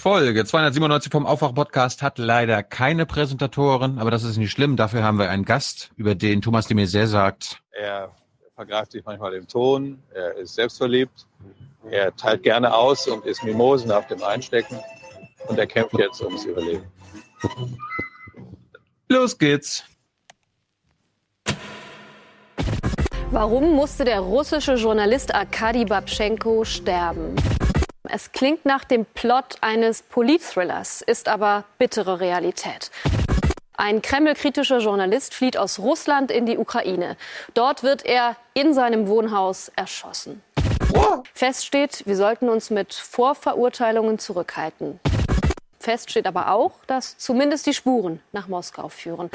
Folge 297 vom Aufwach-Podcast hat leider keine Präsentatoren, aber das ist nicht schlimm. Dafür haben wir einen Gast, über den Thomas de Maizière sagt. Er vergreift sich manchmal im Ton, er ist selbstverliebt, er teilt gerne aus und ist Mimosen auf dem Einstecken und er kämpft jetzt ums Überleben. Los geht's. Warum musste der russische Journalist Arkadi Babchenko sterben? Es klingt nach dem Plot eines Politthrillers, ist aber bittere Realität. Ein Kreml-kritischer Journalist flieht aus Russland in die Ukraine. Dort wird er in seinem Wohnhaus erschossen. Fest steht, wir sollten uns mit Vorverurteilungen zurückhalten. Fest steht aber auch, dass zumindest die Spuren nach Moskau führen.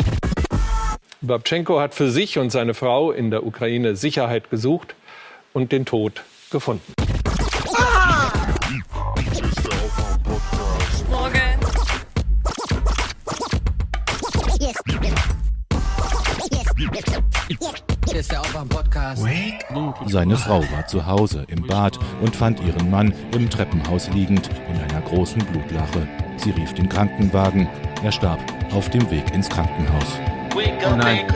Babchenko hat für sich und seine Frau in der Ukraine Sicherheit gesucht und den Tod gefunden. Seine Frau war zu Hause im Bad und fand ihren Mann im Treppenhaus liegend in einer großen Blutlache. Sie rief den Krankenwagen. Er starb auf dem Weg ins Krankenhaus. Oh nein.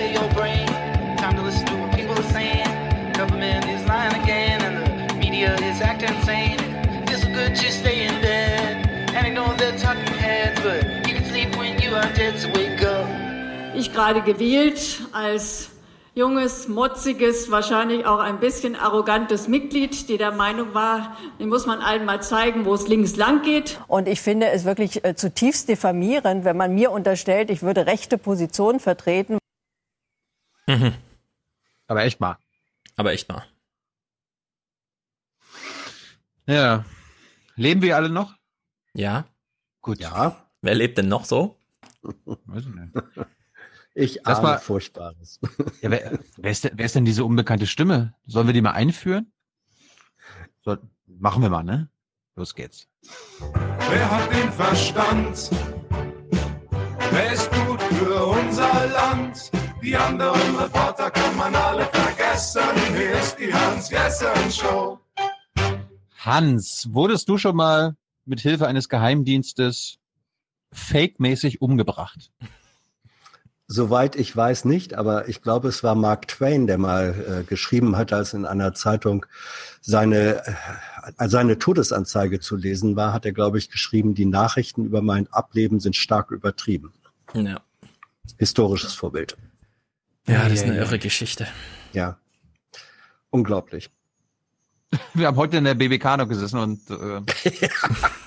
Ich gerade gewählt als junges, motziges, wahrscheinlich auch ein bisschen arrogantes Mitglied, die der Meinung war, den muss man allen mal zeigen, wo es links lang geht. Und ich finde es wirklich äh, zutiefst diffamierend, wenn man mir unterstellt, ich würde rechte Positionen vertreten. Mhm. Aber echt mal. Aber echt mal. Ja. Leben wir alle noch? Ja. Gut. Ja. Wer lebt denn noch so? Weiß ich nicht. Ich Das ahne war- Furchtbares. Ja, wer, wer, ist denn, wer ist denn diese unbekannte Stimme? Sollen wir die mal einführen? Soll, machen wir mal, ne? Los geht's. Wer hat den Verstand? Wer ist gut für unser Land? Die anderen Reporter kann man alle vergessen. Hier ist die Hans-Jessen-Show. Hans, wurdest du schon mal mit Hilfe eines Geheimdienstes fake-mäßig umgebracht? Soweit ich weiß nicht, aber ich glaube, es war Mark Twain, der mal äh, geschrieben hat, als in einer Zeitung seine, äh, seine Todesanzeige zu lesen war, hat er, glaube ich, geschrieben, die Nachrichten über mein Ableben sind stark übertrieben. Ja. Historisches Vorbild. Ja, das ist eine irre Geschichte. Ja. Unglaublich. Wir haben heute in der BBK noch gesessen und äh,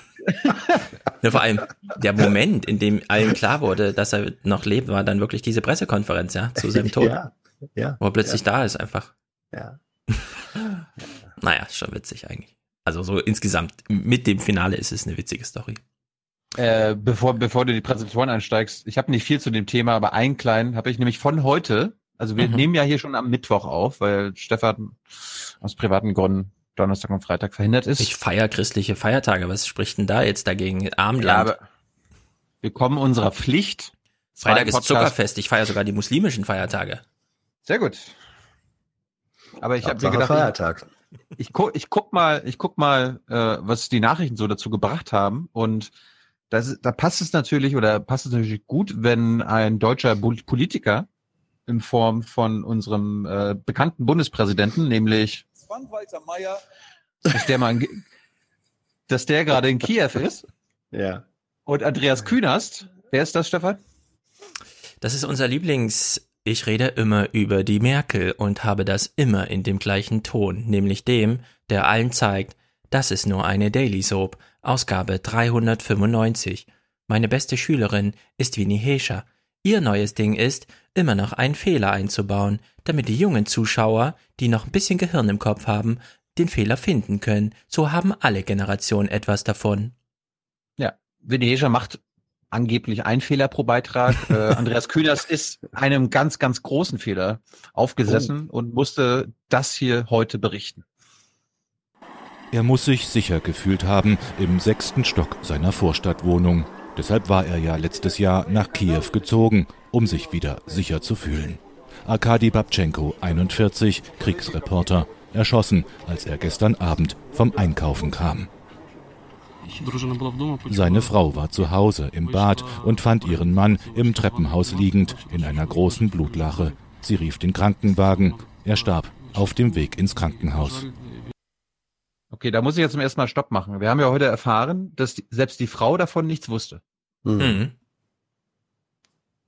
Ja, vor allem der Moment, in dem allen klar wurde, dass er noch lebt, war dann wirklich diese Pressekonferenz, ja, zu seinem Tod. Ja, ja. Wo er plötzlich da ist einfach. ja. Naja, ist schon witzig eigentlich. Also so insgesamt, mit dem Finale ist es eine witzige Story. äh, bevor, bevor du die Präsentation einsteigst, ich habe nicht viel zu dem Thema, aber einen kleinen habe ich nämlich von heute, also wir Mhm. nehmen ja hier schon am Mittwoch auf, weil Stefan aus privaten Gründen Donnerstag und Freitag verhindert ist. Ich feier christliche Feiertage. Was spricht denn da jetzt dagegen? ja, Abendland. aber wir kommen unserer Pflicht. Freitag ist Zuckerfest. Ich feiere sogar die muslimischen Feiertage. Sehr gut. Aber ich habe mir gedacht, Feiertag. ich, ich, guck, ich guck mal, ich guck mal, äh, was die Nachrichten so dazu gebracht haben. Und das, da passt es natürlich oder passt es natürlich gut, wenn ein deutscher Politiker in Form von unserem äh, bekannten Bundespräsidenten, nämlich Frank-Walter Meyer. dass der mal, in- dass der gerade in Kiew ist Ja. und Andreas Künast. Wer ist das, Stefan? Das ist unser Lieblings. Ich rede immer über die Merkel und habe das immer in dem gleichen Ton, nämlich dem, der allen zeigt, das ist nur eine Daily Soap, Ausgabe 395. Meine beste Schülerin ist Winnie Hescher. Ihr neues Ding ist, immer noch einen Fehler einzubauen, damit die jungen Zuschauer, die noch ein bisschen Gehirn im Kopf haben, den Fehler finden können. So haben alle Generationen etwas davon. Ja, Hescher macht angeblich einen Fehler pro Beitrag. äh, Andreas Kühners ist einem ganz, ganz großen Fehler aufgesessen und musste das hier heute berichten. Er muss sich sicher gefühlt haben im sechsten Stock seiner Vorstadtwohnung. Deshalb war er ja letztes Jahr nach Kiew gezogen, um sich wieder sicher zu fühlen. Arkadi Babchenko, 41, Kriegsreporter, erschossen, als er gestern Abend vom Einkaufen kam. Seine Frau war zu Hause im Bad und fand ihren Mann im Treppenhaus liegend in einer großen Blutlache. Sie rief den Krankenwagen. Er starb auf dem Weg ins Krankenhaus. Okay, da muss ich jetzt zum ersten Mal Stopp machen. Wir haben ja heute erfahren, dass die, selbst die Frau davon nichts wusste. Mhm.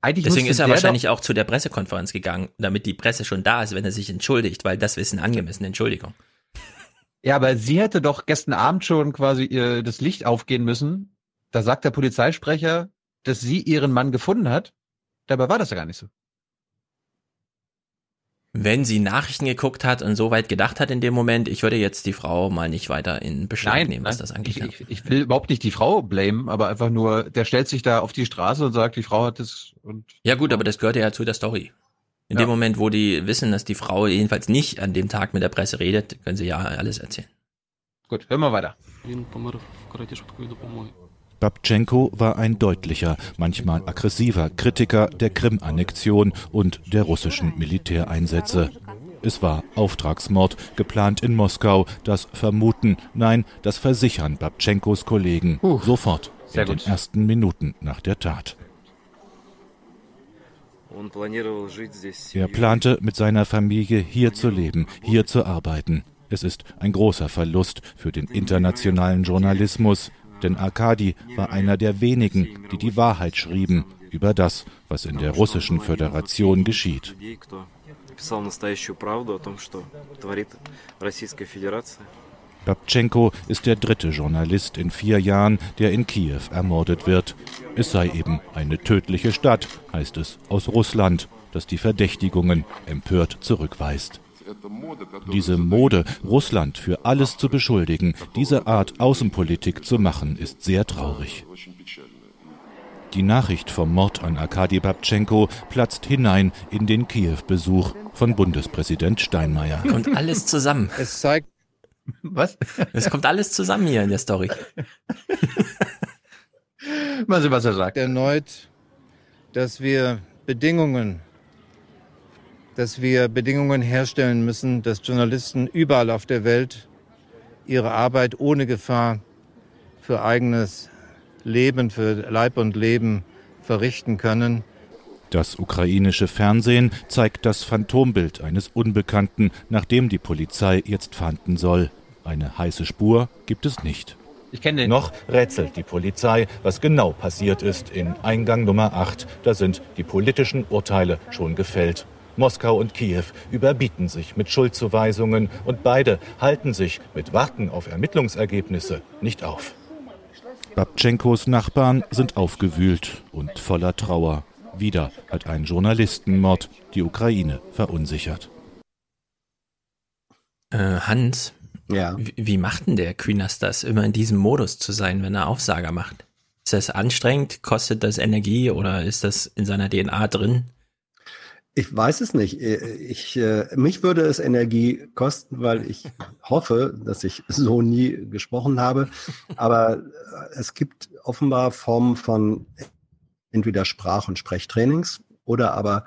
Eigentlich Deswegen ist er wahrscheinlich auch zu der Pressekonferenz gegangen, damit die Presse schon da ist, wenn er sich entschuldigt, weil das ist eine angemessene Entschuldigung. Ja, aber sie hätte doch gestern Abend schon quasi ihr, das Licht aufgehen müssen. Da sagt der Polizeisprecher, dass sie ihren Mann gefunden hat. Dabei war das ja gar nicht so. Wenn sie Nachrichten geguckt hat und so weit gedacht hat in dem Moment, ich würde jetzt die Frau mal nicht weiter in Beschlag nehmen, was das angeht. ich, ich, ich will überhaupt nicht die Frau blamen, aber einfach nur, der stellt sich da auf die Straße und sagt, die Frau hat es und Ja gut, aber das gehört ja zu der Story. In Ja. dem Moment, wo die wissen, dass die Frau jedenfalls nicht an dem Tag mit der Presse redet, können sie ja alles erzählen. gut, hören wir weiter. Babtschenko war ein deutlicher, manchmal aggressiver Kritiker der Krim-Annexion und der russischen Militäreinsätze. Es war Auftragsmord, geplant in Moskau, das Vermuten, nein, das Versichern Babtschenkos Kollegen Puh, sofort in den gut. ersten Minuten nach der Tat. Er plante, mit seiner Familie hier zu leben, hier zu arbeiten. Es ist ein großer Verlust für den internationalen Journalismus, denn Arkadi war einer der wenigen, die die Wahrheit schrieben über das, was in der russischen Föderation geschieht. Babchenko ist der dritte Journalist in vier Jahren, der in Kiew ermordet wird. Es sei eben eine tödliche Stadt, heißt es aus Russland, das die Verdächtigungen empört zurückweist. Diese Mode, Russland für alles zu beschuldigen, diese Art Außenpolitik zu machen, ist sehr traurig. Die Nachricht vom Mord an Arkadi Babtschenko platzt hinein in den Kiew-Besuch von Bundespräsident Steinmeier. Kommt alles zusammen. Es zeigt, Was? Es kommt alles zusammen hier in der Story. Mal sehen, was er sagt. erneut, dass wir Bedingungen, dass wir Bedingungen herstellen müssen, dass Journalisten überall auf der Welt ihre Arbeit ohne Gefahr für eigenes Leben, für Leib und Leben verrichten können. Das ukrainische Fernsehen zeigt das Phantombild eines Unbekannten, nach dem die Polizei jetzt fahnden soll. Eine heiße Spur gibt es nicht. Ich kenne den. Noch rätselt die Polizei, was genau passiert ist in Eingang Nummer 8. Da sind die politischen Urteile schon gefällt. Moskau und Kiew überbieten sich mit Schuldzuweisungen und beide halten sich mit Warten auf Ermittlungsergebnisse nicht auf. Babtschenkos Nachbarn sind aufgewühlt und voller Trauer. Wieder hat ein Journalistenmord die Ukraine verunsichert. Äh, Hans, Ja. wie, wie macht denn der Kühners das, immer in diesem Modus zu sein, wenn er Aufsager macht? Ist das anstrengend? Kostet das Energie oder ist das in seiner DNA drin? Ich weiß es nicht. Ich, äh, mich würde es Energie kosten, weil ich hoffe, dass ich so nie gesprochen habe. Aber äh, es gibt offenbar Formen von entweder Sprach- und Sprechtrainings oder aber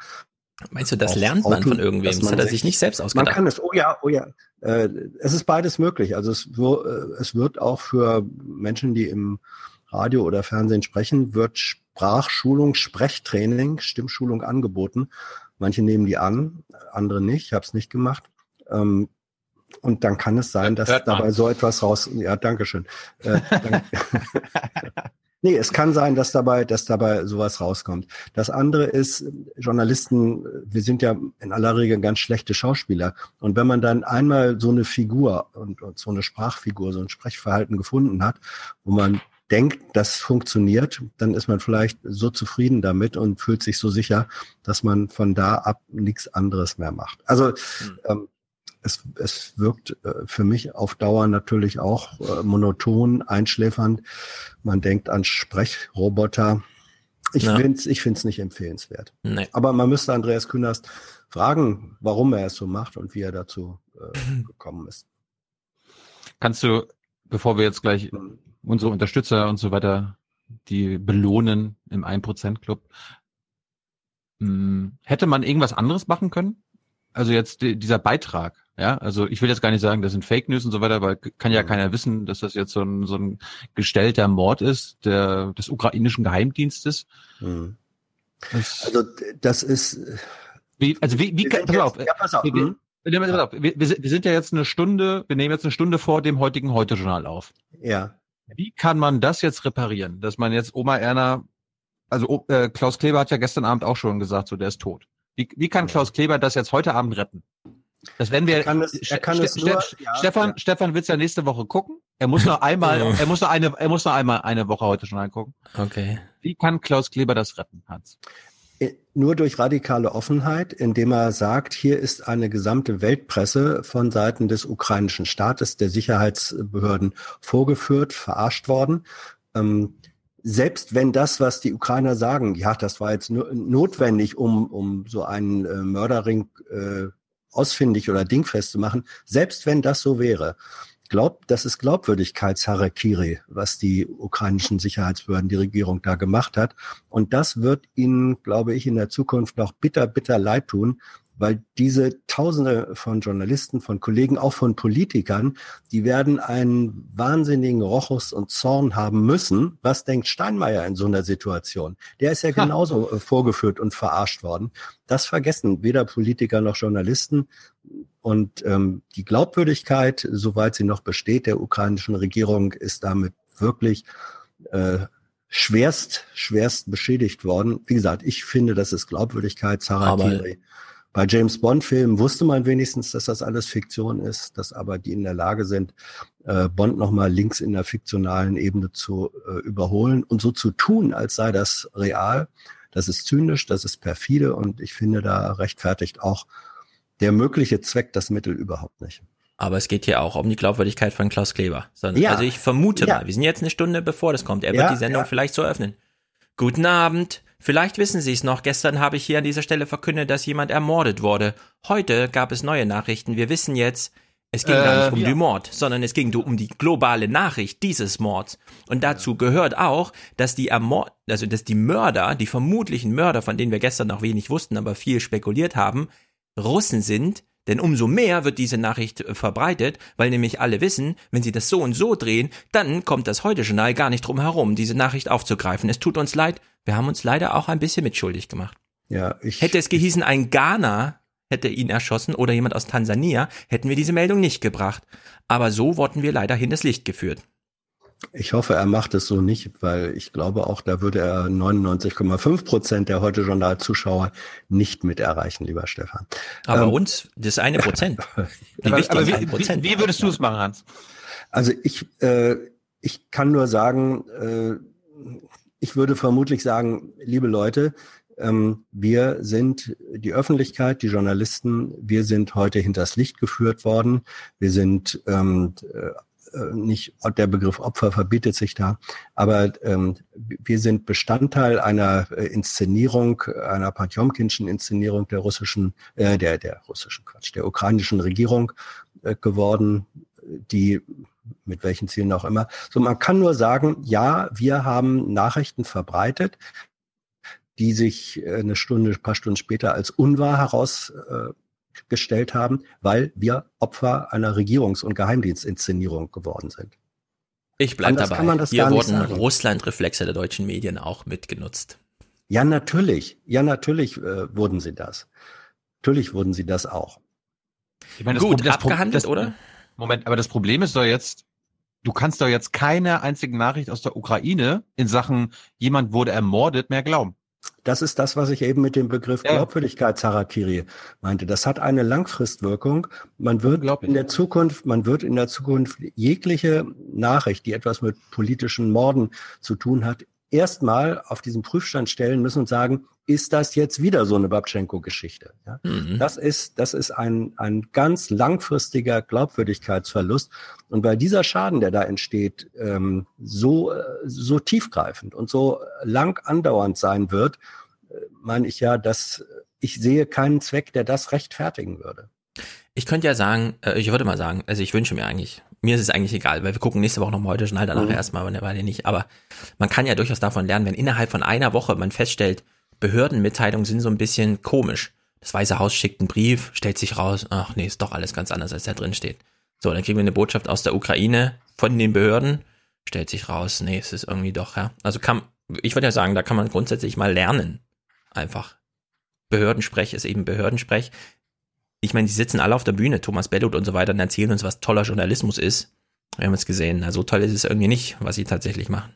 Meinst du, das lernt man Auto, von irgendwem? Das man hat er sich- nicht selbst Man ausgedacht. kann es, oh ja, oh ja. Äh, es ist beides möglich. Also es, äh, es wird auch für Menschen, die im Radio oder Fernsehen sprechen, wird Sprachschulung, Sprechtraining, Stimmschulung angeboten. Manche nehmen die an, andere nicht. Ich habe es nicht gemacht. Ähm, und dann kann es sein, dass dabei so etwas raus. Ja, Dankeschön. Äh, dann, nee, es kann sein, dass dabei, dass dabei sowas rauskommt. Das andere ist, Journalisten, wir sind ja in aller Regel ganz schlechte Schauspieler. Und wenn man dann einmal so eine Figur und, und so eine Sprachfigur, so ein Sprechverhalten gefunden hat, wo man denkt, das funktioniert, dann ist man vielleicht so zufrieden damit und fühlt sich so sicher, dass man von da ab nichts anderes mehr macht. Also ähm, es, es wirkt äh, für mich auf Dauer natürlich auch äh, monoton, einschläfernd. Man denkt an Sprechroboter. Ich Ja. finde es ich find's nicht empfehlenswert. Nee. Aber man müsste Andreas Künast fragen, warum er es so macht und wie er dazu äh, gekommen ist. Kannst du, bevor wir jetzt gleich unsere Unterstützer und so weiter, die belohnen im 1% Club, mh, hätte man irgendwas anderes machen können? Also jetzt die, dieser Beitrag, Ja, also ich will jetzt gar nicht sagen, das sind Fake News und so weiter, weil kann ja keiner wissen, dass das jetzt so ein, so ein gestellter Mord ist, der des ukrainischen Geheimdienstes. Mhm. Das, also das ist. Wie, also wie, wie pass, jetzt, auf, ja, pass auf. Wir, mhm. pass auf. Wir, wir, sind ja jetzt eine Stunde, wir nehmen jetzt eine Stunde vor dem heutigen Heute-Journal auf. Ja. Wie kann man das jetzt reparieren, dass man jetzt Oma Erna, also äh, Klaus Kleber hat ja gestern Abend auch schon gesagt, so der ist tot. Wie, wie kann Klaus Kleber das jetzt heute Abend retten? Das werden wir. Er kann es, er kann es nur, ja, Stefan, ja. Stefan wird's ja nächste Woche gucken. Er muss noch einmal, er muss noch eine, er muss noch einmal eine Woche heute schon angucken. Okay. Wie kann Klaus Kleber das retten, Hans? Äh, nur durch radikale Offenheit, indem er sagt, hier ist eine gesamte Weltpresse von Seiten des ukrainischen Staates, der Sicherheitsbehörden vorgeführt, verarscht worden. Ähm, selbst wenn das, was die Ukrainer sagen, ja, das war jetzt notwendig, um, um so einen äh, Mörderring äh, ausfindig oder dingfest zu machen, selbst wenn das so wäre, glaubt, das ist Glaubwürdigkeitsharakiri, was die ukrainischen Sicherheitsbehörden, die Regierung da gemacht hat. Und das wird ihnen, glaube ich, in der Zukunft noch bitter, bitter leid tun, weil diese Tausende von Journalisten, von Kollegen, auch von Politikern, die werden einen wahnsinnigen Rochus und Zorn haben müssen. Was denkt Steinmeier in so einer Situation? Der ist ja genauso ha. Äh, vorgeführt und verarscht worden. Das vergessen weder Politiker noch Journalisten. Und ähm, die Glaubwürdigkeit, soweit sie noch besteht, der ukrainischen Regierung ist damit wirklich äh, schwerst, schwerst beschädigt worden. Wie gesagt, ich finde, das ist Glaubwürdigkeit, Harakiri. Bei James Bond-Filmen wusste man wenigstens, dass das alles Fiktion ist, dass aber die in der Lage sind, äh, Bond nochmal links in der fiktionalen Ebene zu äh, überholen und so zu tun, als sei das real. Das ist zynisch, das ist perfide und ich finde, da rechtfertigt auch der mögliche Zweck das Mittel überhaupt nicht. Aber es geht hier auch um die Glaubwürdigkeit von Klaus Kleber. Ja. Also ich vermute ja. mal, wir sind jetzt eine Stunde bevor das kommt. Er wird ja, die Sendung vielleicht so öffnen. Guten Abend. Vielleicht wissen Sie es noch, gestern habe ich hier an dieser Stelle verkündet, dass jemand ermordet wurde. Heute gab es neue Nachrichten. Wir wissen jetzt, es ging äh, gar nicht um ja. den Mord, sondern es ging um die globale Nachricht dieses Mords. Und dazu gehört auch, dass die Ermord also dass die Mörder, die vermutlichen Mörder, von denen wir gestern noch wenig wussten, aber viel spekuliert haben, Russen sind, denn umso mehr wird diese Nachricht äh, verbreitet, weil nämlich alle wissen, wenn sie das so und so drehen, dann kommt das Heute-Journal gar nicht drum herum, diese Nachricht aufzugreifen. Es tut uns leid, wir haben uns leider auch ein bisschen mitschuldig gemacht. Ja, ich, Hätte es gehießen, ein Ghana hätte ihn erschossen oder jemand aus Tansania, hätten wir diese Meldung nicht gebracht. Aber so wurden wir leider hinters Licht geführt. Ich hoffe, er macht es so nicht, weil ich glaube auch, da würde er 99,5 Prozent der heute Journal-Zuschauer nicht mit erreichen, lieber Stefan. Aber ähm, uns, das eine Prozent. Die aber, aber wie, Prozent. Wie, wie, würdest du es machen, Hans? Also ich, äh, ich kann nur sagen, äh, ich würde vermutlich sagen, liebe Leute, ähm, wir sind die Öffentlichkeit, die Journalisten, wir sind heute hinters Licht geführt worden. Wir sind ähm, äh, äh, nicht, der Begriff Opfer verbietet sich da, aber ähm, wir sind Bestandteil einer äh, Inszenierung, einer Potjomkinschen Inszenierung der russischen, äh, der, der russischen Quatsch, der ukrainischen Regierung äh, geworden, die mit welchen Zielen auch immer. So, man kann nur sagen, ja, wir haben Nachrichten verbreitet, die sich äh, eine Stunde, ein paar Stunden später als unwahr heraus äh, gestellt haben, weil wir Opfer einer Regierungs- und Geheimdienstinszenierung geworden sind. Ich bleibe dabei. Hier wurden Russland-Reflexe der deutschen Medien auch mitgenutzt. Ja, natürlich. Ja, natürlich äh, wurden sie das. Natürlich wurden sie das auch. Ich meine, Gut, das, abgehandelt, das, oder? Moment, aber das Problem ist doch jetzt, du kannst doch jetzt keine einzige Nachricht aus der Ukraine in Sachen jemand wurde ermordet mehr glauben. Das ist das, was ich eben mit dem Begriff ja. Glaubwürdigkeitsharakiri meinte. Das hat eine Langfristwirkung. Man wird in der Zukunft, man wird in der Zukunft jegliche Nachricht, die etwas mit politischen Morden zu tun hat, erstmal auf diesen Prüfstand stellen müssen und sagen, ist das jetzt wieder so eine Babchenko-Geschichte? Ja? Mhm. Das ist, das ist ein, ein ganz langfristiger Glaubwürdigkeitsverlust. Und weil dieser Schaden, der da entsteht, ähm, so, so tiefgreifend und so lang andauernd sein wird, äh, meine ich ja, dass ich sehe keinen Zweck, der das rechtfertigen würde. Ich könnte ja sagen, äh, ich würde mal sagen, also ich wünsche mir eigentlich, mir ist es eigentlich egal, weil wir gucken nächste Woche noch mal heute schnell, danach mhm. erstmal, aber eine Weile nicht. Aber man kann ja durchaus davon lernen, wenn innerhalb von einer Woche man feststellt, Behördenmitteilungen sind so ein bisschen komisch. Das Weiße Haus schickt einen Brief, stellt sich raus, ach nee, ist doch alles ganz anders, als da drin steht. So, dann kriegen wir eine Botschaft aus der Ukraine von den Behörden, stellt sich raus, nee, es ist irgendwie doch, ja. Also kann, ich würde ja sagen, da kann man grundsätzlich mal lernen. Einfach. Behördensprech ist eben Behördensprech. Ich meine, die sitzen alle auf der Bühne, Thomas Bellot und so weiter, und erzählen uns, was toller Journalismus ist. Wir haben es gesehen. Na, so toll ist es irgendwie nicht, was sie tatsächlich machen.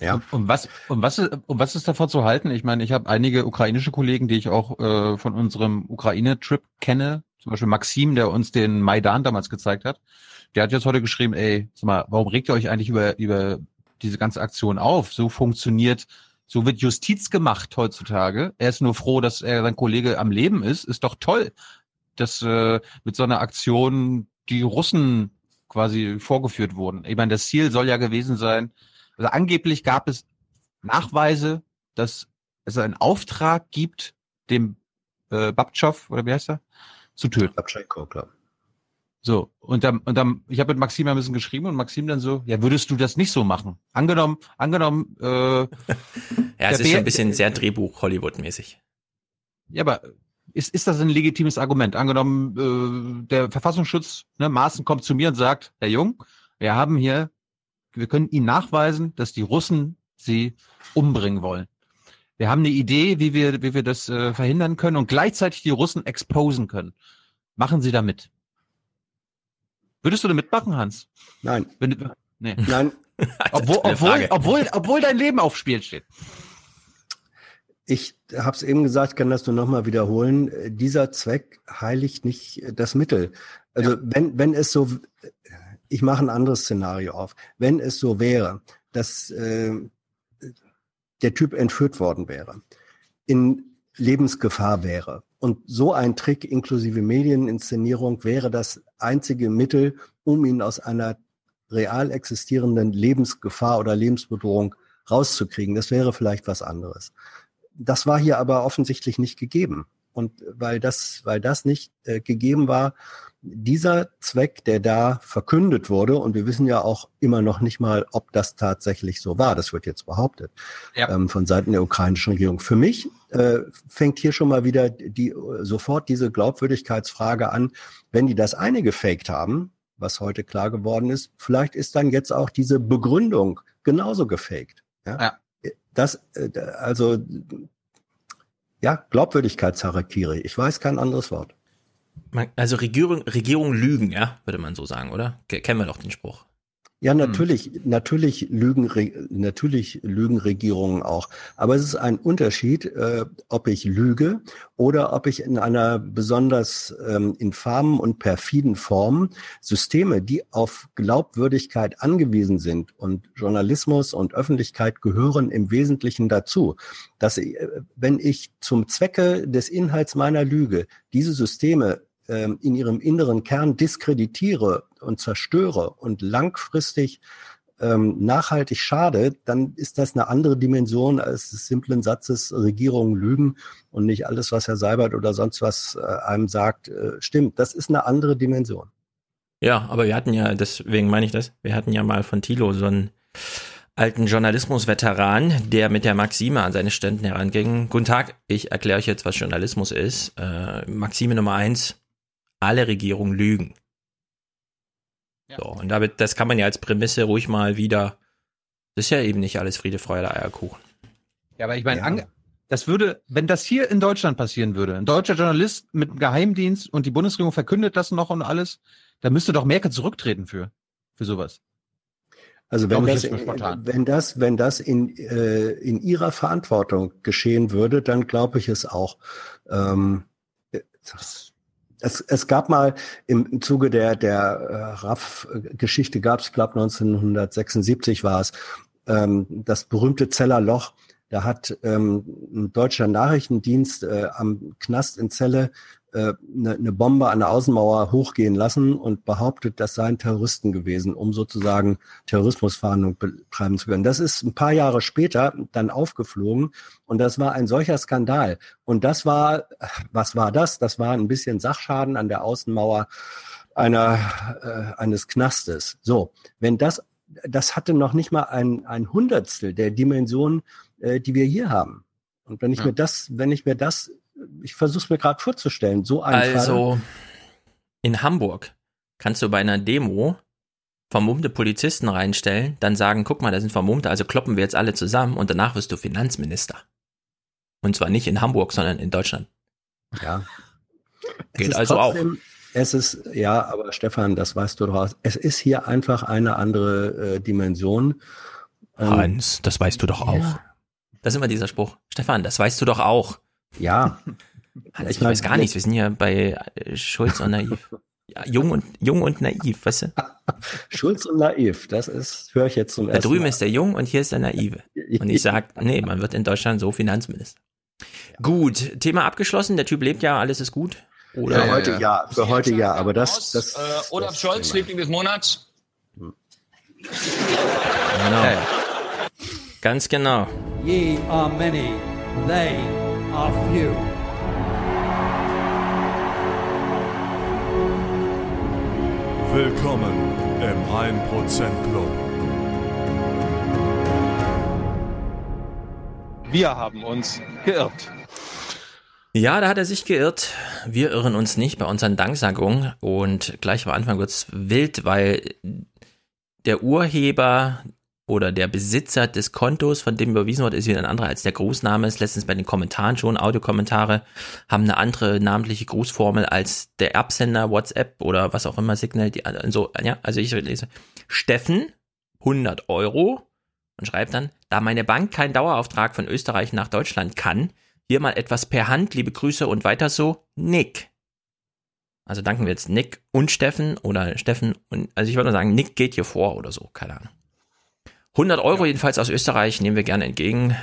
Ja. Und was, und was, ist, und was ist davon zu halten? Ich meine, ich habe einige ukrainische Kollegen, die ich auch äh, von unserem Ukraine-Trip kenne. Zum Beispiel Maxim, der uns den Maidan damals gezeigt hat. Der hat jetzt heute geschrieben, ey, sag mal, warum regt ihr euch eigentlich über, über diese ganze Aktion auf? So funktioniert, so wird Justiz gemacht heutzutage. Er ist nur froh, dass er sein Kollege am Leben ist. Ist doch toll, dass äh, mit so einer Aktion die Russen quasi vorgeführt wurden. Ich meine, das Ziel soll ja gewesen sein, also angeblich gab es Nachweise, dass es einen Auftrag gibt, dem äh, Babtschow, oder wie heißt er, zu töten. Babchenko, klar. So, und dann, und dann, ich habe mit Maxim ein bisschen geschrieben und Maxim dann so, ja, würdest du das nicht so machen? Angenommen, angenommen, äh, Ja, es ist schon ein bisschen sehr Drehbuch-Hollywood-mäßig. Ja, aber ist, ist das ein legitimes Argument? Angenommen, äh, der Verfassungsschutz, ne, Maaßen kommt zu mir und sagt, Herr Jung, wir haben hier, wir können Ihnen nachweisen, dass die Russen Sie umbringen wollen. Wir haben eine Idee, wie wir, wie wir das äh, verhindern können und gleichzeitig die Russen exposen können. Machen Sie da mit. Würdest du da mitmachen, Hans? Nein. Wenn, nee. Nein, Obwohl, obwohl, obwohl, obwohl dein Leben aufs Spiel steht. Ich habe es eben gesagt, kann das nur nochmal wiederholen. Dieser Zweck heiligt nicht das Mittel. Also wenn, wenn es so, ich mache ein anderes Szenario auf. Wenn es so wäre, dass äh, der Typ entführt worden wäre, in Lebensgefahr wäre und so ein Trick inklusive Medieninszenierung wäre das einzige Mittel, um ihn aus einer real existierenden Lebensgefahr oder Lebensbedrohung rauszukriegen. Das wäre vielleicht was anderes. Das war hier aber offensichtlich nicht gegeben. Und weil das, weil das nicht äh, gegeben war, dieser Zweck, der da verkündet wurde, und wir wissen ja auch immer noch nicht mal, ob das tatsächlich so war, das wird jetzt behauptet, Ja. ähm, von Seiten der ukrainischen Regierung. Für mich äh, fängt hier schon mal wieder die, sofort diese Glaubwürdigkeitsfrage an, wenn die das eine gefaked haben, was heute klar geworden ist, vielleicht ist dann jetzt auch diese Begründung genauso gefaked. Ja. Ja. Das, äh, also, ja, Glaubwürdigkeitsharakiri. Ich weiß kein anderes Wort. Man, also Regierung, Regierung lügen, ja, würde man so sagen, oder? Ke- Kennen wir doch den Spruch. Ja, natürlich, natürlich lügen, natürlich lügen Regierungen auch. Aber es ist ein Unterschied, äh, ob ich lüge oder ob ich in einer besonders ähm, infamen und perfiden Form Systeme, die auf Glaubwürdigkeit angewiesen sind und Journalismus und Öffentlichkeit gehören im Wesentlichen dazu, dass ich, äh, wenn ich zum Zwecke des Inhalts meiner Lüge diese Systeme ähm, in ihrem inneren Kern diskreditiere und zerstöre und langfristig ähm, nachhaltig schade, dann ist das eine andere Dimension als des simplen Satzes Regierungen lügen und nicht alles, was Herr Seibert oder sonst was äh, einem sagt, äh, stimmt. Das ist eine andere Dimension. Ja, aber wir hatten ja, deswegen meine ich das, wir hatten ja mal von Thilo so einen alten Journalismus-Veteran, der mit der Maxime an seine Ständen heranging. Guten Tag, ich erkläre euch jetzt, was Journalismus ist. Äh, Maxime Nummer eins, alle Regierungen lügen. So, und damit, das kann man ja als Prämisse ruhig mal wieder, das ist ja eben nicht alles Friede, Freude, Eierkuchen. Ja, aber ich meine, Ja. das würde, wenn das hier in Deutschland passieren würde, ein deutscher Journalist mit einem Geheimdienst und die Bundesregierung verkündet das noch und alles, da müsste doch Merkel zurücktreten für, für sowas. Also wenn das, wenn das, wenn das in, äh, in ihrer Verantwortung geschehen würde, dann glaube ich es auch. Ähm, es, es gab mal im, Zuge der, der äh, RAF-Geschichte gab es, glaube 1976 war es, ähm, das berühmte Zeller Loch. Da hat ähm, ein deutscher Nachrichtendienst äh, am Knast in Celle eine, eine Bombe an der Außenmauer hochgehen lassen und behauptet, das seien Terroristen gewesen, um sozusagen Terrorismusfahndung betreiben zu können. Das ist ein paar Jahre später dann aufgeflogen und das war ein solcher Skandal. Und das war, was war das? Das war ein bisschen Sachschaden an der Außenmauer einer, äh, eines Knastes. So, wenn das, das hatte noch nicht mal ein, ein Hundertstel der Dimension, äh, die wir hier haben. Und wenn ich Ja. mir das, wenn ich mir das ich versuche es mir gerade vorzustellen. So ein Also, in Hamburg kannst du bei einer Demo vermummte Polizisten reinstellen, dann sagen, guck mal, da sind Vermummte, also kloppen wir jetzt alle zusammen und danach wirst du Finanzminister. Und zwar nicht in Hamburg, sondern in Deutschland. Ja. Es Geht ist also trotzdem, Es ist, ja, aber Stefan, das weißt du doch. Es ist hier einfach eine andere äh, Dimension. Ähm, Hans, das weißt du doch auch. Das ist immer dieser Spruch. Stefan, das weißt du doch auch. Ja. Hans, Ich ich mein, weiß gar nichts. Wir sind ja bei äh, Schulz und Naiv. Ja, jung und jung und naiv, weißt du? Schulz und naiv, das ist, höre ich jetzt zum Da ersten drüben Mal. ist der Jung und hier ist der Naive. Und ich sag, nee, man wird in Deutschland so Finanzminister. Gut, Thema abgeschlossen. Der Typ lebt ja, alles ist gut. Oder Für heute ja, für heute ja, aber das, das, Äh, Olaf das Scholz, Liebling des Monats. Genau. Ganz genau. Ye are many, they are few. Willkommen im 1% Club. Wir haben uns geirrt. Ja, da hat er sich geirrt. Wir irren uns nicht bei unseren Danksagungen. Und gleich am Anfang wird's wild, weil der Urheber oder der Besitzer des Kontos, von dem überwiesen wird, ist wieder ein anderer als der Grußname. Ist letztens bei den Kommentaren schon. Audiokommentare haben eine andere namentliche Grußformel als der Erbsender, WhatsApp oder was auch immer, Signal. Die, also, ja, also ich lese Steffen, 100 Euro und schreibt dann, da meine Bank keinen Dauerauftrag von Österreich nach Deutschland kann, hier mal etwas per Hand, liebe Grüße und weiter so, Nick. Also danken wir jetzt Nick und Steffen oder Steffen und, also ich würde mal sagen, Nick geht hier vor oder so, keine Ahnung. 100 Euro jedenfalls aus Österreich nehmen wir gerne entgegen.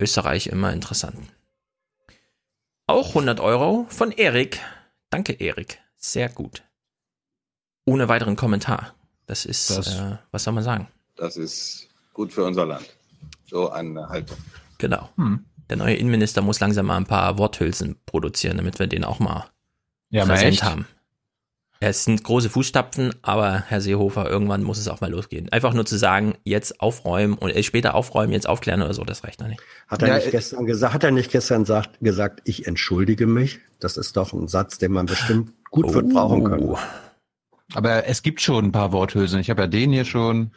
Österreich immer interessant. Auch 100 Euro von Erik. Danke, Erik. Sehr gut. Ohne weiteren Kommentar. Das ist, Das- äh, was soll man sagen? Das ist gut für unser Land. So eine Haltung. Genau. Hm. Der neue Innenminister muss langsam mal ein paar Worthülsen produzieren, damit wir den auch mal Ja, präsent haben. Es sind große Fußstapfen, aber Herr Seehofer, irgendwann muss es auch mal losgehen. Einfach nur zu sagen, jetzt aufräumen und äh, später aufräumen, jetzt aufklären oder so, das reicht noch nicht. Hat er Ja, nicht äh, gestern gesagt, hat er nicht gestern sagt, gesagt, ich entschuldige mich? Das ist doch ein Satz, den man bestimmt gut wird brauchen können. Oh. Aber es gibt schon ein paar Worthülsen. Ich habe ja den hier schon.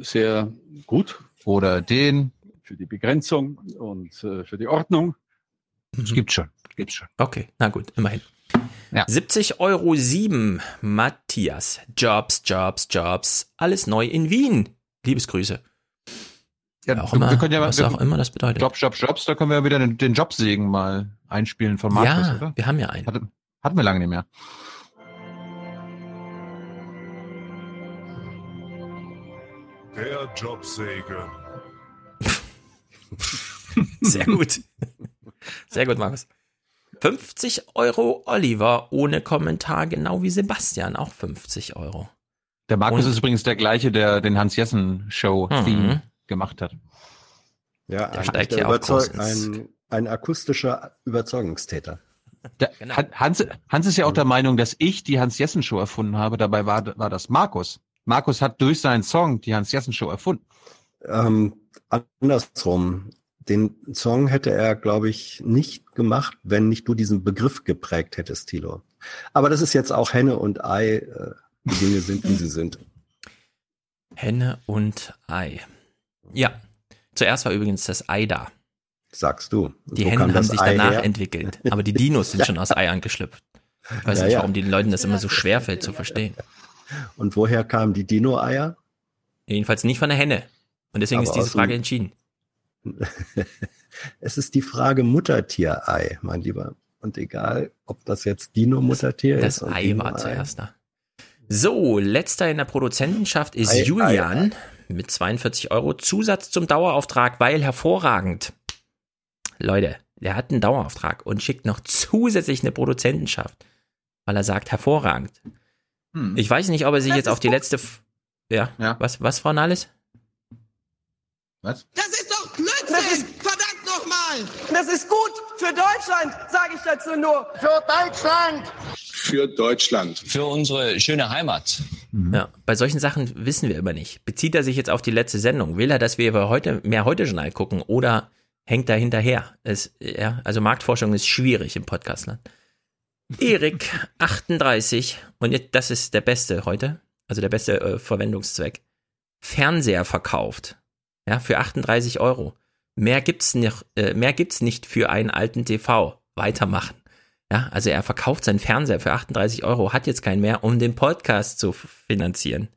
sehr gut Oder den. für die Begrenzung und äh, für die Ordnung. Es gibt schon. Gibt's schon. Okay, na gut, immerhin. Ja. 70 Euro 7, Matthias. Jobs, Jobs, Jobs. Alles neu in Wien. Liebesgrüße. Ja, auch wir- immer, wir können ja was wir- auch immer das bedeutet. Jobs, Jobs, Jobs, da können wir ja wieder den, den Jobsegen mal einspielen von Markus, ja, oder? wir haben ja einen. Hatte, hatten wir lange nicht mehr. Der Jobsegen. Sehr gut. Sehr gut, Markus. 50 Euro Oliver ohne Kommentar, genau wie Sebastian, auch 50 Euro. Der Markus Und- ist übrigens der gleiche, der den Hans-Jessen-Show-Theme Mhm. gemacht hat. Ja, Der steigt der hier Überzeug- ein, ein akustischer Überzeugungstäter. Der, Genau. Han- Hans, Hans ist ja auch der Meinung, dass ich die Hans-Jessen-Show erfunden habe. Dabei war, war das Markus. Markus hat durch seinen Song die Hans-Jessen-Show erfunden. Ähm, andersrum. Den Song hätte er, glaube ich, nicht gemacht, wenn nicht du diesen Begriff geprägt hättest, Thilo. Aber das ist jetzt auch Henne und Ei. Äh, die Dinge sind, wie sie sind. Henne und Ei. Ja. Zuerst war übrigens das Ei da. Sagst du. Die Hennen haben sich Ei danach her? entwickelt. Aber die Dinos sind schon aus Eiern geschlüpft. Ich weiß Ja, nicht, ja. warum den Leuten das immer so schwer fällt zu verstehen. Und woher kamen die Dino-Eier? Jedenfalls nicht von der Henne. Und deswegen Aber ist diese Frage entschieden. es ist die Frage Muttertier-Ei, mein Lieber. Und egal, ob das jetzt Dino-Muttertier ist. Das Ei war zuerst da. So, letzter in der Produzentenschaft ist Ei, Ei, Julian mit 42 Euro. Zusatz zum Dauerauftrag, weil hervorragend. Leute, der hat einen Dauerauftrag und schickt noch zusätzlich eine Produzentenschaft, weil er sagt hervorragend. Hm. Ich weiß nicht, ob er sich jetzt auf die letzte. F ja, Ja. was, was, Frau Nahles? Was? Das ist! Nochmal! Das ist gut für Deutschland, sage ich dazu nur. Für Deutschland! Für Deutschland. Für unsere schöne Heimat. Ja, bei solchen Sachen wissen wir immer nicht. Bezieht er sich jetzt auf die letzte Sendung? Will er, dass wir über heute, mehr Heute-Journal gucken? Oder hängt da hinterher. Es, ja, also Marktforschung ist schwierig im Podcastland. Erik, 38, und jetzt, das ist der beste heute, also der beste äh, Verwendungszweck. Fernseher verkauft. Ja, für 38 Euro. Mehr gibt's nicht, äh, mehr gibt's nicht für einen alten TV. Weitermachen. Ja, also er verkauft seinen Fernseher für 38 Euro, hat jetzt keinen mehr, um den Podcast zu finanzieren.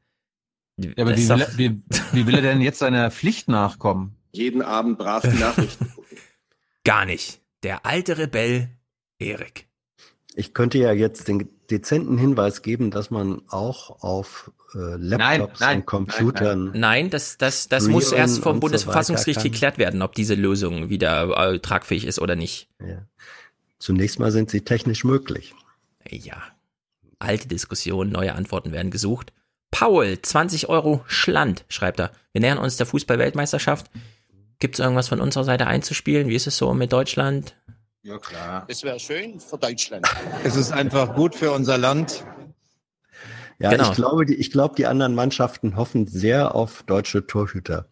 Ja, aber wie will, er, wie, wie will er denn jetzt seiner Pflicht nachkommen? Jeden Abend brav die Nachrichten gucken. Gar nicht. Der alte Rebell Erik. Ich könnte ja jetzt den dezenten Hinweis geben, dass man auch auf äh, Laptops nein, nein, und Computern. Nein, nein das, das, das muss erst vom und so Bundesverfassungsgericht kann. geklärt werden, ob diese Lösung wieder äh, tragfähig ist oder nicht. Ja. Zunächst mal sind sie technisch möglich. Ja. Alte Diskussion, neue Antworten werden gesucht. Paul, 20 Euro Schland, schreibt er. Wir nähern uns der Fußball-Weltmeisterschaft. Gibt es irgendwas von unserer Seite einzuspielen? Wie ist es so mit Deutschland? Ja, klar. Es wäre schön für Deutschland. Es ist einfach gut für unser Land. Ja, Genau. ich glaube, die, ich glaube, die anderen Mannschaften hoffen sehr auf deutsche Torhüter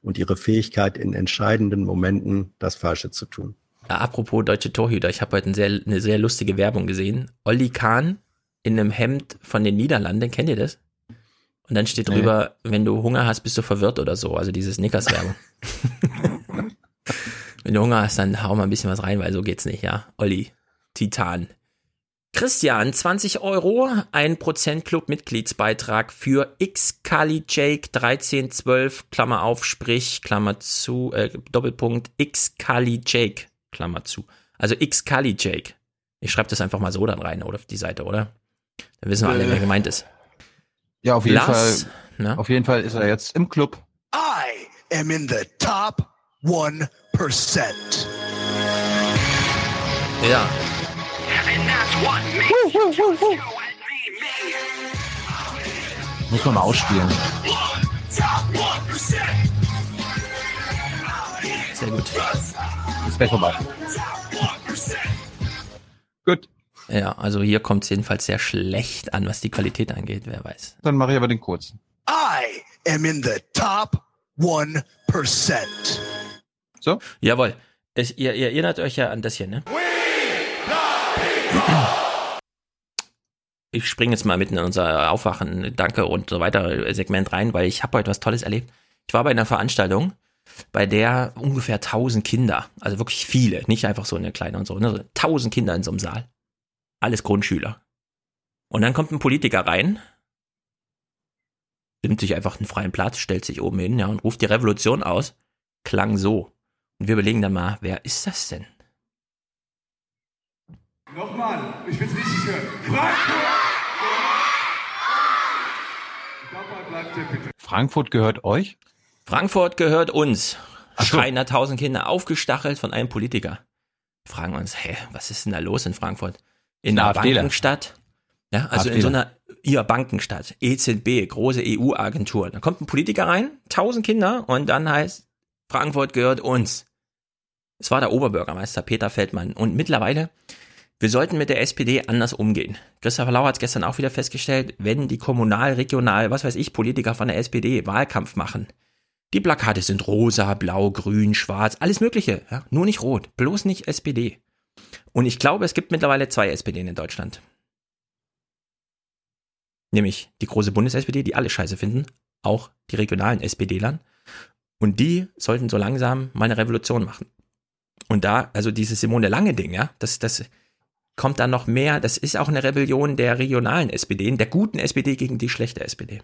und ihre Fähigkeit in entscheidenden Momenten das Falsche zu tun. Ja, apropos deutsche Torhüter, ich habe heute ein sehr, eine sehr lustige Werbung gesehen. Olli Kahn in einem Hemd von den Niederlanden, kennt ihr das? Und dann steht Nee. drüber, wenn du Hunger hast, bist du verwirrt oder so. Also diese Snickers-Werbung. wenn du Hunger hast, dann hau mal ein bisschen was rein, weil so geht's nicht, ja. Olli, Titan. Christian, 20 Euro, 1% Club-Mitgliedsbeitrag für xkali Jake 1312, Klammer auf, sprich, Klammer zu, äh, Doppelpunkt, xkali Jake, Klammer zu. Also xkali Jake. Ich schreibe das einfach mal so dann rein, oder auf die Seite, oder? Dann wissen wir alle, Äh. wer gemeint ist. Ja, auf jeden Lars, Fall. ne? Auf jeden Fall ist er jetzt im Club. I am in the top 1%. Ja. Muss man mal ausspielen. Sehr gut. Ist gleich vorbei. Gut. Ja, also hier kommt es jedenfalls sehr schlecht an, was die Qualität angeht, wer weiß. Dann mache ich aber den kurzen. I am in the top 1%. So? Jawohl. Es, ihr, ihr erinnert euch ja an das hier, ne? Ich springe jetzt mal mitten in unser Aufwachen, Danke und so weiter Segment rein, weil ich habe heute was Tolles erlebt. Ich war bei einer Veranstaltung, bei der ungefähr 1000 Kinder, also wirklich viele, nicht einfach so eine kleine und so, ne, so 1000 Kinder in so einem Saal. Alles Grundschüler. Und dann kommt ein Politiker rein, nimmt sich einfach einen freien Platz, stellt sich oben hin, ja, und ruft die Revolution aus. Klang so. Und wir überlegen dann mal, wer ist das denn? Nochmal, ich will's richtig hören. Frankfurt! Dabei bleibt ihr bitte. Frankfurt gehört euch? Frankfurt gehört uns. Schreien da tausend Kinder aufgestachelt von einem Politiker. Wir fragen uns, hä, was ist denn da los in Frankfurt? In einer. Bankenstadt? Ja, also in so einer, ihr Bankenstadt, EZB, große EU-Agentur. Da kommt ein Politiker rein, tausend Kinder und dann heißt, Frankfurt gehört uns. Es war der Oberbürgermeister Peter Feldmann. Und mittlerweile, wir sollten mit der SPD anders umgehen. Christopher Lau hat es gestern auch wieder festgestellt, wenn die kommunal, regional, was weiß ich, Politiker von der SPD Wahlkampf machen, die Plakate sind rosa, blau, grün, schwarz, alles Mögliche. Ja? Nur nicht rot. Bloß nicht SPD. Und ich glaube, es gibt mittlerweile zwei SPDen in Deutschland. Nämlich die große Bundes-SPD, die alle scheiße finden, auch die regionalen SPDlern. Und die sollten so langsam mal eine Revolution machen. Und da, also dieses Simone Lange-Ding, ja, das, das kommt dann noch mehr, das ist auch eine Rebellion der regionalen SPD, der guten SPD gegen die schlechte SPD.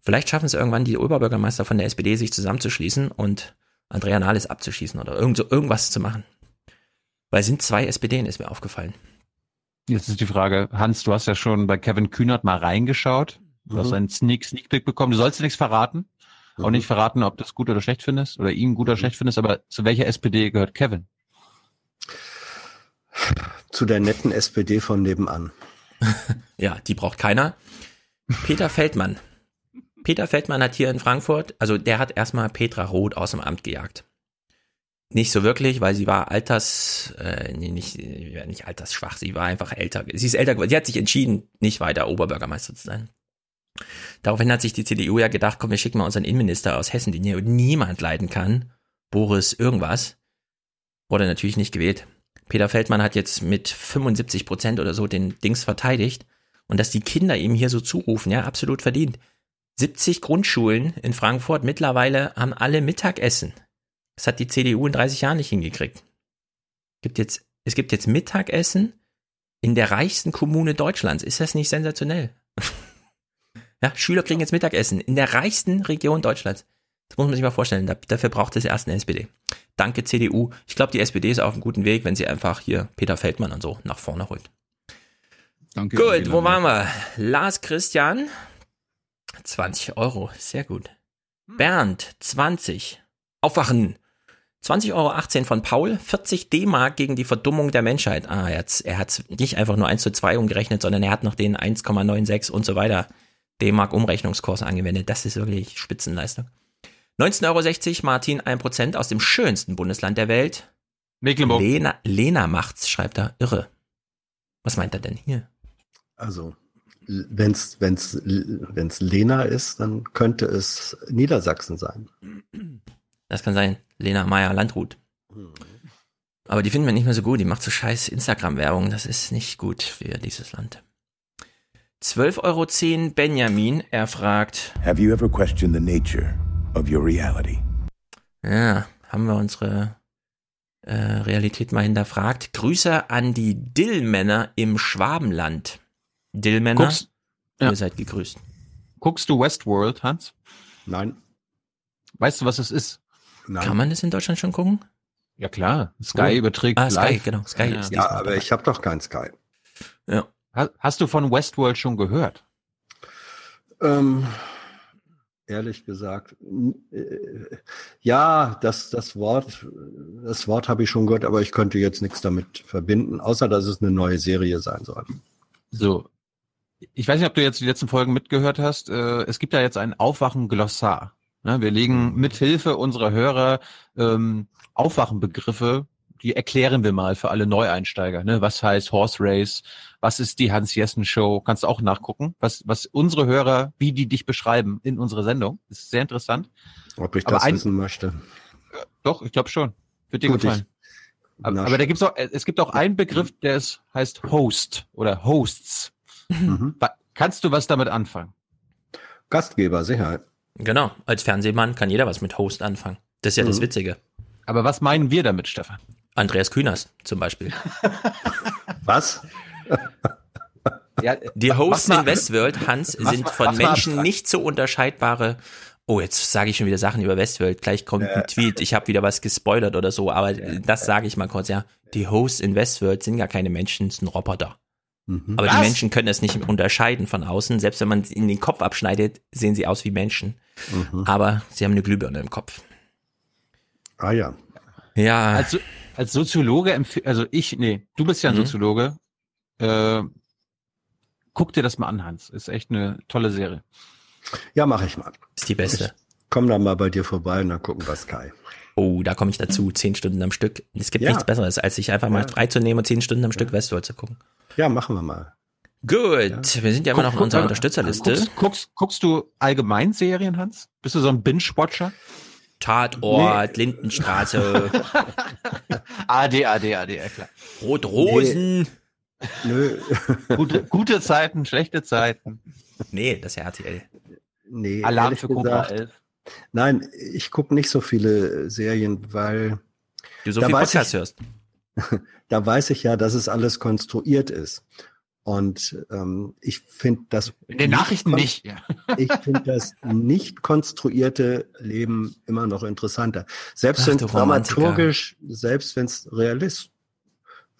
Vielleicht schaffen es irgendwann die Oberbürgermeister von der SPD, sich zusammenzuschließen und Andrea Nahles abzuschießen oder irgend so, irgendwas zu machen. Weil es sind zwei SPDen, ist mir aufgefallen. Jetzt ist die Frage, Hans, du hast ja schon bei Kevin Kühnert mal reingeschaut. Du hast Mhm. einen Sneak, Sneak Peek bekommen. Du sollst nichts verraten. Auch Mhm. nicht verraten, ob du es gut oder schlecht findest oder ihn gut oder schlecht findest, aber zu welcher SPD gehört Kevin? Zu der netten SPD von nebenan. Ja, die braucht keiner. Peter Feldmann. Peter Feldmann hat hier in Frankfurt, also der hat erstmal Petra Roth aus dem Amt gejagt. Nicht so wirklich, weil sie war alters, äh, nee, nicht, nicht altersschwach, sie war einfach älter. Sie ist älter geworden. Sie hat sich entschieden, nicht weiter Oberbürgermeister zu sein. Daraufhin hat sich die CDU ja gedacht, komm, wir schicken mal unseren Innenminister aus Hessen, den hier niemand leiden kann, Boris irgendwas. Wurde natürlich nicht gewählt. Peter Feldmann hat jetzt mit 75 Prozent oder so den Dings verteidigt. Und dass die Kinder ihm hier so zurufen, ja, absolut verdient. 70 Grundschulen in Frankfurt mittlerweile haben alle Mittagessen. Das hat die CDU in 30 Jahren nicht hingekriegt. Gibt jetzt, es gibt jetzt Mittagessen in der reichsten Kommune Deutschlands. Ist das nicht sensationell? Ja, Schüler kriegen jetzt Mittagessen in der reichsten Region Deutschlands. Das muss man sich mal vorstellen. dafür braucht es erst eine SPD. Danke CDU. Ich glaube, die SPD ist auf einem guten Weg, wenn sie einfach hier Peter Feldmann und so nach vorne holt. Danke. Gut, wo waren wir? Lars Christian, 20 Euro, sehr gut. Bernd, 20. Aufwachen. 20,18 Euro von Paul, 40 D-Mark gegen die Verdummung der Menschheit. Ah, er hat hat's nicht einfach nur 1 zu 2 umgerechnet, sondern er hat noch den 1,96 und so weiter D-Mark Umrechnungskurs angewendet. Das ist wirklich Spitzenleistung. 19,60 Euro Martin, 1% aus dem schönsten Bundesland der Welt. Mecklenburg. Lena, Lena macht's, schreibt er. Irre. Was meint er denn hier? Also, wenn's, wenn's, wenn's Lena ist, dann könnte es Niedersachsen sein. Das kann sein. Lena Meyer-Landrut. Aber die finden wir nicht mehr so gut. Die macht so scheiß Instagram-Werbung. Das ist nicht gut für dieses Land. 12,10 Euro Benjamin. Er fragt. Have you ever questioned the nature of your reality? Ja, haben wir unsere äh, Realität mal hinterfragt. Grüße an die Dillmänner im Schwabenland. Dillmänner, Guckst- ja. ihr seid gegrüßt. Guckst du Westworld, Hans? Nein. Weißt du, was es ist? Nein. Kann man das in Deutschland schon gucken? Ja klar, Sky Oh. überträgt Ah, Sky, live. genau, Sky ja. ist Ja, aber ich habe doch kein Sky. Ja. Ha- Hast du von Westworld schon gehört? Ähm, ehrlich gesagt, äh, ja, das, das Wort, das Wort habe ich schon gehört, aber ich könnte jetzt nichts damit verbinden, außer dass es eine neue Serie sein soll. So. Ich weiß nicht, ob du jetzt die letzten Folgen mitgehört hast. Äh, Es gibt da jetzt ein Aufwachen-Glossar. Ne, Wir legen mithilfe unserer Hörer ähm, Aufwachenbegriffe, die erklären wir mal für alle Neueinsteiger. Ne? Was heißt Horse Race? Was ist die Hans-Jessen-Show? Kannst du auch nachgucken, was, was unsere Hörer, wie die dich beschreiben in unserer Sendung. Das ist sehr interessant. Ob ich Aber das ein- wissen möchte. Doch, ich glaube schon. Wird dir Gut, gefallen. ich- Aber, da gibt's auch, es gibt auch einen Begriff, der ist, heißt Host oder Hosts. Mhm. Kannst du was damit anfangen? Gastgeber, Sicherheit. Genau, als Fernsehmann kann jeder was mit Host anfangen. Das ist ja das Mhm. Witzige. Aber was meinen wir damit, Stefan? Andreas Kühners zum Beispiel. Was? Ja, Die Hosts in Westworld, Hans, mach sind von mal Menschen nicht so unterscheidbare. Oh, jetzt sage ich schon wieder Sachen über Westworld. Gleich kommt ein Tweet. Ich habe wieder was gespoilert oder so. Aber das sage ich mal kurz. Ja, die Hosts in Westworld sind gar keine Menschen, es sind Roboter. Mhm. Aber Was? die Menschen können es nicht unterscheiden von außen. Selbst wenn man ihnen den Kopf abschneidet, sehen sie aus wie Menschen. Mhm. Aber sie haben eine Glühbirne im Kopf. Ah ja. Ja, als, als Soziologe, empf- also ich, nee, du bist ja ein Mhm. Soziologe. Äh, guck dir das mal an, Hans. Ist echt eine tolle Serie. Ja, mache ich mal. ist die beste. Komm dann mal bei dir vorbei und dann gucken wir Sky. Oh, da komme ich dazu. Zehn Stunden am Stück. Es gibt Ja. nichts Besseres, als sich einfach mal Ja. freizunehmen und zehn Stunden am Stück Westworld zu gucken. Ja, machen wir mal. Gut, wir sind ja immer noch in Guck- unserer guck- Unterstützerliste. Guckst, guckst, guckst du allgemein Serien, Hans? Bist du so ein Binge-Watcher? Tatort, Lindenstraße, AD, AD, AD, ja klar. Rotrosen. Nö, Gute, gute Zeiten, schlechte Zeiten. Nee, das ist ja RTL. nee. Alarm für Cobra gesagt, 11. Nein, ich gucke nicht so viele Serien, weil Du so Da viel weiß Podcast ich- hörst. da weiß ich ja, dass es alles konstruiert ist. Und ähm, ich finde das In den Nachrichten nicht. Ja. Ich finde das nicht konstruierte Leben immer noch interessanter. Selbst wenn es dramaturgisch, selbst wenn es realist,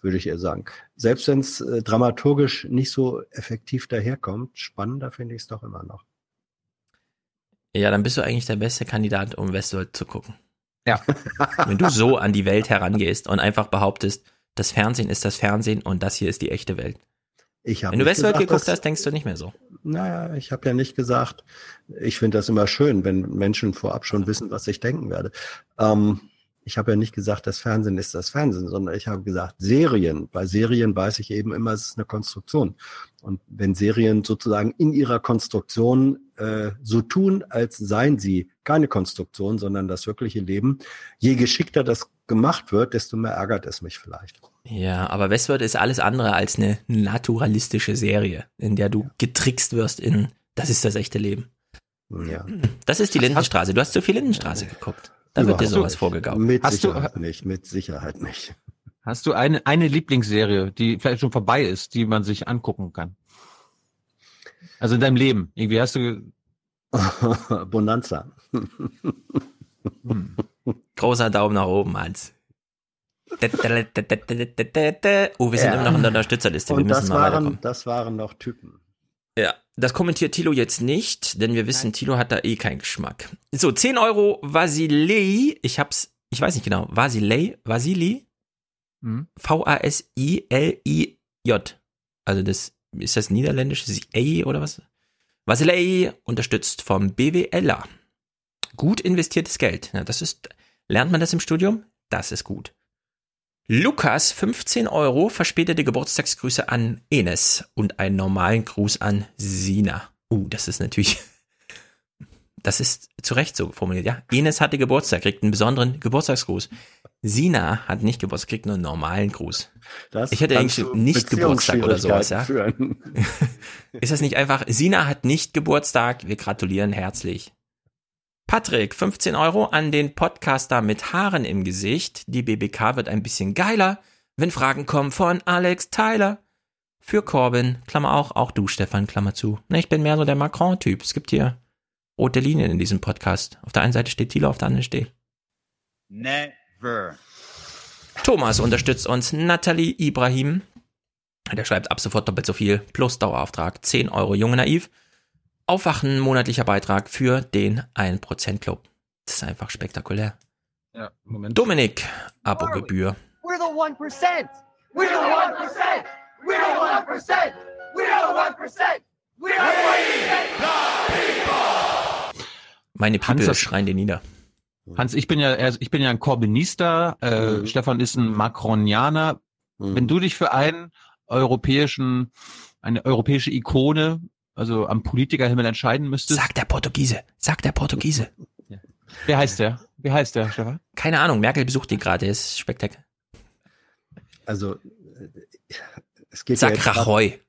würde ich eher sagen, selbst wenn es äh, dramaturgisch nicht so effektiv daherkommt, spannender finde ich es doch immer noch. Ja, dann bist du eigentlich der beste Kandidat, um Westworld zu gucken. Ja. Wenn du so an die Welt herangehst und einfach behauptest, das Fernsehen ist das Fernsehen und das hier ist die echte Welt. Ich Wenn du Westworld gesagt, geguckt dass- hast, denkst du nicht mehr so. Naja, ich habe ja nicht gesagt, ich finde das immer schön, wenn Menschen vorab schon wissen, was ich denken werde. Ähm, ich habe ja nicht gesagt, das Fernsehen ist das Fernsehen, sondern ich habe gesagt Serien. Bei Serien weiß ich eben immer, es ist eine Konstruktion. Und wenn Serien sozusagen in ihrer Konstruktion äh, so tun, als seien sie keine Konstruktion, sondern das wirkliche Leben, je geschickter das gemacht wird, desto mehr ärgert es mich vielleicht. Ja, aber Westworld ist alles andere als eine naturalistische Serie, in der du getrickst wirst in das ist das echte Leben. Ja. Das ist die Lindenstraße. Du hast zu viel Lindenstraße geguckt. Da wird dir sowas vorgegaukelt. Mit Hast du- Sicherheit nicht, mit Sicherheit nicht. Hast du eine, eine Lieblingsserie, die vielleicht schon vorbei ist, die man sich angucken kann? Also in deinem Leben. Irgendwie hast du. Bonanza. Großer Daumen nach oben, Hans. Oh, wir sind Ja. immer noch in der Unterstützerliste. Wir Und müssen das mal waren, das waren noch Typen. Ja, das kommentiert Thilo jetzt nicht, denn wir wissen, Thilo hat da eh keinen Geschmack. So, 10 Euro Vasilei. Ich hab's, ich weiß nicht genau. Vasilei, Vasili? Hm? V-A-S-I-L-I-J. Also das, ist das niederländisch? Ist das A oder was? Vasilei unterstützt vom BWLer. Gut investiertes Geld. Ja, das ist, lernt man das im Studium? Das ist gut. Lukas, 15 Euro, verspätete Geburtstagsgrüße an Enes und einen normalen Gruß an Sina. Uh, das ist natürlich, das ist zu Recht so formuliert, ja. Enes hatte Geburtstag, kriegt einen besonderen Geburtstagsgruß. Sina hat nicht Geburtstag, kriegt nur einen normalen Gruß. Das ich hätte eigentlich nicht Geburtstag oder sowas, ja. Ist das nicht einfach, Sina hat nicht Geburtstag, wir gratulieren herzlich. Patrick, 15 Euro an den Podcaster mit Haaren im Gesicht. Die BBK wird ein bisschen geiler, wenn Fragen kommen von Alex Tyler. Für Corbin, Klammer auch, auch du, Stefan, Klammer zu. Ne, ich bin mehr so der Macron-Typ. Es gibt hier rote Linien in diesem Podcast. Auf der einen Seite steht Thilo, auf der anderen steht. Never. Thomas unterstützt uns. Nathalie Ibrahim. Der schreibt ab sofort doppelt so viel. Plus Dauerauftrag. 10 Euro. Junge Naiv. Aufwachen, monatlicher Beitrag für den 1% Club. Das ist einfach spektakulär. Ja, Moment. Dominik, Abogebühr. We're the 1%. We're the 1%. We're the 1%. We're the 1%. We're the 1%. Meine Hans, People das- schreien dir nieder. Hans, ich bin ja, ich bin ja ein Corbynista, äh, Mhm. Stefan ist ein Macronianer. Mhm. Wenn du dich für einen europäischen, eine europäische Ikone, also am Politikerhimmel entscheiden müsstest, Sag der Portugiese. Sag der Portugiese. wer heißt der? Wie heißt der, Stefan? Keine Ahnung, Merkel besucht ihn gerade. Ist spektakulär. Also, äh, es geht ja Sag jetzt grad- Rajoy.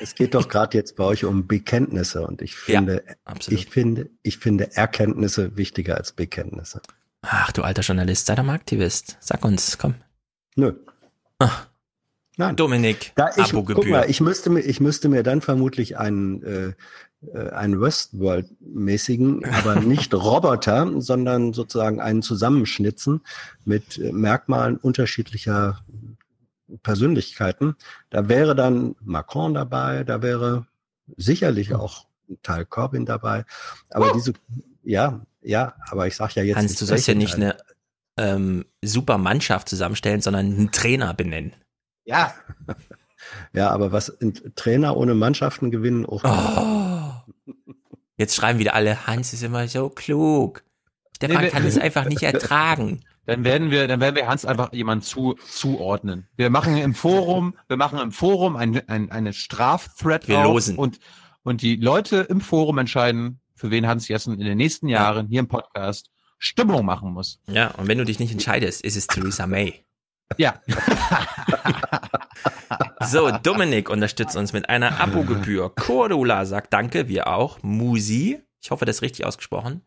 Es geht doch gerade jetzt bei euch um Bekenntnisse und ich finde, absolut. ich finde, ich finde Erkenntnisse wichtiger als Bekenntnisse. Ach, du alter Journalist, sei doch mal Aktivist. Sag uns, komm. Nö. Nein. Dominik, Da ich, guck Abogebühr. mal, ich müsste mir, ich müsste mir dann vermutlich einen, äh, äh, einen Westworld-mäßigen, aber nicht Roboter, sondern sozusagen einen zusammenschnitzen mit äh, Merkmalen unterschiedlicher Persönlichkeiten. Da wäre dann Macron dabei, da wäre sicherlich auch ein Teil Corbyn dabei. Aber diese, ja, ja, aber ich sage ja jetzt Hans, du sollst ja nicht eine ähm, super Mannschaft zusammenstellen, sondern einen Trainer benennen. Ja. Ja, aber was ein Trainer ohne Mannschaften gewinnen auch. Oh. Jetzt schreiben wieder alle, Hans ist immer so klug. Stefan Nee, kann es einfach nicht ertragen. Dann werden wir, dann werden wir Hans einfach jemand zu, zuordnen. Wir machen im Forum, wir machen im Forum ein, ein, eine Strafthread Wir auf losen. und, und die Leute im Forum entscheiden, für wen Hans Jessen in den nächsten Jahren hier im Podcast Stimmung machen muss. Ja, und wenn du dich nicht entscheidest, ist es Theresa May. Ja. So, Dominik unterstützt uns mit einer Abogebühr. Cordula sagt Danke, wir auch. Musi, ich hoffe, das ist richtig ausgesprochen.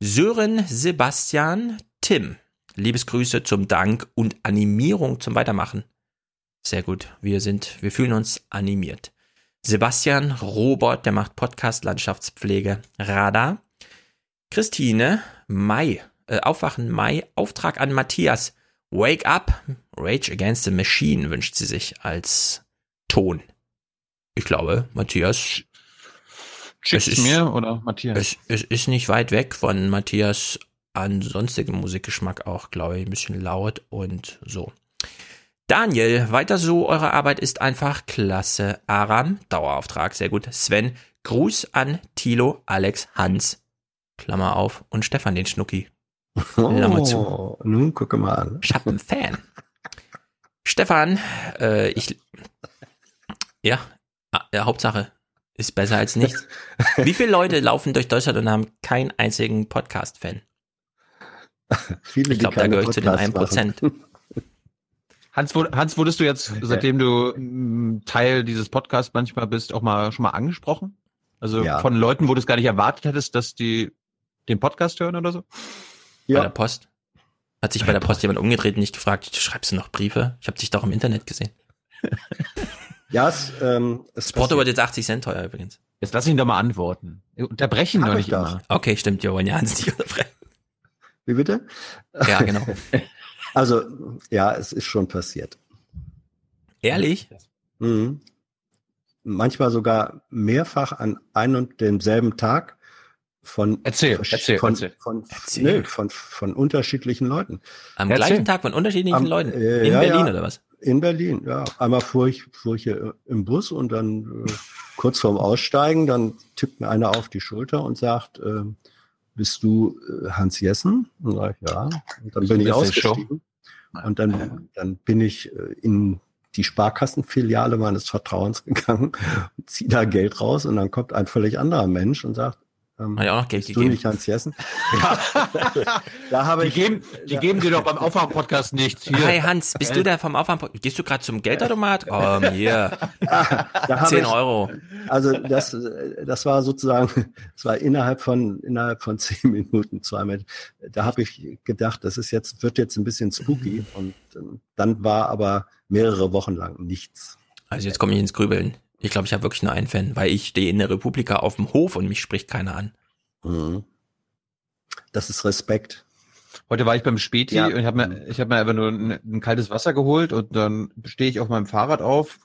Sören, Sebastian, Tim. Liebesgrüße zum Dank und Animierung zum Weitermachen. Sehr gut, wir sind, wir fühlen uns animiert. Sebastian, Robert, der macht Podcast Landschaftspflege, Radar. Christine, Mai, äh, Aufwachen Mai, Auftrag an Matthias. Wake up, Rage Against the Machine wünscht sie sich als Ton. Ich glaube, Matthias. Schick's es ist- mir oder Matthias? Es, es ist nicht weit weg von Matthias ansonstigem Musikgeschmack auch, glaube ich, ein bisschen laut und so. Daniel, weiter so, eure Arbeit ist einfach klasse. Aram, Dauerauftrag, sehr gut. Sven, Gruß an Tilo, Alex, Hans, Klammer auf, und Stefan den Schnucki. Hör mal zu. Oh, nun gucke mal an. Ich hab einen Fan. Stefan, äh, ich. Ja, ah, ja, Hauptsache ist besser als nichts. Wie viele Leute laufen durch Deutschland und haben keinen einzigen Podcast-Fan? Viele, Ich glaube, da gehöre ich zu den Podcasts 1%. machen. Hans, Hans, wurdest du jetzt, seitdem du mm, Teil dieses Podcasts manchmal bist, auch mal schon mal angesprochen? Also Ja. von Leuten, wo du es gar nicht erwartet hättest, dass die den Podcast hören oder so? Bei der Post. Hat sich bei der Post jemand umgedreht und nicht gefragt, schreibst du noch Briefe? Ich habe dich doch im Internet gesehen. Ja, es, ähm, es Porto wird jetzt 80 Cent teuer übrigens. Jetzt lass ihn doch mal antworten. Unterbrechen Hab doch ich nicht doch. immer. Okay, stimmt, wir wollen ja Hans nicht unterbrechen. Wie bitte? Ja, genau. Also, ja, es ist schon passiert. Ehrlich? Mhm. Manchmal sogar mehrfach an einem und demselben Tag von Erzähl, erzähl, von, erzähl. Von, Erzähl. Nee, von, von unterschiedlichen Leuten. Am Erzähl. gleichen Tag von unterschiedlichen Am- Leuten. äh, In ja, Berlin ja. oder was? In Berlin, ja. Einmal fuhr ich, fuhr ich hier im Bus und dann äh, kurz vorm Aussteigen, dann tippt mir einer auf die Schulter und sagt, äh, bist du äh, Hans Jessen? Und sag ich, ja. Und dann bin ich ausgestiegen. Und dann, dann bin ich äh, in die Sparkassenfiliale meines Vertrauens gegangen und ziehe da Geld raus und dann kommt ein völlig anderer Mensch und sagt, ähm, Hat ja auch noch Geld bist du gegeben. nicht Hans Jessen? da habe Die ich geben, die geben dir doch beim Aufwärm-Podcast nichts. Hier. Hi Hans, bist du der vom Aufwand? Gehst du gerade zum Geldautomat? Komm, hier. da habe 10 ich, Euro. Also das, äh, das war sozusagen, das war innerhalb von innerhalb von zehn Minuten zwei Minuten. Da habe ich gedacht, das ist jetzt wird jetzt ein bisschen spooky und ähm, dann war aber mehrere Wochen lang nichts. Also jetzt komme ich ins Grübeln. Ich glaube, ich habe wirklich nur einen Fan, weil ich stehe in der Republika auf dem Hof und mich spricht keiner an. Mhm. Das ist Respekt. Heute war ich beim Späti Ja. und ich habe mir, ich habe mir einfach nur ein, ein kaltes Wasser geholt und dann stehe ich auf meinem Fahrrad auf,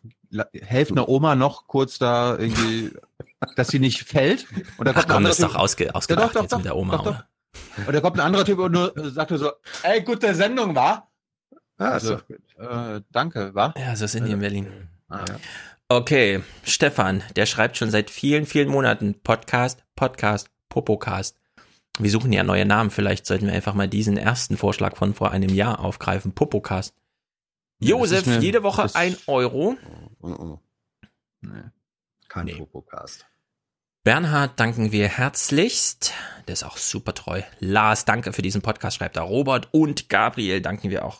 helfe einer Oma noch kurz da irgendwie, dass sie nicht fällt. Und da Ach kommt ein komm, das ist doch Typ- ausge, Ja, ausgedacht doch, doch, jetzt doch, mit der Oma, doch, doch. oder? Und da kommt ein anderer Typ und nur sagt nur so, ey, gute Sendung, war? Ah, Also, äh, danke, war? Ja, so sind die in Berlin. Ah, ja. Okay, Stefan, der schreibt schon seit vielen, vielen Monaten Podcast, Podcast, Popocast. Wir suchen ja neue Namen. Vielleicht sollten wir einfach mal diesen ersten Vorschlag von vor einem Jahr aufgreifen. Popocast. Ja, Josef, mir- jede Woche das- ein Euro. Mhm. Nee. Kein Nee. Popocast. Bernhard danken wir herzlichst. Der ist auch super treu. Lars, danke für diesen Podcast, schreibt er. Robert und Gabriel danken wir auch.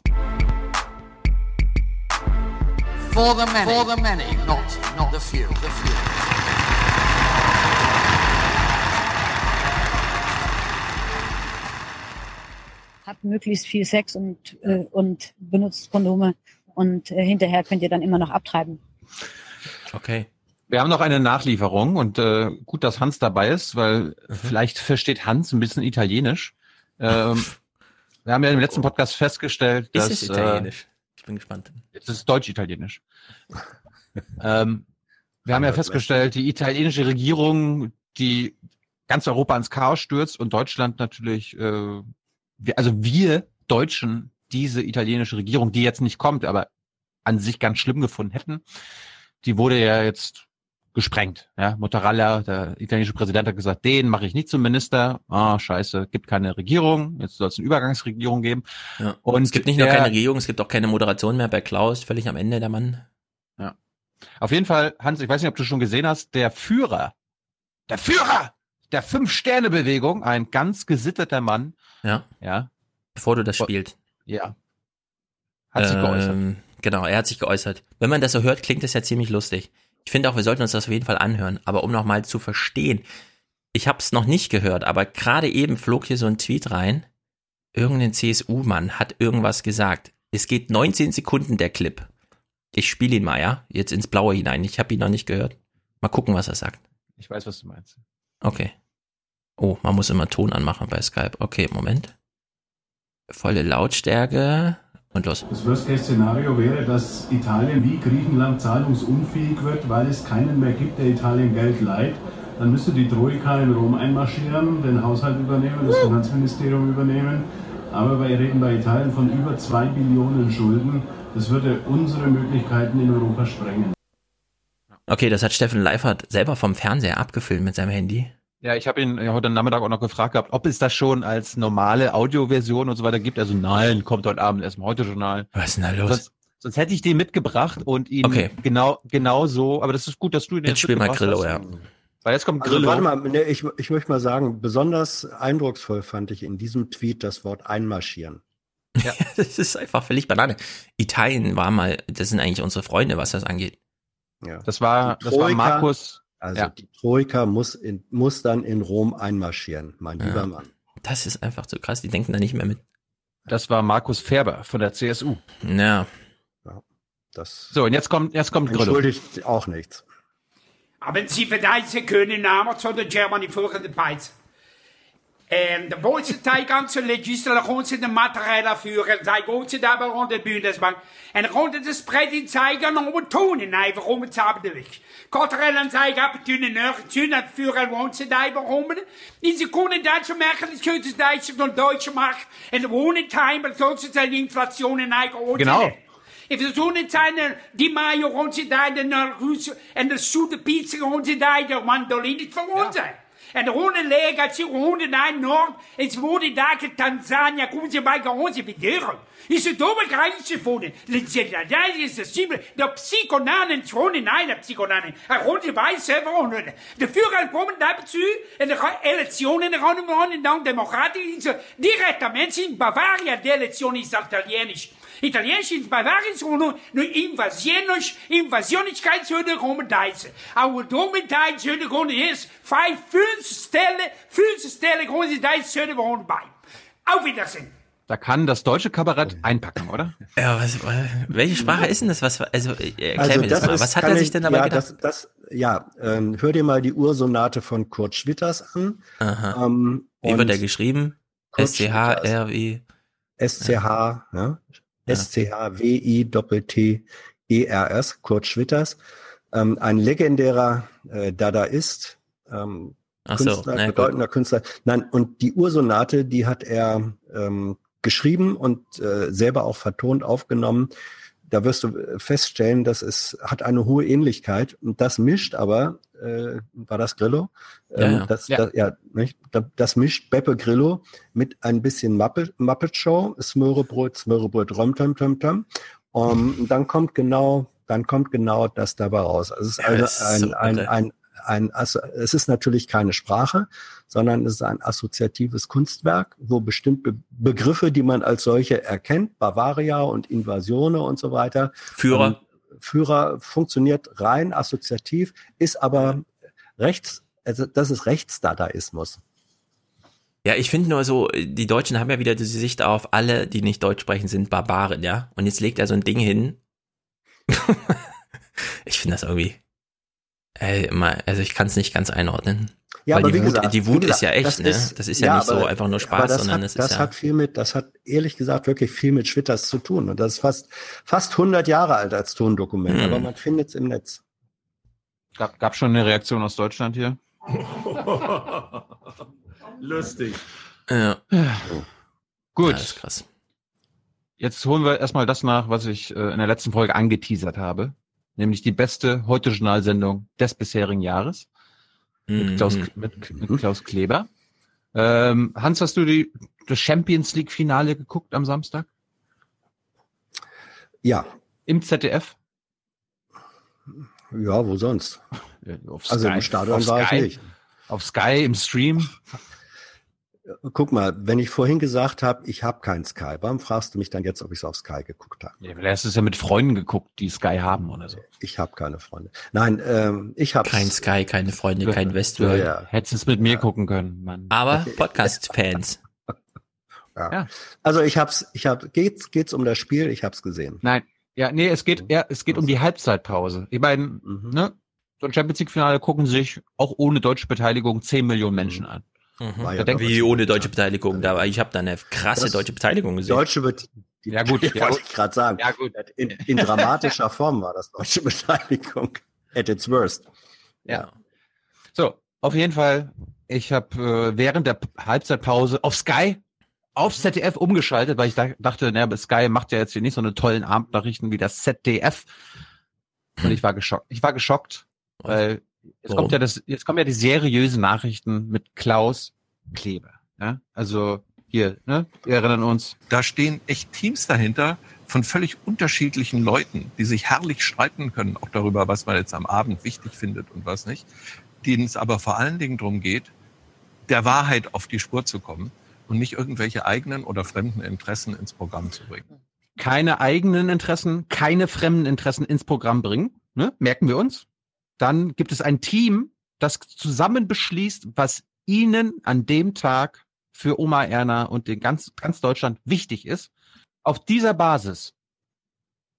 For the many, for the many, not not the few. The few. habt möglichst viel Sex und, äh, und benutzt Kondome und äh, hinterher könnt ihr dann immer noch abtreiben. Okay. Wir haben noch eine Nachlieferung und äh, gut, dass Hans dabei ist, weil vielleicht versteht Hans ein bisschen Italienisch. Ähm, wir haben ja im letzten Podcast festgestellt, Ist dass es italienisch? Bin gespannt. Es ist deutsch-italienisch. ähm, wir haben ja festgestellt, die italienische Regierung, die ganz Europa ins Chaos stürzt und Deutschland natürlich, äh, wir, also wir Deutschen diese italienische Regierung, die jetzt nicht kommt, aber an sich ganz schlimm gefunden hätten, die wurde ja jetzt gesprengt. Ja, Mottarella, der italienische Präsident, hat gesagt, den mache ich nicht zum Minister. Ah, scheiße, gibt keine Regierung. Jetzt soll es eine Übergangsregierung geben. Ja. Und es gibt nicht nur der- keine Regierung, es gibt auch keine Moderation mehr bei Klaus, völlig am Ende der Mann. Ja. Auf jeden Fall, Hans, ich weiß nicht, ob du schon gesehen hast, der Führer, der Führer der Fünf-Sterne-Bewegung, ein ganz gesitteter Mann, Ja. ja, Bevor du das spielst. ja, hat sich Ähm, geäußert. Genau, er hat sich geäußert. Wenn man das so hört, klingt das ja ziemlich lustig. Ich finde auch, wir sollten uns das auf jeden Fall anhören. Aber um nochmal zu verstehen, ich habe es noch nicht gehört, aber gerade eben flog hier so ein Tweet rein. Irgendein CSU-Mann hat irgendwas gesagt. Es geht 19 Sekunden der Clip. Ich spiele ihn mal, ja? Jetzt ins Blaue hinein. Ich habe ihn noch nicht gehört. Mal gucken, was er sagt. Ich weiß, was du meinst. Okay. Oh, man muss immer Ton anmachen bei Skype. Okay, Moment. Volle Lautstärke und los. Das Worst-Case-Szenario wäre, dass Italien wie Griechenland zahlungsunfähig wird, weil es keinen mehr gibt, der Italien Geld leiht. Dann müsste die Troika in Rom einmarschieren, den Haushalt übernehmen, das Finanzministerium übernehmen. Aber wir reden bei Italien von über zwei Billionen Schulden. Das würde unsere Möglichkeiten in Europa sprengen. Okay, das hat Steffen Leifert selber vom Fernseher abgefilmt mit seinem Handy. Ja, ich habe ihn ja, heute Nachmittag auch noch gefragt gehabt, ob es das schon als normale Audioversion und so weiter gibt. Also nein, kommt heute Abend erst im Heute-Journal. Was ist denn da los? Sonst, sonst hätte ich den mitgebracht und ihn Okay. genau, genau so, aber das ist gut, dass du ihn Jetzt spiel mal mitgebracht Grillo, hast. ja. Weil jetzt kommt Also Grillo. warte mal, ne, ich, ich möchte mal sagen, besonders eindrucksvoll fand ich in diesem Tweet das Wort einmarschieren. Ja. das ist einfach völlig Banane. Italien war mal, das sind eigentlich unsere Freunde, was das angeht. Ja. Das war, das war Markus. Also Ja. die Troika muss, in, muss dann in Rom einmarschieren, mein Ja. lieber Mann. Das ist einfach so krass, die denken da nicht mehr mit. Das war Markus Ferber von der CSU. Ja. Das So, und jetzt kommt, jetzt kommt Grillo. entschuldigt auch nichts. Aber sie verdeisen können namens van de Germany volgende pijs. En de Volkspartij ganze legislatie ze de materialen führen. Zij gaan ze daar rond de Bundesbank. En rond de spreiding zeigen om het tonen even om het hebben de weg. Kotrellen zeigen hebben toen een uur, toen het führen woont ze daar waarom. En ze kunnen dat zo merken, dat kunnen ze Duitse door Deutsche Mark. En de wonen time, dat ze zijn inflatie en eigen Genau. If the zone zijn die maaien rond ze daar de Russen en de zoete pizza rond ze daar de mandolin niet voor ons zijn. En de honden naar Noord ze worden daar in Tanzania komen ze bij ons bederen. Is het grijze vonden. Dat is de simple. De psychonanen schon in einer psychonanen. Er rond bij zeven honden. De Führer komen dazu en de Elektionen gaan we en dan democratisch directament in Bavaria. De Elektion is italienisch. Italienisch in Bavaria is gewoon nu invasionisch, invasionischkeitshunde komen Duitse. Oude domme Duitse hunde gewoon eerst vijf, fünf stellen, fünf stellen gewoon die Duitse hunde gewoon bij. Auf Wiedersehen. Da kann das deutsche Kabarett einpacken, oder? Ja, was, welche Sprache ist denn das? Was, also, äh, erklär Also mir das, das mal. ist- Was hat er sich ich- denn dabei ja, gedacht? Das, das, ja, ähm, hör dir mal die Ursonate von Kurt Schwitters an. Aha. Ähm, Wie wird und er geschrieben? S-C-H-R-W. SCH, ja. S-C-H-W-I-T-T-E-R-S, Kurt Schwitters. Ähm, ein legendärer äh, Dadaist, ähm, Ach so, Künstler, na gut. bedeutender Künstler. Nein, und die Ursonate, die hat er ähm, geschrieben und äh, selber auch vertont aufgenommen. Da wirst du feststellen, dass es hat eine hohe Ähnlichkeit und das mischt aber, äh, war das Grillo? Ja, ja. Das, Ja. Das, ja nicht? Da- das mischt Beppe Grillo mit ein bisschen Muppet, Muppet Show, Smörebrot, Smörebrot, Rom, Tom, Tom, Tom. Um, dann kommt genau, dann kommt genau das dabei raus. Also es ist also ein, so ein, ein, ein, also es ist natürlich keine Sprache, sondern es ist ein assoziatives Kunstwerk, wo bestimmte Begriffe, die man als solche erkennt, Bavaria und Invasione und so weiter. Führer. ähm, Führer funktioniert rein assoziativ, ist aber rechts, also das ist Rechtsdadaismus. Ja, ich finde nur so, die Deutschen haben ja wieder diese Sicht auf, alle, die nicht Deutsch sprechen, sind Barbaren, ja? Und jetzt legt er so ein Ding hin. ich finde das irgendwie. Ey, mal, also ich kann es nicht ganz einordnen. Ja, Weil aber die wie Wut, gesagt, die wie Wut gesagt, ist ja echt, ne? Das ist ja, nicht so aber- einfach nur Spaß, das sondern hat, es ist das ja. hat viel mit, das hat ehrlich gesagt wirklich viel mit Schwitters zu tun. Und das ist fast, fast 100 Jahre alt als Tondokument, Hm. aber man findet es im Netz. Gab, gab schon eine Reaktion aus Deutschland hier? Lustig. Ja. Gut. Ja, das ist krass. Jetzt holen wir erstmal das nach, was ich äh, in der letzten Folge angeteasert habe. Nämlich die beste Heute-Journal-Sendung des bisherigen Jahres. Mit Klaus, Mhm. mit, mit Klaus Kleber. Ähm, Hans, hast du die, das Champions League-Finale geguckt am Samstag? Ja. Im ZDF? Ja, wo sonst? Auf Also im Sky. Stadion Auf war Sky. ich nicht. Auf Sky, im Stream? Guck mal, wenn ich vorhin gesagt habe, ich habe keinen Sky, warum fragst du mich dann jetzt, ob ich es auf Sky geguckt habe? Ja, vielleicht hast du es ja mit Freunden geguckt, die Sky haben oder so. Ich habe keine Freunde. Nein, ähm, ich habe Kein Sky, keine Freunde, kein Ja, Westworld. ja. Hättest es mit mir gucken können, Mann. Aber Podcast-Fans. Ja. Ja. Also ich hab's, ich hab, geht's, geht's um das Spiel, ich hab's gesehen. Nein, ja, nee, es geht, ja, es geht um die Halbzeitpause. Ich meine, ne, so ein Champions League-Finale gucken sich auch ohne deutsche Beteiligung 10 Millionen Menschen an. Mhm. War Da denkt- Wie ohne deutsche Beteiligung. Da, ich habe da eine krasse Das- deutsche Beteiligung gesehen. Deutsche die, Ja, gut, ja, ja, wollte ich gerade sagen. Ja, gut. In, in dramatischer Form war das deutsche Beteiligung. At its worst. Ja. So, auf jeden Fall, ich habe äh, während der Halbzeitpause auf Sky, auf ZDF umgeschaltet, weil ich da, dachte, naja, Sky macht ja jetzt hier nicht so eine tollen Abendnachrichten wie das ZDF. Und ich war geschockt. Ich war geschockt, weil Jetzt kommt ja das, jetzt kommen ja die seriösen Nachrichten mit Klaus Kleber. Ja? Also hier, ne? Wir erinnern uns. Da stehen echt Teams dahinter von völlig unterschiedlichen Leuten, die sich herrlich streiten können, auch darüber, was man jetzt am Abend wichtig findet und was nicht, denen es aber vor allen Dingen darum geht, der Wahrheit auf die Spur zu kommen und nicht irgendwelche eigenen oder fremden Interessen ins Programm zu bringen. Keine eigenen Interessen, keine fremden Interessen ins Programm bringen. Ne? Merken wir uns. Dann gibt es ein Team, das zusammen beschließt, was ihnen an dem Tag für Oma Erna und den ganz, ganz Deutschland wichtig ist. Auf dieser Basis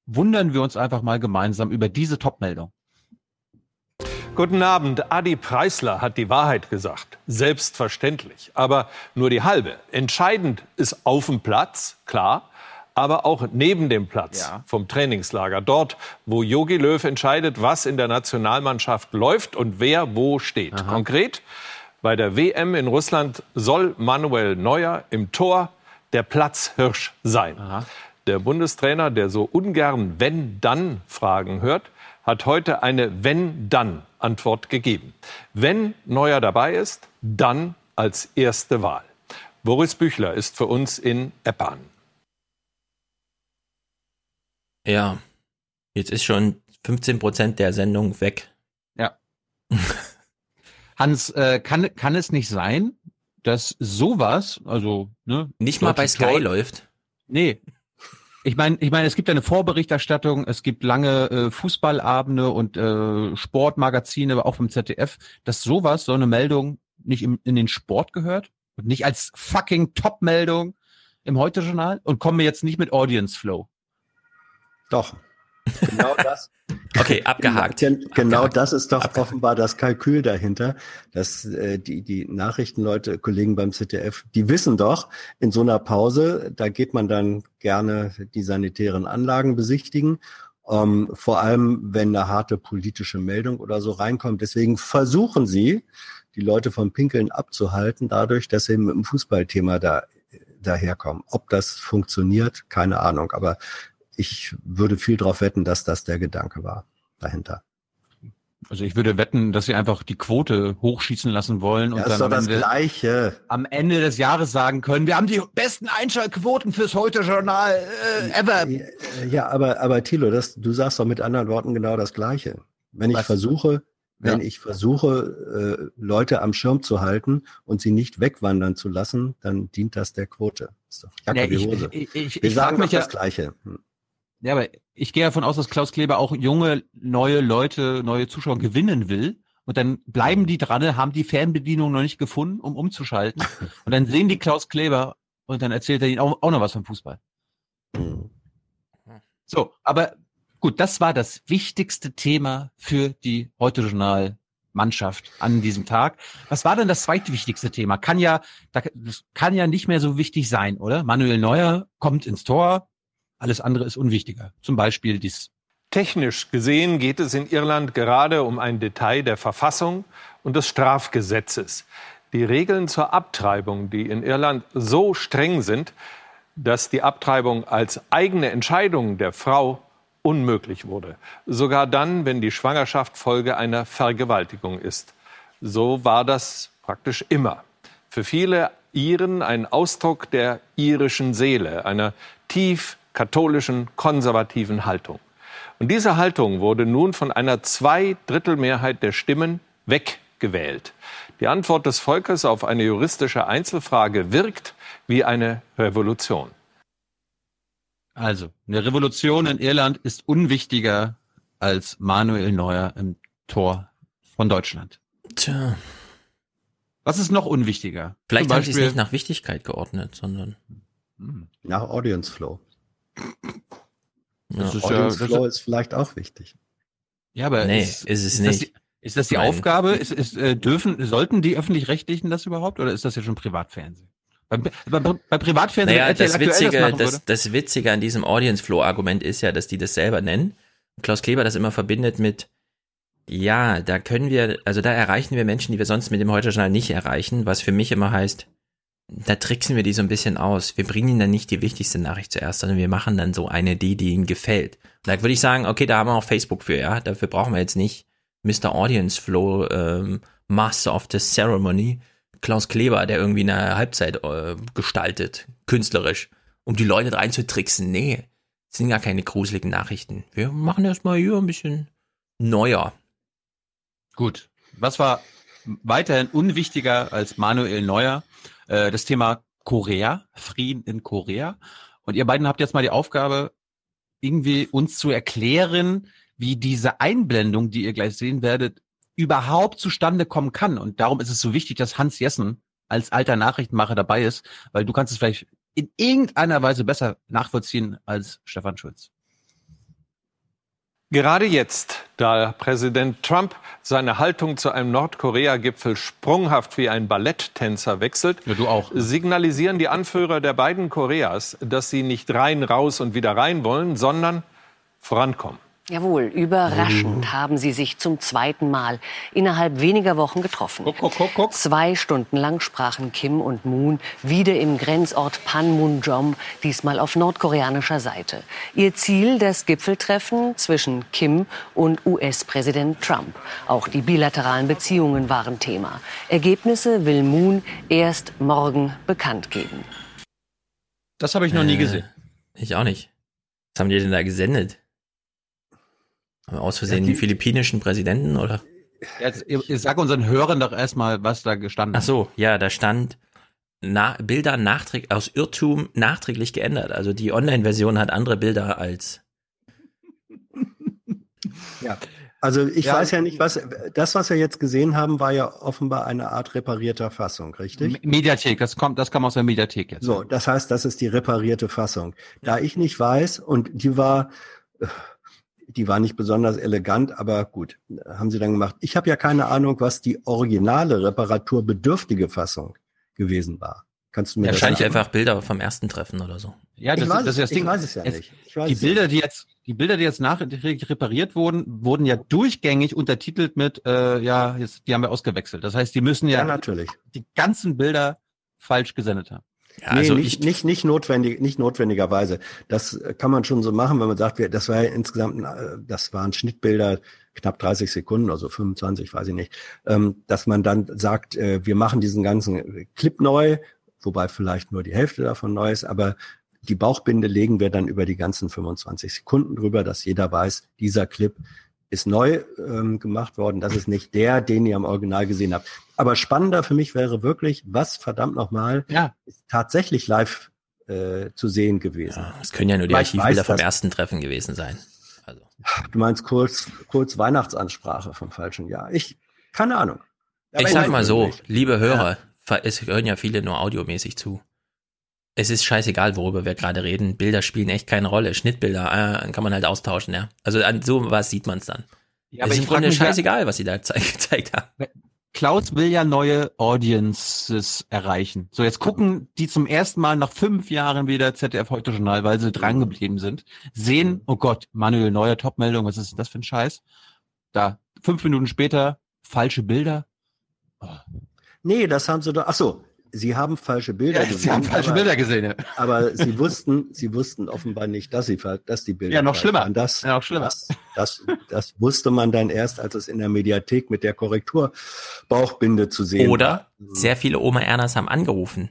wundern wir uns einfach mal gemeinsam über diese Top-Meldung. Guten Abend. Adi Preisler hat die Wahrheit gesagt. Selbstverständlich. Aber nur die halbe. Entscheidend ist auf dem Platz, klar. Aber auch neben dem Platz Ja. vom Trainingslager. Dort, wo Jogi Löw entscheidet, was in der Nationalmannschaft läuft und wer wo steht. Konkret, bei der WM in Russland soll Manuel Neuer im Tor der Platzhirsch sein. Der Bundestrainer, der so ungern Wenn-Dann-Fragen hört, hat heute eine Wenn-Dann-Antwort gegeben. Wenn Neuer dabei ist, dann als erste Wahl. Boris Büchler ist für uns in Eppan. Ja, jetzt ist schon 15 Prozent der Sendung weg. Ja. Hans, äh, kann, kann es nicht sein, dass sowas, also ne, Nicht mal bei Sky läuft. Nee. Ich meine, ich meine, es gibt eine Vorberichterstattung, es gibt lange äh, Fußballabende und äh, Sportmagazine, auch vom ZDF, dass sowas, so eine Meldung nicht im, in den Sport gehört und nicht als fucking Top-Meldung im Heute-Journal und kommen wir jetzt nicht mit Audience Flow. Doch. Genau das. Okay, abgehakt. Gen genau das ist doch offenbar das Kalkül dahinter, dass äh, die, die Nachrichtenleute, Kollegen beim ZDF, die wissen doch, in so einer Pause, da geht man dann gerne die sanitären Anlagen besichtigen. Ähm, vor allem, wenn eine harte politische Meldung oder so reinkommt. Deswegen versuchen sie, die Leute vom Pinkeln abzuhalten, dadurch, dass sie mit dem Fußballthema da daherkommen. Ob das funktioniert, keine Ahnung. Aber ich würde viel darauf wetten, dass das der Gedanke war dahinter. Also ich würde wetten, dass sie einfach die Quote hochschießen lassen wollen und Ja, dann am Ende, am Ende des Jahres sagen können, wir haben die besten Einschaltquoten fürs Heute-Journal äh, ever. Ja, aber, aber Thilo, das, du sagst doch mit anderen Worten genau das Gleiche. Wenn ich Was? versuche, wenn Ja. ich versuche, äh, Leute am Schirm zu halten und sie nicht wegwandern zu lassen, dann dient das der Quote. Ist doch Jacke Ja, wie ich- Hose. ich- ich- Wir ich sagen frag mich doch das ja- Gleiche. Hm. Ja, aber ich gehe davon aus, dass Klaus Kleber auch junge, neue Leute, neue Zuschauer gewinnen will. Und dann bleiben die dran, haben die Fernbedienung noch nicht gefunden, um umzuschalten. Und dann sehen die Klaus Kleber und dann erzählt er ihnen auch, auch noch was vom Fußball. So, aber gut, das war das wichtigste Thema für die heute Journal Mannschaft an diesem Tag. Was war denn das zweitwichtigste Thema? Kann ja, da- das kann ja nicht mehr so wichtig sein, oder? Manuel Neuer kommt ins Tor, alles andere ist unwichtiger. Zum Beispiel dies. Technisch gesehen geht es in Irland gerade um ein Detail der Verfassung und des Strafgesetzes. Die Regeln zur Abtreibung, die in Irland so streng sind, dass die Abtreibung als eigene Entscheidung der Frau unmöglich wurde. Sogar dann, wenn die Schwangerschaft Folge einer Vergewaltigung ist. So war das praktisch immer. Für viele Iren ein Ausdruck der irischen Seele, einer tief katholischen, konservativen Haltung. Und diese Haltung wurde nun von einer Zweidrittelmehrheit der Stimmen weggewählt. Die Antwort des Volkes auf eine juristische Einzelfrage wirkt wie eine Revolution. Also, eine Revolution in Irland ist unwichtiger als Manuel Neuer im Tor von Deutschland. Tja. Was ist noch unwichtiger? Vielleicht Zum haben sie es nicht nach Wichtigkeit geordnet, sondern Nach Audience Flow. Das ist ja, Audience das Flow ist vielleicht auch wichtig. Ja, aber Nee, ist, ist es ist Das nicht. die, ist das die Nein. Aufgabe? Ist, ist, äh, dürfen, sollten die Öffentlich-Rechtlichen das überhaupt oder ist das ja schon Privatfernsehen? Bei, bei, bei Privatfernsehen, Naja, das Witzige, das, würde. das Witzige an diesem Audience Flow Argument ist ja, dass die das selber nennen. Klaus Kleber das immer verbindet mit, ja, da können wir, also da erreichen wir Menschen, die wir sonst mit dem Heute-Journal nicht erreichen, was für mich immer heißt, da tricksen wir die so ein bisschen aus. Wir bringen ihnen dann nicht die wichtigste Nachricht zuerst, sondern wir machen dann so eine, die, die ihnen gefällt. Und da würde ich sagen, okay, da haben wir auch Facebook für, ja, dafür brauchen wir jetzt nicht Mr. Audience Flow, ähm, Master of the Ceremony, Klaus Kleber, der irgendwie eine Halbzeit äh, gestaltet, künstlerisch, um die Leute reinzutricksen. Nee, sind gar keine gruseligen Nachrichten. Wir machen erstmal hier ein bisschen neuer. Gut. Was war weiterhin unwichtiger als Manuel Neuer? Äh, das Thema Korea, Frieden in Korea. Und ihr beiden habt jetzt mal die Aufgabe, irgendwie uns zu erklären, wie diese Einblendung, die ihr gleich sehen werdet, überhaupt zustande kommen kann. Und darum ist es so wichtig, dass Hans Jessen als alter Nachrichtenmacher dabei ist, weil du kannst es vielleicht in irgendeiner Weise besser nachvollziehen als Stefan Schulz. Gerade jetzt, da Präsident Trump seine Haltung zu einem Nordkorea-Gipfel sprunghaft wie ein Balletttänzer wechselt, ja, auch, signalisieren die Anführer der beiden Koreas, dass sie nicht rein, raus und wieder rein wollen, sondern vorankommen. Jawohl, überraschend haben sie sich zum zweiten Mal innerhalb weniger Wochen getroffen. Guck, guck, guck, guck. Zwei Stunden lang sprachen Kim und Moon wieder im Grenzort Panmunjom, diesmal auf nordkoreanischer Seite. Ihr Ziel das Gipfeltreffen zwischen Kim und US-Präsident Trump. Auch die bilateralen Beziehungen waren Thema. Ergebnisse will Moon erst morgen bekannt geben. Das habe ich noch nie Äh, gesehen. Ich auch nicht. Was haben die denn da gesendet? Aus Versehen Ja, die- die philippinischen Präsidenten oder? Jetzt, sag unseren Hörern doch erstmal, was da gestanden Ach so, ja, da stand na, Bilder nachträglich aus Irrtum nachträglich geändert. Also die Online-Version hat andere Bilder als Ja. Also ich Ja. weiß ja nicht, was das, was wir jetzt gesehen haben, war ja offenbar eine Art reparierter Fassung, richtig? Me- Mediathek, das kommt, das kam aus der Mediathek jetzt. So, das heißt, das ist die reparierte Fassung. Da ich nicht weiß, und die war, die war nicht besonders elegant, aber gut, haben sie dann gemacht. Ich habe ja keine Ahnung, was die originale reparaturbedürftige Fassung gewesen war. Kannst du mir wahrscheinlich das sagen? einfach Bilder vom ersten Treffen oder so. Ja, Ich das, weiß das ist ja das es- ich Ding. weiß es ja nicht. Ich weiß die Bilder, ja die jetzt, die Bilder, die jetzt nachträglich repariert wurden, wurden ja durchgängig untertitelt mit, äh, ja, jetzt, die haben wir ausgewechselt. Das heißt, die müssen ja, Ja, natürlich. die ganzen Bilder falsch gesendet haben. Ja, nee, also nicht, ich, nicht, nicht notwendig, nicht notwendigerweise. Das äh, kann man schon so machen, wenn man sagt, das war ja insgesamt, äh, das waren Schnittbilder, knapp 30 Sekunden, also 25, weiß ich nicht, ähm, dass man dann sagt, äh, wir machen diesen ganzen Clip neu, wobei vielleicht nur die Hälfte davon neu ist, aber die Bauchbinde legen wir dann über die ganzen 25 Sekunden drüber, dass jeder weiß, dieser Clip ist neu ähm, gemacht worden. Das ist nicht der, den ihr am Original gesehen habt. Aber spannender für mich wäre wirklich, was verdammt nochmal Ja. ist tatsächlich live äh, zu sehen gewesen. ja, es können ja nur die Archivbilder vom ersten Treffen gewesen sein. Du meinst kurz, kurz Weihnachtsansprache vom falschen Jahr. Ich, keine Ahnung. Aber ich sag mal so, liebe Hörer, ver- es hören ja viele nur audiomäßig zu. Es ist scheißegal, worüber wir gerade reden. Bilder spielen echt keine Rolle. Schnittbilder äh, kann man halt austauschen, ja. Also an so was sieht man es dann. Ja, es ist im Grunde mich ja- scheißegal, was sie da ze gezeigt haben. Klaus will ja neue Audiences erreichen. So, jetzt gucken die zum ersten Mal nach fünf Jahren wieder ZDF heute Journal, weil sie dran geblieben sind, sehen, oh Gott, Manuel Neuer Topmeldung, was ist denn das für ein Scheiß? Da, fünf Minuten später, falsche Bilder. Nee, das haben sie doch. Ach so, sie haben falsche Bilder Ja, gesehen. sie haben falsche aber, Bilder gesehen, ja. Aber sie wussten, sie wussten offenbar nicht, dass sie, dass die Bilder. Ja, noch schlimmer. waren. Das, Ja, noch schlimmer. Das, das, das wusste man dann erst, als es in der Mediathek mit der Korrektur Bauchbinde zu sehen war. Oder sehr viele Oma Ernas haben angerufen.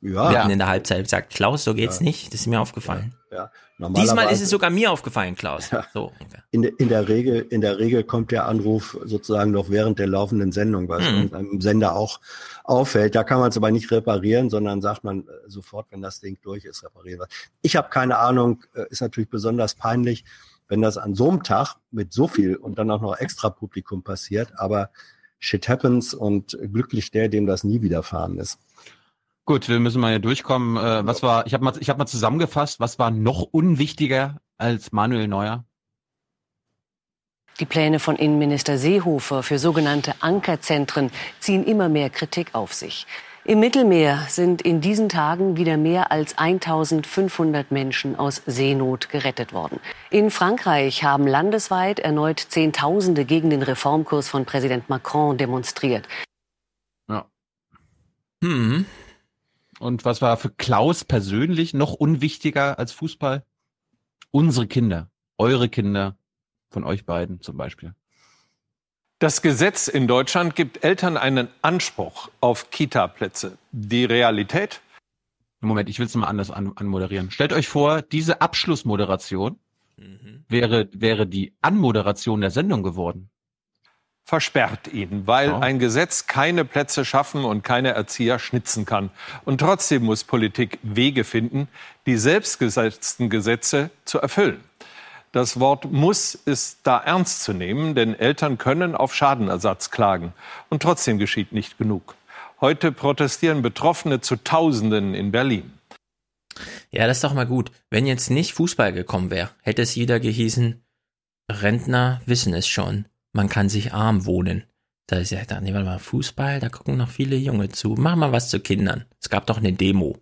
Ja. Mitten in der Halbzeit gesagt, Klaus, so geht's Ja. nicht. Das ist mir aufgefallen. Ja, Diesmal ist es sogar mir aufgefallen, Klaus. So. In, in der Regel, in der Regel kommt der Anruf sozusagen noch während der laufenden Sendung, weil Mhm. es beim Sender auch auffällt. Da kann man es aber nicht reparieren, sondern sagt man äh, sofort, wenn das Ding durch ist, reparieren wir. Ich habe keine Ahnung, äh, ist natürlich besonders peinlich, wenn das an so einem Tag mit so viel und dann auch noch extra Publikum passiert, aber shit happens und glücklich der, dem das nie widerfahren ist. Gut, wir müssen mal hier durchkommen. Äh, was war, ich habe mal, ich habe mal zusammengefasst, was war noch unwichtiger als Manuel Neuer? Die Pläne von Innenminister Seehofer für sogenannte Ankerzentren ziehen immer mehr Kritik auf sich. Im Mittelmeer sind in diesen Tagen wieder mehr als 1500 Menschen aus Seenot gerettet worden. In Frankreich haben landesweit erneut Zehntausende gegen den Reformkurs von Präsident Macron demonstriert. Ja. Hm. Und was war für Klaus persönlich noch unwichtiger als Fußball? Unsere Kinder, eure Kinder, von euch beiden zum Beispiel. Das Gesetz in Deutschland gibt Eltern einen Anspruch auf Kita-Plätze. Die Realität? Moment, ich will es mal anders an, anmoderieren. Stellt euch vor, diese Abschlussmoderation Mhm. wäre, wäre die Anmoderation der Sendung geworden. Versperrt ihn, weil ein Gesetz keine Plätze schaffen und keine Erzieher schnitzen kann. Und trotzdem muss Politik Wege finden, die selbstgesetzten Gesetze zu erfüllen. Das Wort muss ist da ernst zu nehmen, denn Eltern können auf Schadenersatz klagen. Und trotzdem geschieht nicht genug. Heute protestieren Betroffene zu Tausenden in Berlin. Ja, das ist doch mal gut. Wenn jetzt nicht Fußball gekommen wäre, hätte es wieder gehießen, Rentner wissen es schon. Man kann sich arm wohnen. Da ist ja, nee, warte mal, Fußball, da gucken noch viele Junge zu. Mach mal was zu Kindern. Es gab doch eine Demo.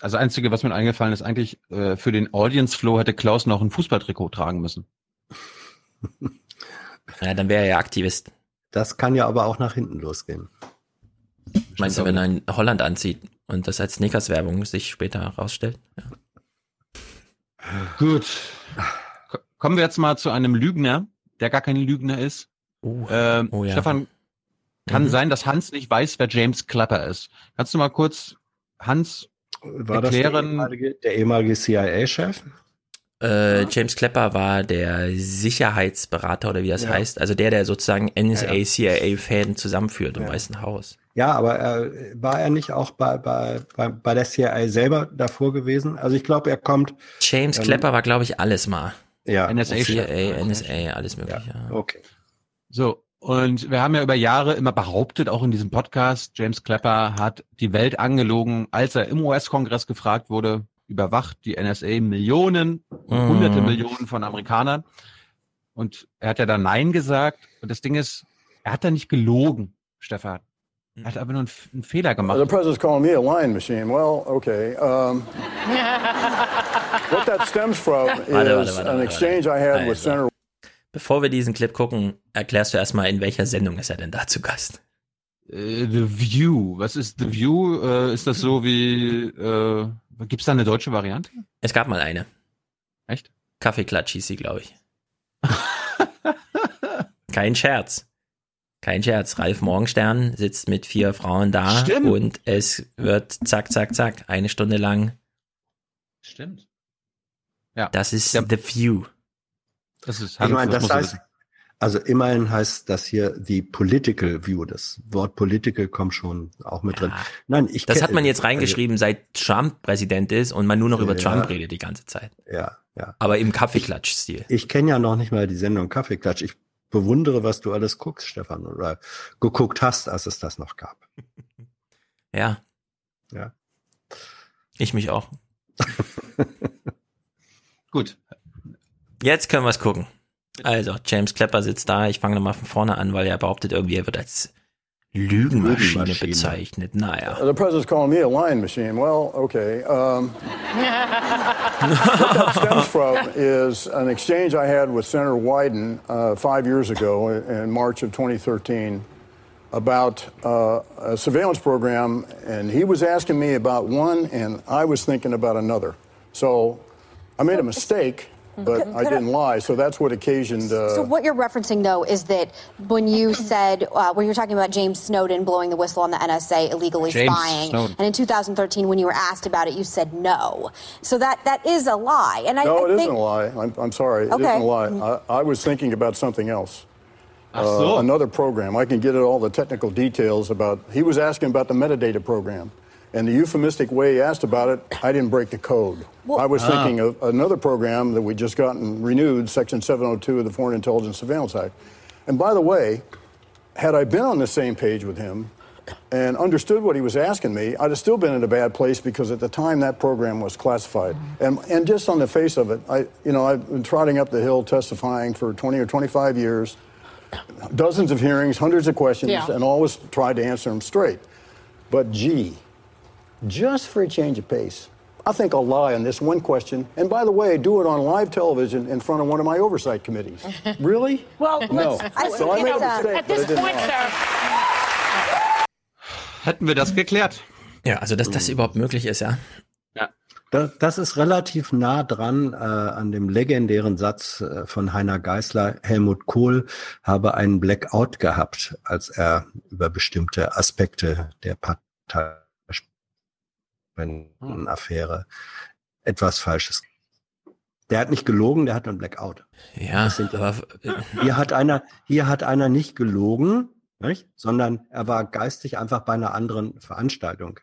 Also einzige, was mir eingefallen ist, eigentlich äh, für den Audience Flow hätte Klaus noch ein Fußballtrikot tragen müssen. Ja, dann wäre er ja Aktivist. Das kann ja aber auch nach hinten losgehen. Meinst du, wenn er in Holland anzieht und das als Snickers-Werbung sich später herausstellt? Ja. Gut. Ko- Kommen wir jetzt mal zu einem Lügner, der gar kein Lügner ist. ähm, oh ja. Stefan, kann Mhm. sein, dass Hans nicht weiß, wer James Clapper ist. Kannst du mal kurz Hans War das der erklären? ehemalige, der ehemalige CIA-Chef? Äh, James Clapper war der Sicherheitsberater oder wie das Ja. heißt. Also der, der sozusagen NSA. CIA-Fäden zusammenführt im Ja. Weißen Haus. Ja, aber äh, war er nicht auch bei, bei, bei, bei der CIA selber davor gewesen? Also ich glaube, er kommt. James ähm, Clapper war, glaube ich, alles mal. Ja. CIA, NSA, alles mögliche. Okay. So, und wir haben ja über Jahre immer behauptet, auch in diesem Podcast, James Clapper hat die Welt angelogen, als er im US-Kongress gefragt wurde, überwacht die NSA Millionen, Mhm. hunderte Millionen von Amerikanern. Und er hat ja dann Nein gesagt. Und das Ding ist, er hat da nicht gelogen, Stefan. Er hat aber nur einen, einen Fehler gemacht. The president's calling me a lying machine. Well, okay. Um, what that stems from is Warte, warte, warte, an warte, exchange I had with. Senator. Bevor wir diesen Clip gucken, erklärst du erstmal, in welcher Sendung ist er denn da zu Gast? Äh, The View. Was ist The View? Äh, ist das so wie, äh, gibt's da eine deutsche Variante? Es gab mal eine. Echt? Kaffeeklatsch hieß sie, glaube ich. Kein Scherz. Kein Scherz. Ralf Morgenstern sitzt mit vier Frauen da Stimmt. und es wird zack, zack, zack, eine Stunde lang. Stimmt. Ja. Das ist The View. Das ist Ich meine, das er heißt, also immerhin heißt das hier die Political View. Das Wort Political kommt schon auch mit drin. Nein, ich Das hat man jetzt reingeschrieben, seit Trump Präsident ist und man nur noch über Ja. Trump redet die ganze Zeit. Ja, ja. Aber im Kaffeeklatsch-Stil. Ich kenne ja noch nicht mal die Sendung Kaffeeklatsch. Ich bewundere, was du alles guckst, Stefan, oder geguckt hast, als es das noch gab. Ja. Ja. Ich mich auch. Gut. Jetzt können wir es gucken. Also, James Clapper sitzt da. Ich fange nochmal von vorne an, weil er behauptet irgendwie, er wird als Lügenmaschine, Lügenmaschine. bezeichnet. Naja. The president's calling me a lying machine. Well, okay. Um, what that stems from is an exchange I had with Senator Wyden uh, five years ago in, in March of 2013 about uh, a surveillance program, and he was asking me about one, and I was thinking about another. So I made a mistake, but Could- I could I- didn't lie. So that's what occasioned. Uh, So what you're referencing, though, is that when you said uh, when you're talking about James Snowden blowing the whistle on the NSA illegally James spying, Snowden. and in 2013 when you were asked about it, you said no. So that that is a lie. And I, no, I it think, not a lie. I'm, I'm sorry. It Okay. not a lie. I, I was thinking about something else. Uh, another program. I can get at all the technical details about. He was asking about the metadata program. And the euphemistic way he asked about it, I didn't break the code. Well- I was Ah. thinking of another program that we just gotten renewed, Section 702 of the Foreign Intelligence Surveillance Act. And by the way, had I been on the same page with him and understood what he was asking me, I'd have still been in a bad place because at the time that program was classified. And, and just on the face of it, I, you know, I've been trotting up the hill testifying for 20 or 25 years, dozens of hearings, hundreds of questions, Yeah. and always tried to answer them straight. But gee, just for a change of pace, I think I'll lie on this one question. And by the way, do it on live television in front of one of my oversight committees. really? Well, no. let's- I so I made a uh, mistake. at this point, lie. Hätten wir das geklärt. Ja, also dass das überhaupt möglich ist, ja. Ja. Das, das ist relativ nah dran äh, an dem legendären Satz äh, von Heiner Geißler, Helmut Kohl habe einen Blackout gehabt, als er über bestimmte Aspekte der Partei-Affäre etwas Falsches. Der hat nicht gelogen, der hat einen Blackout. Ja, aber hier hat einer, hier hat einer nicht gelogen, nicht? sondern er war geistig einfach bei einer anderen Veranstaltung.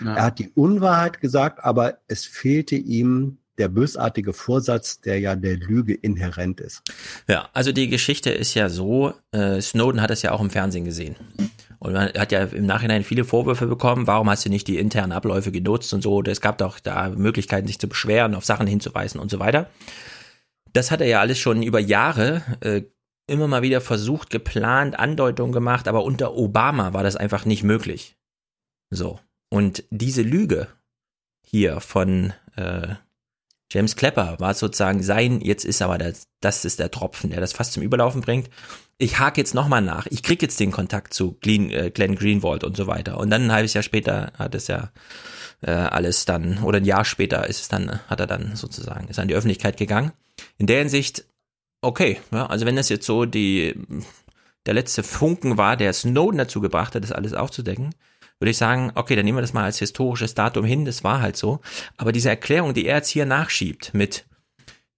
Ja. Er hat die Unwahrheit gesagt, aber es fehlte ihm der bösartige Vorsatz, der ja der Lüge inhärent ist. Ja, also die Geschichte ist ja so, äh, Snowden hat es ja auch im Fernsehen gesehen. Und man hat ja im Nachhinein viele Vorwürfe bekommen, warum hast du nicht die internen Abläufe genutzt und so. Es gab doch da Möglichkeiten, sich zu beschweren, auf Sachen hinzuweisen und so weiter. Das hat er ja alles schon über Jahre äh, immer mal wieder versucht, geplant, Andeutungen gemacht, aber unter Obama war das einfach nicht möglich. So. Und diese Lüge hier von äh, James Klepper war sozusagen sein, jetzt ist aber das, das ist der Tropfen, der das fast zum Überlaufen bringt. Ich hake jetzt nochmal nach. Ich krieg jetzt den Kontakt zu Glenn, äh, Glenn Greenwald und so weiter. Und dann ein halbes Jahr später hat es ja äh, alles dann, oder ein Jahr später ist es dann, hat er dann sozusagen, ist an die Öffentlichkeit gegangen. In der Hinsicht, okay, ja, also wenn das jetzt so die, der letzte Funken war, der Snowden dazu gebracht hat, das alles aufzudecken, würde ich sagen, okay, dann nehmen wir das mal als historisches Datum hin, das war halt so. Aber diese Erklärung, die er jetzt hier nachschiebt mit,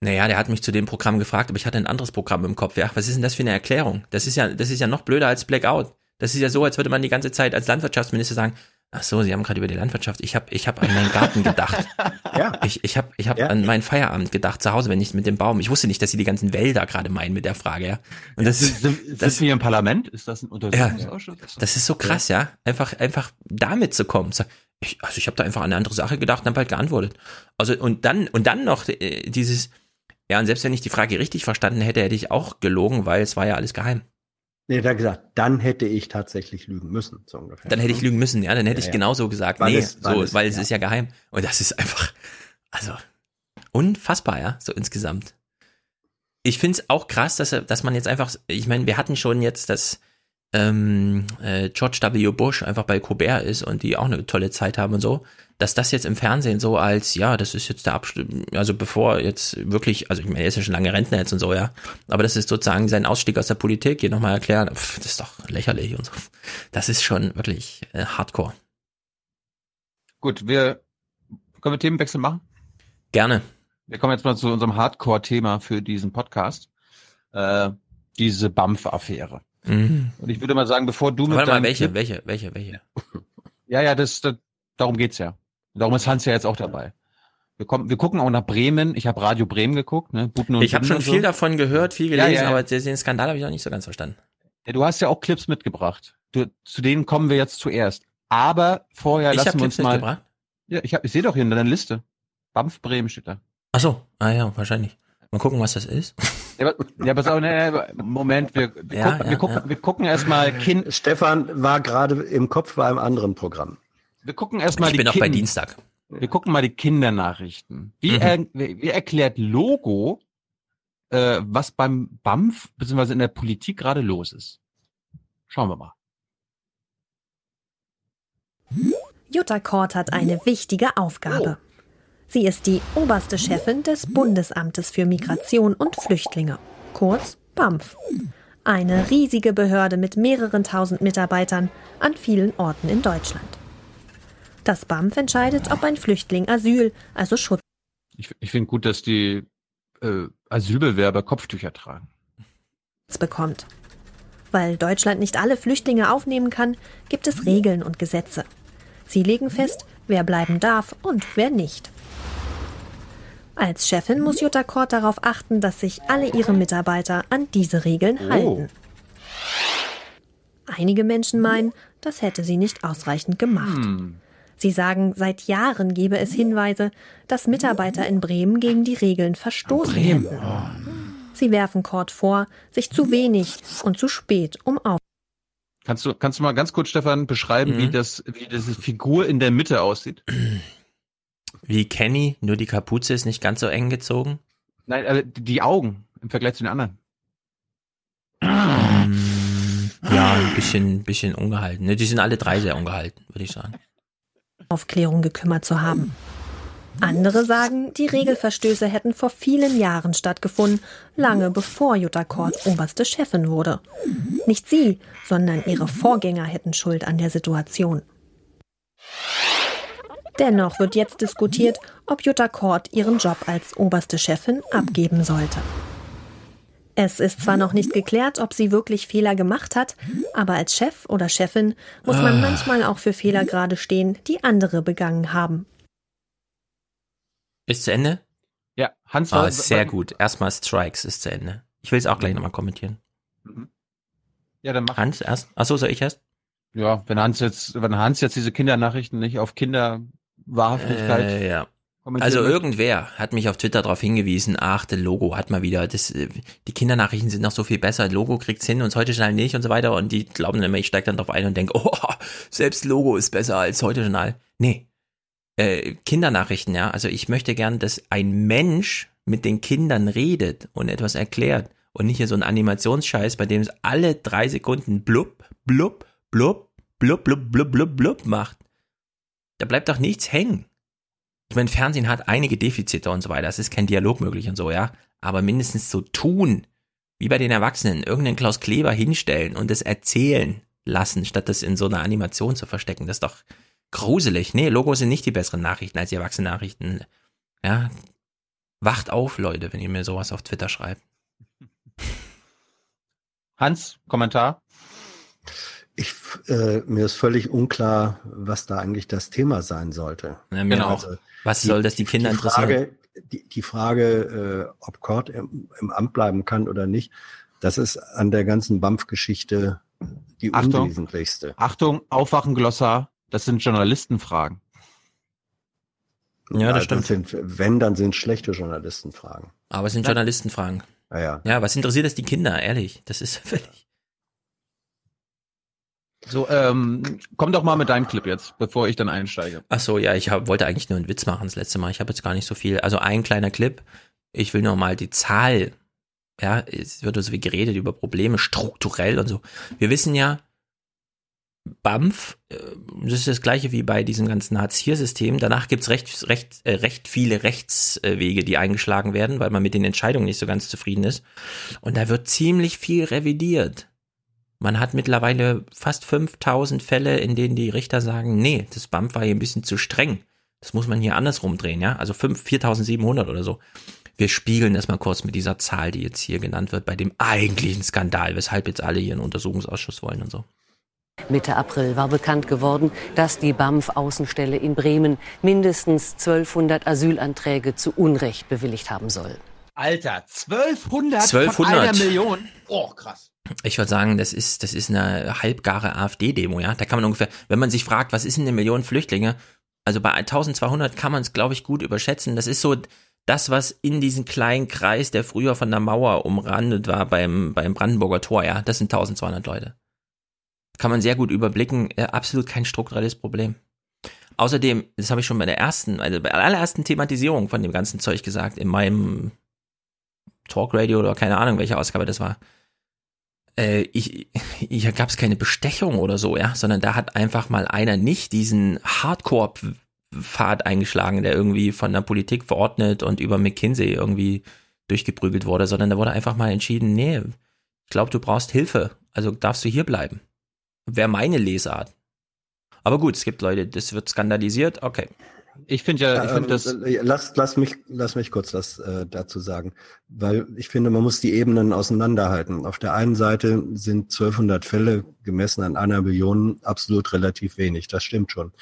naja, der hat mich zu dem Programm gefragt, aber ich hatte ein anderes Programm im Kopf. Ja, was ist denn das für eine Erklärung? Das ist ja, das ist ja noch blöder als Blackout. Das ist ja so, als würde man die ganze Zeit als Landwirtschaftsminister sagen, ach so, Sie haben gerade über die Landwirtschaft, ich habe ich hab an meinen Garten gedacht. ja. Ich, ich habe ich hab an meinen Feierabend gedacht, zu Hause, wenn ich mit dem Baum, ich wusste nicht, dass Sie die ganzen Wälder gerade meinen mit der Frage, ja. Und das, sind, sind das, wir im Parlament? Ist das ein ja, Untersuchungsausschuss? das ist so krass, ja. Einfach, einfach damit zu kommen. So, Ich, also ich habe da einfach an eine andere Sache gedacht und habe halt geantwortet. Also und dann und dann noch äh, dieses, ja und selbst wenn ich die Frage richtig verstanden hätte, hätte ich auch gelogen, weil es war ja alles geheim. Nee, da gesagt, dann hätte ich tatsächlich lügen müssen, so ungefähr. Dann hätte ich lügen müssen, ja, dann hätte Ja, ich ja. genauso gesagt, Weil nee, es- weil so, es- weil es ja. ist ja geheim. Und das ist einfach, also unfassbar, ja, so insgesamt. Ich finde es auch krass, dass er, dass man jetzt einfach, ich meine, wir hatten schon jetzt, dass ähm, äh, George W. Bush einfach bei Colbert ist und die auch eine tolle Zeit haben und so, dass das jetzt im Fernsehen so als, ja, das ist jetzt der Abschluss, also bevor jetzt wirklich, also ich meine, er ist ja schon lange Rentner jetzt und so, ja, aber das ist sozusagen sein Ausstieg aus der Politik, hier nochmal erklären, pff, das ist doch lächerlich und so. Das ist schon wirklich äh, hardcore. Gut, wir können wir Themenwechsel machen? Gerne. Wir kommen jetzt mal zu unserem Hardcore-Thema für diesen Podcast. Äh, diese BAMF-Affäre. Mhm. Und ich würde mal sagen, bevor du mit Warte mal, welche, welche, welche, welche? Ja, ja, das, das darum geht's ja. Darum ist Hans ja jetzt auch dabei. Wir, kommen, wir gucken auch nach Bremen. Ich habe Radio Bremen geguckt, ne? Buten und Ich habe schon so. viel davon gehört, viel Ja, gelesen, ja, ja. aber den Skandal habe ich auch nicht so ganz verstanden. Ja, du hast ja auch Clips mitgebracht. Du, zu denen kommen wir jetzt zuerst. Aber vorher Ich lassen wir Clips uns mal. mitgebracht? Ja, ich, hab, ich sehe doch hier in deiner Liste. BAMF Bremen steht da. Ach so, ah ja, wahrscheinlich. Mal gucken, was das ist. Ja, ja pass auf, ne, Moment, wir, wir, Ja, gucken, ja, wir, gucken, ja. wir gucken erstmal Kind, Stefan war gerade im Kopf bei einem anderen Programm. Wir gucken erstmal Ich die bin noch bei Kind- Dienstag. Wir gucken mal die Kindernachrichten. Wie, Mhm. er, wie wie erklärt Logo, äh, was beim BAMF bzw. in der Politik gerade los ist? Schauen wir mal. Jutta Kort hat eine wichtige Aufgabe. Sie ist die oberste Chefin des Bundesamtes für Migration und Flüchtlinge, kurz BAMF. Eine riesige Behörde mit mehreren tausend Mitarbeitern an vielen Orten in Deutschland. Das BAMF entscheidet, ob ein Flüchtling Asyl, also Schutz Ich, ich finde gut, dass die äh, Asylbewerber Kopftücher tragen. bekommt. Weil Deutschland nicht alle Flüchtlinge aufnehmen kann, gibt es Regeln und Gesetze. Sie legen fest, wer bleiben darf und wer nicht. Als Chefin muss Jutta Kort darauf achten, dass sich alle ihre Mitarbeiter an diese Regeln Oh. halten. Einige Menschen meinen, das hätte sie nicht ausreichend gemacht. Hm. Sie sagen, seit Jahren gebe es Hinweise, dass Mitarbeiter in Bremen gegen die Regeln verstoßen Bremen. hätten. Sie werfen Kort vor, sich zu wenig und zu spät um auf. Kannst du, kannst du mal ganz kurz, Stefan, beschreiben, Mhm. wie das, wie diese Figur in der Mitte aussieht? Wie Kenny, nur die Kapuze ist nicht ganz so eng gezogen. Nein, äh, die Augen im Vergleich zu den anderen. Ja, ein bisschen, bisschen ungehalten. Ne, Die sind alle drei sehr ungehalten, würde ich sagen. Aufklärung gekümmert zu haben. Andere sagen, die Regelverstöße hätten vor vielen Jahren stattgefunden, lange bevor Jutta Kort oberste Chefin wurde. Nicht sie, sondern ihre Vorgänger hätten Schuld an der Situation. Dennoch wird jetzt diskutiert, ob Jutta Kort ihren Job als oberste Chefin abgeben sollte. Es ist zwar noch nicht geklärt, ob sie wirklich Fehler gemacht hat, aber als Chef oder Chefin muss man Ah. manchmal auch für Fehler gerade stehen, die andere begangen haben. Ist zu Ende? Ja, Hans Ah, war- ist sehr gut. Erstmal Strikes ist zu Ende. Ich will es auch gleich nochmal kommentieren. Ja, dann mach. Hans erst? Achso, soll ich erst? Ja, wenn Hans jetzt, wenn Hans jetzt diese Kindernachrichten nicht auf Kinderwahrhaftigkeit. Äh, ja. Also irgendwer hat mich auf Twitter darauf hingewiesen, ach, das Logo hat mal wieder, das, äh, die Kindernachrichten sind noch so viel besser, Logo kriegt's hin und heute Journal nicht und so weiter und die glauben immer, ich steige dann drauf ein und denke, oh, selbst Logo ist besser als heute Journal. Nee. Äh, Kindernachrichten, ja, also ich möchte gern, dass ein Mensch mit den Kindern redet und etwas erklärt und nicht hier so ein Animationsscheiß, bei dem es alle drei Sekunden blub, blub, blub, blub, blub, blub, blub, blub macht. Da bleibt doch nichts hängen. Ich meine, Fernsehen hat einige Defizite und so weiter. Es ist kein Dialog möglich und so, ja. Aber mindestens so tun, wie bei den Erwachsenen, irgendeinen Klaus Kleber hinstellen und es erzählen lassen, statt das in so einer Animation zu verstecken. Das ist doch gruselig. Nee, Logos sind nicht die besseren Nachrichten als die Erwachsenen-Nachrichten. Ja. Wacht auf, Leute, wenn ihr mir sowas auf Twitter schreibt. Hans, Kommentar? Ich, äh, mir ist völlig unklar, was da eigentlich das Thema sein sollte. Ja, mir Genau. auch. Was soll das die Kinder die interessieren? Frage, die, die Frage, äh, ob Kort im, im Amt bleiben kann oder nicht, das ist an der ganzen BAMF-Geschichte die Achtung. unwesentlichste. Achtung, Aufwachen, Glossar. Das sind Journalistenfragen. Ja, das dann stimmt. Sind, wenn, dann sind schlechte Journalistenfragen. Aber es sind Journalistenfragen. Ja, ja. Ja, was interessiert das die Kinder, ehrlich? Das ist völlig. So, ähm, komm doch mal mit deinem Clip jetzt, bevor ich dann einsteige. Ach so, ja, ich hab, wollte eigentlich nur einen Witz machen das letzte Mal. Ich habe jetzt gar nicht so viel. Also ein kleiner Clip. Ich will nur mal die Zahl. Ja, es wird so wie geredet über Probleme strukturell und so. Wir wissen ja, BAMF, äh, das ist das gleiche wie bei diesem ganzen Hartz-IV-System. Danach gibt's recht, recht, äh, recht viele Rechtswege, die eingeschlagen werden, weil man mit den Entscheidungen nicht so ganz zufrieden ist. Und da wird ziemlich viel revidiert. Man hat mittlerweile fast 5000 Fälle, in denen die Richter sagen, nee, das BAMF war hier ein bisschen zu streng. Das muss man hier andersrum drehen, ja? Also 5, 4700 oder so. Wir spiegeln das mal kurz mit dieser Zahl, die jetzt hier genannt wird, bei dem eigentlichen Skandal, weshalb jetzt alle hier einen Untersuchungsausschuss wollen und so. Mitte April war bekannt geworden, dass die BAMF-Außenstelle in Bremen mindestens 1200 Asylanträge zu Unrecht bewilligt haben soll. Alter, 1200, 1200. von einer Million? Oh, krass. Ich würde sagen, das ist, das ist eine halbgare AfD-Demo, ja. Da kann man ungefähr, wenn man sich fragt, was ist denn eine Million Flüchtlinge? Also bei 1200 kann man es, glaube ich, gut überschätzen. Das ist so das, was in diesen kleinen Kreis, der früher von der Mauer umrandet war beim, beim Brandenburger Tor, ja. Das sind 1200 Leute. Kann man sehr gut überblicken. Äh, absolut kein strukturelles Problem. Außerdem, das habe ich schon bei der ersten, also bei der allerersten Thematisierung von dem ganzen Zeug gesagt, in meinem Talkradio oder keine Ahnung, welche Ausgabe das war äh, ich, hier gab es keine Bestechung oder so, ja, sondern da hat einfach mal einer nicht diesen Hardcore-Pfad eingeschlagen, der irgendwie von der Politik verordnet und über McKinsey irgendwie durchgeprügelt wurde, sondern da wurde einfach mal entschieden, nee, ich glaube, du brauchst Hilfe, also darfst du hier bleiben. Wäre meine Lesart. Aber gut, es gibt Leute, das wird skandalisiert, okay. Ich finde ja, ich Ähm, finde das. äh, lass, lass mich, lass mich kurz das äh, dazu sagen, weil ich finde, man muss die Ebenen auseinanderhalten. Auf der einen Seite sind 1200 Fälle gemessen an einer Million absolut relativ wenig. Das stimmt schon.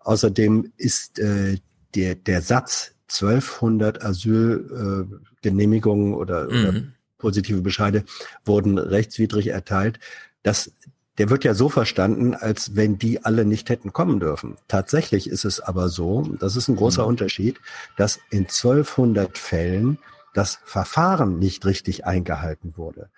Außerdem ist äh, der der Satz 1200 Asylgenehmigungen äh, Genehmigungen oder, oder Mhm. positive Bescheide wurden rechtswidrig erteilt. Das der wird ja so verstanden, als wenn die alle nicht hätten kommen dürfen. Tatsächlich ist es aber so, das ist ein großer Unterschied, dass in 1200 Fällen das Verfahren nicht richtig eingehalten wurde.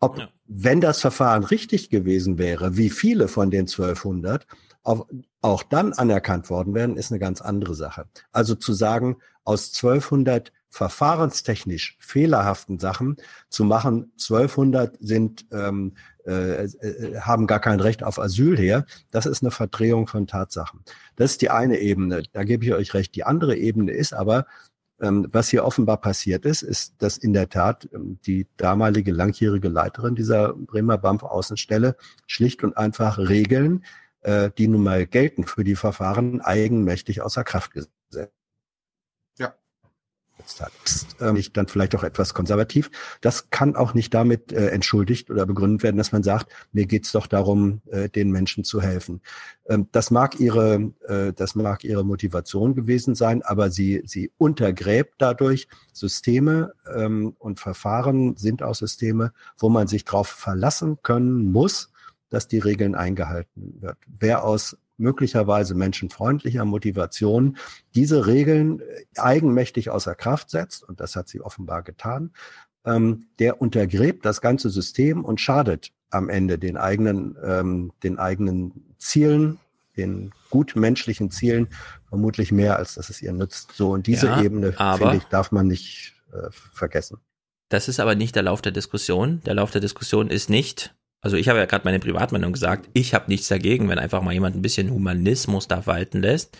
Ob, wenn das Verfahren richtig gewesen wäre, wie viele von den 1200 auch, auch dann anerkannt worden wären, ist eine ganz andere Sache. Also zu sagen, aus 1200 verfahrenstechnisch fehlerhaften Sachen zu machen, 1200 sind ähm, äh, äh, haben gar kein Recht auf Asyl her. Das ist eine Verdrehung von Tatsachen. Das ist die eine Ebene. Da gebe ich euch recht. Die andere Ebene ist aber, ähm, was hier offenbar passiert ist, ist, dass in der Tat ähm, die damalige langjährige Leiterin dieser Bremer BAMF-Außenstelle schlicht und einfach Regeln, äh, die nun mal gelten für die Verfahren, eigenmächtig außer Kraft gesetzt hat. Ähm, dann vielleicht auch etwas konservativ. Das kann auch nicht damit äh, entschuldigt oder begründet werden, dass man sagt, mir geht's doch darum, äh, den Menschen zu helfen. Ähm, das mag ihre, äh, das mag ihre Motivation gewesen sein, aber sie, sie untergräbt dadurch Systeme ähm, und Verfahren sind auch Systeme, wo man sich darauf verlassen können muss, dass die Regeln eingehalten wird. Wer aus möglicherweise menschenfreundlicher Motivation diese Regeln äh, eigenmächtig außer Kraft setzt, und das hat sie offenbar getan, ähm, der untergräbt das ganze System und schadet am Ende den eigenen, ähm, den eigenen Zielen, den gutmenschlichen Zielen vermutlich mehr, als dass es ihr nützt. So, und diese Ja, Ebene, finde ich, darf man nicht äh, vergessen. Das ist aber nicht der Lauf der Diskussion. Der Lauf der Diskussion ist nicht, also ich habe ja gerade meine Privatmeinung gesagt, ich habe nichts dagegen, wenn einfach mal jemand ein bisschen Humanismus da walten lässt,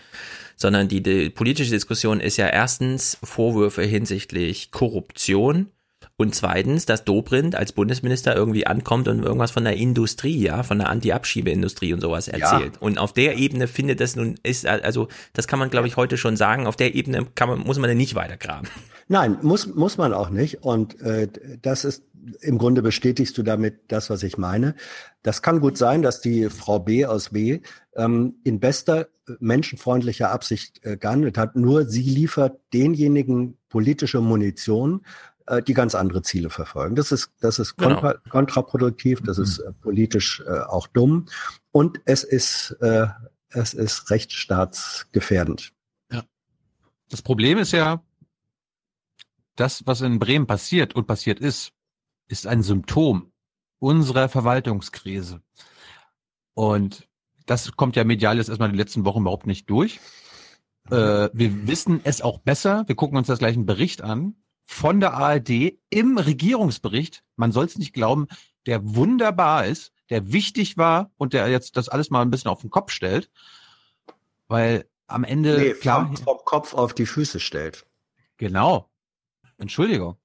sondern die, die politische Diskussion ist ja erstens Vorwürfe hinsichtlich Korruption und zweitens, dass Dobrindt als Bundesminister irgendwie ankommt und irgendwas von der Industrie, ja, von der Anti-Abschiebeindustrie und sowas erzählt. Und auf der Ebene findet das nun ist also das kann man glaube ich heute schon sagen. Auf der Ebene kann man muss man da nicht weitergraben. Nein, muss, muss man auch nicht. Und äh, das ist im Grunde bestätigst du damit das, was ich meine. Das kann gut sein, dass die Frau B aus B ähm, in bester äh, menschenfreundlicher Absicht äh, gehandelt hat. Nur sie liefert denjenigen politische Munition, äh, die ganz andere Ziele verfolgen. Das ist, das ist Genau. kontra, kontraproduktiv, das ist äh, politisch äh, auch dumm und es ist, äh, es ist rechtsstaatsgefährdend. Das Problem ist ja, das, was in Bremen passiert und passiert ist, ist ein Symptom unserer Verwaltungskrise. Und das kommt ja medial jetzt erstmal die letzten Wochen überhaupt nicht durch. Äh, wir wissen es auch besser. Wir gucken uns das gleich einen Bericht an von der ARD im Regierungsbericht. Man soll es nicht glauben, der wunderbar ist, der wichtig war und der jetzt das alles mal ein bisschen auf den Kopf stellt. Weil am Ende, Nee, klar, vom, vom Kopf auf die Füße stellt. Genau. Entschuldigung.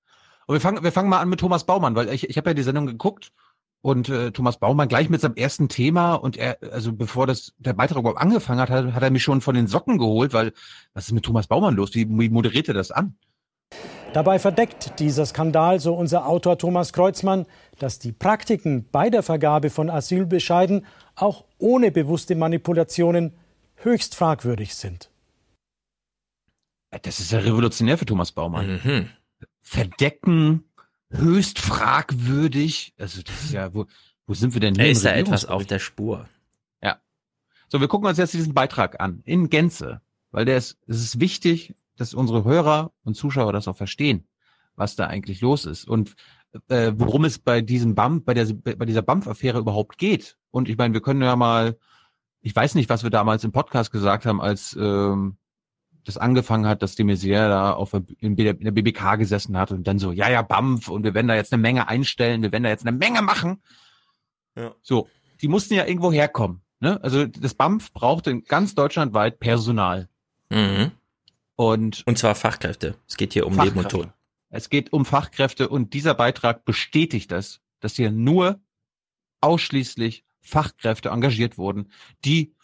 Und wir fangen, wir fangen mal an mit Thomas Baumann, weil ich, ich habe ja die Sendung geguckt und äh, Thomas Baumann gleich mit seinem ersten Thema und er, also bevor das der Beitrag überhaupt angefangen hat, hat, hat er mich schon von den Socken geholt, weil was ist mit Thomas Baumann los? Wie, wie moderiert er das an? Dabei verdeckt dieser Skandal, so unser Autor Thomas Kreuzmann, dass die Praktiken bei der Vergabe von Asylbescheiden auch ohne bewusste Manipulationen höchst fragwürdig sind. Das ist ja revolutionär für Thomas Baumann. Mhm. Verdecken, höchst fragwürdig. Also das ist ja, wo, wo sind wir denn hier? Im ist da etwas auf der Spur. Ja. So, wir gucken uns jetzt diesen Beitrag an, in Gänze, weil der ist, es ist wichtig, dass unsere Hörer und Zuschauer das auch verstehen, was da eigentlich los ist und äh, worum es bei diesem BAMF, bei, der, bei dieser BAMF-Affäre überhaupt geht. Und ich meine, wir können ja mal, ich weiß nicht, was wir damals im Podcast gesagt haben, als ähm, das angefangen hat, dass de Maizière da auf der, in der in der BBK gesessen hat und dann so, ja, ja, BAMF und wir werden da jetzt eine Menge einstellen, wir werden da jetzt eine Menge machen. Ja. So, die mussten ja irgendwo herkommen. Ne? Also das BAMF brauchte in ganz deutschlandweit Personal. Mhm. Und, Und zwar Fachkräfte. Es geht hier um Leben und Tod. Es geht um Fachkräfte und dieser Beitrag bestätigt das, dass hier nur ausschließlich Fachkräfte engagiert wurden, die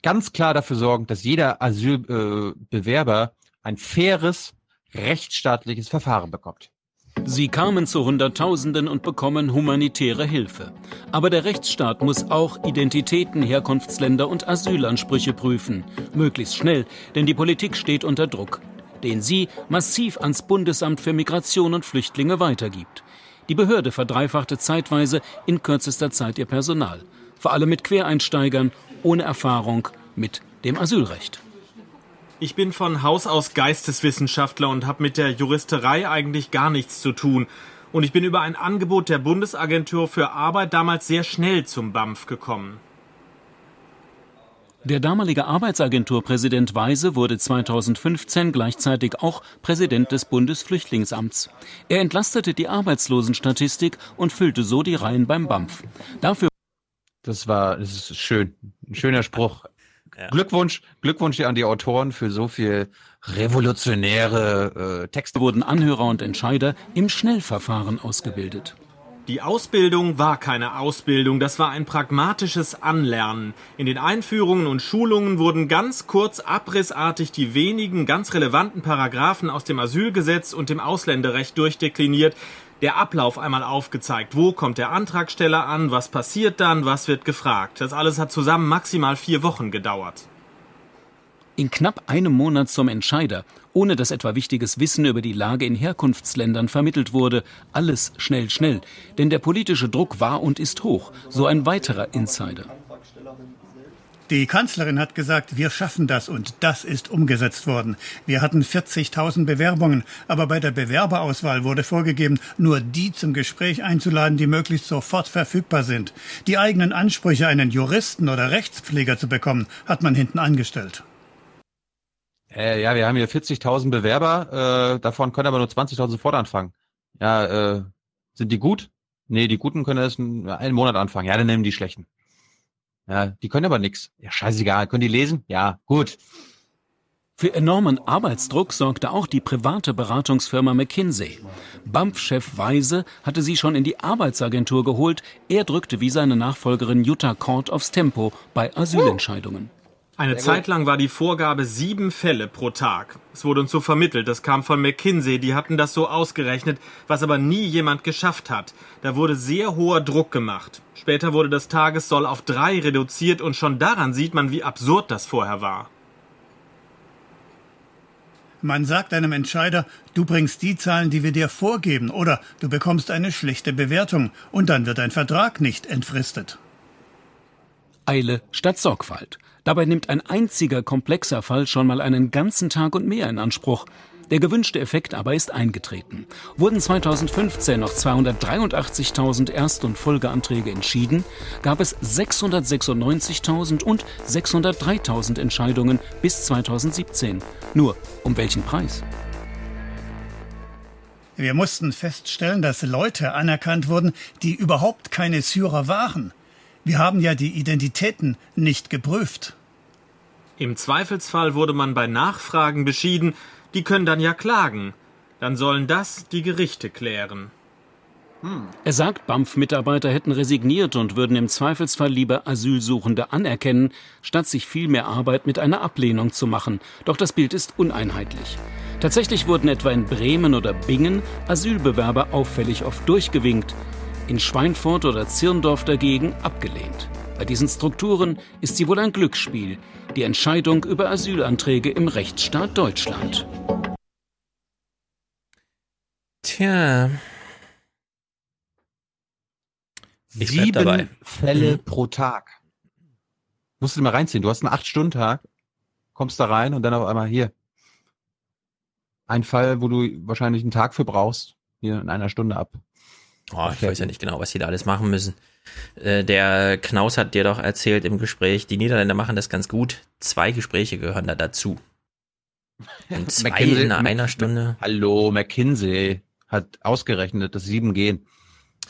ganz klar dafür sorgen, dass jeder Asylbewerber äh, ein faires, rechtsstaatliches Verfahren bekommt. Sie kamen zu Hunderttausenden und bekommen humanitäre Hilfe. Aber der Rechtsstaat muss auch Identitäten, Herkunftsländer und Asylansprüche prüfen. Möglichst schnell, denn die Politik steht unter Druck, den sie massiv ans Bundesamt für Migration und Flüchtlinge weitergibt. Die Behörde verdreifachte zeitweise in kürzester Zeit ihr Personal. Vor allem mit Quereinsteigern ohne Erfahrung mit dem Asylrecht. Ich bin von Haus aus Geisteswissenschaftler und habe mit der Juristerei eigentlich gar nichts zu tun. Und ich bin über ein Angebot der Bundesagentur für Arbeit damals sehr schnell zum BAMF gekommen. Der damalige Arbeitsagenturpräsident Weise wurde 2015 gleichzeitig auch Präsident des Bundesflüchtlingsamts. Er entlastete die Arbeitslosenstatistik und füllte so die Reihen beim BAMF. Dafür Das war, das ist schön. Ein schöner Spruch. Glückwunsch, Glückwunsch an die Autoren für so viel revolutionäre äh, Texte. wurden Anhörer und Entscheider im Schnellverfahren ausgebildet. Die Ausbildung war keine Ausbildung, das war ein pragmatisches Anlernen. In den Einführungen und Schulungen wurden ganz kurz abrissartig die wenigen ganz relevanten Paragraphen aus dem Asylgesetz und dem Ausländerrecht durchdekliniert, der Ablauf einmal aufgezeigt. Wo kommt der Antragsteller an, was passiert dann, was wird gefragt. Das alles hat zusammen maximal vier Wochen gedauert. In knapp einem Monat zum Entscheider, ohne dass etwa wichtiges Wissen über die Lage in Herkunftsländern vermittelt wurde. Alles schnell, schnell. Denn der politische Druck war und ist hoch. So ein weiterer Insider. Die Kanzlerin hat gesagt, wir schaffen das und das ist umgesetzt worden. Wir hatten 40.000 Bewerbungen, aber bei der Bewerberauswahl wurde vorgegeben, nur die zum Gespräch einzuladen, die möglichst sofort verfügbar sind. Die eigenen Ansprüche, einen Juristen oder Rechtspfleger zu bekommen, hat man hinten angestellt. Äh, ja, wir haben hier 40.000 Bewerber, äh, davon können aber nur 20.000 sofort anfangen. Ja, äh, sind die gut? Nee, die Guten können erst einen, einen Monat anfangen. Ja, dann nehmen die Schlechten. Ja, die können aber nix. Ja, scheißegal. Können die lesen? Ja, gut. Für enormen Arbeitsdruck sorgte auch die private Beratungsfirma McKinsey. BAMF-Chef Weise hatte sie schon in die Arbeitsagentur geholt. Er drückte wie seine Nachfolgerin Jutta Kort aufs Tempo bei Asylentscheidungen. Eine Zeit lang war die Vorgabe sieben Fälle pro Tag. Es wurde uns so vermittelt, das kam von McKinsey, die hatten das so ausgerechnet, was aber nie jemand geschafft hat. Da wurde sehr hoher Druck gemacht. Später wurde das Tagessoll auf drei reduziert und schon daran sieht man, wie absurd das vorher war. Man sagt einem Entscheider, du bringst die Zahlen, die wir dir vorgeben, oder du bekommst eine schlechte Bewertung und dann wird dein Vertrag nicht entfristet. Eile statt Sorgfalt. Dabei nimmt ein einziger komplexer Fall schon mal einen ganzen Tag und mehr in Anspruch. Der gewünschte Effekt aber ist eingetreten. Wurden 2015 noch 283.000 Erst- und Folgeanträge entschieden, gab es 696.000 und 603.000 Entscheidungen bis 2017. Nur um welchen Preis? Wir mussten feststellen, dass Leute anerkannt wurden, die überhaupt keine Syrer waren. Wir haben ja die Identitäten nicht geprüft. Im Zweifelsfall wurde man bei Nachfragen beschieden, die können dann ja klagen. Dann sollen das die Gerichte klären. Er sagt, BAMF-Mitarbeiter hätten resigniert und würden im Zweifelsfall lieber Asylsuchende anerkennen, statt sich viel mehr Arbeit mit einer Ablehnung zu machen. Doch das Bild ist uneinheitlich. Tatsächlich wurden etwa in Bremen oder Bingen Asylbewerber auffällig oft durchgewinkt, in Schweinfurt oder Zirndorf dagegen abgelehnt. Bei diesen Strukturen ist sie wohl ein Glücksspiel, die Entscheidung über Asylanträge im Rechtsstaat Deutschland. Tja. Ich Sieben dabei. Fälle Mhm. pro Tag. Musst du dir mal reinziehen. Du hast einen Acht-Stunden-Tag, kommst da rein und dann auf einmal hier. Ein Fall, wo du wahrscheinlich einen Tag für brauchst, hier in einer Stunde ab. Oh, ich weiß ja nicht genau, was die da alles machen müssen. Äh, der Knaus hat dir doch erzählt im Gespräch, die Niederländer machen das ganz gut. Zwei Gespräche gehören da dazu. Und zwei McKinsey- in einer Stunde. Hallo, McKinsey hat ausgerechnet, dass sieben gehen.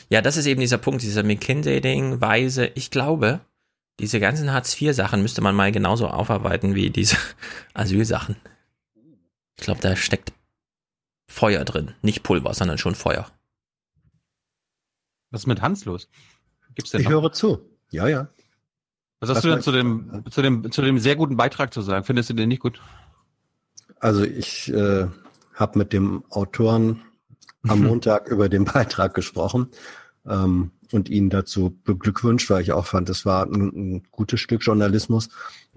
Ja, das ist eben dieser Punkt, dieser McKinsey-Ding, Weise. Ich glaube, diese ganzen Hartz-IV-Sachen müsste man mal genauso aufarbeiten wie diese Asylsachen. Ich glaube, da steckt Feuer drin. Nicht Pulver, sondern schon Feuer. Was ist mit Hans los? Gibt's denn Ich noch? höre zu. Ja, ja. Was hast Was du denn zu dem, zu dem, zu dem sehr guten Beitrag zu sagen? Findest du den nicht gut? Also ich äh, habe mit dem Autoren am Montag über den Beitrag gesprochen ähm, und ihn dazu beglückwünscht, weil ich auch fand, es war ein, ein gutes Stück Journalismus.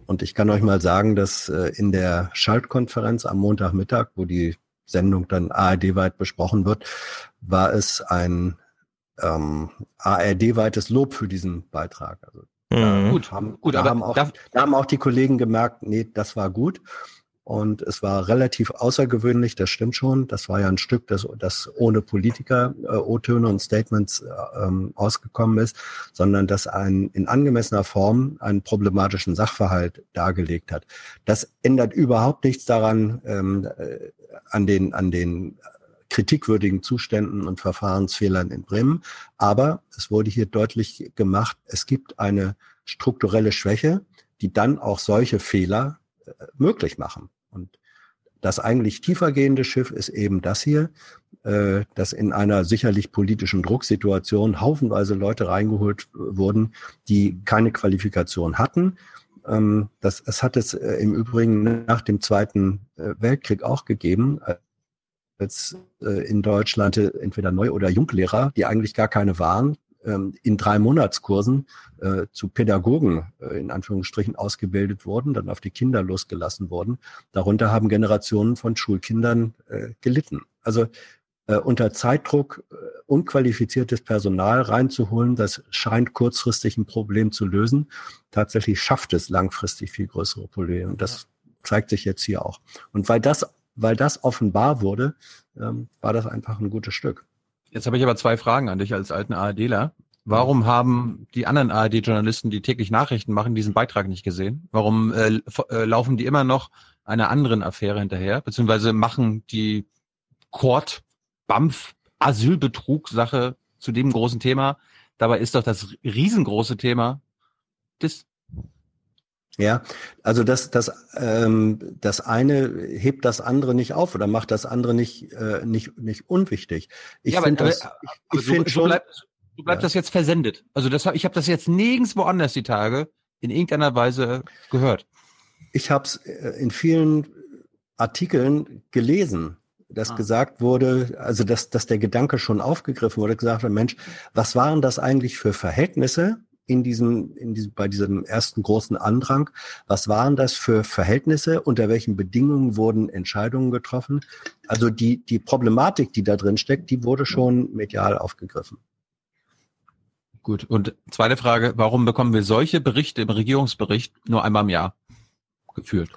Und ich kann euch mal sagen, dass äh, in der Schaltkonferenz am Montagmittag, wo die Sendung dann ARD-weit besprochen wird, war es ein ähm, ARD-weites Lob für diesen Beitrag. Also, Mhm. Gut, haben, gut, da, haben auch, da haben auch die Kollegen gemerkt, nee, das war gut. Und es war relativ außergewöhnlich, das stimmt schon. Das war ja ein Stück, das, das ohne Politiker äh, O-Töne und Statements äh, ähm, ausgekommen ist, sondern das ein, in angemessener Form einen problematischen Sachverhalt dargelegt hat. Das ändert überhaupt nichts daran, ähm, äh, an den, an den kritikwürdigen Zuständen und Verfahrensfehlern in Bremen. Aber es wurde hier deutlich gemacht, es gibt eine strukturelle Schwäche, die dann auch solche Fehler äh, möglich machen. Und das eigentlich tiefergehende Schiff ist eben das hier, äh, dass in einer sicherlich politischen Drucksituation haufenweise Leute reingeholt wurden, die keine Qualifikation hatten. Ähm, das, es hat es äh, im Übrigen nach dem Zweiten äh, Weltkrieg auch gegeben, als äh, in Deutschland entweder Neu- oder Junglehrer, die eigentlich gar keine waren, ähm, in drei Monatskursen äh, zu Pädagogen äh, in Anführungsstrichen ausgebildet wurden, dann auf die Kinder losgelassen wurden. Darunter haben Generationen von Schulkindern äh, gelitten. Also äh, unter Zeitdruck äh, unqualifiziertes Personal reinzuholen, das scheint kurzfristig ein Problem zu lösen. Tatsächlich schafft es langfristig viel größere Probleme. Und das zeigt sich jetzt hier auch. Und weil das weil das offenbar wurde, ähm, war das einfach ein gutes Stück. Jetzt habe ich aber zwei Fragen an dich als alten ARDler. Warum haben die anderen ARD-Journalisten, die täglich Nachrichten machen, diesen Beitrag nicht gesehen? Warum äh, äh, laufen die immer noch einer anderen Affäre hinterher? Beziehungsweise machen die Court, BAMF, Asylbetrug-Sache zu dem großen Thema? Dabei ist doch das riesengroße Thema das ja, also das, das, ähm, das eine hebt das andere nicht auf oder macht das andere nicht, äh, nicht, nicht unwichtig. Ich ja, finde das, ich, aber ich so, finde so schon. bleibt, so bleibt Ja. das jetzt versendet. Also das, ich habe das jetzt nirgends woanders die Tage in irgendeiner Weise gehört. Ich habe es in vielen Artikeln gelesen, dass Ah. gesagt wurde, also dass, dass der Gedanke schon aufgegriffen wurde, gesagt wurde, Mensch, was waren das eigentlich für Verhältnisse in diesem, in diesem, bei diesem ersten großen Andrang? Was waren das für Verhältnisse? Unter welchen Bedingungen wurden Entscheidungen getroffen? Also die, die Problematik, die da drin steckt, die wurde schon medial aufgegriffen. Gut. Und zweite Frage, warum bekommen wir solche Berichte im Regierungsbericht nur einmal im Jahr geführt?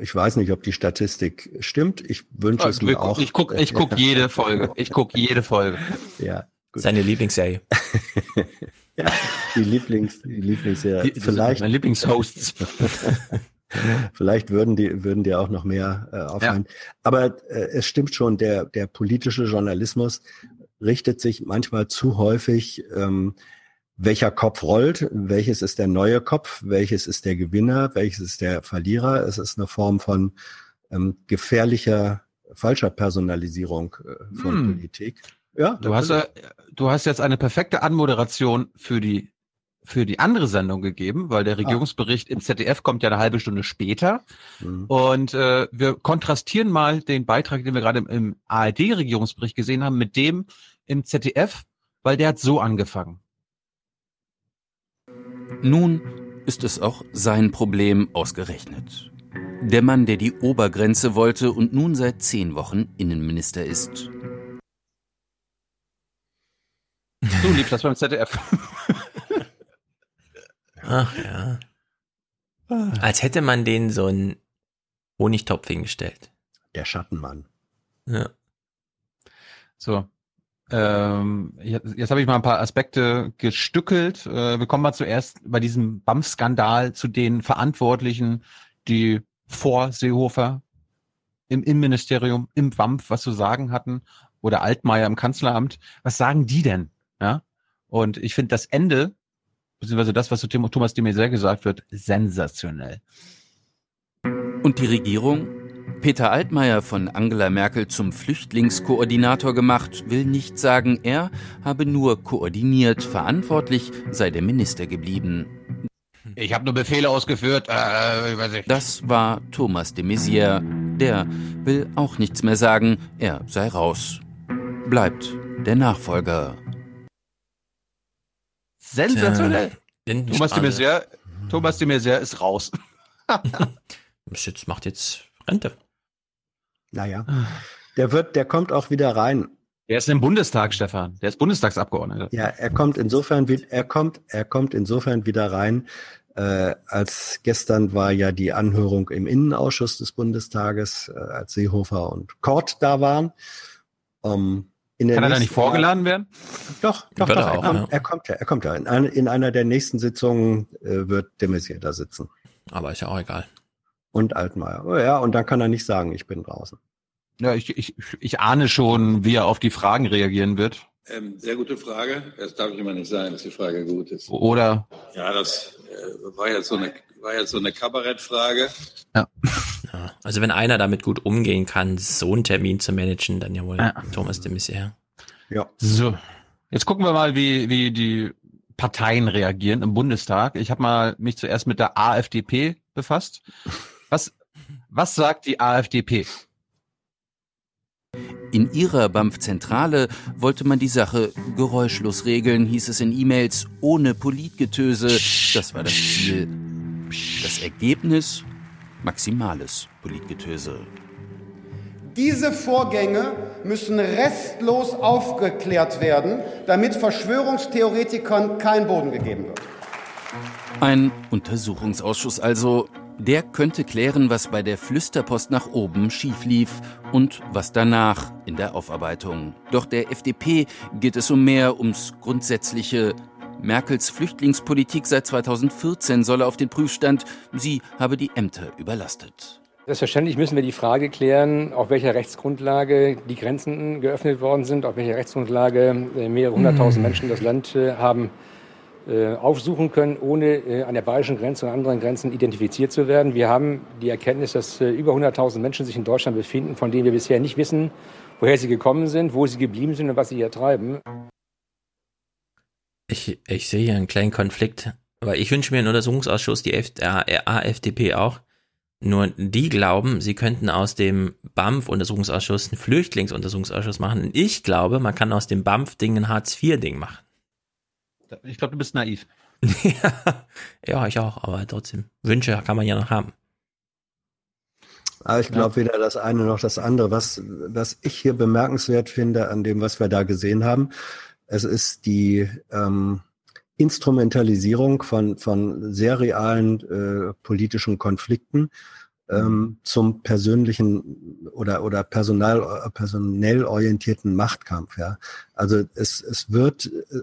Ich weiß nicht, ob die Statistik stimmt. Ich wünsche es Also mir auch. Ich guck, ich guck jede Folge. Ich guck jede Folge. Ja. gut. Seine Lieblingsserie. ja, die Lieblings, die Lieblingsserie. Die- Vielleicht. meine Lieblingshosts. Vielleicht würden die, würden dir auch noch mehr äh, auffallen. Aber äh, es stimmt schon, der, der politische Journalismus richtet sich manchmal zu häufig, ähm, welcher Kopf rollt, welches ist der neue Kopf, welches ist der Gewinner, welches ist der Verlierer. Es ist eine Form von ähm, gefährlicher, falscher Personalisierung äh, von Hm. Politik. Ja, Du hast, äh, du hast jetzt eine perfekte Anmoderation für die für die andere Sendung gegeben, weil der Regierungsbericht im ZDF kommt ja eine halbe Stunde später. Mhm. Und äh, wir kontrastieren mal den Beitrag, den wir gerade im, im ARD-Regierungsbericht gesehen haben, mit dem im ZDF, weil der hat so angefangen. Nun ist es auch sein Problem ausgerechnet. Der Mann, der die Obergrenze wollte und nun seit zehn Wochen Innenminister ist. So lief das beim ZDF. Ach ja. Als hätte man den so einen Honigtopf hingestellt. Der Schattenmann. Ja. So. Ähm, jetzt jetzt habe ich mal ein paar Aspekte gestückelt. Äh, wir kommen mal zuerst bei diesem BAMF-Skandal zu den Verantwortlichen, die vor Seehofer im Innenministerium, im BAMF was zu sagen hatten oder Altmaier im Kanzleramt. Was sagen die denn? Ja. Und ich finde das Ende, beziehungsweise das, was zu Thomas de Maizière gesagt wird, sensationell. Und die Regierung? Peter Altmaier von Angela Merkel zum Flüchtlingskoordinator gemacht, will nicht sagen, er habe nur koordiniert, verantwortlich sei der Minister geblieben. Ich habe nur Befehle ausgeführt. Äh, weiß ich. Das war Thomas de Maizière. Der will auch nichts mehr sagen, er sei raus. Bleibt der Nachfolger. Sensationell. Tja, Thomas de. Maizière, Thomas de Maizière ist raus. Jetzt macht jetzt Rente. Naja. Der wird, der kommt auch wieder rein. Der ist im Bundestag, Stefan. Der ist Bundestagsabgeordneter. Ja, er kommt insofern, wie- er kommt, er kommt insofern wieder rein, Äh, als gestern war ja die Anhörung im Innenausschuss des Bundestages, äh, als Seehofer und Kort da waren. Um, Kann er da nicht vorgeladen werden? Doch, doch, doch er, kommt, er kommt ja, er kommt ja. In, ein, in einer der nächsten Sitzungen äh, wird de Maizière da sitzen. Aber ist ja auch egal. Und Altmaier. Oh, ja, und dann kann er nicht sagen, ich bin draußen. Ja, ich, ich, ich ahne schon, wie er auf die Fragen reagieren wird. Ähm, sehr gute Frage. Das darf ich immer nicht sagen, dass die Frage gut ist. Oder? Ja, das äh, war jetzt so eine, war jetzt so eine Kabarettfrage. Ja. ja. Also wenn einer damit gut umgehen kann, so einen Termin zu managen, dann ja wohl ja. Thomas de Maizière. Ja. So. Jetzt gucken wir mal, wie, wie die Parteien reagieren im Bundestag. Ich habe mal mich zuerst mit der AfDP befasst. Was, was sagt die AfDP? In ihrer BAMF-Zentrale wollte man die Sache geräuschlos regeln, hieß es in E-Mails, ohne Politgetöse. Das war das Ziel. Das Ergebnis? Maximales Politgetöse. Diese Vorgänge müssen restlos aufgeklärt werden, damit Verschwörungstheoretikern kein Boden gegeben wird. Ein Untersuchungsausschuss also, der könnte klären, was bei der Flüsterpost nach oben schief lief und was danach in der Aufarbeitung. Doch der FDP geht es um mehr, ums Grundsätzliche. Merkels Flüchtlingspolitik seit 2014 solle auf den Prüfstand, sie habe die Ämter überlastet. Selbstverständlich müssen wir die Frage klären, auf welcher Rechtsgrundlage die Grenzen geöffnet worden sind, auf welcher Rechtsgrundlage äh, mehrere hunderttausend Menschen das Land äh, haben äh, aufsuchen können, ohne an der bayerischen Grenze und anderen Grenzen identifiziert zu werden. Wir haben die Erkenntnis, dass über 100.000 Menschen sich in Deutschland befinden, von denen wir bisher nicht wissen, woher sie gekommen sind, wo sie geblieben sind und was sie hier treiben. Ich, ich sehe hier einen kleinen Konflikt, weil ich wünsche mir einen Untersuchungsausschuss, die F AfDP auch. Nur die glauben, sie könnten aus dem BAMF-Untersuchungsausschuss einen Flüchtlingsuntersuchungsausschuss machen. Ich glaube, man kann aus dem BAMF-Ding ein Hartz-IV-Ding machen. Ich glaube, du bist naiv. ja, ich auch, aber trotzdem. Wünsche kann man ja noch haben. Aber ich glaube weder das eine noch das andere. Was, was ich hier bemerkenswert finde an dem, was wir da gesehen haben, es ist die ähm, Instrumentalisierung von, von sehr realen äh, politischen Konflikten ähm, zum persönlichen oder, oder personal, personell orientierten Machtkampf. Ja. Also es, es wird äh,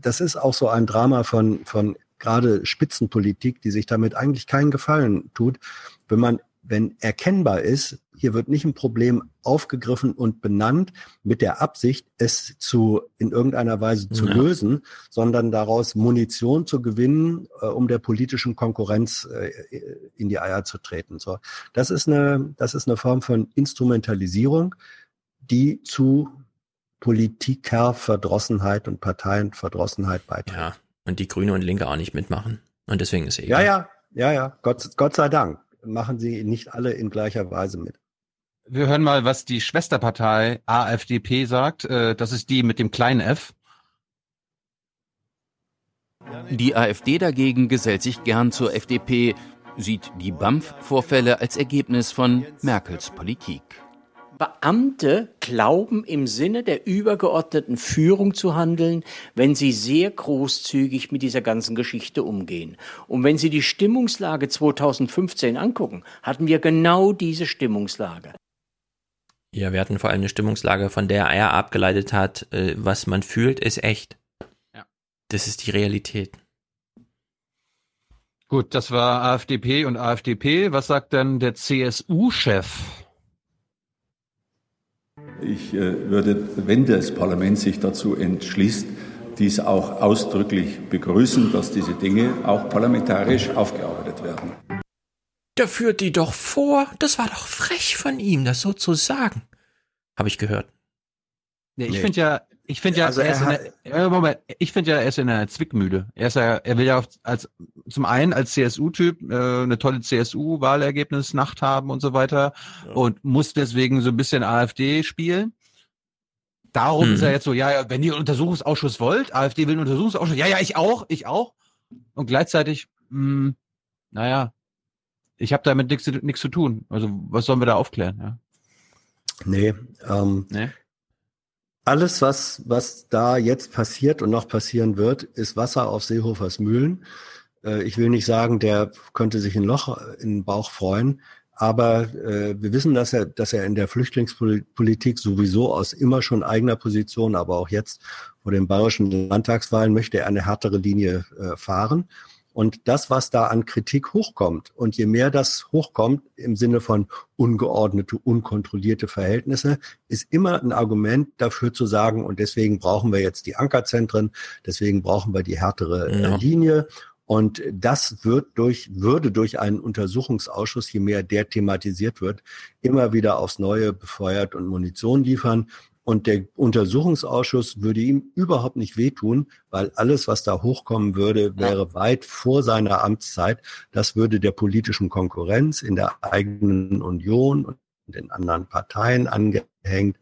das ist auch so ein Drama von, von gerade Spitzenpolitik, die sich damit eigentlich keinen Gefallen tut, wenn man, wenn erkennbar ist, hier wird nicht ein Problem aufgegriffen und benannt mit der Absicht, es zu in irgendeiner Weise zu ja. lösen, sondern daraus Munition zu gewinnen, äh, um der politischen Konkurrenz äh, in die Eier zu treten. So, das ist eine, das ist eine Form von Instrumentalisierung, die zu Politikerverdrossenheit und Parteienverdrossenheit beitragen. Ja, und die Grüne und Linke auch nicht mitmachen. Und deswegen ist es egal. Ja, ja, ja, ja. Gott, Gott sei Dank machen sie nicht alle in gleicher Weise mit. Wir hören mal, was die Schwesterpartei AfDP sagt. Äh, das ist die mit dem kleinen F. Die AfD dagegen gesellt sich gern zur FDP, sieht die BAMF-Vorfälle als Ergebnis von Merkels Politik. Beamte glauben im Sinne der übergeordneten Führung zu handeln, wenn sie sehr großzügig mit dieser ganzen Geschichte umgehen. Und wenn Sie die Stimmungslage 2015 angucken, hatten wir genau diese Stimmungslage. Ja, wir hatten vor allem eine Stimmungslage, von der er abgeleitet hat, äh, was man fühlt, ist echt. Ja. Das ist die Realität. Gut, das war AfDP und AfDP. Was sagt denn der CSU-Chef? Ich äh, würde, wenn das Parlament sich dazu entschließt, dies auch ausdrücklich begrüßen, dass diese Dinge auch parlamentarisch aufgearbeitet werden. Da führt die doch vor. Das war doch frech von ihm, das so zu sagen. Habe ich gehört. Nee, ich nee. finde ja, ich finde ja, also er ist in der, Moment, ich finde ja, er ist in einer Zwickmühle. Er ist ja, er will ja als zum einen als CSU-Typ äh, eine tolle CSU-Wahlergebnisnacht haben und so weiter ja. und muss deswegen so ein bisschen AfD spielen. Darum hm. ist er jetzt so, ja, ja, wenn ihr einen Untersuchungsausschuss wollt, AfD will einen Untersuchungsausschuss, ja, ja, ich auch, ich auch. Und gleichzeitig, mh, hm, naja, ich habe damit nichts zu tun. Also was sollen wir da aufklären? Ja? Nee, ähm, nee, alles, was, was da jetzt passiert und noch passieren wird, ist Wasser auf Seehofers Mühlen. Äh, ich will nicht sagen, der könnte sich ein Loch in den Bauch freuen, aber äh, wir wissen, dass er, dass er in der Flüchtlingspolitik sowieso aus immer schon eigener Position, aber auch jetzt vor den bayerischen Landtagswahlen möchte er eine härtere Linie äh, fahren. Und das, was da an Kritik hochkommt, und je mehr das hochkommt im Sinne von ungeordnete, unkontrollierte Verhältnisse, ist immer ein Argument dafür zu sagen, und deswegen brauchen wir jetzt die Ankerzentren, deswegen brauchen wir die härtere äh, ja. Linie. Und das wird durch, würde durch einen Untersuchungsausschuss, je mehr der thematisiert wird, immer wieder aufs Neue befeuert und Munition liefern. Und der Untersuchungsausschuss würde ihm überhaupt nicht wehtun, weil alles, was da hochkommen würde, wäre ja. weit vor seiner Amtszeit. Das würde der politischen Konkurrenz in der eigenen Union und den anderen Parteien angehängt.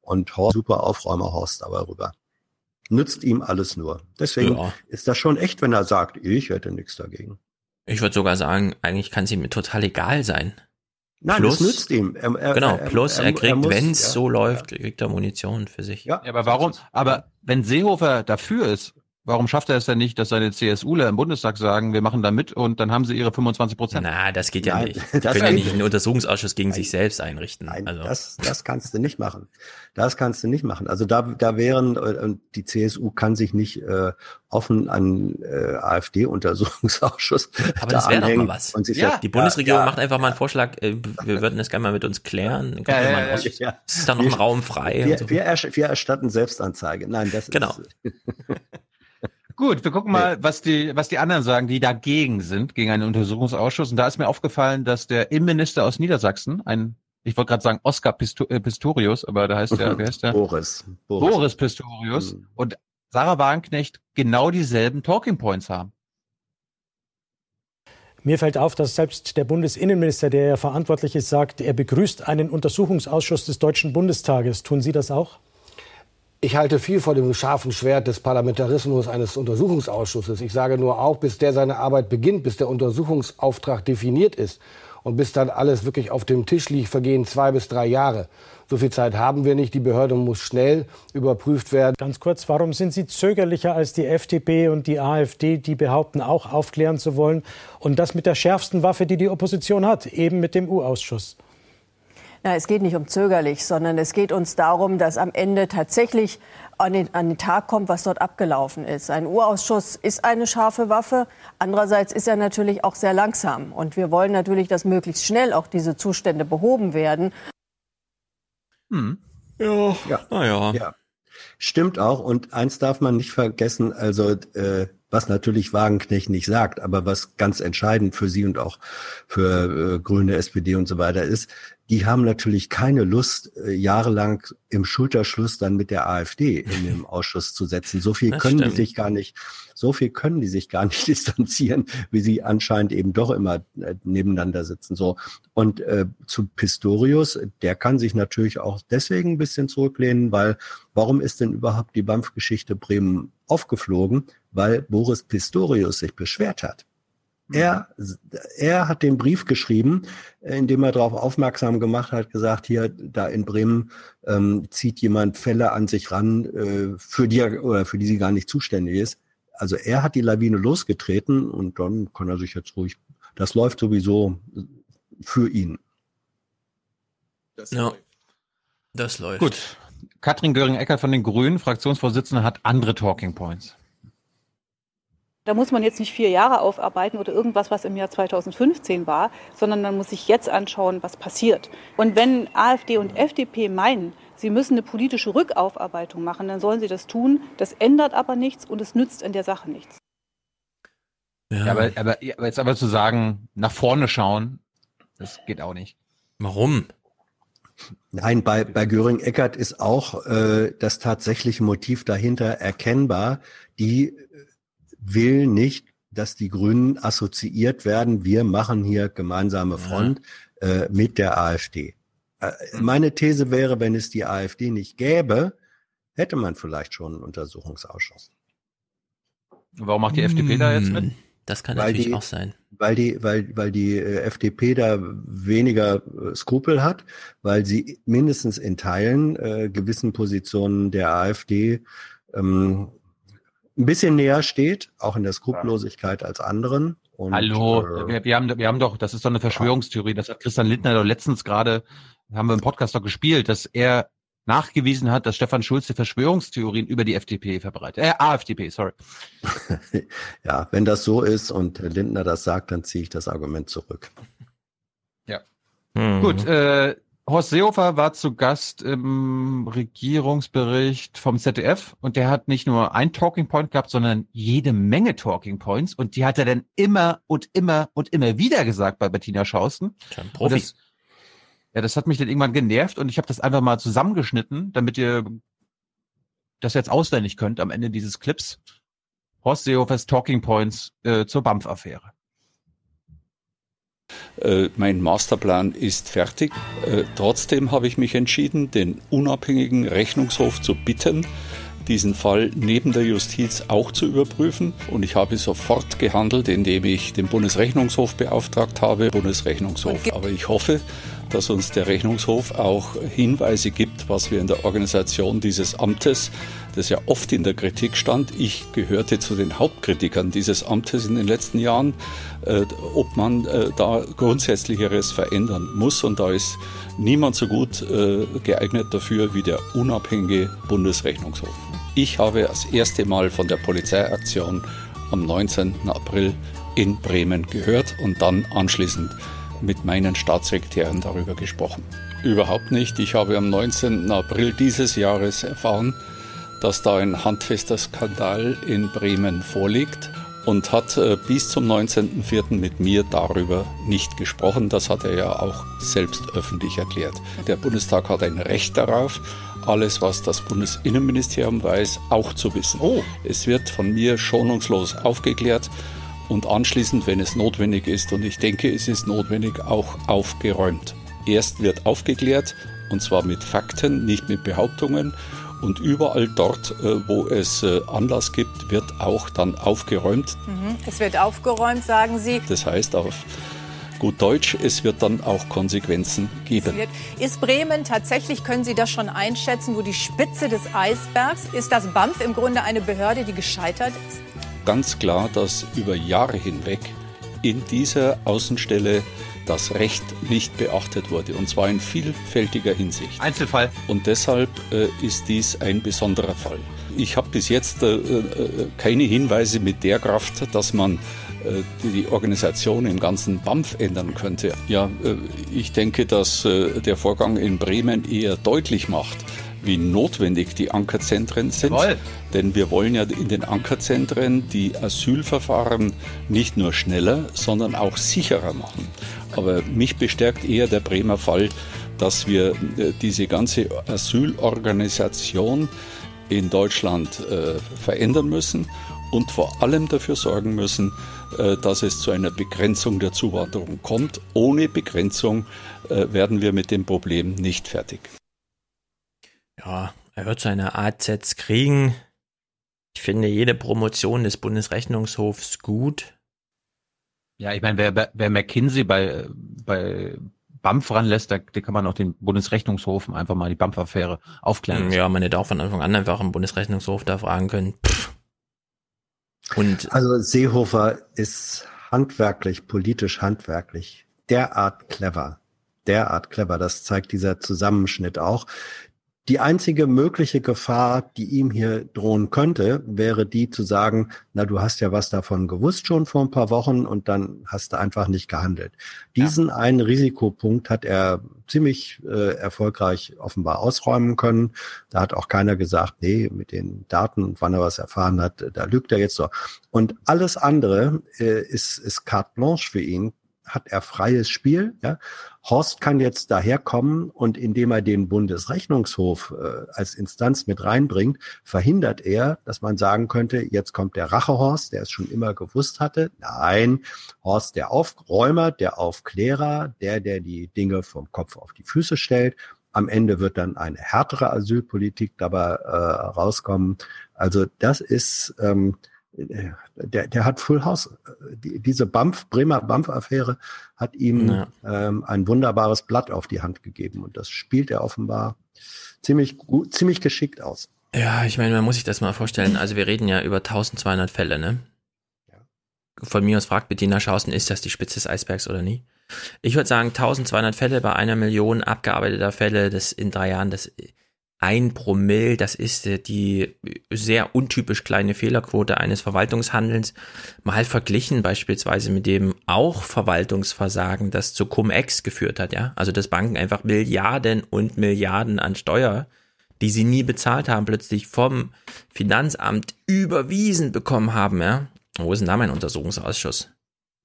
Und Horst, super Aufräumer Horst aber rüber. Nützt ihm alles nur. Deswegen ja. ist das schon echt, wenn er sagt, ich hätte nichts dagegen. Ich würde sogar sagen, eigentlich kann es ihm total egal sein. Nein, plus, das nützt ihm. Er, er, genau, plus er, er kriegt, wenn es ja, so läuft, kriegt er Munition für sich. Ja, aber warum? Aber wenn Seehofer dafür ist, Warum schafft er es denn nicht, dass seine CSUler im Bundestag sagen, wir machen da mit und dann haben sie ihre 25 Prozent? Na, das geht ja Nein, nicht. Die können ja nicht einen Untersuchungsausschuss gegen Nein. sich selbst einrichten. Nein, also. das, das kannst du nicht machen. Das kannst du nicht machen. Also da, da wären, äh, die CSU kann sich nicht äh, offen an äh, AfD-Untersuchungsausschuss Aber da das wäre doch mal was. Und ja, die Bundesregierung ja, macht einfach mal einen Vorschlag, äh, wir würden das gerne mal mit uns klären. Ja, ja, ja, ja. Ist da noch ein Raum frei? Wir, so. wir, wir erstatten Selbstanzeige. Nein, das genau. ist... Gut, wir gucken mal, was die, was die anderen sagen, die dagegen sind, gegen einen Untersuchungsausschuss. Und da ist mir aufgefallen, dass der Innenminister aus Niedersachsen, ein, ich wollte gerade sagen Oskar äh, Pistorius, aber da heißt der, wer heißt der? Boris. Boris, Boris Pistorius mhm. und Sarah Wagenknecht genau dieselben Talking Points haben. Mir fällt auf, dass selbst der Bundesinnenminister, der ja verantwortlich ist, sagt, er begrüßt einen Untersuchungsausschuss des Deutschen Bundestages. Tun Sie das auch? Ich halte viel vor dem scharfen Schwert des Parlamentarismus eines Untersuchungsausschusses. Ich sage nur auch, bis der seine Arbeit beginnt, bis der Untersuchungsauftrag definiert ist und bis dann alles wirklich auf dem Tisch liegt, vergehen zwei bis drei Jahre. So viel Zeit haben wir nicht. Die Behörde muss schnell überprüft werden. Ganz kurz, warum sind Sie zögerlicher als die FDP und die AfD, die behaupten, auch aufklären zu wollen? Und das mit der schärfsten Waffe, die die Opposition hat, eben mit dem U-Ausschuss. Na, es geht nicht um zögerlich, sondern es geht uns darum, dass am Ende tatsächlich an den, an den Tag kommt, was dort abgelaufen ist. Ein Urausschuss ist eine scharfe Waffe. Andererseits ist er natürlich auch sehr langsam. Und wir wollen natürlich, dass möglichst schnell auch diese Zustände behoben werden. Hm. Ja, ja. Ah, ja. ja. Stimmt auch. Und eins darf man nicht vergessen, also äh, was natürlich Wagenknecht nicht sagt, aber was ganz entscheidend für Sie und auch für äh, Grüne, SPD und so weiter ist, die haben natürlich keine Lust, äh, jahrelang im Schulterschluss dann mit der AfD in dem Ausschuss zu setzen. So viel das können stimmt. die sich gar nicht, so viel können die sich gar nicht distanzieren, wie sie anscheinend eben doch immer äh, nebeneinander sitzen. So und äh, zu Pistorius, der kann sich natürlich auch deswegen ein bisschen zurücklehnen, weil warum ist denn überhaupt die BAMF-Geschichte Bremen aufgeflogen? Weil Boris Pistorius sich beschwert hat. Er, er hat den Brief geschrieben, in dem er darauf aufmerksam gemacht hat, gesagt, hier, da in Bremen ähm, zieht jemand Fälle an sich ran, äh, für die er, oder für die sie gar nicht zuständig ist. Also er hat die Lawine losgetreten und dann kann er sich jetzt ruhig, das läuft sowieso für ihn. Das ja, läuft. das läuft. Gut. Katrin Göring-Eckert von den Grünen, Fraktionsvorsitzende, hat andere Talking Points. Da muss man jetzt nicht vier Jahre aufarbeiten oder irgendwas, was im Jahr 2015 war, sondern man muss sich jetzt anschauen, was passiert. Und wenn AfD und FDP meinen, sie müssen eine politische Rückaufarbeitung machen, dann sollen sie das tun. Das ändert aber nichts und es nützt in der Sache nichts. Ja, aber, aber, aber jetzt aber zu sagen, nach vorne schauen, das geht auch nicht. Warum? Nein, bei, bei Göring-Eckert ist auch äh, das tatsächliche Motiv dahinter erkennbar. Die will nicht, dass die Grünen assoziiert werden, wir machen hier gemeinsame Front äh, mit der AfD. Äh, meine These wäre, wenn es die AfD nicht gäbe, hätte man vielleicht schon einen Untersuchungsausschuss. Warum macht die hm, FDP da jetzt mit? Das kann weil natürlich die, auch sein. Weil die, weil, weil die äh, FDP da weniger äh, Skrupel hat, weil sie mindestens in Teilen äh, gewissen Positionen der AfD ähm, ein bisschen näher steht, auch in der Skrupellosigkeit als anderen. Und, Hallo, äh, wir, wir, haben, wir haben doch, das ist doch eine Verschwörungstheorie, das hat Christian Lindner doch letztens gerade, haben wir im Podcast doch gespielt, dass er nachgewiesen hat, dass Stefan Schulze Verschwörungstheorien über die FDP verbreitet. Äh, AfDP, sorry. ja, wenn das so ist und Lindner das sagt, dann ziehe ich das Argument zurück. Ja. Mhm. Gut, äh, Horst Seehofer war zu Gast im Regierungsbericht vom ZDF und der hat nicht nur ein Talking Point gehabt, sondern jede Menge Talking Points und die hat er dann immer und immer und immer wieder gesagt bei Bettina Schausten. Profi. Das, ja, das hat mich dann irgendwann genervt und ich habe das einfach mal zusammengeschnitten, damit ihr das jetzt auswendig könnt am Ende dieses Clips. Horst Seehofers Talking Points äh, zur BAMF-Affäre. Äh, mein Masterplan ist fertig. Äh, trotzdem habe ich mich entschieden, den unabhängigen Rechnungshof zu bitten, diesen Fall neben der Justiz auch zu überprüfen. Und ich habe sofort gehandelt, indem ich den Bundesrechnungshof beauftragt habe. Bundesrechnungshof. Aber ich hoffe, dass uns der Rechnungshof auch Hinweise gibt, was wir in der Organisation dieses Amtes, das ja oft in der Kritik stand, ich gehörte zu den Hauptkritikern dieses Amtes in den letzten Jahren, äh, ob man äh, da Grundsätzlicheres verändern muss. Und da ist niemand so gut äh, geeignet dafür wie der unabhängige Bundesrechnungshof. Ich habe das erste Mal von der Polizeiaktion am 19. April in Bremen gehört und dann anschließend mit meinen Staatssekretären darüber gesprochen. Überhaupt nicht. Ich habe am 19. April dieses Jahres erfahren, dass da ein handfester Skandal in Bremen vorliegt und hat äh, bis zum 19.04. mit mir darüber nicht gesprochen. Das hat er ja auch selbst öffentlich erklärt. Der Bundestag hat ein Recht darauf, alles, was das Bundesinnenministerium weiß, auch zu wissen. Oh. Es wird von mir schonungslos aufgeklärt und anschließend, wenn es notwendig ist, und ich denke, es ist notwendig, auch aufgeräumt. Erst wird aufgeklärt, und zwar mit Fakten, nicht mit Behauptungen. Und überall dort, äh, wo es äh, Anlass gibt, wird auch dann aufgeräumt. Mhm. Es wird aufgeräumt, sagen Sie. Das heißt auf gut Deutsch, es wird dann auch Konsequenzen geben. Ist Bremen tatsächlich, können Sie das schon einschätzen, wo die Spitze des Eisbergs ist? Das BAMF im Grunde eine Behörde, die gescheitert ist? Ganz klar, dass über Jahre hinweg in dieser Außenstelle das Recht nicht beachtet wurde, und zwar in vielfältiger Hinsicht. Einzelfall. Und deshalb äh, ist dies ein besonderer Fall. Ich habe bis jetzt äh, äh, keine Hinweise mit der Kraft, dass man äh, die Organisation im ganzen BAMF ändern könnte. Ja, äh, ich denke, dass äh, der Vorgang in Bremen eher deutlich macht, wie notwendig die Ankerzentren sind. Jawohl. Denn wir wollen ja in den Ankerzentren die Asylverfahren nicht nur schneller, sondern auch sicherer machen. Aber mich bestärkt eher der Bremer Fall, dass wir äh, diese ganze Asylorganisation in Deutschland äh, verändern müssen und vor allem dafür sorgen müssen, äh, dass es zu einer Begrenzung der Zuwanderung kommt. Ohne Begrenzung äh, werden wir mit dem Problem nicht fertig ja, er wird seine AZs kriegen. Ich finde jede Promotion des Bundesrechnungshofs gut. Ja, ich meine, wer, wer McKinsey bei, bei BAMF ranlässt, da, da kann man auch den Bundesrechnungshof einfach mal die BAMF-Affäre aufklären. Ja, man hätte auch von Anfang an einfach im Bundesrechnungshof da fragen können. Pff. Und also Seehofer ist handwerklich, politisch handwerklich derart clever. Derart clever. Das zeigt dieser Zusammenschnitt auch. Die einzige mögliche Gefahr, die ihm hier drohen könnte, wäre die zu sagen, na, du hast ja was davon gewusst schon vor ein paar Wochen und dann hast du einfach nicht gehandelt. Diesen ja. einen Risikopunkt hat er ziemlich äh, erfolgreich offenbar ausräumen können. Da hat auch keiner gesagt, nee, mit den Daten, wann er was erfahren hat, da lügt er jetzt so. Und alles andere äh, ist, ist carte blanche für ihn, hat er freies Spiel. Ja? Horst kann jetzt daherkommen und indem er den Bundesrechnungshof äh, als Instanz mit reinbringt, verhindert er, dass man sagen könnte, jetzt kommt der Rachehorst, der es schon immer gewusst hatte. Nein, Horst der Aufräumer, der Aufklärer, der, der die Dinge vom Kopf auf die Füße stellt. Am Ende wird dann eine härtere Asylpolitik dabei äh, rauskommen. Also das ist ähm, der, der hat Full House. Die, diese Bampf, Bremer Bampf-Affäre hat ihm ja. ähm, ein wunderbares Blatt auf die Hand gegeben. Und das spielt er offenbar ziemlich gut, ziemlich geschickt aus. Ja, ich meine, man muss sich das mal vorstellen. Also wir reden ja über 1200 Fälle, ne? Von mir aus fragt Bettina Schausen, ist das die Spitze des Eisbergs oder nie? Ich würde sagen, 1200 Fälle bei einer Million abgearbeiteter Fälle, das in drei Jahren, das ein Promille, das ist äh, die sehr untypisch kleine Fehlerquote eines Verwaltungshandelns, mal verglichen beispielsweise mit dem auch Verwaltungsversagen, das zu Cum-Ex geführt hat, ja. Also dass Banken einfach Milliarden und Milliarden an Steuer, die sie nie bezahlt haben, plötzlich vom Finanzamt überwiesen bekommen haben, ja. Wo ist denn da mein Untersuchungsausschuss?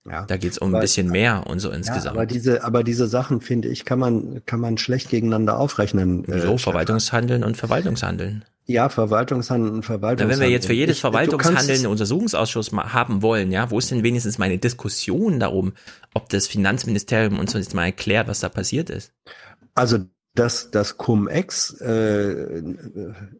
Ja. Da geht's um aber, ein bisschen mehr und so insgesamt. Ja, aber diese, aber diese Sachen, finde ich, kann man, kann man schlecht gegeneinander aufrechnen. So, äh, Verwaltungshandeln und Verwaltungshandeln. Ja, Verwaltungshandeln und Verwaltungshandeln. wenn wir jetzt für jedes ich, Verwaltungshandeln einen Untersuchungsausschuss haben wollen, ja, wo ist denn wenigstens meine Diskussion darum, ob das Finanzministerium uns jetzt mal erklärt, was da passiert ist? Also dass das Cum-Ex äh,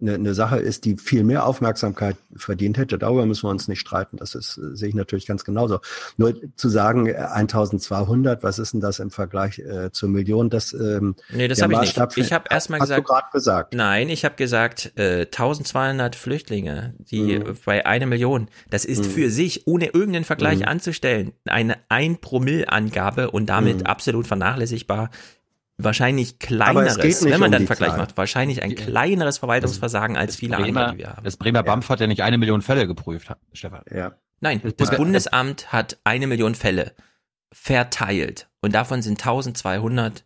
eine, eine Sache ist, die viel mehr Aufmerksamkeit verdient hätte. Darüber müssen wir uns nicht streiten. Das ist, äh, sehe ich natürlich ganz genauso. Nur zu sagen, 1200, was ist denn das im Vergleich äh, zur Million? Das, ähm, nee, das habe ich nicht. Ich habe erstmal gesagt, gesagt. Nein, ich habe gesagt, äh, 1200 Flüchtlinge, die mhm. bei einer Million. Das ist mhm. für sich, ohne irgendeinen Vergleich mhm. anzustellen, eine ein Promille Angabe und damit mhm. absolut vernachlässigbar wahrscheinlich kleineres, wenn man um dann Vergleich Zahl. macht, wahrscheinlich ein kleineres Verwaltungsversagen als viele Bremer, andere, die wir haben. Das Bremer BAMF ja. hat ja nicht eine Million Fälle geprüft, Stefan. Ja. Nein, das, das Bundesamt hat eine Million Fälle verteilt und davon sind 1200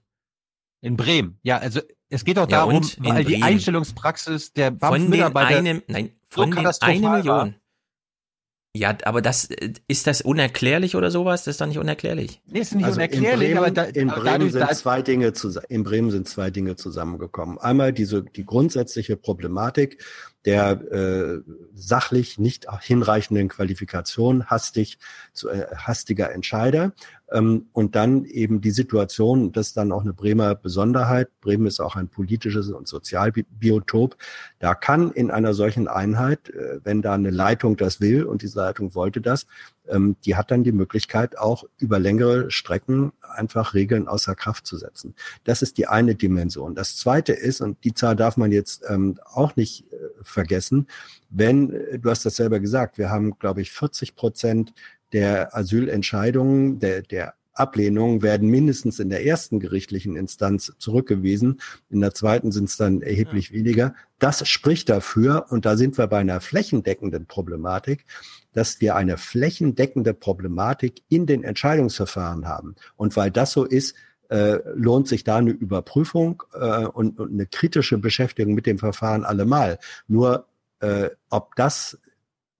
in Bremen. Ja, also es geht doch darum, ja, weil die Einstellungspraxis der BAMF-Mitarbeiter von den einem, nein, von so den eine Million. War. Ja, aber das ist das unerklärlich oder sowas? Das ist doch nicht unerklärlich. Nee, ist nicht also unerklärlich, in Bremen, aber da, in Bremen dadurch, sind zwei Dinge in Bremen sind zwei Dinge zusammengekommen. Einmal diese die grundsätzliche Problematik der äh, sachlich nicht hinreichenden Qualifikation hastig zu äh, hastiger Entscheider und dann eben die Situation, das ist dann auch eine Bremer Besonderheit. Bremen ist auch ein politisches und Sozialbiotop. Da kann in einer solchen Einheit, äh, wenn da eine Leitung das will und diese Leitung wollte das, ähm, die hat dann die Möglichkeit auch über längere Strecken einfach Regeln außer Kraft zu setzen. Das ist die eine Dimension. Das zweite ist, und die Zahl darf man jetzt ähm, auch nicht äh, vergessen, wenn, äh, du hast das selber gesagt, wir haben, glaube ich, 40 Prozent der Asylentscheidungen, der, der Ablehnungen werden mindestens in der ersten gerichtlichen Instanz zurückgewiesen. In der zweiten sind es dann erheblich ja. weniger. Das spricht dafür, und da sind wir bei einer flächendeckenden Problematik, dass wir eine flächendeckende Problematik in den Entscheidungsverfahren haben. Und weil das so ist, äh, lohnt sich da eine Überprüfung äh, und, und eine kritische Beschäftigung mit dem Verfahren allemal. Nur äh, ob das,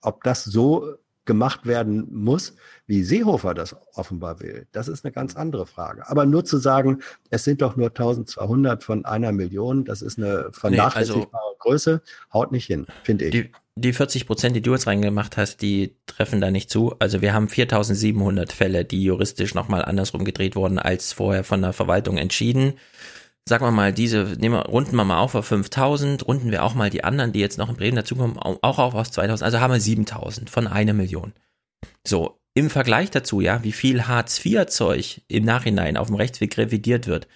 ob das so gemacht werden muss, wie Seehofer das offenbar will, das ist eine ganz andere Frage. Aber nur zu sagen, es sind doch nur 1200 von einer Million, das ist eine vernachlässigbare nee, also Größe, haut nicht hin, finde ich. Die, die 40 Prozent, die du jetzt reingemacht hast, die treffen da nicht zu. Also wir haben 4700 Fälle, die juristisch nochmal andersrum gedreht wurden, als vorher von der Verwaltung entschieden sagen wir mal, diese, nehmen wir, runden wir mal auf auf 5000, runden wir auch mal die anderen, die jetzt noch in Bremen dazukommen, auch auf aus 2000, also haben wir 7000 von einer Million. So, im Vergleich dazu, ja, wie viel Hartz-IV-Zeug im Nachhinein auf dem Rechtsweg revidiert wird,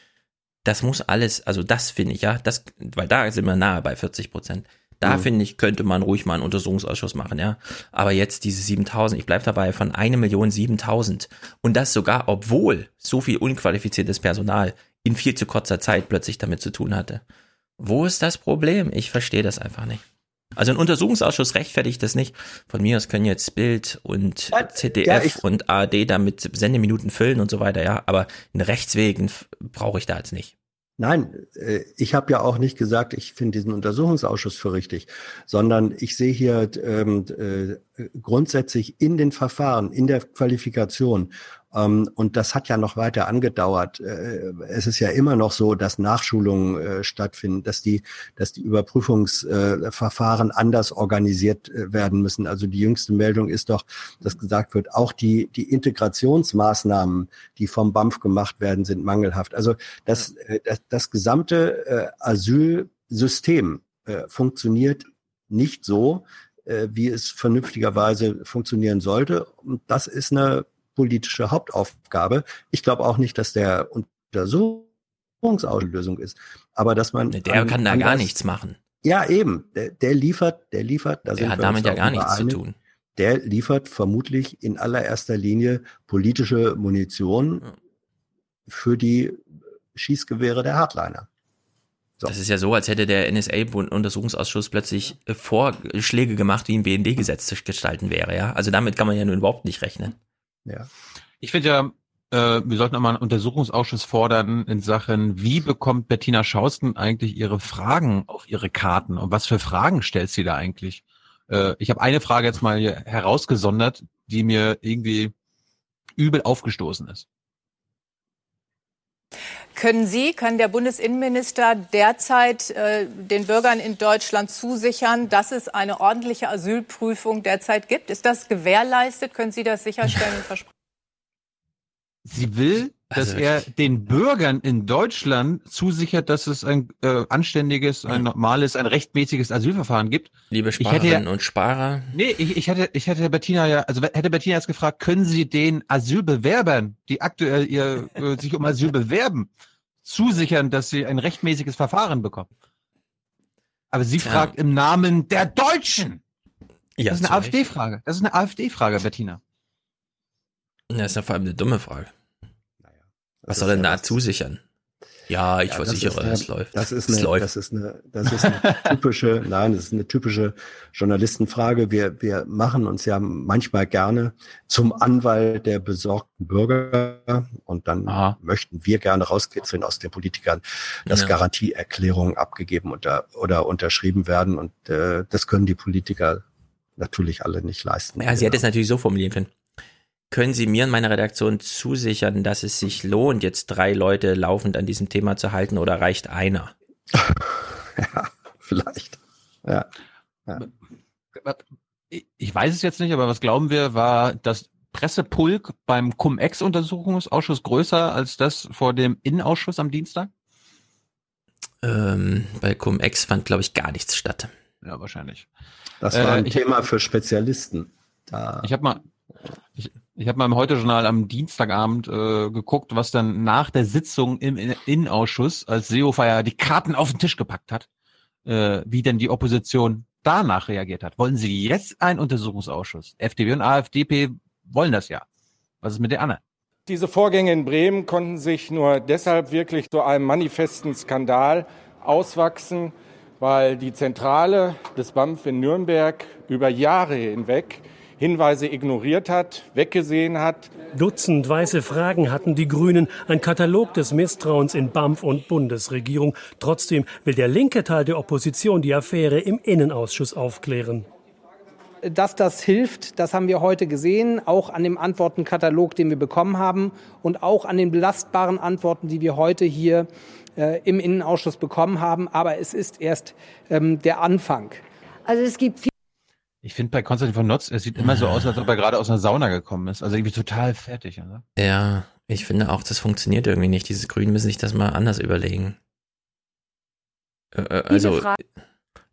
das muss alles, also das finde ich, ja, das, weil da sind wir nahe bei 40 Prozent. Da mhm. finde ich, könnte man ruhig mal einen Untersuchungsausschuss machen, ja. Aber jetzt diese 7000, ich bleibe dabei, von eine Million 7000. Und das sogar, obwohl so viel unqualifiziertes Personal in viel zu kurzer Zeit plötzlich damit zu tun hatte. Wo ist das Problem? Ich verstehe das einfach nicht. Also ein Untersuchungsausschuss rechtfertigt das nicht. Von mir aus können jetzt Bild und ZDF ja, und ARD damit Sendeminuten füllen und so weiter, ja. Aber einen Rechtswegen brauche ich da jetzt nicht. Nein, äh, ich habe ja auch nicht gesagt, ich finde diesen Untersuchungsausschuss für richtig, sondern ich sehe hier ähm, äh, grundsätzlich in den Verfahren, in der Qualifikation und das hat ja noch weiter angedauert. Äh, es ist ja immer noch so, dass Nachschulungen äh, stattfinden, dass die, dass die Überprüfungsverfahren anders organisiert äh, werden müssen. Also die jüngste Meldung ist doch, dass gesagt wird, auch die, die Integrationsmaßnahmen, die vom BAMF gemacht werden, sind mangelhaft. Also das, das, das gesamte Asylsystem funktioniert nicht so, wie es vernünftigerweise funktionieren sollte. Und das ist eine politische Hauptaufgabe. Ich glaube auch nicht, dass der Untersuchungsausschuss ist, aber dass man der kann da gar nichts machen. Ja, eben. Der, der liefert, der liefert. Da der hat damit ja gar nichts zu tun. Der liefert vermutlich in allererster Linie politische Munition für die Schießgewehre der Hardliner. So. Das ist ja so, als hätte der NSA-Untersuchungsausschuss plötzlich äh, Vorschläge gemacht, wie ein BND-Gesetz zu gestalten wäre, ja. Also damit kann man ja nun überhaupt nicht rechnen. Ja. Ich finde ja, äh, wir sollten auch mal einen Untersuchungsausschuss fordern in Sachen, wie bekommt Bettina Schausten eigentlich ihre Fragen auf ihre Karten und was für Fragen stellt sie da eigentlich? Äh, ich habe eine Frage jetzt mal herausgesondert, die mir irgendwie übel aufgestoßen ist. Können Sie, kann der Bundesinnenminister derzeit äh, den Bürgern in Deutschland zusichern, dass es eine ordentliche Asylprüfung derzeit gibt? Ist das gewährleistet? Können Sie das sicherstellen und versprechen? Sie will, dass also, er den Bürgern in Deutschland zusichert, dass es ein äh, anständiges, ein normales, ein rechtmäßiges Asylverfahren gibt. Liebe Sparerinnen ja, und Sparer. Nee, ich, ich hätte, ich hätte Bettina ja, also hätte Bettina jetzt gefragt, können Sie den Asylbewerbern, die aktuell ihr, äh, sich um Asyl bewerben, zusichern, dass sie ein rechtmäßiges Verfahren bekommen? Aber sie ja. fragt im Namen der Deutschen. Ja, das ist eine AfD-Frage. Das ist eine AfD-Frage, Bettina. Das ist ja vor allem eine dumme Frage. Was soll denn da zusichern? Ja, ich ja, versichere, es läuft. Das ist eine, läuft. das ist eine, das ist eine typische, nein, das ist eine typische Journalistenfrage. Wir, wir machen uns ja manchmal gerne zum Anwalt der besorgten Bürger und dann Aha. möchten wir gerne rauskitzeln aus den Politikern, dass ja. Garantieerklärungen abgegeben unter, oder unterschrieben werden und äh, das können die Politiker natürlich alle nicht leisten. Ja, sie hätte es natürlich so formulieren können. Können Sie mir und meiner Redaktion zusichern, dass es sich lohnt, jetzt drei Leute laufend an diesem Thema zu halten oder reicht einer? ja, vielleicht. Ja. ja. Ich weiß es jetzt nicht, aber was glauben wir, war das Pressepulk beim Cum-Ex-Untersuchungsausschuss größer als das vor dem Innenausschuss am Dienstag? Ähm, bei Cum-Ex fand, glaube ich, gar nichts statt. Ja, wahrscheinlich. Das war ein äh, Thema für Spezialisten. Da ich habe mal, ich, ich habe mal im Heute-Journal am Dienstagabend äh, geguckt, was dann nach der Sitzung im Innenausschuss, als Seehofer die Karten auf den Tisch gepackt hat, äh, wie denn die Opposition danach reagiert hat. Wollen Sie jetzt einen Untersuchungsausschuss? FDP und AfDP wollen das ja. Was ist mit der Anne? Diese Vorgänge in Bremen konnten sich nur deshalb wirklich zu einem manifesten Skandal auswachsen, weil die Zentrale des BAMF in Nürnberg über Jahre hinweg Hinweise ignoriert hat, weggesehen hat. Dutzend weiße Fragen hatten die Grünen, ein Katalog des Misstrauens in BAMF und Bundesregierung. Trotzdem will der linke Teil der Opposition die Affäre im Innenausschuss aufklären. Dass das hilft, das haben wir heute gesehen, auch an dem Antwortenkatalog, den wir bekommen haben und auch an den belastbaren Antworten, die wir heute hier äh, im Innenausschuss bekommen haben. Aber es ist erst ähm, der Anfang. Also es gibt viel ich finde bei Konstantin von Notz, er sieht immer so aus, als ob er gerade aus einer Sauna gekommen ist. Also irgendwie total fertig. Oder? Ja, ich finde auch, das funktioniert irgendwie nicht. Diese Grünen müssen sich das mal anders überlegen. Äh, äh also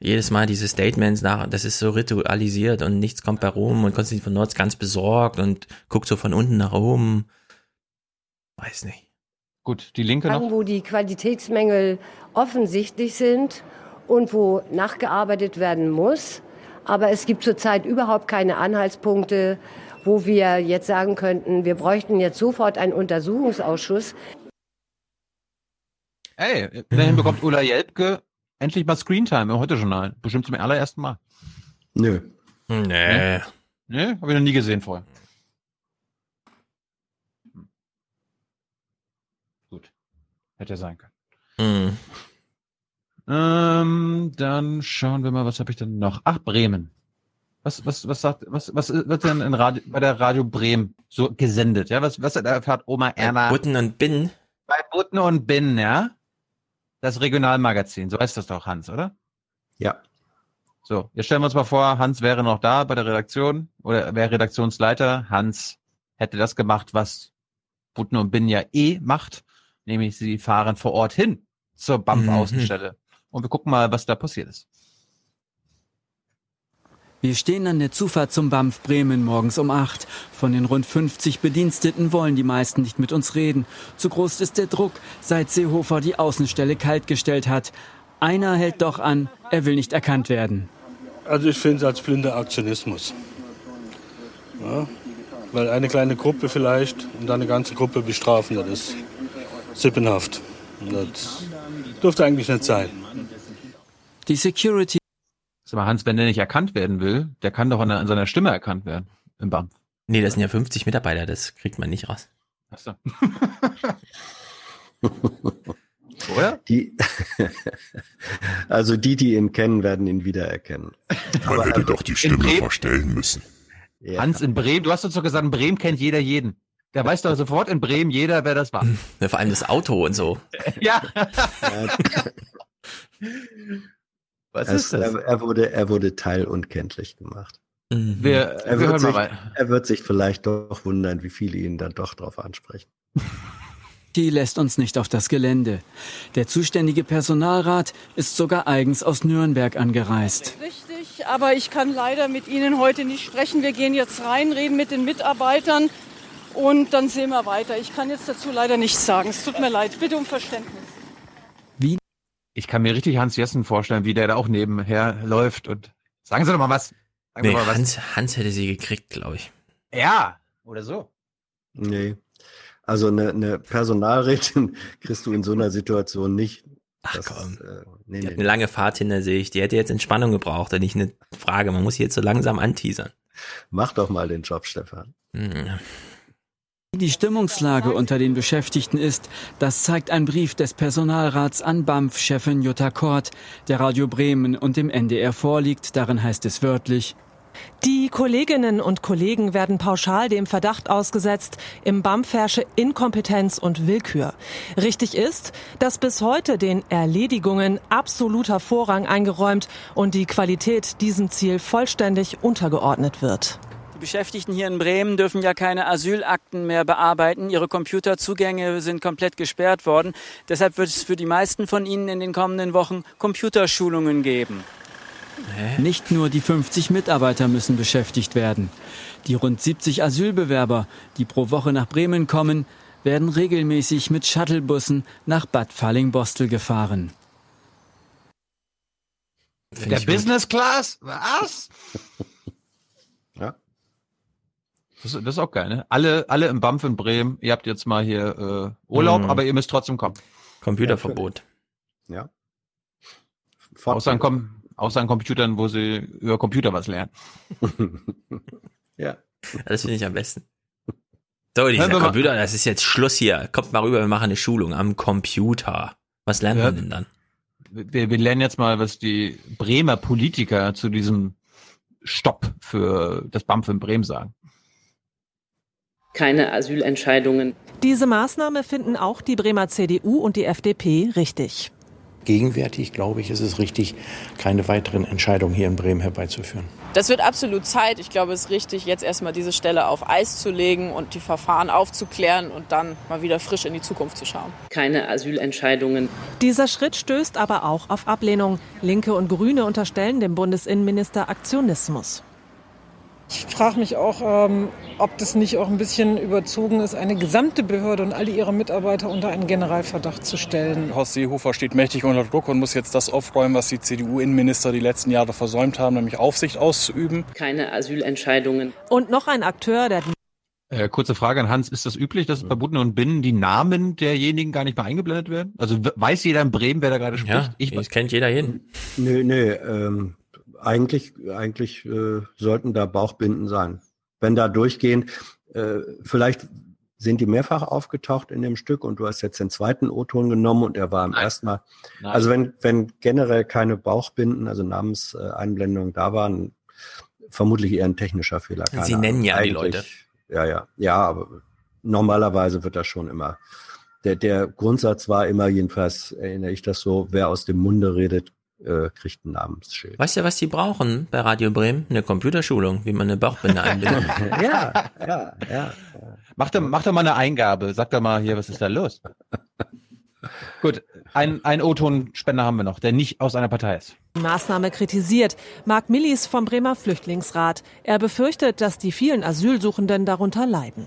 jedes Mal diese Statements nach, das ist so ritualisiert und nichts kommt bei rum und Konstantin von Notz ganz besorgt und guckt so von unten nach oben. Weiß nicht. Gut, die Linke noch. Wo die Qualitätsmängel offensichtlich sind und wo nachgearbeitet werden muss. Aber es gibt zurzeit überhaupt keine Anhaltspunkte, wo wir jetzt sagen könnten, wir bräuchten jetzt sofort einen Untersuchungsausschuss. Ey, immerhin bekommt Ulla Jelpke endlich mal Screentime im Heute-Journal. Bestimmt zum allerersten Mal. Nö. Nee. Nee, hab ich noch nie gesehen vorher. Gut. Hätte sein können. Mhm. Ähm, dann schauen wir mal, was habe ich denn noch? Ach, Bremen. Was, was, was sagt, was, was wird denn in Radio, bei der Radio Bremen so gesendet? Ja, was, was erfährt Oma Erna? Bei Butten und Bin. Bei Butten und Bin, ja. Das Regionalmagazin, so heißt das doch, Hans, oder? Ja. So, jetzt stellen wir uns mal vor, Hans wäre noch da bei der Redaktion oder wäre Redaktionsleiter. Hans hätte das gemacht, was Butten und Bin ja eh macht, nämlich sie fahren vor Ort hin zur BAMF-Außenstelle. Mhm und wir gucken mal, was da passiert ist. Wir stehen an der Zufahrt zum BAMF Bremen morgens um acht. Von den rund 50 Bediensteten wollen die meisten nicht mit uns reden. Zu groß ist der Druck, seit Seehofer die Außenstelle kaltgestellt hat. Einer hält doch an, er will nicht erkannt werden. Also ich finde es als blinder Aktionismus. Ja, weil eine kleine Gruppe vielleicht und dann eine ganze Gruppe bestrafen, das ist sippenhaft. Das dürfte eigentlich nicht sein. Die Security. Sag mal, Hans, wenn der nicht erkannt werden will, der kann doch an, an seiner Stimme erkannt werden im BAMF. Nee, das sind ja 50 Mitarbeiter, das kriegt man nicht raus. Achso. Oder? Die, also die, die ihn kennen, werden ihn wiedererkennen. Man Aber hätte er- doch die Stimme verstellen müssen. Ja. Hans in Bremen, du hast uns doch gesagt, in Bremen kennt jeder jeden. Der weiß doch sofort in Bremen jeder, wer das war. Ja, vor allem das Auto und so. ja. Was Es- ist das? Er, er, wurde, er wurde teilunkenntlich gemacht. Wir, Er wir hören wird, mal sich, er wird sich vielleicht doch wundern, wie viele ihn dann doch drauf ansprechen. Die lässt uns nicht auf das Gelände. Der zuständige Personalrat ist sogar eigens aus Nürnberg angereist. Richtig, aber ich kann leider mit Ihnen heute nicht sprechen. Wir gehen jetzt rein, reden mit den Mitarbeitern und dann sehen wir weiter. Ich kann jetzt dazu leider nichts sagen. Es tut mir leid. Bitte um Verständnis. Ich kann mir richtig Hans Jessen vorstellen, wie der da auch nebenher läuft und sagen Sie doch mal was. Sagen Nee, mal was. Hans, Hans hätte sie gekriegt, glaube ich. Ja, oder so. Nee. Also eine, eine Personalrätin kriegst du in so einer Situation nicht. Ach Das, komm. Äh, nee, Die hat nee. eine lange Fahrt hinter sich. Die hätte jetzt Entspannung gebraucht und nicht eine Frage. Man muss sie jetzt so langsam anteasern. Mach doch mal den Job, Stefan. Hm. Die Stimmungslage unter den Beschäftigten ist, das zeigt ein Brief des Personalrats an BAMF-Chefin Jutta Kort, der Radio Bremen und dem NDR vorliegt. Darin heißt es wörtlich, Die Kolleginnen und Kollegen werden pauschal dem Verdacht ausgesetzt, im BAMF herrsche Inkompetenz und Willkür. Richtig ist, dass bis heute den Erledigungen absoluter Vorrang eingeräumt und die Qualität diesem Ziel vollständig untergeordnet wird. Die Beschäftigten hier in Bremen dürfen ja keine Asylakten mehr bearbeiten. Ihre Computerzugänge sind komplett gesperrt worden. Deshalb wird es für die meisten von ihnen in den kommenden Wochen Computerschulungen geben. Nicht nur die 50 Mitarbeiter müssen beschäftigt werden. Die rund 70 Asylbewerber, die pro Woche nach Bremen kommen, werden regelmäßig mit Shuttlebussen nach Bad Fallingbostel gefahren. Der Business Class? Was? Das, ist- das ist auch geil, ne? Alle, alle im BAMF in Bremen, ihr habt jetzt mal hier äh, Urlaub, Mhm. aber ihr müsst trotzdem kommen. Computerverbot. Ja. Außer an, Com außer an Computern, wo sie über Computer was lernen. ja. Das finde ich am besten. So, dieser Computer, das ist jetzt Schluss hier. Kommt mal rüber, wir machen eine Schulung am Computer. Was lernt Ja. man denn dann? Wir, wir lernen jetzt mal, was die Bremer Politiker zu diesem Stopp für das BAMF in Bremen sagen. Keine Asylentscheidungen. Diese Maßnahme finden auch die Bremer CDU und die FDP richtig. Gegenwärtig, glaube ich, ist es richtig, keine weiteren Entscheidungen hier in Bremen herbeizuführen. Das wird absolut Zeit. Ich glaube, es ist richtig, jetzt erstmal diese Stelle auf Eis zu legen und die Verfahren aufzuklären und dann mal wieder frisch in die Zukunft zu schauen. Keine Asylentscheidungen. Dieser Schritt stößt aber auch auf Ablehnung. Linke und Grüne unterstellen dem Bundesinnenminister Aktionismus. Ich frage mich auch, ähm, ob das nicht auch ein bisschen überzogen ist, eine gesamte Behörde und alle ihre Mitarbeiter unter einen Generalverdacht zu stellen. Horst Seehofer steht mächtig unter Druck und muss jetzt das aufräumen, was die CDU-Innenminister die letzten Jahre versäumt haben, nämlich Aufsicht auszuüben. Keine Asylentscheidungen. Und noch ein Akteur, der Äh, kurze Frage an Hans, ist das üblich, dass bei Butten und Binnen die Namen derjenigen gar nicht mehr eingeblendet werden? Also weiß jeder in Bremen, wer da gerade spricht? Ja, ich, kennt jeder jeden. Nö, nö, ähm, eigentlich, eigentlich äh, sollten da Bauchbinden sein. Wenn da durchgehen, äh, vielleicht sind die mehrfach aufgetaucht in dem Stück und du hast jetzt den zweiten O-Ton genommen und er war am ersten Mal. Nein. Also wenn, wenn generell keine Bauchbinden, also Namenseinblendungen da waren, vermutlich eher ein technischer Fehler. keine Sie nennen Ahnung. ja die Eigentlich- Leute. Ja, ja, ja, aber normalerweise wird das schon immer. Der, der Grundsatz war immer, jedenfalls erinnere ich das so, wer aus dem Munde redet, äh, kriegt ein Namensschild. Weißt du, was die brauchen bei Radio Bremen? Eine Computerschulung, wie man eine Bauchbinde einbindet. ja, ja, ja. Mach doch, mach doch mal eine Eingabe. Sag doch mal hier, was ist da los? Gut, ein, ein O-Ton-Spender haben wir noch, der nicht aus einer Partei ist. die Maßnahme kritisiert. Marc Millis vom Bremer Flüchtlingsrat. Er befürchtet, dass die vielen Asylsuchenden darunter leiden.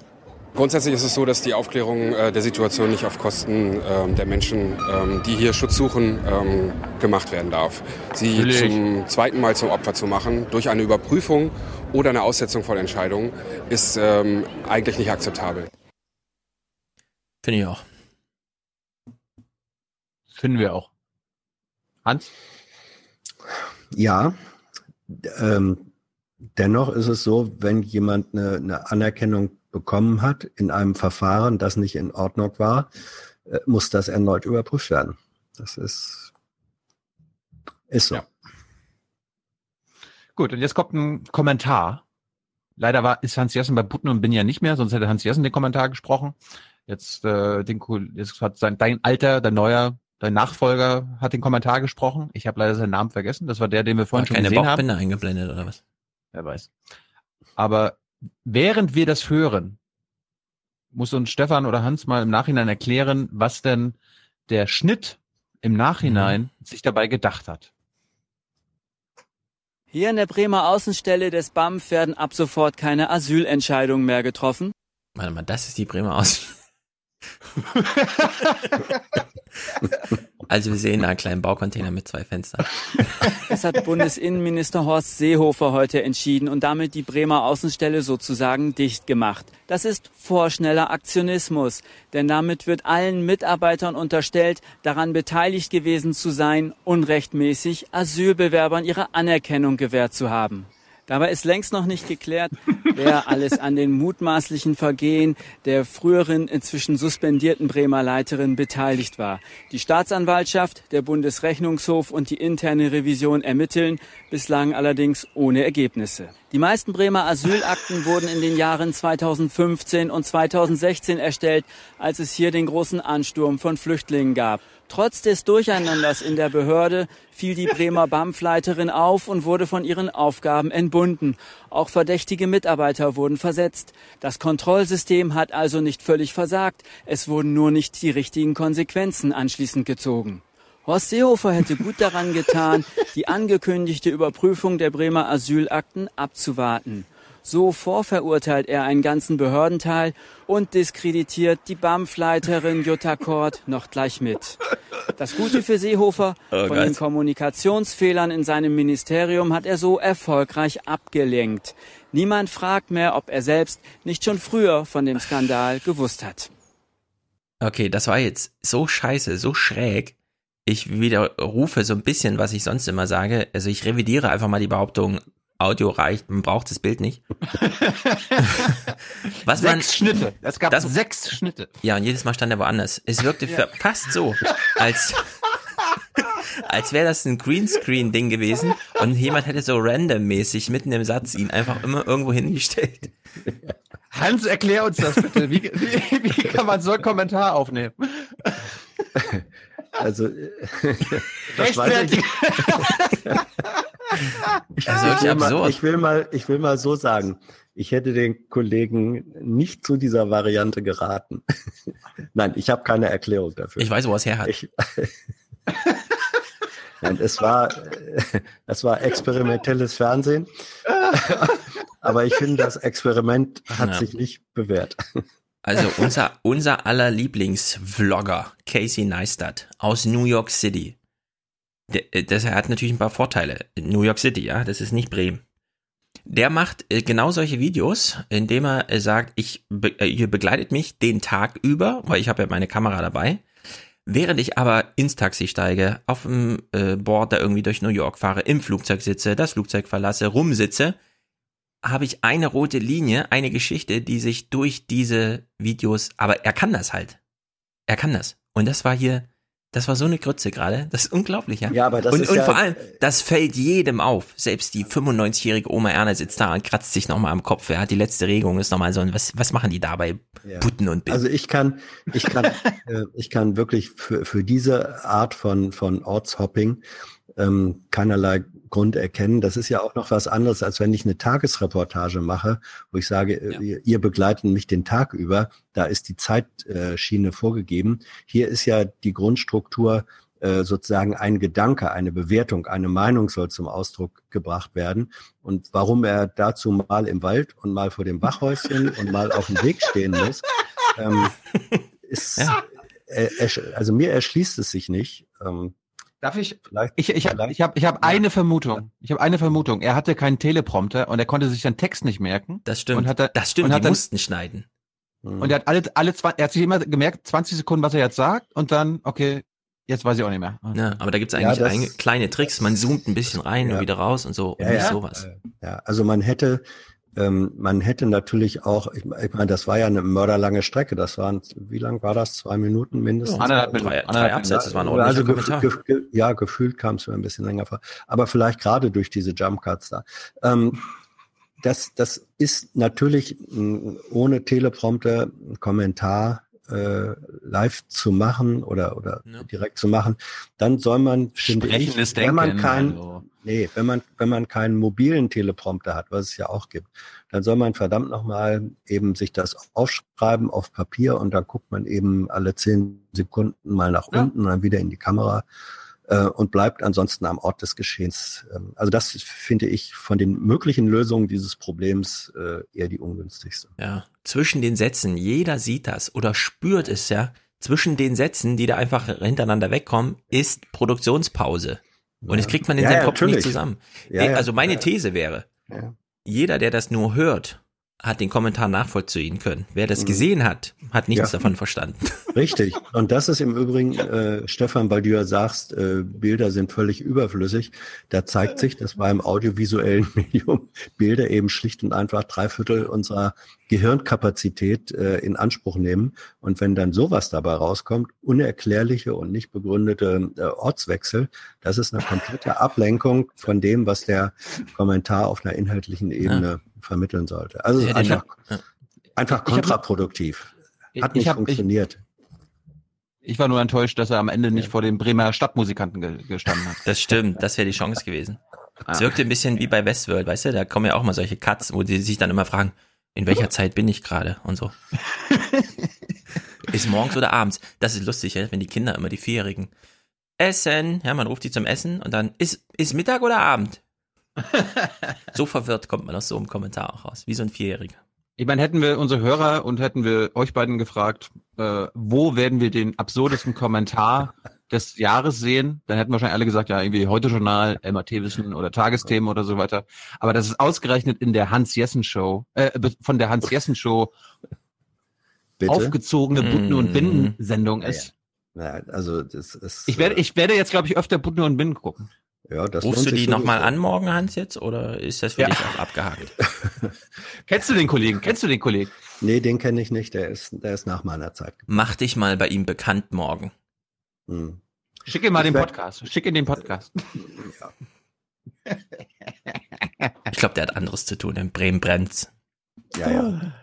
Grundsätzlich ist es so, dass die Aufklärung äh, der Situation nicht auf Kosten ähm, der Menschen, ähm, die hier Schutz suchen, ähm, gemacht werden darf. Sie Natürlich. zum zweiten Mal zum Opfer zu machen durch eine Überprüfung oder eine Aussetzung von Entscheidungen ist ähm, eigentlich nicht akzeptabel. Finde ich auch. Finden wir auch. Hans? Ja, ähm, dennoch ist es so, wenn jemand eine, eine Anerkennung bekommen hat in einem Verfahren, das nicht in Ordnung war, äh, muss das erneut überprüft werden. Das ist, ist so. Ja. Gut, und jetzt kommt ein Kommentar. Leider war, ist Hans Jessen bei Putten und bin ja nicht mehr, sonst hätte Hans Jessen den Kommentar gesprochen. Jetzt, äh, den, jetzt hat sein, dein Alter, dein neuer, dein Nachfolger hat den Kommentar gesprochen. Ich habe leider seinen Namen vergessen. Das war der, den wir vorhin War schon keine gesehen Bauchbinde haben. eingeblendet oder was? Wer weiß. Aber während wir das hören, muss uns Stefan oder Hans mal im Nachhinein erklären, was denn der Schnitt im Nachhinein sich dabei gedacht hat. Hier in der Bremer Außenstelle des BAMF werden ab sofort keine Asylentscheidungen mehr getroffen. Warte mal, das ist die Bremer Aus. also wir sehen einen kleinen Baucontainer mit zwei Fenstern. Das hat Bundesinnenminister Horst Seehofer heute entschieden und damit die Bremer Außenstelle sozusagen dicht gemacht. Das ist vorschneller Aktionismus, denn damit wird allen Mitarbeitern unterstellt, daran beteiligt gewesen zu sein, unrechtmäßig Asylbewerbern ihre Anerkennung gewährt zu haben. Dabei ist längst noch nicht geklärt, wer alles an den mutmaßlichen Vergehen der früheren, inzwischen suspendierten Bremer Leiterin beteiligt war. Die Staatsanwaltschaft, der Bundesrechnungshof und die interne Revision ermitteln, bislang allerdings ohne Ergebnisse. Die meisten Bremer Asylakten wurden in den Jahren 2015 und 2016 erstellt, als es hier den großen Ansturm von Flüchtlingen gab. Trotz des Durcheinanders in der Behörde fiel die Bremer BAMF-Leiterin auf und wurde von ihren Aufgaben entbunden. Auch verdächtige Mitarbeiter wurden versetzt. Das Kontrollsystem hat also nicht völlig versagt. Es wurden nur nicht die richtigen Konsequenzen anschließend gezogen. Horst Seehofer hätte gut daran getan, die angekündigte Überprüfung der Bremer Asylakten abzuwarten. So vorverurteilt er einen ganzen Behördenteil und diskreditiert die BAMF-Leiterin Jutta Kort noch gleich mit. Das Gute für Seehofer, Oh von den Kommunikationsfehlern in seinem Ministerium hat er so erfolgreich abgelenkt. Niemand fragt mehr, ob er selbst nicht schon früher von dem Skandal gewusst hat. Okay, das war jetzt so scheiße, so schräg. Ich widerrufe so ein bisschen, was ich sonst immer sage. Also ich revidiere einfach mal die Behauptung, Audio reicht, man braucht das Bild nicht. was man, sechs Schnitte. Es gab das- sechs Schnitte. Ja, und jedes Mal stand er woanders. Es wirkte Ja. fast so, als, als wäre das ein Greenscreen-Ding gewesen und jemand hätte so randommäßig mitten im Satz ihn einfach immer irgendwo hingestellt. Hans, erklär uns das bitte. Wie, wie, wie kann man so einen Kommentar aufnehmen? Also, äh, das weiß Rechtfertig. ich. Ich, Also ich, will mal, ich, will mal, ich will mal so sagen, ich hätte den Kollegen nicht zu dieser Variante geraten. Nein, ich habe keine Erklärung dafür. Ich weiß, wo er es her hat. Ich, Nein, es war, äh, es war experimentelles Fernsehen. Aber ich finde, das Experiment hat Ja. sich nicht bewährt. Also unser, unser aller Lieblingsvlogger, Casey Neistat aus New York City. Äh, das hat natürlich ein paar Vorteile. New York City, ja, das ist nicht Bremen. Der macht äh, genau solche Videos, indem er äh, sagt, ich, ihr begleitet mich den Tag über, weil ich habe ja meine Kamera dabei. Während ich aber ins Taxi steige, auf dem Board da irgendwie durch New York fahre, im Flugzeug sitze, das Flugzeug verlasse, rumsitze, habe ich eine rote Linie, eine Geschichte, die sich durch diese Videos, aber er kann das halt. Er kann das. Und das war hier, das war so eine Grütze gerade. Das ist unglaublich, ja. Ja, aber das und, ist und ja- vor allem, das fällt jedem auf. Selbst die 95-jährige Oma Erna sitzt da und kratzt sich nochmal am Kopf. Er hat die letzte Regung, ist nochmal so, ein- was, was machen die da bei Ja. Putten und Bill? Also ich kann, ich kann, äh, ich kann wirklich für, für diese Art von, von Ortshopping ähm, keinerlei Grund erkennen. Das ist ja auch noch was anderes, als wenn ich eine Tagesreportage mache, wo ich sage, äh, ihr, ihr begleitet mich den Tag über. Da ist die Zeitschiene vorgegeben. Hier ist ja die Grundstruktur äh, sozusagen ein Gedanke, eine Bewertung, eine Meinung soll zum Ausdruck gebracht werden. Und warum er dazu mal im Wald und mal vor dem Wachhäuschen und mal auf dem Weg stehen muss, ähm, ist, äh, ersch- also mir erschließt es sich nicht. Ähm, Darf ich? Ich, ich habe ich hab, ich hab eine Vermutung. Ich habe eine Vermutung. Er hatte keinen Teleprompter und er konnte sich seinen Text nicht merken. Das stimmt. Und hat er, das stimmt, und die hat dann, mussten schneiden. Und er hat alle, alle zwei, er hat sich immer gemerkt, 20 Sekunden, was er jetzt sagt und dann, okay, jetzt weiß ich auch nicht mehr. Ja, aber da gibt's Ja, eigentlich das- ein, kleine Tricks. Man zoomt ein bisschen rein Ja. und wieder raus und so. Und Ja, nicht ja. sowas. Ja, also man hätte, ähm, man hätte natürlich auch, ich, ich meine, das war ja eine mörderlange Strecke. Das waren, wie lang war das? Zwei Minuten mindestens? Ja, anderthalb Minuten. Drei- drei Absätze, das war ein Also ordentlicher gef Kommentar. gef ge ja, gefühlt kam es mir ein bisschen länger vor. Aber vielleicht gerade durch diese Jump Cuts da. Ähm, das, das ist natürlich ohne Teleprompter ein Kommentar äh, live zu machen oder oder direkt zu machen, dann soll man finde ich, wenn man kein also. nee, wenn man wenn man keinen mobilen Teleprompter hat, was es ja auch gibt, dann soll man verdammt nochmal eben sich das aufschreiben auf Papier und dann guckt man eben alle zehn Sekunden mal nach unten und dann wieder in die Kamera äh, und bleibt ansonsten am Ort des Geschehens. Ähm, also das finde ich von den möglichen Lösungen dieses Problems äh, eher die ungünstigste. Ja, zwischen den Sätzen, jeder sieht das oder spürt es ja. Zwischen den Sätzen, die da einfach hintereinander wegkommen, ist Produktionspause. Und das kriegt man in Ja, seinem ja, Kopf natürlich. nicht zusammen. Ja, also meine. These wäre, jeder, der das nur hört, hat den Kommentar nachvollziehen können. Wer das Mhm. gesehen hat, hat nichts Ja. davon verstanden. Richtig. Und das ist im Übrigen, äh, Stefan, weil du ja sagst, äh, Bilder sind völlig überflüssig. Da zeigt sich, dass beim audiovisuellen Medium Bilder eben schlicht und einfach drei Viertel unserer Gehirnkapazität äh, in Anspruch nehmen. Und wenn dann sowas dabei rauskommt, unerklärliche und nicht begründete äh, Ortswechsel, das ist eine komplette Ablenkung von dem, was der Kommentar auf einer inhaltlichen Ebene vermitteln sollte. Also es Ja, einfach, ja. einfach Ich hab- kontraproduktiv. Hat Ich nicht hab- ich- funktioniert. Ich war nur enttäuscht, dass er am Ende nicht vor den Bremer Stadtmusikanten ge gestanden hat. Das stimmt, das wäre die Chance gewesen. Es Ah. wirkte ein bisschen wie bei Westworld, weißt du, da kommen ja auch mal solche Cuts, wo die sich dann immer fragen, in welcher Zeit bin ich gerade und so. Ist morgens oder abends? Das ist lustig, ja, wenn die Kinder immer die Vierjährigen Essen, ja, man ruft die zum Essen und dann ist, ist Mittag oder Abend? So verwirrt kommt man aus so einem Kommentar auch raus, wie so ein Vierjähriger. Ich meine, hätten wir unsere Hörer und hätten wir euch beiden gefragt, äh, wo werden wir den absurdesten Kommentar des Jahres sehen, dann hätten wahrscheinlich alle gesagt, ja, irgendwie heute Journal, MAT-Wissen oder Tagesthemen oder so weiter. Aber das ist ausgerechnet in der Hans-Jessen-Show, äh, von der Hans-Jessen-Show aufgezogene Budden- und Mhm. Binden-Sendung ist. Ja, also das ist. Ich werde, ich werde jetzt, glaube ich, öfter Budden und Binden gucken. Ja, das Rufst du die nochmal an morgen, Hans, jetzt, oder ist das für Ja. dich auch abgehakt? Kennst du den Kollegen? Kennst du den Kollegen? Nee, den kenne ich nicht. Der ist, der ist nach meiner Zeit. Mach dich mal bei ihm bekannt morgen. Hm. Schick ihm mal Ich den Podcast. Schick ihm den Podcast. Ich glaube, der hat anderes zu tun. In Bremen brennt's. Ja, ja.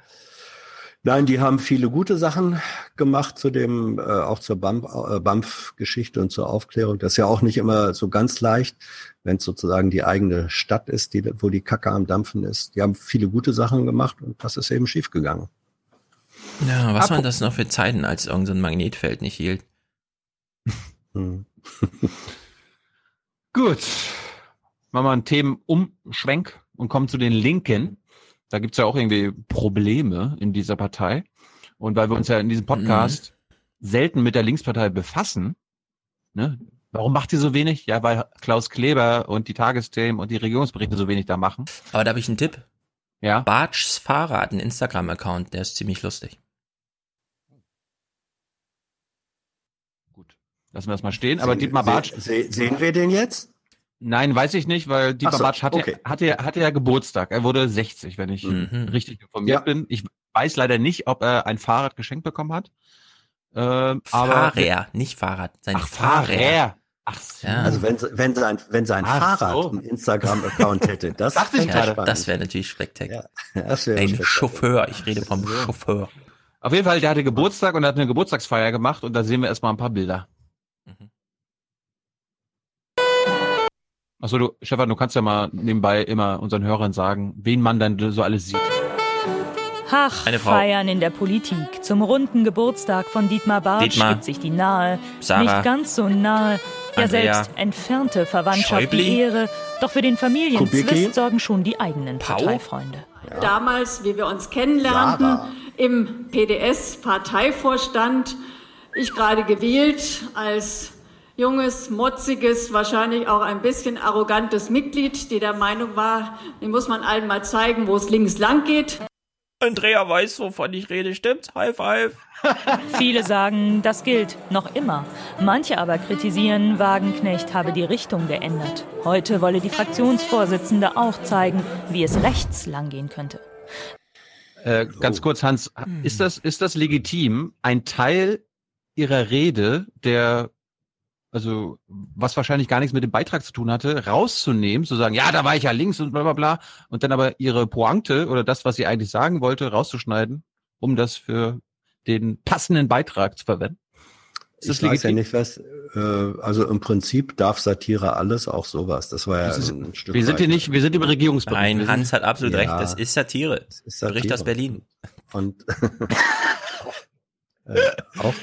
Nein, die haben viele gute Sachen gemacht zu dem, äh, auch zur BAMF, äh, BAMF-Geschichte und zur Aufklärung. Das ist ja auch nicht immer so ganz leicht, wenn es sozusagen die eigene Stadt ist, die, wo die Kacke am Dampfen ist. Die haben viele gute Sachen gemacht und das ist eben schiefgegangen. Ja, was Apro- waren das noch für Zeiten, als irgendein so ein Magnetfeld nicht hielt? Hm. Gut. Machen wir einen Themenumschwenk und kommen zu den Linken. Da gibt's ja auch irgendwie Probleme in dieser Partei. Und weil wir uns ja in diesem Podcast selten mit der Linkspartei befassen, ne? Warum macht ihr so wenig? Ja, weil Klaus Kleber und die Tagesthemen und die Regierungsberichte so wenig da machen. Aber da habe ich einen Tipp. Ja. Bartschs Fahrer hat einen Instagram-Account, der ist ziemlich lustig. Lassen wir das mal stehen. Aber Sehen- Dietmar Bartsch. se- sehen wir den jetzt? Nein, weiß ich nicht, weil Dietmar Ach so, Bartsch hatte, okay. hatte, hatte ja Geburtstag. Er wurde 60, wenn ich Mhm. richtig informiert Ja. bin. Ich weiß leider nicht, ob er ein Fahrrad geschenkt bekommen hat. Ähm, aber Fahrer, nicht Fahrrad. Sein Ach, Fahrer. Ach so. Ja. Also wenn, wenn sein, wenn sein Ach Fahrrad so. einen Instagram-Account hätte, das Dachte ich spannend. Das wäre natürlich spektakulär. ja, das wäre Ein. Chauffeur, ich rede vom Chauffeur. Auf jeden Fall, der hatte Geburtstag und hat eine Geburtstagsfeier gemacht und da sehen wir erstmal ein paar Bilder. Achso, du, Stefan, du kannst ja mal nebenbei immer unseren Hörern sagen, wen man dann so alles sieht. Ach, Eine Frau. Feiern in der Politik. Zum runden Geburtstag von Dietmar Bartsch Dietmar. gibt sich die nahe, Sarah. nicht ganz so nahe, ja selbst entfernte Verwandtschaft Schäuble. die Ehre. Doch für den. Familienzwist sorgen schon die eigenen Pau. Parteifreunde. Damals, wie wir uns kennenlernten, Sarah. im PDS-Parteivorstand, ich gerade gewählt als junges, motziges, wahrscheinlich auch ein bisschen arrogantes Mitglied, die der Meinung war, den muss man allen mal zeigen, wo es links lang geht. Andrea weiß, wovon ich rede, stimmt? High five. Viele sagen, das gilt noch immer. Manche aber kritisieren, Wagenknecht habe die Richtung geändert. Heute wolle die Fraktionsvorsitzende auch zeigen, wie es rechts langgehen könnte. Äh, ganz kurz, Hans, ist das, ist das legitim, ein Teil Ihrer Rede, der also was wahrscheinlich gar nichts mit dem Beitrag zu tun hatte, rauszunehmen, zu sagen, ja, da war ich ja links und bla bla bla, und dann aber ihre Pointe oder das, was sie eigentlich sagen wollte, rauszuschneiden, um das für den passenden Beitrag zu verwenden. Ist ich weiß ja nicht, was, äh, also im Prinzip darf Satire alles, auch sowas. Das war ja das ist, ein Stück Wir sind hier nicht, wir sind im Regierungsbereich. Nein, Hans hat absolut ja, recht, das ist Satire. Das ist Satire. Bericht aus Berlin. Und äh, auch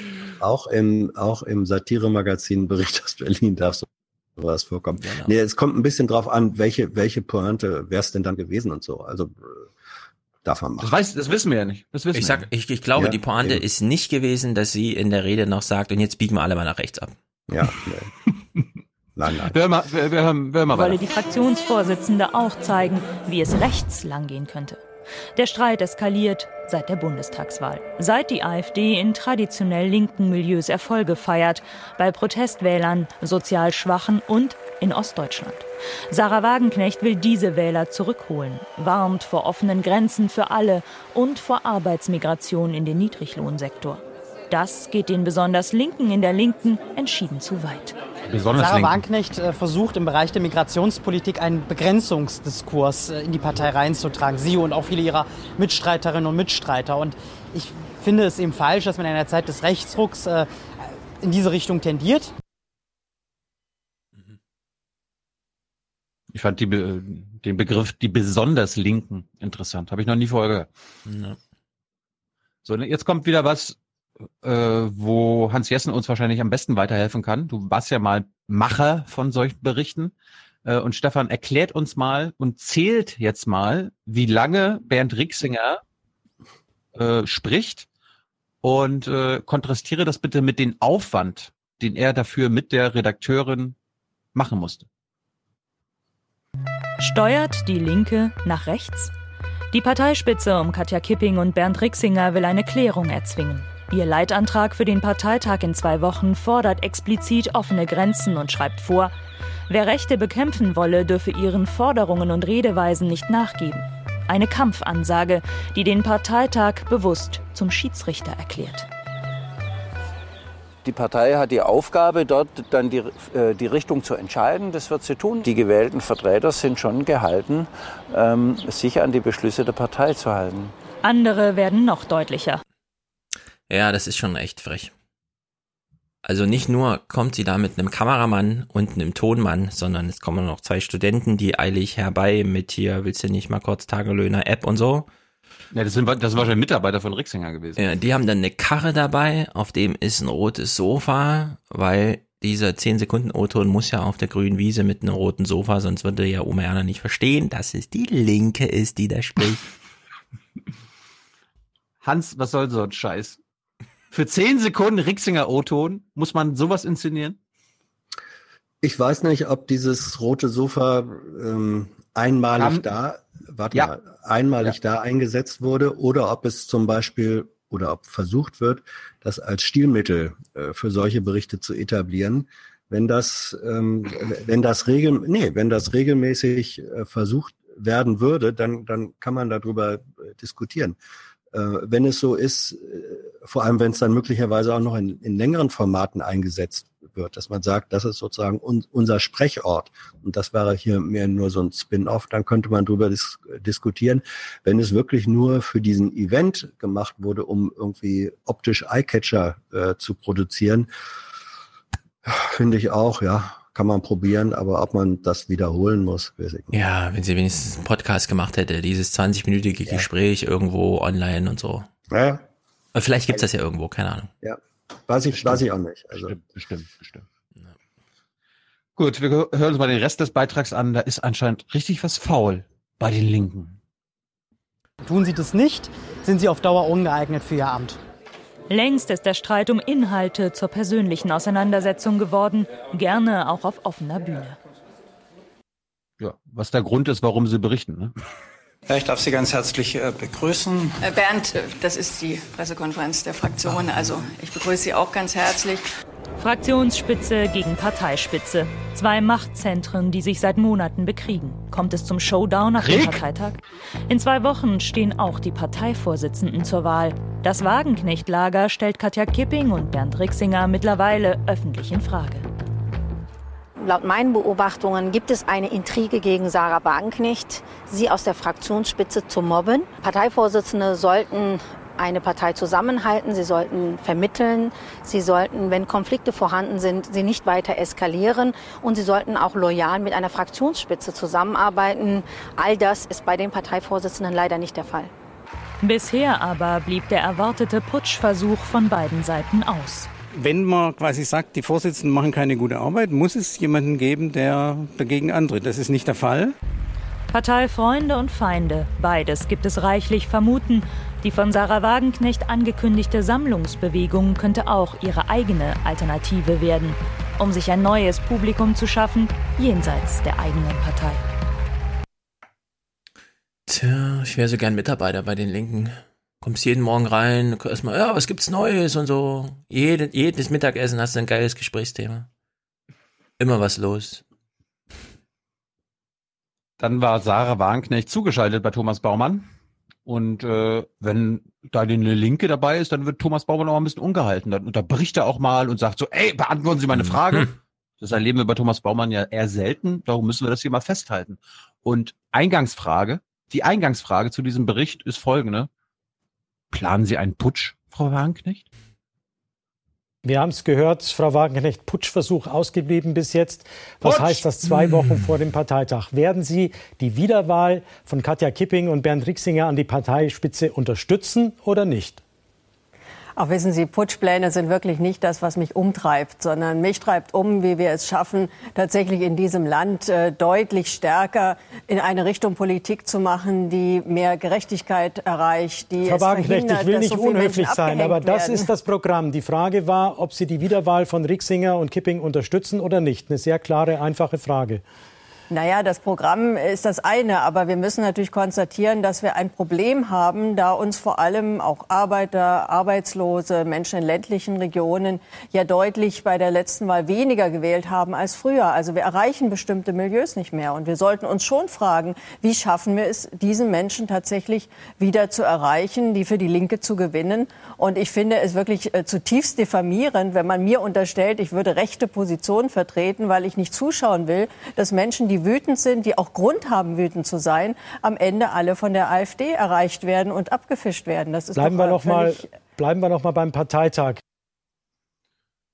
auch im, auch im Satire-Magazin Bericht aus Berlin darf sowas vorkommen. Genau. Nee, es kommt ein bisschen drauf an, welche, welche Pointe wäre es denn dann gewesen und so. Also darf man machen. Das, weiß, das wissen wir ja nicht. Das wissen ich, sag, ich, ich glaube, ja, die Pointe eben. ist nicht gewesen, dass sie in der Rede noch sagt, und jetzt biegen wir alle mal nach rechts ab. Ja, nee. Nein, nein. Wir, wir, wir, wir, wir haben Wolle die Fraktionsvorsitzende auch zeigen, wie es rechts langgehen könnte. Der Streit eskaliert seit der Bundestagswahl. Seit die AfD in traditionell linken Milieus Erfolge feiert, bei Protestwählern, sozial Schwachen und in Ostdeutschland. Sarah Wagenknecht will diese Wähler zurückholen, warnt vor offenen Grenzen für alle und vor Arbeitsmigration in den Niedriglohnsektor. Das geht den besonders Linken in der Linken entschieden zu weit. Besonders Sarah Wagenknecht äh, versucht im Bereich der Migrationspolitik einen Begrenzungsdiskurs äh, in die Partei reinzutragen. Sie und auch viele ihrer Mitstreiterinnen und Mitstreiter. Und ich finde es eben falsch, dass man in einer Zeit des Rechtsrucks äh, in diese Richtung tendiert. Ich fand die, den Begriff die besonders Linken interessant. Habe ich noch nie vorher gehört. Ja. So, jetzt kommt wieder was, äh, wo Hans Jessen uns wahrscheinlich am besten weiterhelfen kann. Du warst ja mal Macher von solchen Berichten. Äh, und Stefan, erklärt uns mal und zählt jetzt mal, wie lange Bernd Rixinger äh, spricht und äh, kontrastiere das bitte mit dem Aufwand, den er dafür mit der Redakteurin machen musste. Steuert die Linke nach rechts? Die Parteispitze um Katja Kipping und Bernd Rixinger will eine Klärung erzwingen. Ihr Leitantrag für den Parteitag in zwei Wochen fordert explizit offene Grenzen und schreibt vor, wer Rechte bekämpfen wolle, dürfe ihren Forderungen und Redeweisen nicht nachgeben. Eine Kampfansage, die den Parteitag bewusst zum Schiedsrichter erklärt. Die Partei hat die Aufgabe, dort dann die, äh, die Richtung zu entscheiden. Das wird sie tun. Die gewählten Vertreter sind schon gehalten, ähm, sich an die Beschlüsse der Partei zu halten. Andere werden noch deutlicher. Ja, das ist schon echt frech. Also nicht nur kommt sie da mit einem Kameramann und einem Tonmann, sondern es kommen noch zwei Studenten, die eilig herbei mit hier, willst du nicht mal kurz Tagelöhner App und so. Ja, das sind, das sind wahrscheinlich Mitarbeiter von Rixinger gewesen. Ja, die haben dann eine Karre dabei, auf dem ist ein rotes Sofa, weil dieser 10 Sekunden O-Ton muss ja auf der grünen Wiese mit einem roten Sofa, sonst würde ja Oma Erna nicht verstehen, dass es die Linke ist, die da spricht. Hans, was soll so ein Scheiß? Für zehn Sekunden Rixinger O-Ton muss man sowas inszenieren? Ich weiß nicht, ob dieses rote Sofa ähm, einmalig Kam, da, warte ja. mal, einmalig ja. da eingesetzt wurde oder ob es zum Beispiel oder ob versucht wird, das als Stilmittel äh, für solche Berichte zu etablieren. Wenn das, ähm, wenn das regel, nee, wenn das regelmäßig äh, versucht werden würde, dann, dann kann man darüber äh, diskutieren. Äh, wenn es so ist, äh, vor allem wenn es dann möglicherweise auch noch in, in längeren Formaten eingesetzt wird, dass man sagt, das ist sozusagen un, unser Sprechort und das wäre hier mehr nur so ein Spin-off, dann könnte man darüber dis diskutieren. Wenn es wirklich nur für diesen Event gemacht wurde, um irgendwie optisch Eyecatcher äh, zu produzieren, finde ich auch, ja, kann man probieren, aber ob man das wiederholen muss, weiß ich nicht. Ja, wenn sie wenigstens einen Podcast gemacht hätte, dieses 20-minütige ja. Gespräch irgendwo online und so. Ja. Vielleicht gibt's das ja irgendwo, keine Ahnung. Ja, weiß ich, weiß ich auch nicht. Also. Bestimmt, bestimmt, bestimmt. Ja. Gut, wir hören uns mal den Rest des Beitrags an. Da ist anscheinend richtig was faul bei den Linken. Tun Sie das nicht, sind Sie auf Dauer ungeeignet für Ihr Amt. Längst ist der Streit um Inhalte zur persönlichen Auseinandersetzung geworden, gerne auch auf offener Bühne. Ja, was der Grund ist, warum Sie berichten. Ne? Ja, ich darf Sie ganz herzlich äh, begrüßen. Bernd, das ist die Pressekonferenz der Fraktion. Also ich begrüße Sie auch ganz herzlich. Fraktionsspitze gegen Parteispitze. Zwei Machtzentren, die sich seit Monaten bekriegen. Kommt es zum Showdown nach dem Parteitag? In zwei Wochen stehen auch die Parteivorsitzenden zur Wahl. Das Wagenknecht-Lager stellt Katja Kipping und Bernd Rixinger mittlerweile öffentlich in Frage. Laut meinen Beobachtungen gibt es eine Intrige gegen Sarah Wagenknecht, sie aus der Fraktionsspitze zu mobben. Parteivorsitzende sollten eine Partei zusammenhalten, sie sollten vermitteln, sie sollten, wenn Konflikte vorhanden sind, sie nicht weiter eskalieren und sie sollten auch loyal mit einer Fraktionsspitze zusammenarbeiten. All das ist bei den Parteivorsitzenden leider nicht der Fall. Bisher aber blieb der erwartete Putschversuch von beiden Seiten aus. Wenn man quasi sagt, die Vorsitzenden machen keine gute Arbeit, muss es jemanden geben, der dagegen antritt. Das ist nicht der Fall. Parteifreunde und Feinde, beides gibt es reichlich vermuten. Die von Sarah Wagenknecht angekündigte Sammlungsbewegung könnte auch ihre eigene Alternative werden, um sich ein neues Publikum zu schaffen, jenseits der eigenen Partei. Tja, ich wäre so gern Mitarbeiter bei den Linken. Kommst jeden Morgen rein, erstmal, ja, was gibt's Neues und so. Jede, jedes Mittagessen hast du ein geiles Gesprächsthema. Immer was los. Dann war Sarah Wagenknecht zugeschaltet bei Thomas Baumann. Und äh, wenn da eine Linke dabei ist, dann wird Thomas Baumann auch ein bisschen ungehalten. Dann unterbricht er auch mal und sagt so, ey, beantworten Sie meine Frage. Mhm. Das erleben wir bei Thomas Baumann ja eher selten. Darum müssen wir das hier mal festhalten. Und Eingangsfrage, die Eingangsfrage zu diesem Bericht ist folgende. Planen Sie einen Putsch, Frau Wagenknecht? Wir haben es gehört, Frau Wagenknecht, Putschversuch ausgeblieben bis jetzt. Was Putsch. heißt das zwei Wochen vor dem Parteitag? Werden Sie die Wiederwahl von Katja Kipping und Bernd Rixinger an die Parteispitze unterstützen oder nicht? Auch wissen Sie, Putschpläne sind wirklich nicht das, was mich umtreibt, sondern mich treibt um, wie wir es schaffen, tatsächlich in diesem Land äh, deutlich stärker in eine Richtung Politik zu machen, die mehr Gerechtigkeit erreicht, die Frau Wagenknecht, ich will nicht so unhöflich sein, aber das werden. ist das Programm. Die Frage war, ob Sie die Wiederwahl von Rixinger und Kipping unterstützen oder nicht. Eine sehr klare, einfache Frage. Naja, das Programm ist das eine, aber wir müssen natürlich konstatieren, dass wir ein Problem haben, da uns vor allem auch Arbeiter, Arbeitslose, Menschen in ländlichen Regionen ja deutlich bei der letzten Wahl weniger gewählt haben als früher. Also wir erreichen bestimmte Milieus nicht mehr. Und wir sollten uns schon fragen, wie schaffen wir es, diesen Menschen tatsächlich wieder zu erreichen, die für die Linke zu gewinnen. Und ich finde es wirklich äh, zutiefst diffamierend, wenn man mir unterstellt, ich würde rechte Positionen vertreten, weil ich nicht zuschauen will, dass Menschen, die wütend sind, die auch Grund haben, wütend zu sein, am Ende alle von der AfD erreicht werden und abgefischt werden. Das ist bleiben, wir noch mal, bleiben wir noch mal beim Parteitag.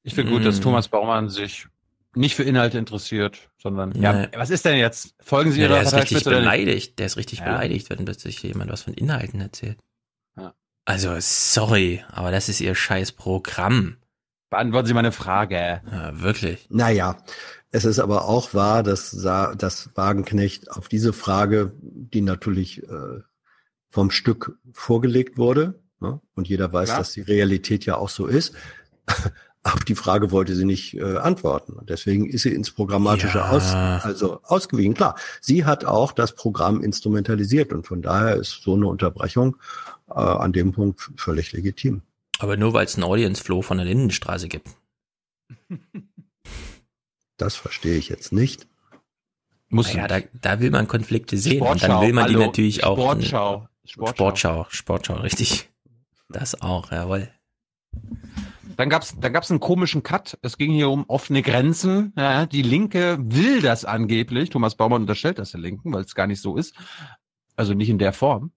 Ich finde gut, dass mm. Thomas Baumann sich nicht für Inhalte interessiert, sondern ja, nee. was ist denn jetzt? Folgen Sie ja, Ihrer Der ist richtig beleidigt. Der ist richtig ja. beleidigt, wenn plötzlich jemand was von Inhalten erzählt. Ja. Also sorry, aber das ist Ihr scheiß Programm. Beantworten Sie meine Frage. Ja, wirklich. Naja, es ist aber auch wahr, dass, dass Wagenknecht auf diese Frage, die natürlich äh, vom Stück vorgelegt wurde, ne? und jeder weiß, ja. dass die Realität ja auch so ist, auf die Frage wollte sie nicht äh, antworten. Deswegen ist sie ins Programmatische ja. aus, also ausgewichen. Klar, sie hat auch das Programm instrumentalisiert und von daher ist so eine Unterbrechung äh, an dem Punkt völlig legitim. Aber nur weil es einen Audience Flow von der Lindenstraße gibt. Das verstehe ich jetzt nicht. Muss ja, da, da will man Konflikte sehen Sportschau, und dann will man hallo, die natürlich auch. Sportschau. Sportschau. Sportschau, Sportschau, richtig. Das auch, jawohl. Dann gab's, dann gab's einen komischen Cut. Es ging hier um offene Grenzen. Ja, die Linke will das angeblich. Thomas Baumann unterstellt das der Linken, weil es gar nicht so ist. Also nicht in der Form.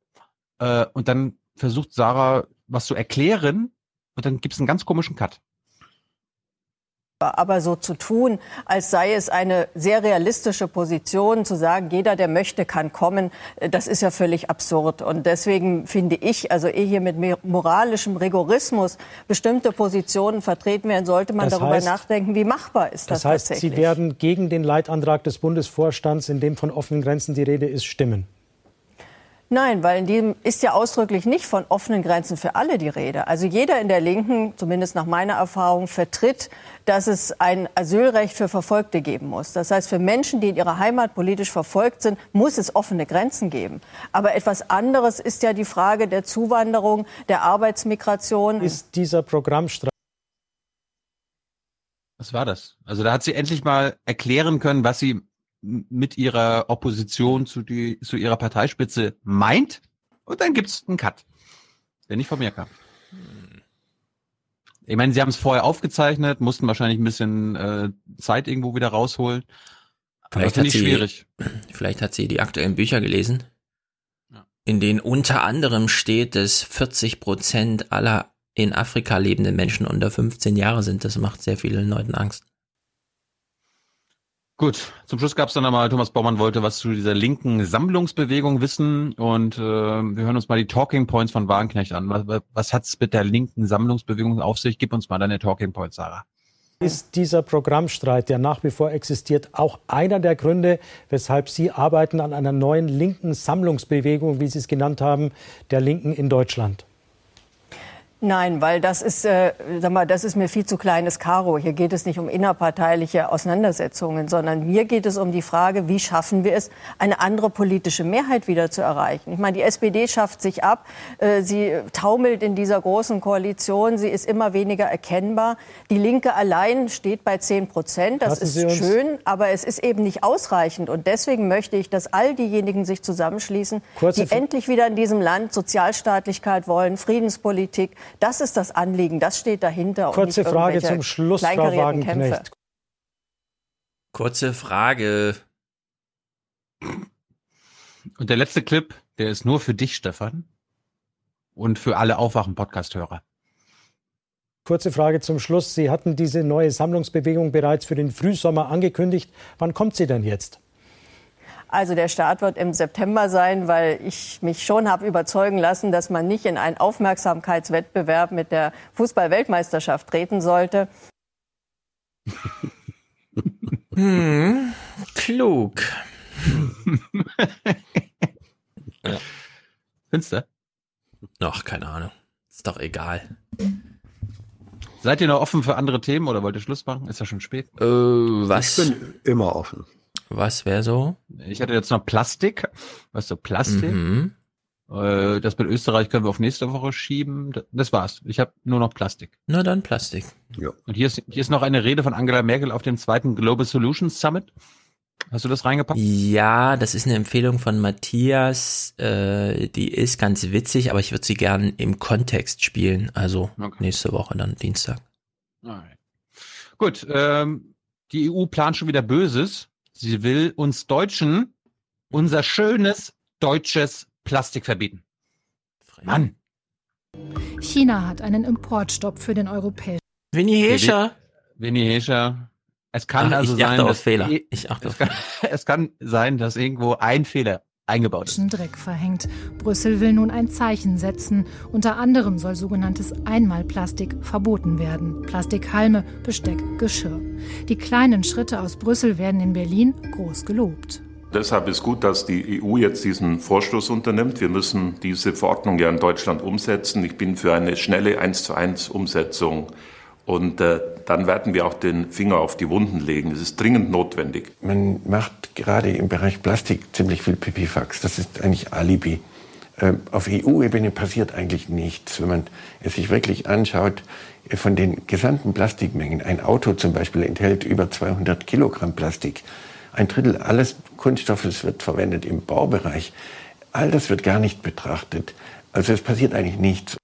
Äh, und dann versucht Sarah was zu erklären und dann gibt's einen ganz komischen Cut. Aber so zu tun, als sei es eine sehr realistische Position, zu sagen, jeder, der möchte, kann kommen, äh, das ist ja völlig absurd. Und deswegen finde ich, also ehe hier mit moralischem Rigorismus bestimmte Positionen vertreten werden, sollte man das darüber heißt, nachdenken, wie machbar ist das, das heißt, tatsächlich. Sie werden gegen den Leitantrag des Bundesvorstands, in dem von offenen Grenzen die Rede ist, stimmen. Nein, weil in dem ist ja ausdrücklich nicht von offenen Grenzen für alle die Rede. Also jeder in der Linken, zumindest nach meiner Erfahrung, vertritt, dass es ein Asylrecht für Verfolgte geben muss. Das heißt, für Menschen, die in ihrer Heimat politisch verfolgt sind, muss es offene Grenzen geben. Aber etwas anderes ist ja die Frage der Zuwanderung, der Arbeitsmigration. Ist dieser Programmstreit was war das? Also da hat sie endlich mal erklären können, was sie mit ihrer Opposition zu, die, zu ihrer Parteispitze meint. Und dann gibt's einen Cut, der nicht von mir kam. Ich meine, sie haben es vorher aufgezeichnet, mussten wahrscheinlich ein bisschen äh, Zeit irgendwo wieder rausholen. Vielleicht hat, sie, schwierig. vielleicht hat sie die aktuellen Bücher gelesen, ja. in denen unter anderem steht, dass 40 Prozent aller in Afrika lebenden Menschen unter 15 Jahre sind. Das macht sehr vielen Leuten Angst. Gut, zum Schluss gab es dann einmal, Thomas Baumann wollte was zu dieser linken Sammlungsbewegung wissen und äh, wir hören uns mal die Talking Points von Wagenknecht an. Was, was hat es mit der linken Sammlungsbewegung auf sich? Gib uns mal deine Talking Points, Sarah. Ist dieser Programmstreit, der nach wie vor existiert, auch einer der Gründe, weshalb Sie arbeiten an einer neuen linken Sammlungsbewegung, wie Sie es genannt haben, der Linken in Deutschland? Nein, weil das ist, äh, sag mal, das ist mir viel zu kleines Karo. Hier geht es nicht um innerparteiliche Auseinandersetzungen, sondern mir geht es um die Frage, wie schaffen wir es, eine andere politische Mehrheit wieder zu erreichen. Ich meine, die SPD schafft sich ab, äh, sie taumelt in dieser großen Koalition, sie ist immer weniger erkennbar. Die Linke allein steht bei 10 Prozent, das Lassen ist schön, aber es ist eben nicht ausreichend. Und deswegen möchte ich, dass all diejenigen sich zusammenschließen, Kurze die endlich wieder in diesem Land Sozialstaatlichkeit wollen, Friedenspolitik, das ist das Anliegen, das steht dahinter. Kurze Frage zum Schluss, Frau Wagenknecht. Kurze Frage. Und der letzte Clip, der ist nur für dich, Stefan. Und für alle Aufwachen-Podcast-Hörer. Kurze Frage zum Schluss. Sie hatten diese neue Sammlungsbewegung bereits für den Frühsommer angekündigt. Wann kommt sie denn jetzt? Also der Start wird im September sein, weil ich mich schon habe überzeugen lassen, dass man nicht in einen Aufmerksamkeitswettbewerb mit der Fußball-Weltmeisterschaft treten sollte. Hm, klug. ja. Findest du? Ach, keine Ahnung. Ist doch egal. Seid ihr noch offen für andere Themen oder wollt ihr Schluss machen? Ist ja schon spät. Äh, was? Ich bin immer offen. Was wäre so? Ich hatte jetzt noch Plastik. Was so Plastik? Mhm. Äh, das mit Österreich können wir auf nächste Woche schieben. Das war's. Ich habe nur noch Plastik. Na dann Plastik. Ja. Und hier ist, hier ist noch eine Rede von Angela Merkel auf dem zweiten Global Solutions Summit. Hast du das reingepackt? Ja, das ist eine Empfehlung von Matthias. Äh, die ist ganz witzig, aber ich würde sie gern im Kontext spielen. Also okay. nächste Woche dann Dienstag. Alright. Gut, ähm, die EU plant schon wieder Böses. Sie will uns Deutschen unser schönes deutsches Plastik verbieten. Mann. China hat einen Importstopp für den europäischen. Winnie Hescher. Winnie Hescher. Es kann Ach, also ich sein, dass Fehler. Ich achte es, kann, es kann sein, dass irgendwo ein Fehler eingebaut ist. Dreck verhängt. Brüssel will nun ein Zeichen setzen. Unter anderem soll sogenanntes Einmalplastik verboten werden. Plastikhalme, Besteck, Geschirr. Die kleinen Schritte aus Brüssel werden in Berlin groß gelobt. Deshalb ist gut, dass die EU jetzt diesen Vorstoß unternimmt. Wir müssen diese Verordnung ja in Deutschland umsetzen. Ich bin für eine schnelle 1 zu 1 Umsetzung und äh, dann werden wir auch den Finger auf die Wunden legen. Es ist dringend notwendig. Man macht gerade im Bereich Plastik ziemlich viel Pipifax. Das ist eigentlich Alibi. Äh, auf EU-Ebene passiert eigentlich nichts. Wenn man es sich wirklich anschaut, äh, von den gesamten Plastikmengen, ein Auto zum Beispiel enthält über 200 Kilogramm Plastik. Ein Drittel alles Kunststoffes wird verwendet im Baubereich. All das wird gar nicht betrachtet. Also es passiert eigentlich nichts.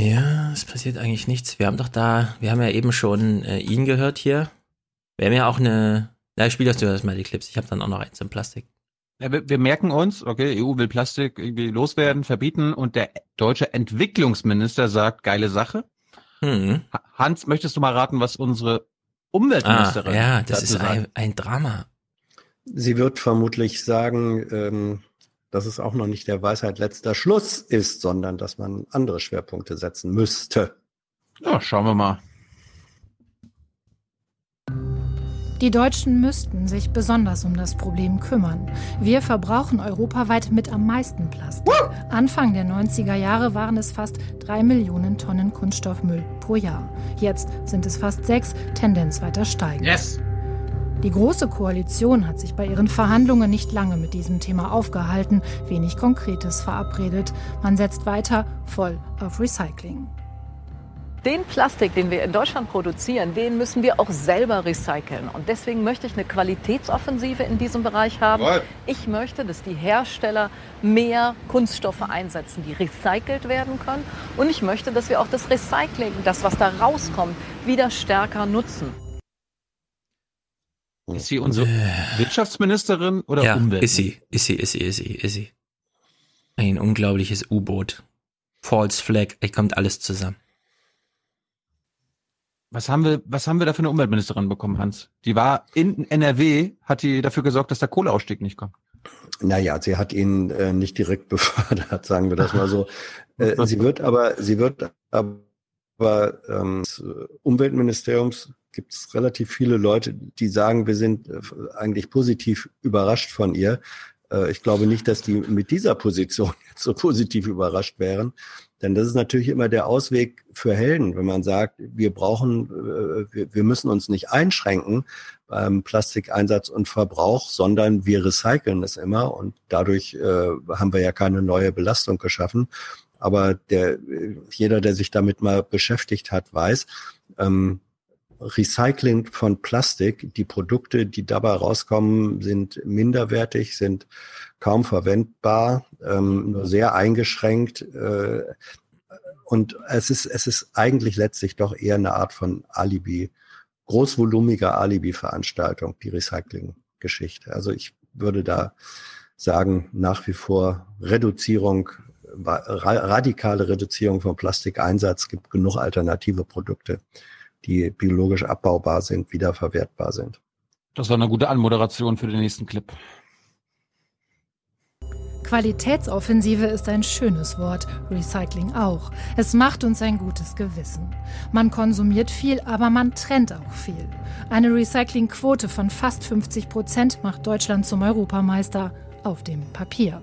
Ja, es passiert eigentlich nichts. Wir haben doch da, wir haben ja eben schon äh, ihn gehört hier. Wir haben ja auch eine, na, spiel das du das mal die Clips. Ich habe dann auch noch eins in Plastik. Ja, wir, wir, merken uns, okay, EU will Plastik irgendwie loswerden, verbieten und der deutsche Entwicklungsminister sagt, geile Sache. Hm. Hans, möchtest du mal raten, was unsere Umweltministerin ah, Ja, das ist ein, ein, Drama. Sie wird vermutlich sagen, ähm, dass es auch noch nicht der Weisheit letzter Schluss ist, sondern dass man andere Schwerpunkte setzen müsste. Ja, schauen wir mal. Die Deutschen müssten sich besonders um das Problem kümmern. Wir verbrauchen europaweit mit am meisten Plastik. Anfang der 90er Jahre waren es fast drei Millionen Tonnen Kunststoffmüll pro Jahr. Jetzt sind es fast sechs, Tendenz weiter steigend. Yes! Die Große Koalition hat sich bei ihren Verhandlungen nicht lange mit diesem Thema aufgehalten, wenig Konkretes verabredet. Man setzt weiter voll auf Recycling. Den Plastik, den wir in Deutschland produzieren, den müssen wir auch selber recyceln. Und deswegen möchte ich eine Qualitätsoffensive in diesem Bereich haben. Ich möchte, dass die Hersteller mehr Kunststoffe einsetzen, die recycelt werden können. Und ich möchte, dass wir auch das Recycling, das, was da rauskommt, wieder stärker nutzen. Ist sie unsere Wirtschaftsministerin oder ja, Umwelt? ist sie, ist sie, ist sie, ist sie, ist sie. Ein unglaubliches U-Boot. False Flag, es kommt alles zusammen. Was haben wir, was haben wir da für eine Umweltministerin bekommen, Hans? Die war in NRW, hat die dafür gesorgt, dass der Kohleausstieg nicht kommt. Naja, sie hat ihn äh, nicht direkt befördert, sagen wir das mal so. äh, sie wird aber, sie wird aber ähm, des Umweltministeriums gibt es relativ viele Leute, die sagen, wir sind äh, eigentlich positiv überrascht von ihr. Äh, ich glaube nicht, dass die mit dieser Position jetzt so positiv überrascht wären. Denn das ist natürlich immer der Ausweg für Helden, wenn man sagt, wir brauchen, äh, wir müssen uns nicht einschränken beim Plastikeinsatz und Verbrauch, sondern wir recyceln es immer und dadurch haben wir ja keine neue Belastung geschaffen. Aber der, jeder, der sich damit mal beschäftigt hat, weiß, ähm, Recycling von Plastik. Die Produkte, die dabei rauskommen, sind minderwertig, sind kaum verwendbar, ähm, nur sehr eingeschränkt. Äh, und es ist, es ist eigentlich letztlich doch eher eine Art von Alibi, großvolumiger Alibi-Veranstaltung, die Recycling-Geschichte. Also ich würde da sagen, nach wie vor Reduzierung, radikale Reduzierung von Plastikeinsatz, gibt genug alternative Produkte die biologisch abbaubar sind, wiederverwertbar sind. Das war eine gute Anmoderation für den nächsten Clip. Qualitätsoffensive ist ein schönes Wort, Recycling auch. Es macht uns ein gutes Gewissen. Man konsumiert viel, aber man trennt auch viel. Eine Recyclingquote von fast 50 Prozent macht Deutschland zum Europameister auf dem Papier.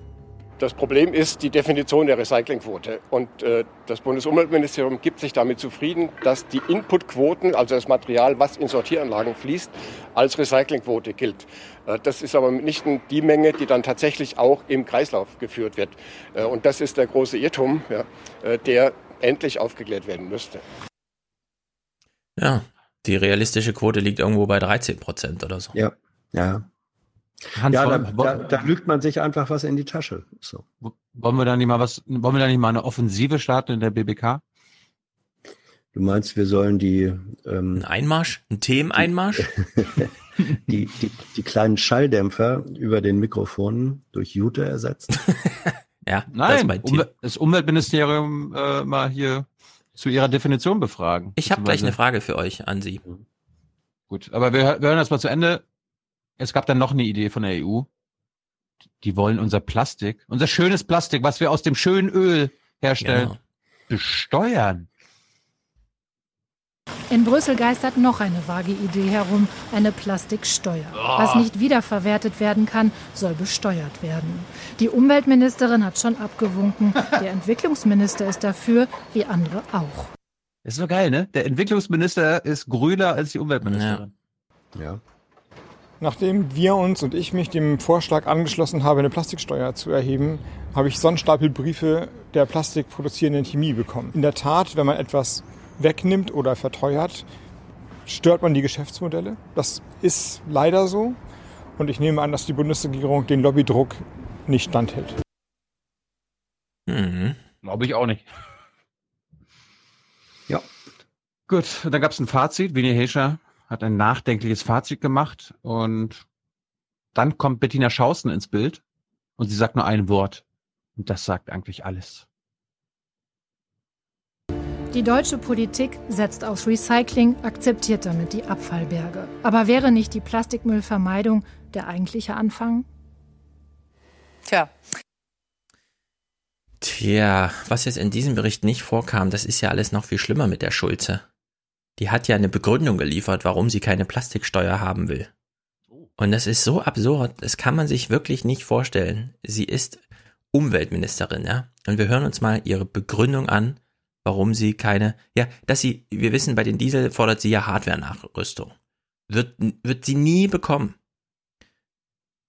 Das Problem ist die Definition der Recyclingquote. Und äh, das Bundesumweltministerium gibt sich damit zufrieden, dass die Inputquoten, also das Material, was in Sortieranlagen fließt, als Recyclingquote gilt. Äh, das ist aber mitnichten die Menge, die dann tatsächlich auch im Kreislauf geführt wird. Äh, und das ist der große Irrtum, ja, äh, der endlich aufgeklärt werden müsste. Ja, die realistische Quote liegt irgendwo bei 13 Prozent oder so. Ja, ja. Hans, ja, da, wollen- da, da lügt man sich einfach was in die Tasche. So. Wollen wir da nicht mal was, wollen wir da nicht mal eine Offensive starten in der BBK? Du meinst, wir sollen die ähm, Ein Einmarsch? Ein Themeneinmarsch? die, die, die kleinen Schalldämpfer über den Mikrofonen durch Jute ersetzen? ja, Nein, Umwel das Umweltministerium äh, mal hier zu ihrer Definition befragen. Ich habe gleich eine Frage für euch an Sie. Gut, aber wir, wir hören das mal zu Ende. Es gab dann noch eine Idee von der EU. Die wollen unser Plastik, unser schönes Plastik, was wir aus dem schönen Öl herstellen, Genau. besteuern. In Brüssel geistert noch eine vage Idee herum, eine Plastiksteuer. Oh. Was nicht wiederverwertet werden kann, soll besteuert werden. Die Umweltministerin hat schon abgewunken, der Entwicklungsminister ist dafür, wie andere auch. Das ist so geil, ne? Der Entwicklungsminister ist grüner als die Umweltministerin. Ja. Nachdem wir uns und ich mich dem Vorschlag angeschlossen habe, eine Plastiksteuer zu erheben, habe ich Sonnenstapelbriefe der plastikproduzierenden Chemie bekommen. In der Tat, wenn man etwas wegnimmt oder verteuert, stört man die Geschäftsmodelle. Das ist leider so. Und ich nehme an, dass die Bundesregierung den Lobbydruck nicht standhält. Mhm. Glaube ich auch nicht. Ja. Gut, dann gab es ein Fazit. Winnie Hescher hat ein nachdenkliches Fazit gemacht und dann kommt Bettina Schausen ins Bild und sie sagt nur ein Wort. Und das sagt eigentlich alles. Die deutsche Politik setzt auf Recycling, akzeptiert damit die Abfallberge. Aber wäre nicht die Plastikmüllvermeidung der eigentliche Anfang? Tja. Tja, was jetzt in diesem Bericht nicht vorkam, das ist ja alles noch viel schlimmer mit der Schulze. Die hat ja eine Begründung geliefert, warum sie keine Plastiksteuer haben will. Und das ist so absurd, das kann man sich wirklich nicht vorstellen. Sie ist Umweltministerin, ja. Und wir hören uns mal ihre Begründung an, warum sie keine, ja, dass sie, wir wissen, bei den Diesel fordert sie ja Hardware-Nachrüstung. Wird, wird sie nie bekommen.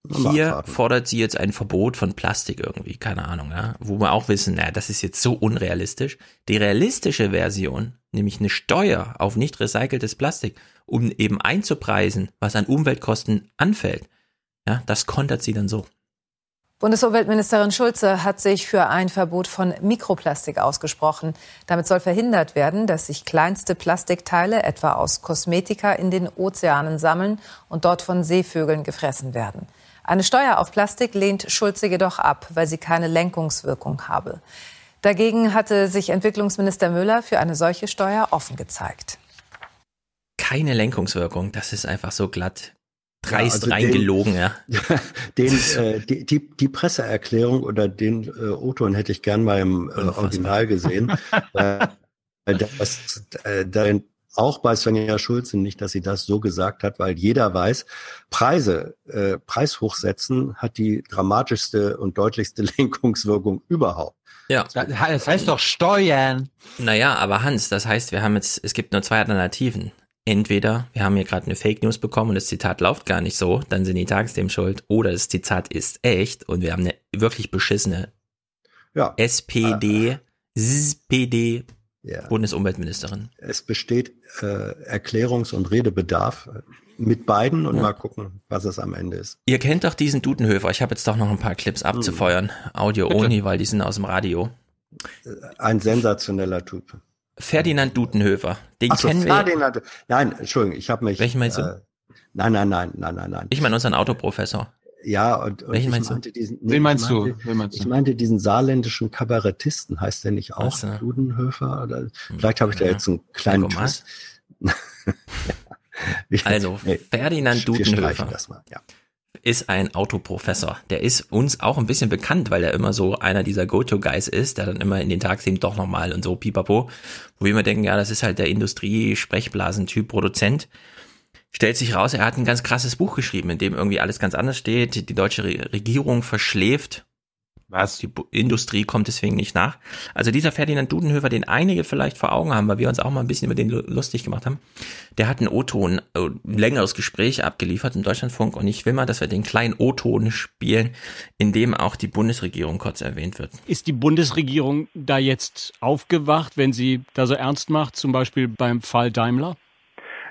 Hier fordert sie jetzt ein Verbot von Plastik irgendwie, keine Ahnung, ja, wo wir auch wissen, naja, das ist jetzt so unrealistisch. Die realistische Version, nämlich eine Steuer auf nicht recyceltes Plastik, um eben einzupreisen, was an Umweltkosten anfällt, ja, das kontert sie dann so. Bundesumweltministerin Schulze hat sich für ein Verbot von Mikroplastik ausgesprochen. Damit soll verhindert werden, dass sich kleinste Plastikteile etwa aus Kosmetika in den Ozeanen sammeln und dort von Seevögeln gefressen werden. Eine Steuer auf Plastik lehnt Schulze jedoch ab, weil sie keine Lenkungswirkung habe. Dagegen hatte sich Entwicklungsminister Müller für eine solche Steuer offen gezeigt. Keine Lenkungswirkung, das ist einfach so glatt dreist ja, also reingelogen, den, ja. Den, äh, die, die, die Presseerklärung oder den äh, O-Ton hätte ich gern mal im äh, Original gesehen. äh, das, äh, darin auch bei Svenja Schulze nicht, dass sie das so gesagt hat, weil jeder weiß, Preise, äh, Preishochsetzen hat die dramatischste und deutlichste Lenkungswirkung überhaupt. Ja. Das heißt doch Steuern. Naja, aber Hans, das heißt, wir haben jetzt, es gibt nur zwei Alternativen. Entweder wir haben hier gerade eine Fake News bekommen und das Zitat läuft gar nicht so, dann sind die Tagesthemen schuld, oder das Zitat ist echt und wir haben eine wirklich beschissene ja. SPD, SPD ja. Bundesumweltministerin. Es besteht äh, Erklärungs- und Redebedarf mit beiden und ja. mal gucken, was es am Ende ist. Ihr kennt doch diesen Dudenhöfer. Ich habe jetzt doch noch ein paar Clips abzufeuern. Hm. Audio only, weil die sind aus dem Radio. Ein sensationeller Typ. Ferdinand Dudenhöfer. Den so, kennen Ferdinand. wir. Nein, Entschuldigung, ich habe mich. Welchen meinst du? Äh, nein, nein, nein, nein, nein, nein. Ich meine unseren Autoprofessor. Ja, und, und meinst meinte du? diesen, nee, Wen meinst ich meinte, du? Wen meinst ich du? meinte diesen saarländischen Kabarettisten, heißt der nicht auch so. Dudenhöfer? Oder, vielleicht habe ich da jetzt einen kleinen Twist. also, nee, Ferdinand Dudenhöfer. Das mal, ja ist ein Autoprofessor. Der ist uns auch ein bisschen bekannt, weil er immer so einer dieser Go-To-Guys ist, der dann immer in den Tagsthemen doch nochmal und so pipapo, wo wir immer denken, ja, das ist halt der Industrie-Sprechblasentyp Produzent. Stellt sich raus, er hat ein ganz krasses Buch geschrieben, in dem irgendwie alles ganz anders steht. Die deutsche Regierung verschläft was? Die Industrie kommt deswegen nicht nach. Also dieser Ferdinand Dudenhöfer, den einige vielleicht vor Augen haben, weil wir uns auch mal ein bisschen über den lustig gemacht haben, der hat einen O-Ton, äh, ein längeres Gespräch abgeliefert im Deutschlandfunk und ich will mal, dass wir den kleinen O-Ton spielen, in dem auch die Bundesregierung kurz erwähnt wird. Ist die Bundesregierung da jetzt aufgewacht, wenn sie da so ernst macht, zum Beispiel beim Fall Daimler?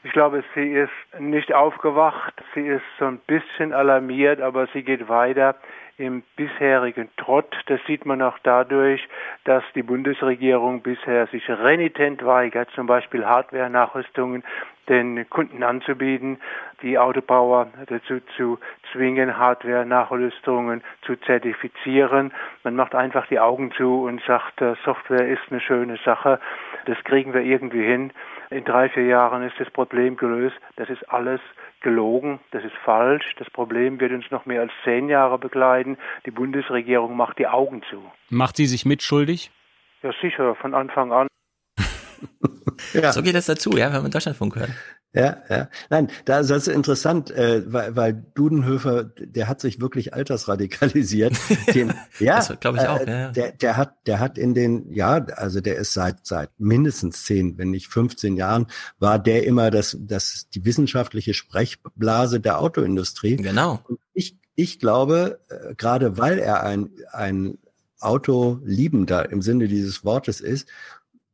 Ich glaube, sie ist nicht aufgewacht, sie ist so ein bisschen alarmiert, aber sie geht weiter im bisherigen Trott. Das sieht man auch dadurch, dass die Bundesregierung bisher sich renitent weigert, zum Beispiel Hardware-Nachrüstungen den Kunden anzubieten, die Autobauer dazu zu zwingen, Hardware-Nachrüstungen zu zertifizieren. Man macht einfach die Augen zu und sagt, äh, Software ist eine schöne Sache, das kriegen wir irgendwie hin. In drei, vier Jahren ist das Problem gelöst. Das ist alles gelogen, das ist falsch. Das Problem wird uns noch mehr als zehn Jahre begleiten. Die Bundesregierung macht die Augen zu. Macht sie sich mitschuldig? Ja, sicher, von Anfang an. ja. So geht es dazu, ja, wenn man Deutschlandfunk hört. Ja, ja. Nein, das ist interessant, äh, weil, weil Dudenhöfer, der hat sich wirklich altersradikalisiert. Den, ja, das glaube ich auch. Äh, ja. Der, der hat, der hat in den, ja, also der ist seit seit mindestens zehn, wenn nicht 15 Jahren, war der immer das, das die wissenschaftliche Sprechblase der Autoindustrie. Genau. Und ich, ich glaube, äh, gerade weil er ein ein Autoliebender im Sinne dieses Wortes ist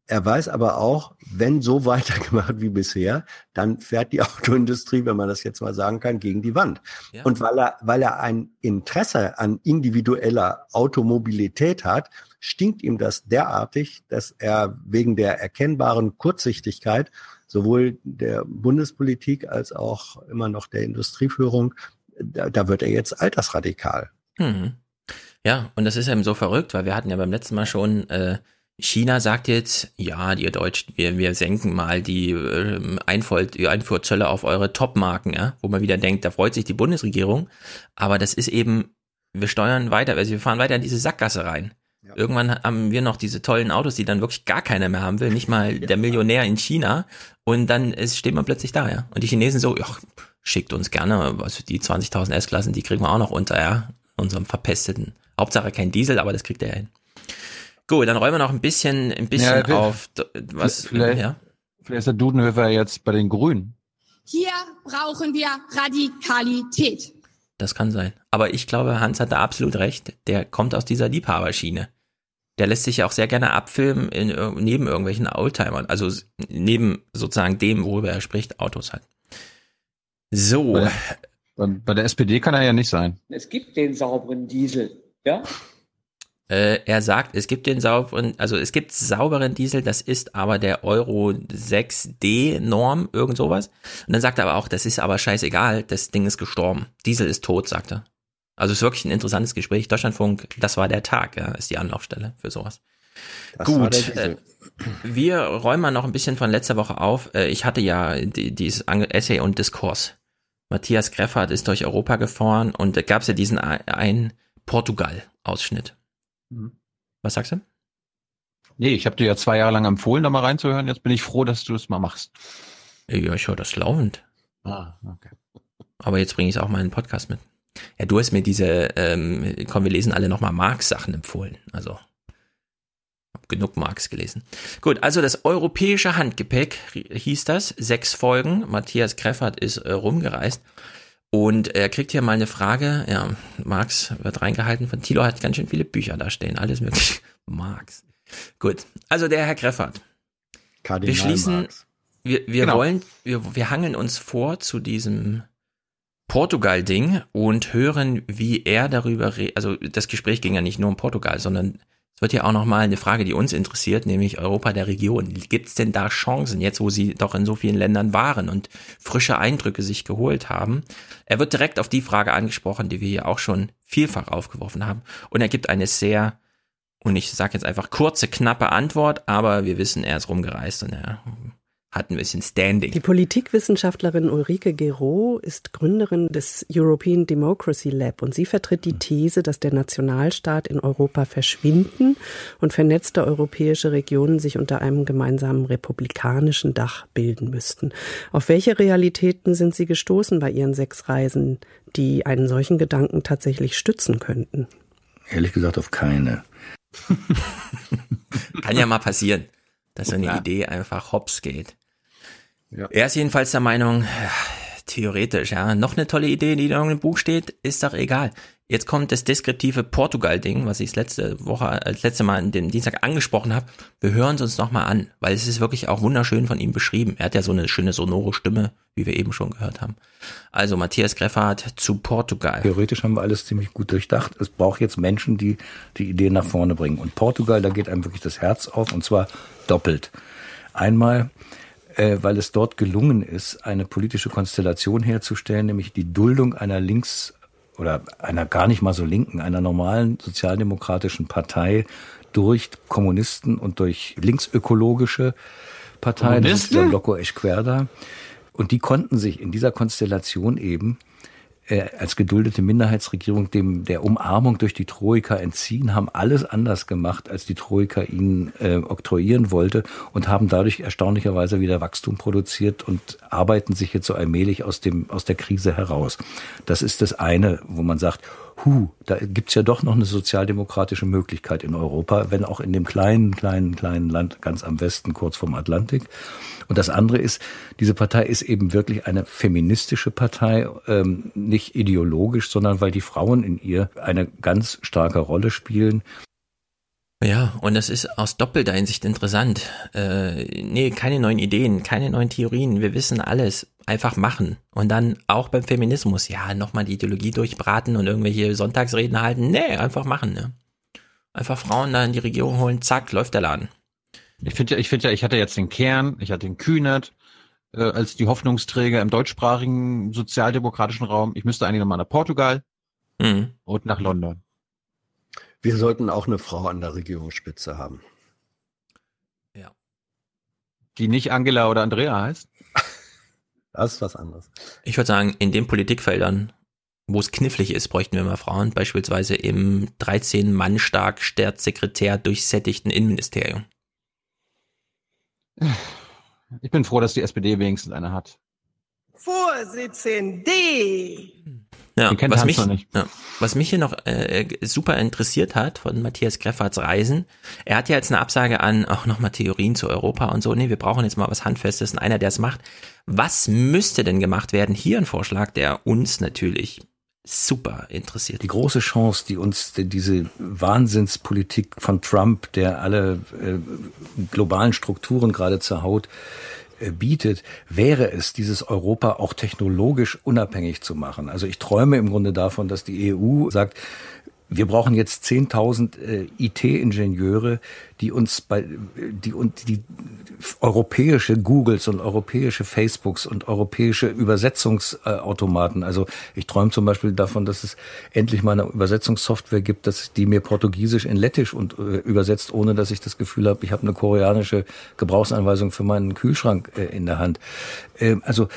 er weiß aber auch, wenn so weitergemacht wie bisher, dann fährt die Autoindustrie, wenn man das jetzt mal sagen kann, gegen die Wand. Ja. Und weil er, weil er ein Interesse an individueller Automobilität hat, stinkt ihm das derartig, dass er wegen der erkennbaren Kurzsichtigkeit sowohl der Bundespolitik als auch immer noch der Industrieführung, da, da wird er jetzt altersradikal. Hm. Ja, und das ist eben so verrückt, weil wir hatten ja beim letzten Mal schon äh, China sagt jetzt, ja, ihr Deutschen, wir, wir senken mal die, äh, Einfuhr, die Einfuhrzölle auf eure Top-Marken, ja, wo man wieder denkt, da freut sich die Bundesregierung, aber das ist eben, wir steuern weiter, also wir fahren weiter in diese Sackgasse rein. Ja. Irgendwann haben wir noch diese tollen Autos, die dann wirklich gar keiner mehr haben will, nicht mal der Millionär in China. Und dann ist, steht man plötzlich da, ja. Und die Chinesen so, ja, schickt uns gerne, was die 20.000 S-Klassen, die kriegen wir auch noch unter, ja. Unserem verpesteten. Hauptsache kein Diesel, aber das kriegt er ja hin. Gut, dann räumen wir noch ein bisschen, ein bisschen ja, auf, was, vielleicht, ja. Vielleicht ist der Dudenhöfer jetzt bei den Grünen. Hier brauchen wir Radikalität. Das kann sein. Aber ich glaube, Hans hat da absolut recht. Der kommt aus dieser Liebhaberschiene. Der lässt sich ja auch sehr gerne abfilmen in, neben irgendwelchen Oldtimern. Also neben sozusagen dem, worüber er spricht, Autos halt. So. Bei der, bei der SPD kann er ja nicht sein. Es gibt den sauberen Diesel, ja? Äh, er sagt, es gibt den sauberen, also es gibt sauberen Diesel, das ist aber der Euro 6D Norm, irgend sowas. Und dann sagt er aber auch, das ist aber scheißegal, das Ding ist gestorben. Diesel ist tot, sagt er. Also es ist wirklich ein interessantes Gespräch. Deutschlandfunk, das war der Tag, ja, ist die Anlaufstelle für sowas. Das Gut, äh, wir räumen mal noch ein bisschen von letzter Woche auf. Äh, ich hatte ja die, dieses Essay und Diskurs. Matthias Greffert ist durch Europa gefahren und da gab es ja diesen einen Portugal-Ausschnitt. Mhm. Was sagst du? Nee, ich habe dir ja zwei Jahre lang empfohlen, da mal reinzuhören. Jetzt bin ich froh, dass du es mal machst. Ja, ich höre das laufend. Ah, okay. Aber jetzt bringe ich es auch mal in den Podcast mit. Ja, du hast mir diese, ähm, komm, wir lesen alle nochmal Marx-Sachen empfohlen. Also, hab genug Marx gelesen. Gut, also das europäische Handgepäck hieß das. Sechs Folgen. Matthias Greffert ist äh, rumgereist. Und er kriegt hier mal eine Frage. Ja, Marx wird reingehalten von Thilo, hat ganz schön viele Bücher da stehen. Alles mögliche. Marx. Gut. Also der Herr Greffert. Kardinal wir schließen, Marx. wir, wir genau. wollen, wir, wir hangeln uns vor zu diesem Portugal-Ding und hören, wie er darüber redet. Also das Gespräch ging ja nicht nur um Portugal, sondern es wird ja auch nochmal eine Frage, die uns interessiert, nämlich Europa der Region. Gibt es denn da Chancen, jetzt wo sie doch in so vielen Ländern waren und frische Eindrücke sich geholt haben? Er wird direkt auf die Frage angesprochen, die wir hier auch schon vielfach aufgeworfen haben. Und er gibt eine sehr, und ich sage jetzt einfach kurze, knappe Antwort, aber wir wissen, er ist rumgereist und er hat ein bisschen Standing. Die Politikwissenschaftlerin Ulrike Gero ist Gründerin des European Democracy Lab und sie vertritt die These, dass der Nationalstaat in Europa verschwinden und vernetzte europäische Regionen sich unter einem gemeinsamen republikanischen Dach bilden müssten. Auf welche Realitäten sind Sie gestoßen bei Ihren sechs Reisen, die einen solchen Gedanken tatsächlich stützen könnten? Ehrlich gesagt auf keine. Kann ja mal passieren, dass so eine ja. Idee einfach hops geht. Ja. Er ist jedenfalls der Meinung, ja, theoretisch, ja, noch eine tolle Idee, die in einem Buch steht, ist doch egal. Jetzt kommt das deskriptive Portugal-Ding, was ich letzte Woche, als letzte Mal in dem Dienstag angesprochen habe. Wir hören es uns nochmal an, weil es ist wirklich auch wunderschön von ihm beschrieben. Er hat ja so eine schöne sonore Stimme, wie wir eben schon gehört haben. Also Matthias Greffert zu Portugal. Theoretisch haben wir alles ziemlich gut durchdacht. Es braucht jetzt Menschen, die die Ideen nach vorne bringen. Und Portugal, da geht einem wirklich das Herz auf und zwar doppelt. Einmal äh, weil es dort gelungen ist, eine politische Konstellation herzustellen, nämlich die Duldung einer links oder einer gar nicht mal so linken, einer normalen sozialdemokratischen Partei durch Kommunisten und durch linksökologische Parteien, das ist der Bloco Esquerda. Und die konnten sich in dieser Konstellation eben äh, als geduldete Minderheitsregierung dem der Umarmung durch die Troika entziehen, haben alles anders gemacht, als die Troika ihnen äh, oktroyieren wollte und haben dadurch erstaunlicherweise wieder Wachstum produziert und arbeiten sich jetzt so allmählich aus dem aus der Krise heraus. Das ist das eine, wo man sagt, hu, da gibt's ja doch noch eine sozialdemokratische Möglichkeit in Europa, wenn auch in dem kleinen, kleinen, kleinen Land ganz am Westen, kurz vom Atlantik. Und das andere ist, diese Partei ist eben wirklich eine feministische Partei, ähm, nicht ideologisch, sondern weil die Frauen in ihr eine ganz starke Rolle spielen. Ja, und das ist aus doppelter Hinsicht interessant. Äh, nee, keine neuen Ideen, keine neuen Theorien. Wir wissen alles. Einfach machen. Und dann auch beim Feminismus, ja, nochmal die Ideologie durchbraten und irgendwelche Sonntagsreden halten. Nee, einfach machen, ne? Einfach Frauen da in die Regierung holen, zack, läuft der Laden. Ich finde ja, ich finde ja, ich hatte jetzt den Kern, ich hatte den Kühnert äh, als die Hoffnungsträger im deutschsprachigen sozialdemokratischen Raum. Ich müsste eigentlich nochmal nach Portugal mhm. und nach London. Wir sollten auch eine Frau an der Regierungsspitze haben. Ja. Die nicht Angela oder Andrea heißt? Das ist was anderes. Ich würde sagen, in den Politikfeldern wo es knifflig ist, bräuchten wir mal Frauen, beispielsweise im 13 Mann stark Staatssekretär durchsättigten Innenministerium. Ich bin froh, dass die SPD wenigstens eine hat. Vorsitzende. Ja, was mich, ja, was mich hier noch äh, super interessiert hat von Matthias Grefferts Reisen, er hat ja jetzt eine Absage an, auch nochmal Theorien zu Europa und so, nee, wir brauchen jetzt mal was Handfestes und einer, der es macht. Was müsste denn gemacht werden? Hier ein Vorschlag, der uns natürlich super interessiert. Die große Chance, die uns diese Wahnsinnspolitik von Trump, der alle äh, globalen Strukturen gerade zerhaut, äh, bietet, wäre es, dieses Europa auch technologisch unabhängig zu machen. Also ich träume im Grunde davon, dass die EU sagt, wir brauchen jetzt 10.000 äh, IT-Ingenieure, die uns bei, die und die europäische Googles und europäische Facebooks und europäische Übersetzungsautomaten. Also ich träume zum Beispiel davon, dass es endlich mal eine Übersetzungssoftware gibt, dass die mir Portugiesisch in Lettisch und äh, übersetzt, ohne dass ich das Gefühl habe, ich habe eine koreanische Gebrauchsanweisung für meinen Kühlschrank äh, in der Hand. Ähm, also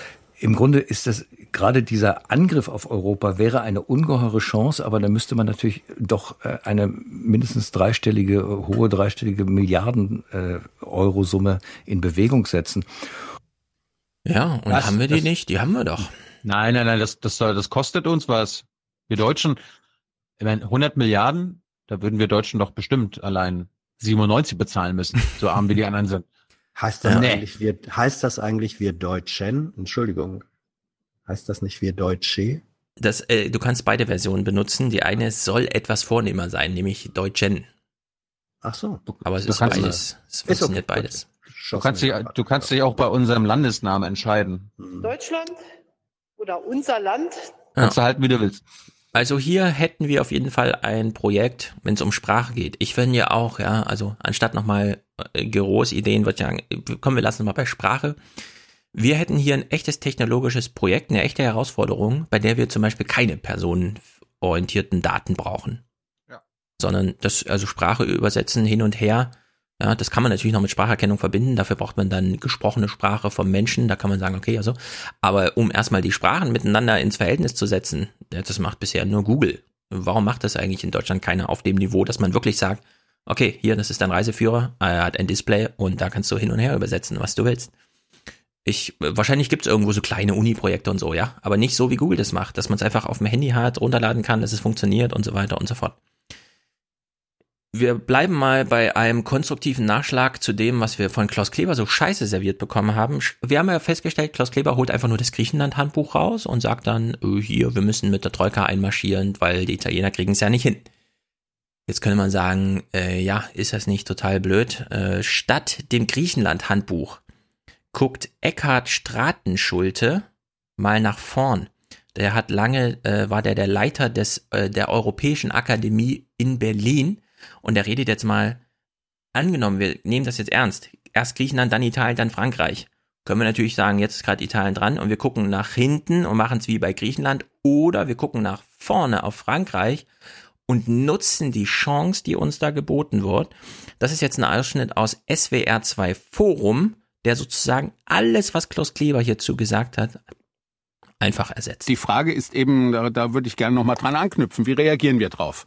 im Grunde ist das gerade dieser Angriff auf Europa wäre eine ungeheure Chance, aber da müsste man natürlich doch äh, eine mindestens dreistellige, hohe dreistellige Milliarden äh, Euro Summe in Bewegung setzen. Ja, und das, haben wir die das, nicht? Die haben wir doch. Nein, nein, nein, das, das, das kostet uns was. Wir Deutschen, ich meine, 100 Milliarden, da würden wir Deutschen doch bestimmt allein 97 bezahlen müssen, so arm wie die anderen sind. Heißt das, ja. eigentlich, wir, heißt das eigentlich wir Deutschen? Entschuldigung. Heißt das nicht wir Deutsche? Das, äh, du kannst beide Versionen benutzen. Die eine soll etwas vornehmer sein, nämlich Deutschen. Ach so. Aber es ist beides. Es funktioniert okay. beides. Du kannst, dich, du kannst dich auch bei unserem Landesnamen entscheiden. Hm. Deutschland oder unser Land. Kannst ja. du halten, wie du willst. Also hier hätten wir auf jeden Fall ein Projekt, wenn es um Sprache geht. Ich finde ja auch, ja, also anstatt nochmal äh, Geros Ideen, würde ich sagen, komm, wir lassen es mal bei Sprache. Wir hätten hier ein echtes technologisches Projekt, eine echte Herausforderung, bei der wir zum Beispiel keine personenorientierten Daten brauchen. Ja. Sondern das, also Sprache übersetzen hin und her, ja, das kann man natürlich noch mit Spracherkennung verbinden. Dafür braucht man dann gesprochene Sprache vom Menschen. Da kann man sagen, okay, also. Aber um erstmal die Sprachen miteinander ins Verhältnis zu setzen, das macht bisher nur Google. Warum macht das eigentlich in Deutschland keiner auf dem Niveau, dass man wirklich sagt, okay, hier, das ist dein Reiseführer, er hat ein Display und da kannst du hin und her übersetzen, was du willst. Ich, wahrscheinlich gibt es irgendwo so kleine Uni-Projekte und so, ja. Aber nicht so, wie Google das macht, dass man es einfach auf dem Handy hat, runterladen kann, dass es funktioniert und so weiter und so fort. Wir bleiben mal bei einem konstruktiven Nachschlag zu dem, was wir von Klaus Kleber so scheiße serviert bekommen haben. Wir haben ja festgestellt, Klaus Kleber holt einfach nur das Griechenland-Handbuch raus und sagt dann, öh, hier, wir müssen mit der Troika einmarschieren, weil die Italiener kriegen es ja nicht hin. Jetzt könnte man sagen, äh, ja, ist das nicht total blöd? Äh, statt dem Griechenland-Handbuch guckt Eckhard Stratenschulte mal nach vorn. Der hat lange, äh, war der der Leiter des, äh, der Europäischen Akademie in Berlin und der redet jetzt mal, angenommen, wir nehmen das jetzt ernst, erst Griechenland, dann Italien, dann Frankreich. Können wir natürlich sagen, jetzt ist gerade Italien dran und wir gucken nach hinten und machen es wie bei Griechenland oder wir gucken nach vorne auf Frankreich und nutzen die Chance, die uns da geboten wird. Das ist jetzt ein Ausschnitt aus SWR 2 Forum der sozusagen alles, was Klaus Kleber hierzu gesagt hat, einfach ersetzt. Die Frage ist eben, da, da würde ich gerne noch mal dran anknüpfen. Wie reagieren wir drauf?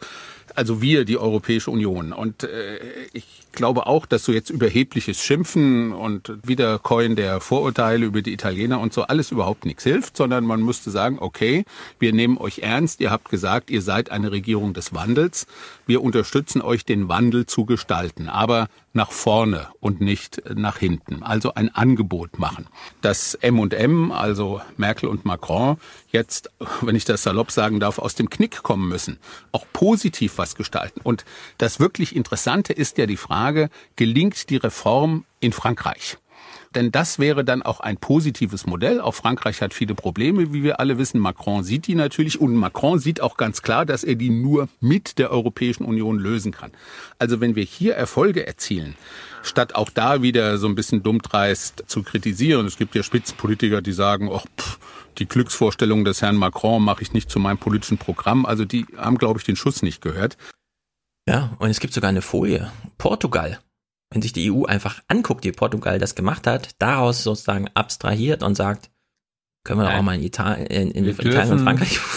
Also wir, die Europäische Union. Und äh, ich glaube auch, dass so jetzt überhebliches Schimpfen und Wiederkäuen der Vorurteile über die Italiener und so alles überhaupt nichts hilft, sondern man müsste sagen, okay, wir nehmen euch ernst, ihr habt gesagt, ihr seid eine Regierung des Wandels, wir unterstützen euch, den Wandel zu gestalten, aber nach vorne und nicht nach hinten. Also ein Angebot machen. Dass M&M, also Merkel und Macron, jetzt, wenn ich das salopp sagen darf, aus dem Knick kommen müssen, auch positiv was gestalten. Und das wirklich Interessante ist ja die Frage, gelingt die Reform in Frankreich? Denn das wäre dann auch ein positives Modell. Auch Frankreich hat viele Probleme, wie wir alle wissen. Macron sieht die natürlich und Macron sieht auch ganz klar, dass er die nur mit der Europäischen Union lösen kann. Also wenn wir hier Erfolge erzielen, statt auch da wieder so ein bisschen dummdreist zu kritisieren. Es gibt ja Spitzenpolitiker, die sagen, oh, pff, die Glücksvorstellung des Herrn Macron mache ich nicht zu meinem politischen Programm. Also die haben, glaube ich, den Schuss nicht gehört. Ja, und es gibt sogar eine Folie. Portugal. Wenn sich die EU einfach anguckt, wie Portugal das gemacht hat, daraus sozusagen abstrahiert und sagt, können wir doch auch mal in Italien, in, in Italien und Frankreich.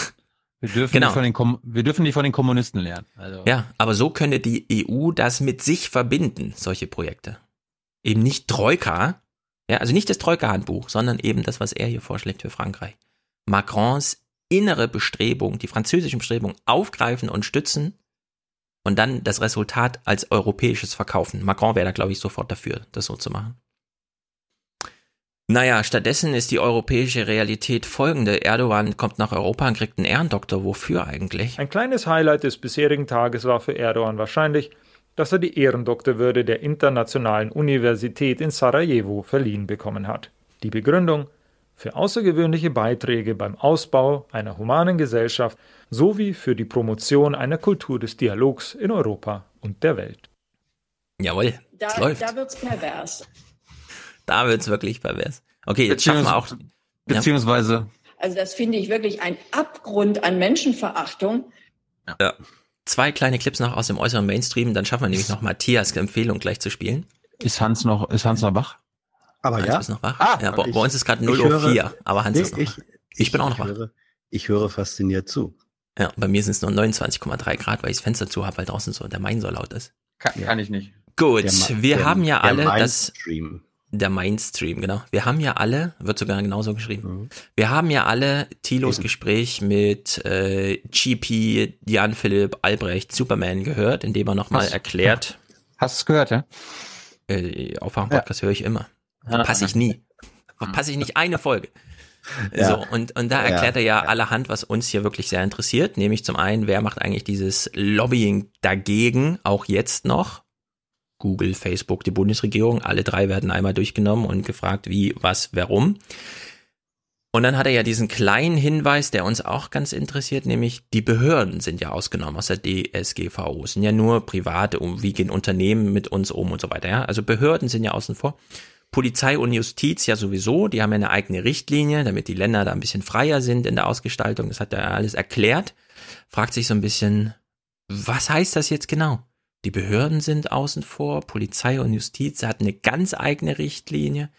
Wir dürfen, Genau. nicht von den Kom wir dürfen nicht von den Kommunisten lernen. Also. Ja, aber so könnte die EU das mit sich verbinden, solche Projekte. Eben nicht Troika, ja, also nicht das Troika-Handbuch, sondern eben das, was er hier vorschlägt für Frankreich. Macrons innere Bestrebung, die französischen Bestrebungen aufgreifen und stützen und dann das Resultat als europäisches verkaufen. Macron wäre da, glaube ich, sofort dafür, das so zu machen. Naja, stattdessen ist die europäische Realität folgende. Erdogan kommt nach Europa und kriegt einen Ehrendoktor. Wofür eigentlich? Ein kleines Highlight des bisherigen Tages war für Erdogan wahrscheinlich, dass er die Ehrendoktorwürde der Internationalen Universität in Sarajevo verliehen bekommen hat. Die Begründung für außergewöhnliche Beiträge beim Ausbau einer humanen Gesellschaft sowie für die Promotion einer Kultur des Dialogs in Europa und der Welt. Jawohl, Da, es läuft. da wird's pervers. Da wird's wirklich pervers. Okay, jetzt schaffen wir auch. Beziehungsweise. Also das finde ich wirklich ein Abgrund an Menschenverachtung. Ja. Zwei kleine Clips noch aus dem äußeren Mainstream, dann schaffen wir nämlich noch Matthias Empfehlung gleich zu spielen. Ist Hans noch, ist Hans noch wach? Aber Hans ja. ist noch wach. Ah, ja, bei, ich- bei uns ist gerade ich 0 Uhr höre- 4, aber Hans Nee, ist noch ich, wach. Ich bin auch noch wach. höre, ich höre fasziniert zu. Ja, bei mir sind es nur 29,3 Grad, weil ich das Fenster zu habe, weil draußen so der Main so laut ist. Kann, kann ich nicht. Gut, Der wir der- haben ja alle das. Der Mainstream, genau. Wir haben ja alle, wird sogar genauso geschrieben. Mhm. Wir haben ja alle Thilos Gespräch mit äh, GP Jan Philipp Albrecht Superman gehört, in dem er nochmal erklärt. Hast du es gehört, ja? Äh, Aufwachen-Podcast höre ich immer. Verpasse ich nie. Verpasse ich nicht eine Folge. Ja. So, und, und da Ja. erklärt er ja allerhand, was uns hier wirklich sehr interessiert, nämlich zum einen, wer macht eigentlich dieses Lobbying dagegen, auch jetzt noch? Google, Facebook, die Bundesregierung, alle drei werden einmal durchgenommen und gefragt, wie, was, warum. Und dann hat er ja diesen kleinen Hinweis, der uns auch ganz interessiert, nämlich die Behörden sind ja ausgenommen aus der DSGVO. Es sind ja nur private, wie gehen Unternehmen mit uns um und so weiter. Ja? Also Behörden sind ja außen vor. Polizei und Justiz ja sowieso, die haben ja eine eigene Richtlinie, damit die Länder da ein bisschen freier sind in der Ausgestaltung. Das hat er alles erklärt. Fragt sich so ein bisschen, was heißt das jetzt genau? Die Behörden sind außen vor, Polizei und Justiz hat eine ganz eigene Richtlinie.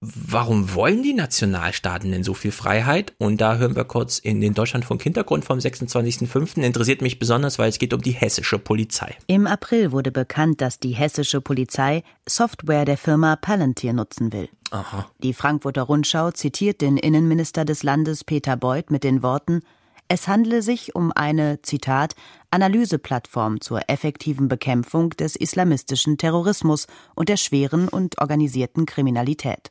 Warum wollen die Nationalstaaten denn so viel Freiheit? Und da hören wir kurz in den Deutschlandfunk Hintergrund vom 26.05. Interessiert mich besonders, weil es geht um die hessische Polizei. Im April wurde bekannt, dass die hessische Polizei Software der Firma Palantir nutzen will. Aha. Die Frankfurter Rundschau zitiert den Innenminister des Landes Peter Beuth mit den Worten Es handle sich um eine, Zitat, Analyseplattform zur effektiven Bekämpfung des islamistischen Terrorismus und der schweren und organisierten Kriminalität.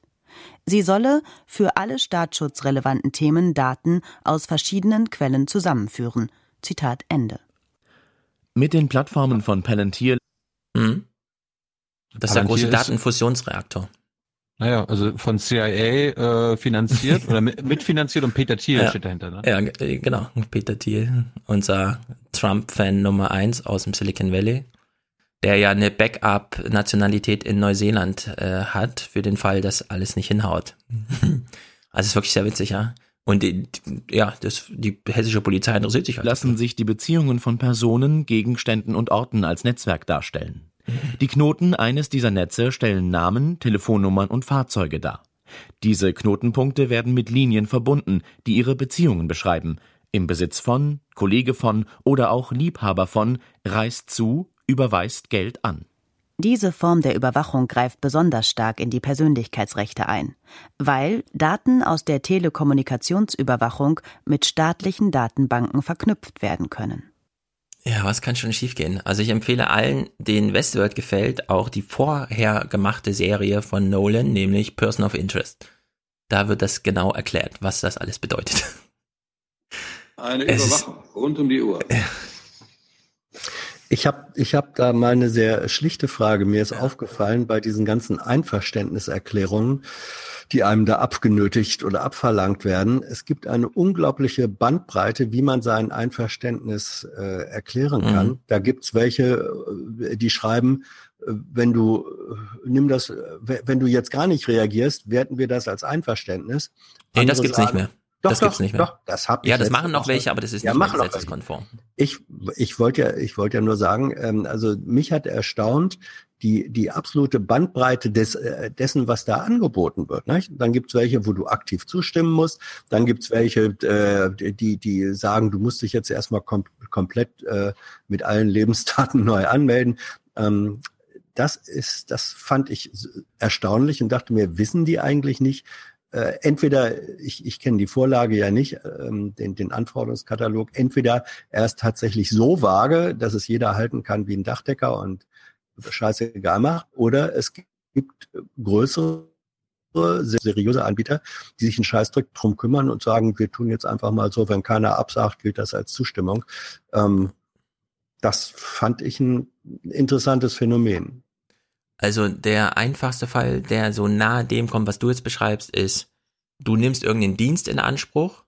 Sie solle für alle staatsschutzrelevanten Themen Daten aus verschiedenen Quellen zusammenführen. Zitat Ende. Mit den Plattformen von Palantir Mhm. Das ist der Palantir große ist- Datenfusionsreaktor. Naja, also von CIA äh, finanziert oder mit, mitfinanziert und Peter Thiel Ja. steht dahinter. Ne? Ja, äh, genau. Peter Thiel, unser Trump-Fan Nummer eins aus dem Silicon Valley, der ja eine Backup-Nationalität in Neuseeland äh, hat, für den Fall, dass alles nicht hinhaut. also ist wirklich sehr witzig, ja. Und die, die, ja, das, die hessische Polizei interessiert sich halt. lassen sich die Beziehungen von Personen, Gegenständen und Orten als Netzwerk darstellen. Die Knoten eines dieser Netze stellen Namen, Telefonnummern und Fahrzeuge dar. Diese Knotenpunkte werden mit Linien verbunden, die ihre Beziehungen beschreiben. Im Besitz von, Kollege von oder auch Liebhaber von, reist zu, überweist Geld an. Diese Form der Überwachung greift besonders stark in die Persönlichkeitsrechte ein, weil Daten aus der Telekommunikationsüberwachung mit staatlichen Datenbanken verknüpft werden können. Ja, was kann schon schiefgehen? Also ich empfehle allen, denen Westworld gefällt, auch die vorher gemachte Serie von Nolan, nämlich Person of Interest. Da wird das genau erklärt, was das alles bedeutet. Eine Überwachung rund um die Uhr. Ich habe ich hab da mal eine sehr schlichte Frage. Mir ist aufgefallen bei diesen ganzen Einverständniserklärungen, die einem da abgenötigt oder abverlangt werden. Es gibt eine unglaubliche Bandbreite, wie man sein Einverständnis äh, erklären kann. Mhm. Da gibt's welche, äh, die schreiben, äh, wenn du äh, nimm das, we- wenn du jetzt gar nicht reagierst, werten wir das als Einverständnis. Nee, das gibt's nicht sagen, mehr. Doch, das doch, gibt's nicht mehr. Doch, das hab ich ja, das machen noch welche, aber das ist Ja, nicht mehr gesetzeskonform. Ich, ich wollte ja, ich wollte ja nur sagen, ähm, also mich hat erstaunt, die, die absolute Bandbreite des, äh, dessen, was da angeboten wird. Nicht? Dann gibt's welche, wo du aktiv zustimmen musst. Dann gibt's welche, äh, die, die sagen, du musst dich jetzt erstmal kom komplett äh, mit allen Lebensdaten neu anmelden. Ähm, das ist, das fand ich erstaunlich und dachte mir, wissen die eigentlich nicht, äh, entweder, ich, ich kenne die Vorlage ja nicht, ähm, den, den Anforderungskatalog, entweder er ist tatsächlich so vage, dass es jeder halten kann wie ein Dachdecker und scheißegal macht, oder es gibt größere seriöse Anbieter, die sich einen Scheißdreck drum kümmern und sagen, wir tun jetzt einfach mal so, wenn keiner absagt, gilt das als Zustimmung. Ähm, das fand ich ein interessantes Phänomen. Also der einfachste Fall, der so nahe dem kommt, was du jetzt beschreibst, ist, du nimmst irgendeinen Dienst in Anspruch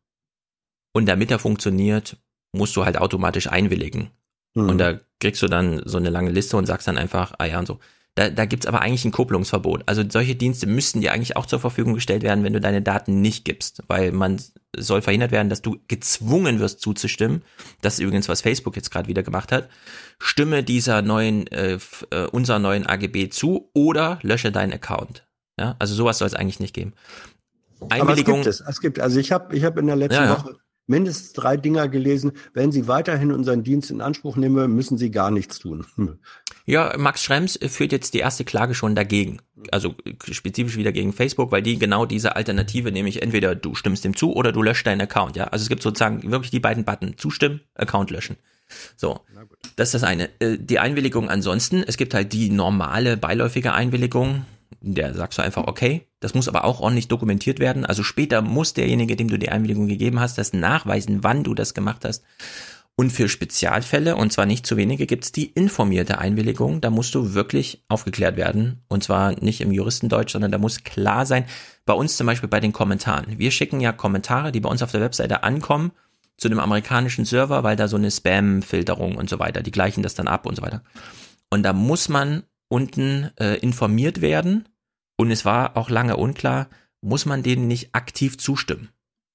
und damit er funktioniert, musst du halt automatisch einwilligen. Mhm. Und da kriegst du dann so eine lange Liste und sagst dann einfach, ah ja und so. Da, da gibt es aber eigentlich ein Kopplungsverbot. Also solche Dienste müssten dir eigentlich auch zur Verfügung gestellt werden, wenn du deine Daten nicht gibst, weil man soll verhindert werden, dass du gezwungen wirst zuzustimmen. Das ist übrigens, was Facebook jetzt gerade wieder gemacht hat. Stimme dieser neuen, äh, äh unserer neuen AGB zu oder lösche deinen Account. Ja, also sowas soll es eigentlich nicht geben. Einwilligung. Aber es gibt es. Es gibt, also ich habe ich hab in der letzten ja, ja. Woche mindestens drei Dinger gelesen. Wenn Sie weiterhin unseren Dienst in Anspruch nehmen, müssen Sie gar nichts tun. Ja, Max Schrems führt jetzt die erste Klage schon dagegen. Also spezifisch wieder gegen Facebook, weil die genau diese Alternative, nämlich entweder du stimmst dem zu oder du löscht deinen Account, ja. Also es gibt sozusagen wirklich die beiden Button. Zustimmen, Account löschen. So. Das ist das eine. Äh, die Einwilligung ansonsten, es gibt halt die normale beiläufige Einwilligung, der sagst du einfach, okay, das muss aber auch ordentlich dokumentiert werden. Also später muss derjenige, dem du die Einwilligung gegeben hast, das nachweisen, wann du das gemacht hast. Und für Spezialfälle, und zwar nicht zu wenige, gibt's die informierte Einwilligung. Da musst du wirklich aufgeklärt werden. Und zwar nicht im Juristendeutsch, sondern da muss klar sein, bei uns zum Beispiel bei den Kommentaren. Wir schicken ja Kommentare, die bei uns auf der Webseite ankommen, zu dem amerikanischen Server, weil da so eine Spam-Filterung und so weiter, die gleichen das dann ab und so weiter. Und da muss man unten äh, informiert werden. Und es war auch lange unklar, muss man denen nicht aktiv zustimmen.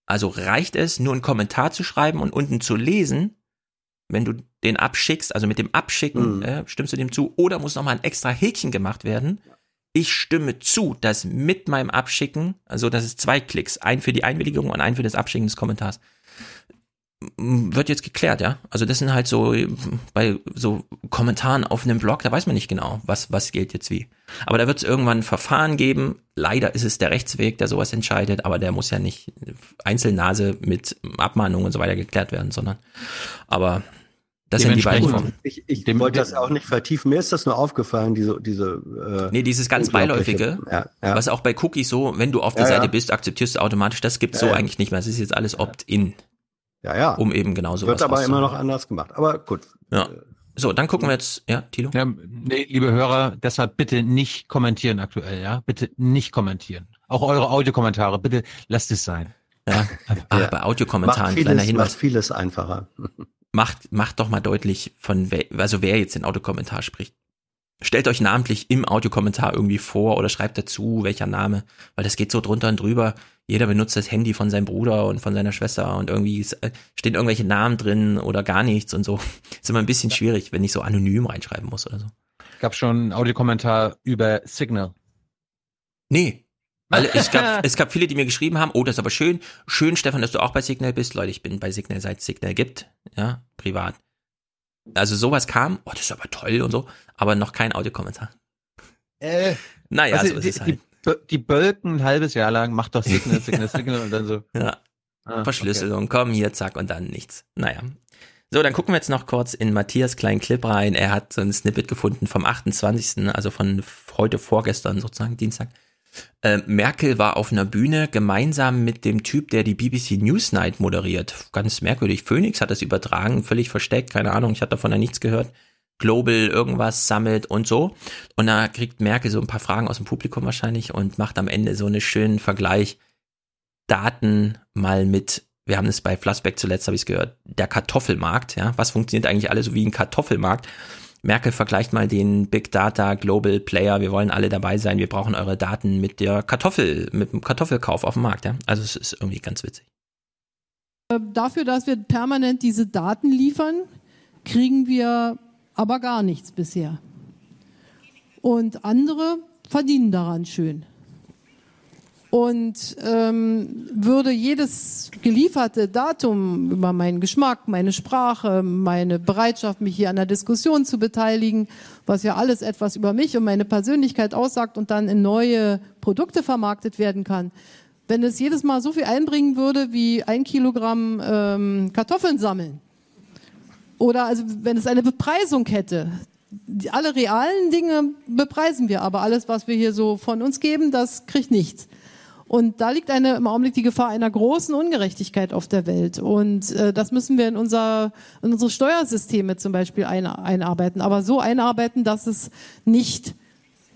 Also reicht es, nur einen Kommentar zu schreiben und unten zu lesen, wenn du den abschickst, also mit dem Abschicken, mhm. äh, stimmst du dem zu, oder muss nochmal ein extra Häkchen gemacht werden. Ich stimme zu, dass mit meinem Abschicken, also das ist zwei Klicks, ein für die Einwilligung und ein für das Abschicken des Kommentars, wird jetzt geklärt, ja. Also das sind halt so bei so Kommentaren auf einem Blog, da weiß man nicht genau, was was gilt jetzt wie. Aber da wird es irgendwann ein Verfahren geben. Leider ist es der Rechtsweg, der sowas entscheidet, aber der muss ja nicht Einzelnase mit Abmahnung und so weiter geklärt werden, sondern aber das sind die beiden Formen. Ich, ich dem, wollte das auch nicht vertiefen. Mir ist das nur aufgefallen, diese, diese äh, Nee, dieses ganz beiläufige, ja, ja. was auch bei Cookies so, wenn du auf der ja, Seite bist, akzeptierst du automatisch, das gibt's so eigentlich nicht mehr. Das ist jetzt alles Opt-in. Ja, ja. Um eben genauso Wird aber immer noch anders gemacht. Aber gut. Ja. So, dann gucken wir jetzt, ja, Tilo? Ja, nee, liebe Hörer, deshalb bitte nicht kommentieren aktuell, ja? Bitte nicht kommentieren. Auch eure Audiokommentare, bitte lasst es sein. Ja, ah, ja. bei Audiokommentaren, macht kleiner Hinweis. Macht vieles einfacher. Macht, macht doch mal deutlich, von wer, also wer jetzt den Audiokommentar spricht. Stellt euch namentlich im Audiokommentar irgendwie vor oder schreibt dazu, welcher Name, weil das geht so drunter und drüber jeder benutzt das Handy von seinem Bruder und von seiner Schwester und irgendwie äh, stehen irgendwelche Namen drin oder gar nichts und so. Ist immer ein bisschen schwierig, wenn ich so anonym reinschreiben muss oder so. Gab schon einen Audiokommentar über Signal. Nee. Alle, es, gab, es gab viele, die mir geschrieben haben, oh, das ist aber schön. Schön, Stefan, dass du auch bei Signal bist. Leute, ich bin bei Signal, seit Signal gibt. Ja, privat. Also sowas kam, oh, das ist aber toll und so, aber noch kein Audiokommentar. Äh, naja, also so ist die, es halt die Bölken ein halbes Jahr lang, macht doch Signal, Signal, Signal und dann so. Ja. Ah, Verschlüsselung, okay. komm hier, zack und dann nichts. Naja. So, dann gucken wir jetzt noch kurz in Matthias kleinen Clip rein. Er hat so ein Snippet gefunden vom 28., also von heute vorgestern sozusagen, Dienstag. Äh, Merkel war auf einer Bühne gemeinsam mit dem Typ, der die BBC Newsnight moderiert. Ganz merkwürdig. Phoenix hat das übertragen, völlig versteckt, keine Ahnung, ich hatte davon ja nichts gehört. Global irgendwas sammelt und so. Und da kriegt Merkel so ein paar Fragen aus dem Publikum wahrscheinlich und macht am Ende so einen schönen Vergleich. Daten mal mit, wir haben es bei Flassbeck zuletzt, habe ich es gehört, der Kartoffelmarkt, ja, was funktioniert eigentlich alles so wie ein Kartoffelmarkt? Merkel vergleicht mal den Big Data Global Player, wir wollen alle dabei sein, wir brauchen eure Daten mit der Kartoffel, mit dem Kartoffelkauf auf dem Markt, ja. Also es ist irgendwie ganz witzig. Dafür, dass wir permanent diese Daten liefern, kriegen wir aber gar nichts bisher. Und andere verdienen daran schön. Und ähm, würde jedes gelieferte Datum über meinen Geschmack, meine Sprache, meine Bereitschaft, mich hier an der Diskussion zu beteiligen, was ja alles etwas über mich und meine Persönlichkeit aussagt und dann in neue Produkte vermarktet werden kann, wenn es jedes Mal so viel einbringen würde wie ein Kilogramm ähm, Kartoffeln sammeln, oder also wenn es eine Bepreisung hätte, alle realen Dinge bepreisen wir, aber alles, was wir hier so von uns geben, das kriegt nichts. Und da liegt eine, im Augenblick die Gefahr einer großen Ungerechtigkeit auf der Welt. Und äh, das müssen wir in, unser, in unsere Steuersysteme zum Beispiel ein, einarbeiten. Aber so einarbeiten, dass es nicht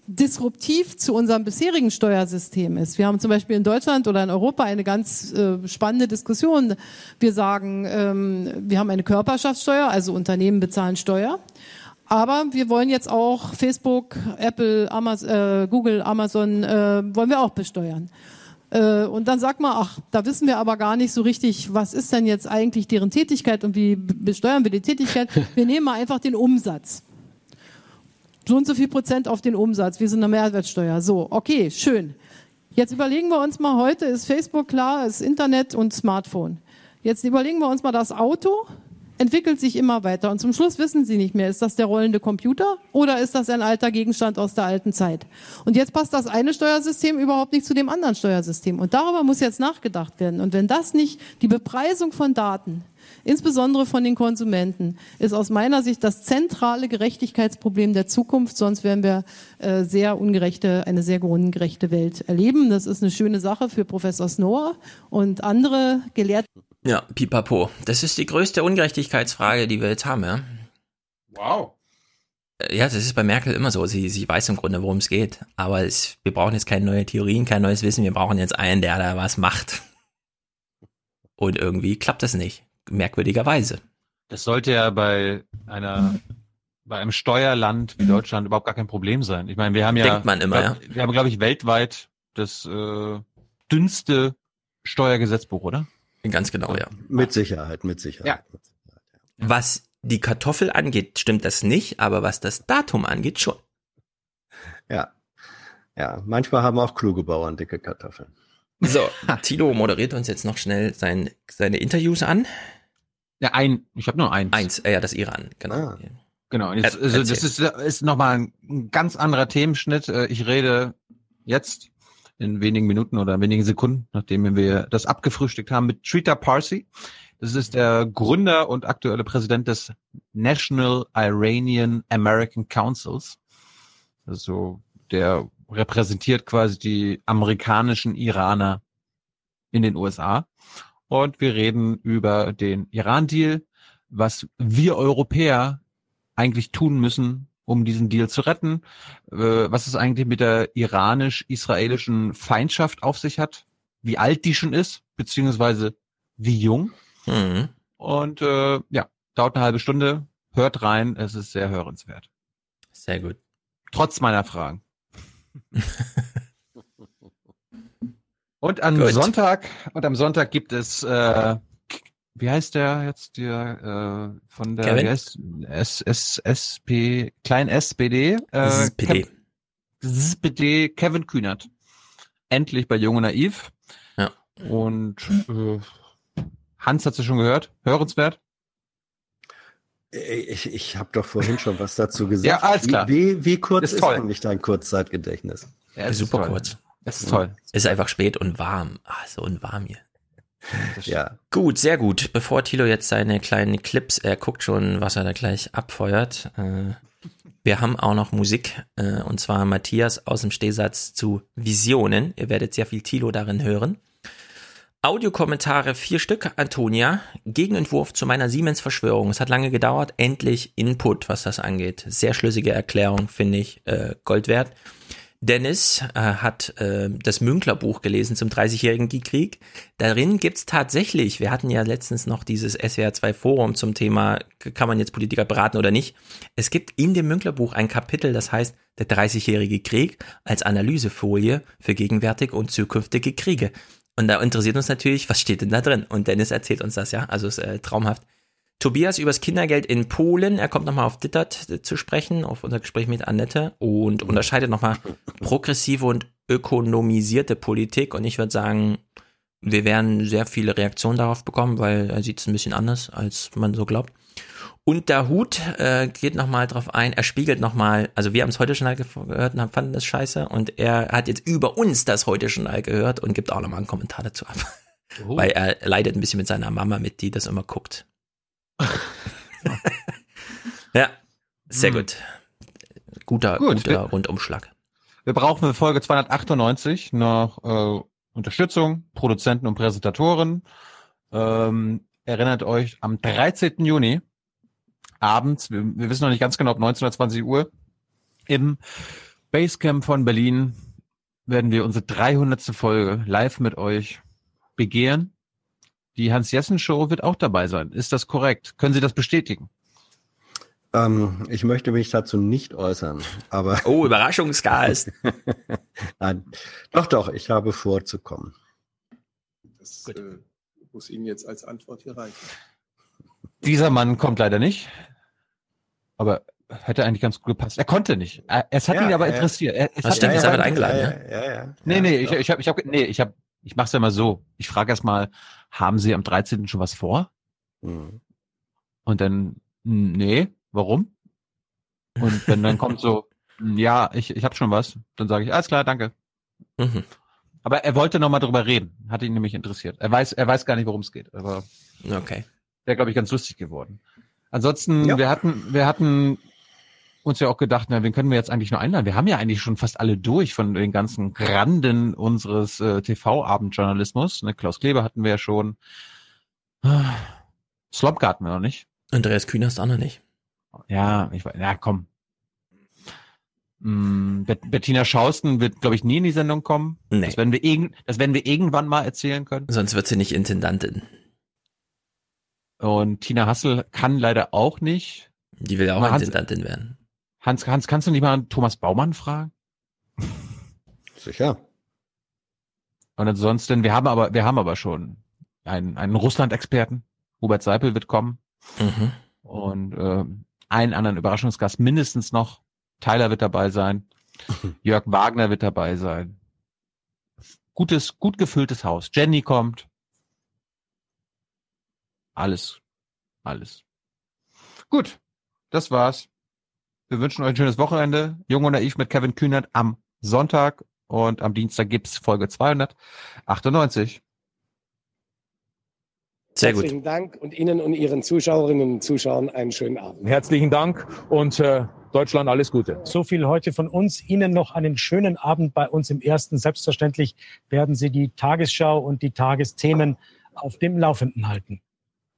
disruptiv zu unserem bisherigen Steuersystem ist. Wir haben zum Beispiel in Deutschland oder in Europa eine ganz äh, spannende Diskussion. Wir sagen, ähm, wir haben eine Körperschaftssteuer, also Unternehmen bezahlen Steuer. Aber wir wollen jetzt auch Facebook, Apple, Amazon, äh, Google, Amazon, äh, wollen wir auch besteuern. Äh, und dann sagt man, ach, da wissen wir aber gar nicht so richtig, was ist denn jetzt eigentlich deren Tätigkeit und wie besteuern wir die Tätigkeit. Wir nehmen mal einfach den Umsatz so und so viel Prozent auf den Umsatz, wie so eine Mehrwertsteuer. So, okay, schön. Jetzt überlegen wir uns mal, heute ist Facebook klar, ist Internet und Smartphone. Jetzt überlegen wir uns mal das Auto, entwickelt sich immer weiter und zum Schluss wissen Sie nicht mehr, ist das der rollende Computer oder ist das ein alter Gegenstand aus der alten Zeit? Und jetzt passt das eine Steuersystem überhaupt nicht zu dem anderen Steuersystem und darüber muss jetzt nachgedacht werden. Und wenn das nicht die Bepreisung von Daten insbesondere von den Konsumenten, ist aus meiner Sicht das zentrale Gerechtigkeitsproblem der Zukunft. Sonst werden wir äh, sehr ungerechte, eine sehr ungerechte Welt erleben. Das ist eine schöne Sache für Professor Snow und andere Gelehrte. Ja, pipapo. Das ist die größte Ungerechtigkeitsfrage, die wir jetzt haben, ja. Wow. Äh, ja, das ist bei Merkel immer so. Sie, sie weiß im Grunde, worum es geht. Aber es, wir brauchen jetzt keine neue Theorien, kein neues Wissen. Wir brauchen jetzt einen, der da was macht. Und irgendwie klappt das nicht merkwürdigerweise. Das sollte ja bei einer bei einem Steuerland wie Deutschland überhaupt gar kein Problem sein. Ich meine, wir haben ja denkt man immer, glaub, ja. Wir haben glaube ich weltweit das äh, dünnste Steuergesetzbuch, oder? Ganz genau, ja. Mit Sicherheit, mit Sicherheit. Ja. Was die Kartoffel angeht, stimmt das nicht, aber was das Datum angeht, schon. Ja. Ja, manchmal haben auch kluge Bauern dicke Kartoffeln. So, Tilo moderiert uns jetzt noch schnell sein, seine Interviews an. Ja, ein, ich habe nur eins. Eins, äh, ja, das Iran, genau. Ah. Genau, jetzt, also das ist, ist nochmal ein ganz anderer Themenschnitt. Äh, ich rede jetzt in wenigen Minuten oder wenigen Sekunden, nachdem wir das abgefrühstückt haben, mit Trita Parsi. Das ist der Gründer und aktuelle Präsident des National Iranian American Councils. Also der repräsentiert quasi die amerikanischen Iraner in den USA. Und wir reden über den Iran-Deal, was wir Europäer eigentlich tun müssen, um diesen Deal zu retten, äh, was es eigentlich mit der iranisch-israelischen Feindschaft auf sich hat, wie alt die schon ist, beziehungsweise wie jung. Mhm. Und äh, ja, dauert eine halbe Stunde. Hört rein, es ist sehr hörenswert. Sehr gut. Trotz meiner Fragen. und am Gut. Sonntag, und am Sonntag gibt es, äh, wie heißt der jetzt, der äh, von der? S, S, S, SP, Klein SPD, äh, SPD. SPD, Kevin Kühnert. Endlich bei Jung und Naiv. Ja. Und äh, Hans hat sie schon gehört. Hörenswert. Ich, ich habe doch vorhin schon was dazu gesagt. ja, alles klar. Wie, wie kurz ist, ist eigentlich dein Kurzzeitgedächtnis? Ja, super toll. kurz. Es ist toll. Es ist einfach spät und warm. Ah, so und warm hier. Ja. Gut, sehr gut. Bevor Tilo jetzt seine kleinen Clips, er guckt schon, was er da gleich abfeuert. Äh, wir haben auch noch Musik, äh, und zwar Matthias aus dem Stehsatz zu Visionen. Ihr werdet sehr viel Tilo darin hören. Audiokommentare vier Stück, Antonia. Gegenentwurf zu meiner Siemens-Verschwörung. Es hat lange gedauert. Endlich Input, was das angeht. Sehr schlüssige Erklärung, finde ich, äh, Gold wert. Dennis äh, hat äh, das Münkler-Buch gelesen zum 30-jährigen Krieg. Darin gibt's tatsächlich, wir hatten ja letztens noch dieses SWR2-Forum zum Thema, kann man jetzt Politiker beraten oder nicht. Es gibt in dem Münkler-Buch ein Kapitel, das heißt der 30-jährige Krieg als Analysefolie für gegenwärtige und zukünftige Kriege. Und da interessiert uns natürlich, was steht denn da drin? Und Dennis erzählt uns das, ja. Also ist äh, traumhaft. Tobias übers Kindergeld in Polen. Er kommt nochmal auf Dittert zu sprechen, auf unser Gespräch mit Annette und unterscheidet nochmal progressive und ökonomisierte Politik. Und ich würde sagen, wir werden sehr viele Reaktionen darauf bekommen, weil er sieht es ein bisschen anders, als man so glaubt. Und der Hut äh, geht nochmal drauf ein, er spiegelt nochmal, also wir haben es heute schon gehört und fanden das scheiße und er hat jetzt über uns das heute schon gehört und gibt auch nochmal einen Kommentar dazu ab. Oh. Weil er leidet ein bisschen mit seiner Mama mit, die das immer guckt. ja, sehr hm. gut. Guter, gut, guter Rundumschlag. Wir brauchen für Folge 298 noch äh, Unterstützung, Produzenten und Präsentatoren. Ähm, erinnert euch, am 13. Juni abends, wir, wir wissen noch nicht ganz genau, ob 19 oder 20 Uhr, im Basecamp von Berlin werden wir unsere 300. Folge live mit euch begehren. Die Hans-Jessen-Show wird auch dabei sein. Ist das korrekt? Können Sie das bestätigen? Ähm, ich möchte mich dazu nicht äußern, aber. Oh, Überraschungsgeist. Nein. Doch, doch, ich habe vorzukommen. Das äh, muss Ihnen jetzt als Antwort hier reichen. Dieser Mann kommt leider nicht. Aber hätte eigentlich ganz gut gepasst. Er konnte nicht. Es hat ja, ihn aber äh, interessiert. Er, es hat stimmt, ist aber eingeladen, ja? Ja, ja, ja. Nee, nee, ich, ich habe, ich habe, nee, ich habe, ich mach's ja mal so. Ich frage erst mal, haben Sie am 13. schon was vor? Mhm. Und dann, nee, warum? Und wenn dann kommt so, ja, ich, ich habe schon was, dann sage ich, alles klar, danke. Mhm. Aber er wollte noch mal drüber reden, hat ihn nämlich interessiert. Er weiß, er weiß gar nicht, worum es geht. Aber okay. Wäre, glaube ich, ganz lustig geworden. Ansonsten, ja. wir hatten, wir hatten uns ja auch gedacht, na, wen können wir jetzt eigentlich nur einladen? Wir haben ja eigentlich schon fast alle durch von den ganzen Granden unseres äh, TV-Abendjournalismus. Ne, Klaus Kleber hatten wir ja schon. Slomka hatten wir noch nicht. Andreas Kühner ist auch noch nicht. Ja, ich weiß, ja, komm. Mm, Bettina Schausten wird, glaube ich, nie in die Sendung kommen. Nee. Das werden wir, irgend, das werden wir irgendwann mal erzählen können. Sonst wird sie nicht Intendantin. Und Tina Hassel kann leider auch nicht. Die will auch Hans, Intendantin werden. Hans, Hans, kannst du nicht mal Thomas Baumann fragen? Sicher. Und ansonsten, wir haben aber, wir haben aber schon einen, einen Russland-Experten. Hubert Seipel wird kommen. Mhm. Und äh, einen anderen Überraschungsgast mindestens noch. Tyler wird dabei sein. Jörg Wagner wird dabei sein. Gutes, gut gefülltes Haus. Jenny kommt. Alles. Alles. Gut. Das war's. Wir wünschen euch ein schönes Wochenende. Jung und naiv mit Kevin Kühnert am Sonntag und am Dienstag gibt's Folge 298. Sehr gut. Herzlichen Dank und Ihnen und Ihren Zuschauerinnen und Zuschauern einen schönen Abend. Herzlichen Dank und äh, Deutschland alles Gute. So viel heute von uns. Ihnen noch einen schönen Abend bei uns im Ersten. Selbstverständlich werden Sie die Tagesschau und die Tagesthemen auf dem Laufenden halten.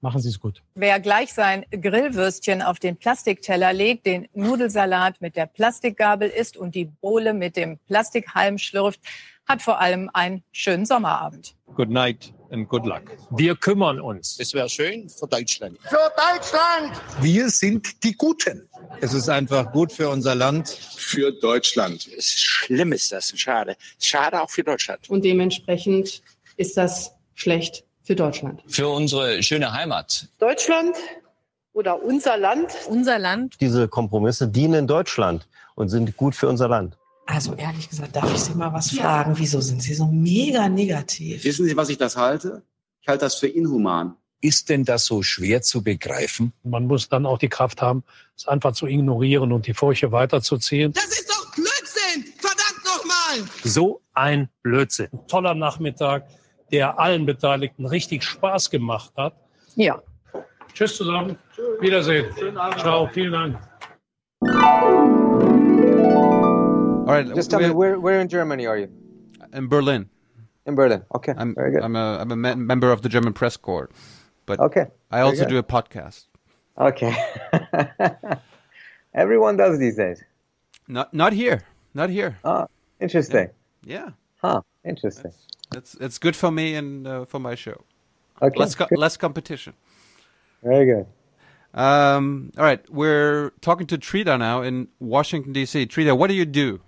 Machen Sie es gut. Wer gleich sein Grillwürstchen auf den Plastikteller legt, den Nudelsalat mit der Plastikgabel isst und die Bohle mit dem Plastikhalm schlürft, hat vor allem einen schönen Sommerabend. Good night and good luck. Wir kümmern uns. Es wäre schön für Deutschland. Für Deutschland! Wir sind die Guten. Es ist einfach gut für unser Land. Für Deutschland. Schlimm ist das. Schade. Schade auch für Deutschland. Und dementsprechend ist das schlecht für Deutschland. Für unsere schöne Heimat. Deutschland oder unser Land. Unser Land. Diese Kompromisse dienen Deutschland und sind gut für unser Land. Also ehrlich gesagt, darf ich Sie mal was ja. fragen? Wieso sind Sie so mega negativ? Wissen Sie, was ich das halte? Ich halte das für inhuman. Ist denn das so schwer zu begreifen? Man muss dann auch die Kraft haben, es einfach zu ignorieren und die Furche weiterzuziehen. Das ist doch Blödsinn! Verdammt nochmal! So ein Blödsinn. toller Nachmittag der allen Beteiligten richtig Spaß gemacht hat. Ja. Tschüss zusammen. Tschüss. Wiedersehen. Ciao. Vielen Dank. All right. Just tell me where, where in Germany are you? In Berlin. In Berlin. Okay. I'm, Very good. I'm a, I'm a member of the German press corps, but okay. I also do a podcast. Okay. Everyone does these days. Not not here. Not here. Oh, interesting. Yeah. yeah. Huh. Interesting. It's it's good for me and uh, for my show. Okay. Less co- less competition. Very good. Um, all right, we're talking to Trida now in Washington D.C. Trida, what do you do?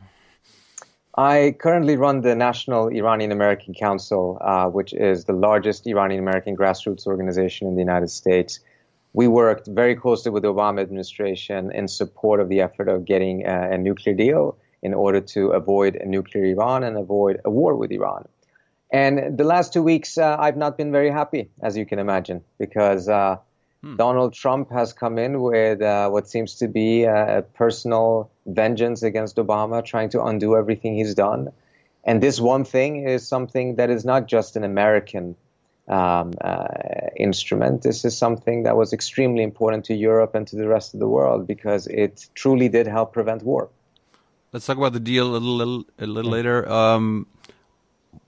I currently run the National Iranian American Council, uh, which is the largest Iranian American grassroots organization in the United States. we worked very closely with the Obama administration in support of the effort of getting a, a nuclear deal in order to avoid a nuclear Iran and avoid a war with Iran. And the last two weeks, uh, I've not been very happy, as you can imagine, because uh, hmm. Donald Trump has come in with uh, what seems to be a, personal vengeance against Obama, trying to undo everything he's done. And this one thing is something that is not just an American um, uh, instrument. This is something that was extremely important to Europe and to the rest of the world because it truly did help prevent war. Let's talk about the deal a little, a little later. Um,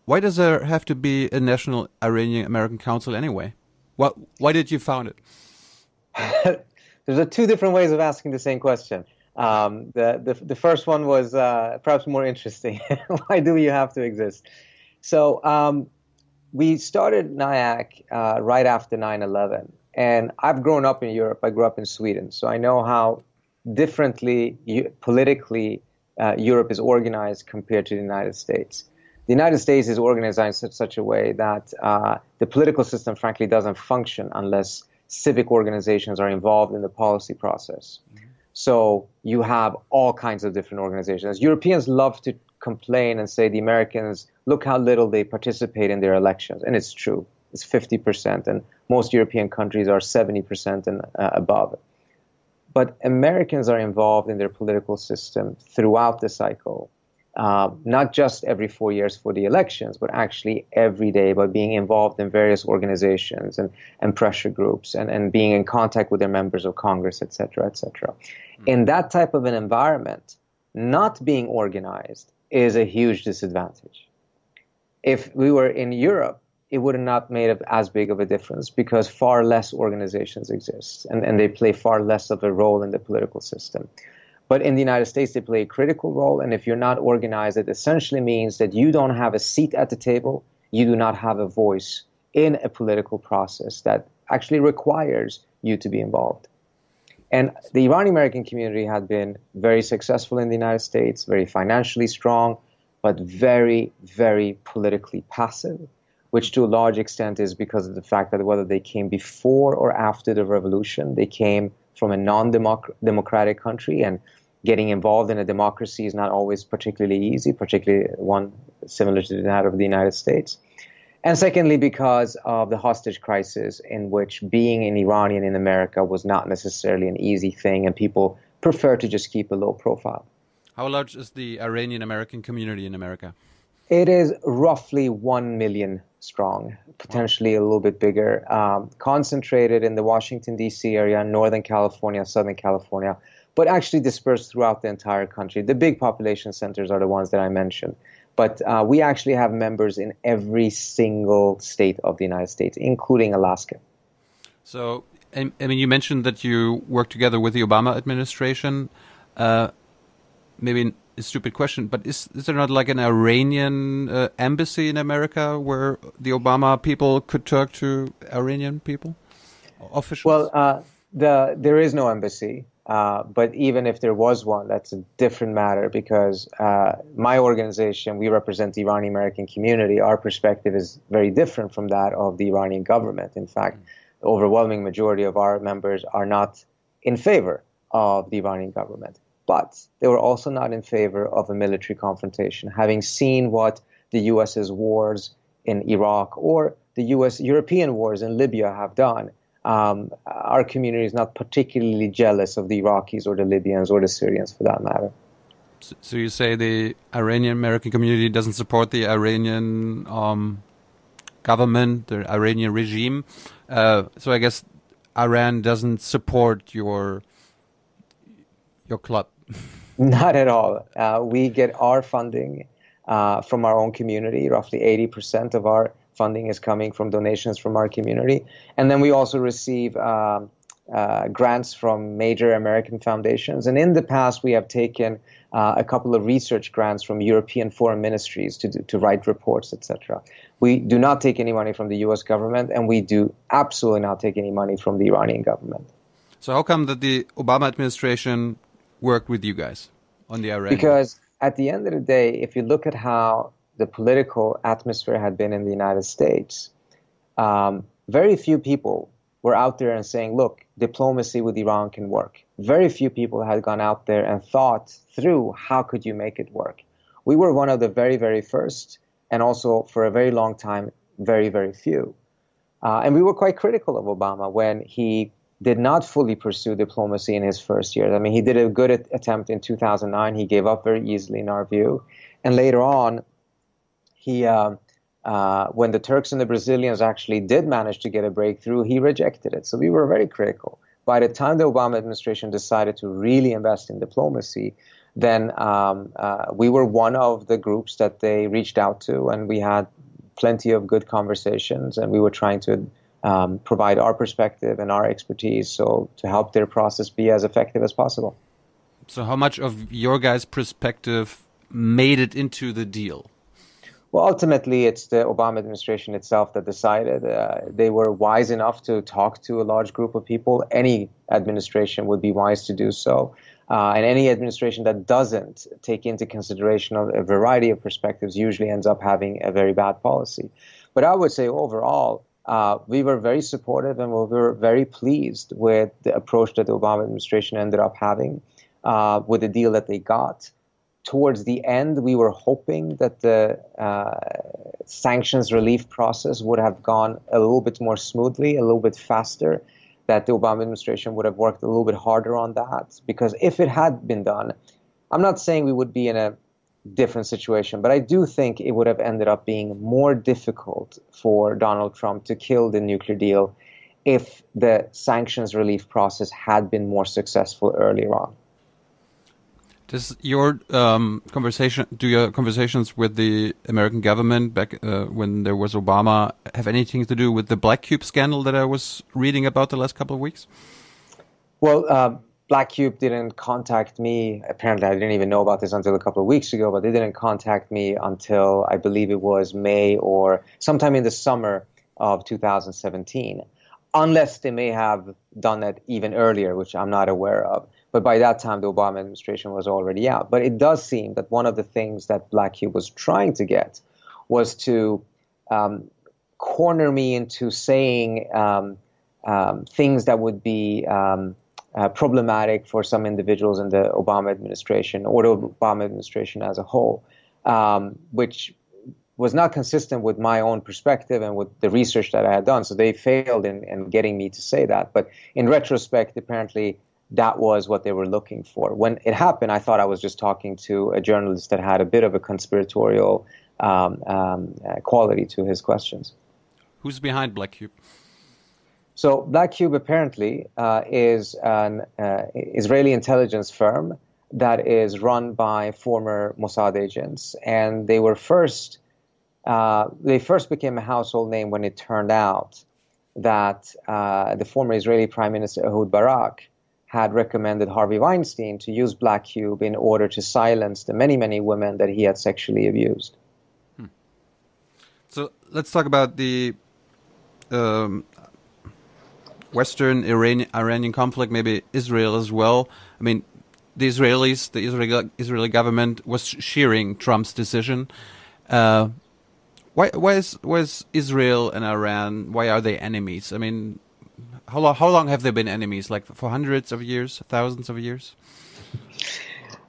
why does there have to be a National Iranian American Council anyway? Why did you found it? There's two different ways of asking the same question. Um, the, the, the first one was uh, perhaps more interesting. why do you have to exist? So um, we started NIAC uh, right after 9/11, and I've grown up in Europe. I grew up in Sweden, so I know how differently politically uh, Europe is organized compared to the United States. The United States is organized in such, such a way that uh, the political system, frankly, doesn't function unless civic organizations are involved in the policy process. Mm-hmm. So you have all kinds of different organizations. Europeans love to complain and say the Americans look how little they participate in their elections, and it's true. It's 50%, and most European countries are 70% and uh, above. But Americans are involved in their political system throughout the cycle, uh, not just every four years for the elections, but actually every day by being involved in various organizations and, and pressure groups and, and being in contact with their members of Congress, et cetera, et cetera. Mm-hmm. In that type of an environment, not being organized is a huge disadvantage. If we were in Europe, it would have not made as big of a difference because far less organizations exist and, and they play far less of a role in the political system. But in the United States, they play a critical role. And if you're not organized, it essentially means that you don't have a seat at the table. You do not have a voice in a political process that actually requires you to be involved. And the Iranian American community had been very successful in the United States, very financially strong, but very, very politically passive, which to a large extent is because of the fact that whether they came before or after the revolution, they came from a non democratic country, and getting involved in a democracy is not always particularly easy, particularly one similar to that of the United States. And secondly, because of the hostage crisis, in which being an Iranian in America was not necessarily an easy thing, and people prefer to just keep a low profile. How large is the Iranian American community in America? It is roughly 1 million strong, potentially a little bit bigger, um, concentrated in the Washington, D.C. area, Northern California, Southern California, but actually dispersed throughout the entire country. The big population centers are the ones that I mentioned. But uh, we actually have members in every single state of the United States, including Alaska. So, I mean, you mentioned that you work together with the Obama administration. Uh, maybe a stupid question, but is, is there not like an Iranian uh, embassy in America where the Obama people could talk to Iranian people, officials? Well, uh, the there is no embassy. Uh, but even if there was one, that's a different matter because uh, my organization, we represent the Iranian American community. Our perspective is very different from that of the Iranian government. In fact, the overwhelming majority of our members are not in favor of the Iranian government. But they were also not in favor of a military confrontation. Having seen what the US's wars in Iraq or the US European wars in Libya have done, um, our community is not particularly jealous of the Iraqis or the Libyans or the Syrians for that matter. So you say the Iranian American community doesn't support the Iranian um, government, the Iranian regime. Uh, so I guess Iran doesn't support your your club. Not at all. Uh, we get our funding uh, from our own community. Roughly eighty percent of our funding is coming from donations from our community. And then we also receive um, uh, grants from major American foundations. And in the past, we have taken uh, a couple of research grants from European foreign ministries to, to write reports, etc. We do not take any money from the U.S. government, and we do absolutely not take any money from the Iranian government. So, how come that the Obama administration worked with you guys on the Iran? Because at the end of the day, if you look at how the political atmosphere had been in the United States, um, very few people were out there and saying, look, diplomacy with Iran can work. Very few people had gone out there and thought through how could you make it work. We were one of the very, very first, and also for a very long time, very, very few. Uh, and we were quite critical of Obama when he did not fully pursue diplomacy in his first years. I mean, he did a good attempt in 2009. He gave up very easily, in our view. And later on, he, uh, uh, when the Turks and the Brazilians actually did manage to get a breakthrough, he rejected it. So we were very critical. By the time the Obama administration decided to really invest in diplomacy, then um, uh, we were one of the groups that they reached out to, and we had plenty of good conversations, and we were trying to um, provide our perspective and our expertise so to help their process be as effective as possible. So, how much of your guys' perspective made it into the deal? Well, ultimately, it's the Obama administration itself that decided. Uh, they were wise enough to talk to a large group of people. Any administration would be wise to do so. Uh, and any administration that doesn't take into consideration a variety of perspectives usually ends up having a very bad policy. But I would say overall, uh, we were very supportive and we were very pleased with the approach that the Obama administration ended up having uh, with the deal that they got. Towards the end, we were hoping that the uh, sanctions relief process would have gone a little bit more smoothly, a little bit faster, that the Obama administration would have worked a little bit harder on that. Because if it had been done, I'm not saying we would be in a different situation. But I do think it would have ended up being more difficult for Donald Trump to kill the nuclear deal if the sanctions relief process had been more successful earlier on. Does your um, conversation, do your conversations with the American government back uh, when there was Obama have anything to do with the Black Cube scandal that I was reading about the last couple of weeks? Well, uh, Black Cube didn't contact me. Apparently, I didn't even know about this until a couple of weeks ago, but they didn't contact me until I believe it was May or sometime in the summer of 2017, unless they may have done that even earlier, which I'm not aware of. But by that time, the Obama administration was already out. But it does seem that one of the things that Black Cube was trying to get was to um, corner me into saying um, um, things that would be um, uh, problematic for some individuals in the Obama administration or the Obama administration as a whole, um, which was not consistent with my own perspective and with the research that I had done. So they failed in, in getting me to say that. But in retrospect, apparently that was what they were looking for. When it happened, I thought I was just talking to a journalist that had a bit of a conspiratorial um, um, uh, quality to his questions. Who's behind Black Cube? So Black Cube apparently uh, is an uh, Israeli intelligence firm that is run by former Mossad agents, and they were first uh, they first became a household name when it turned out that uh, the former Israeli Prime Minister Ehud Barak had recommended Harvey Weinstein to use Black Cube in order to silence the many many women that he had sexually abused. Hmm. So let's talk about the um, Western Iranian, Iranian conflict, maybe Israel as well. I mean, the Israelis, the Israeli, Israeli government was cheering Trump's decision. Uh, why, why is, why is Israel and Iran, why are they enemies? I mean, how long, how long have they been enemies? Like for hundreds of years, thousands of years?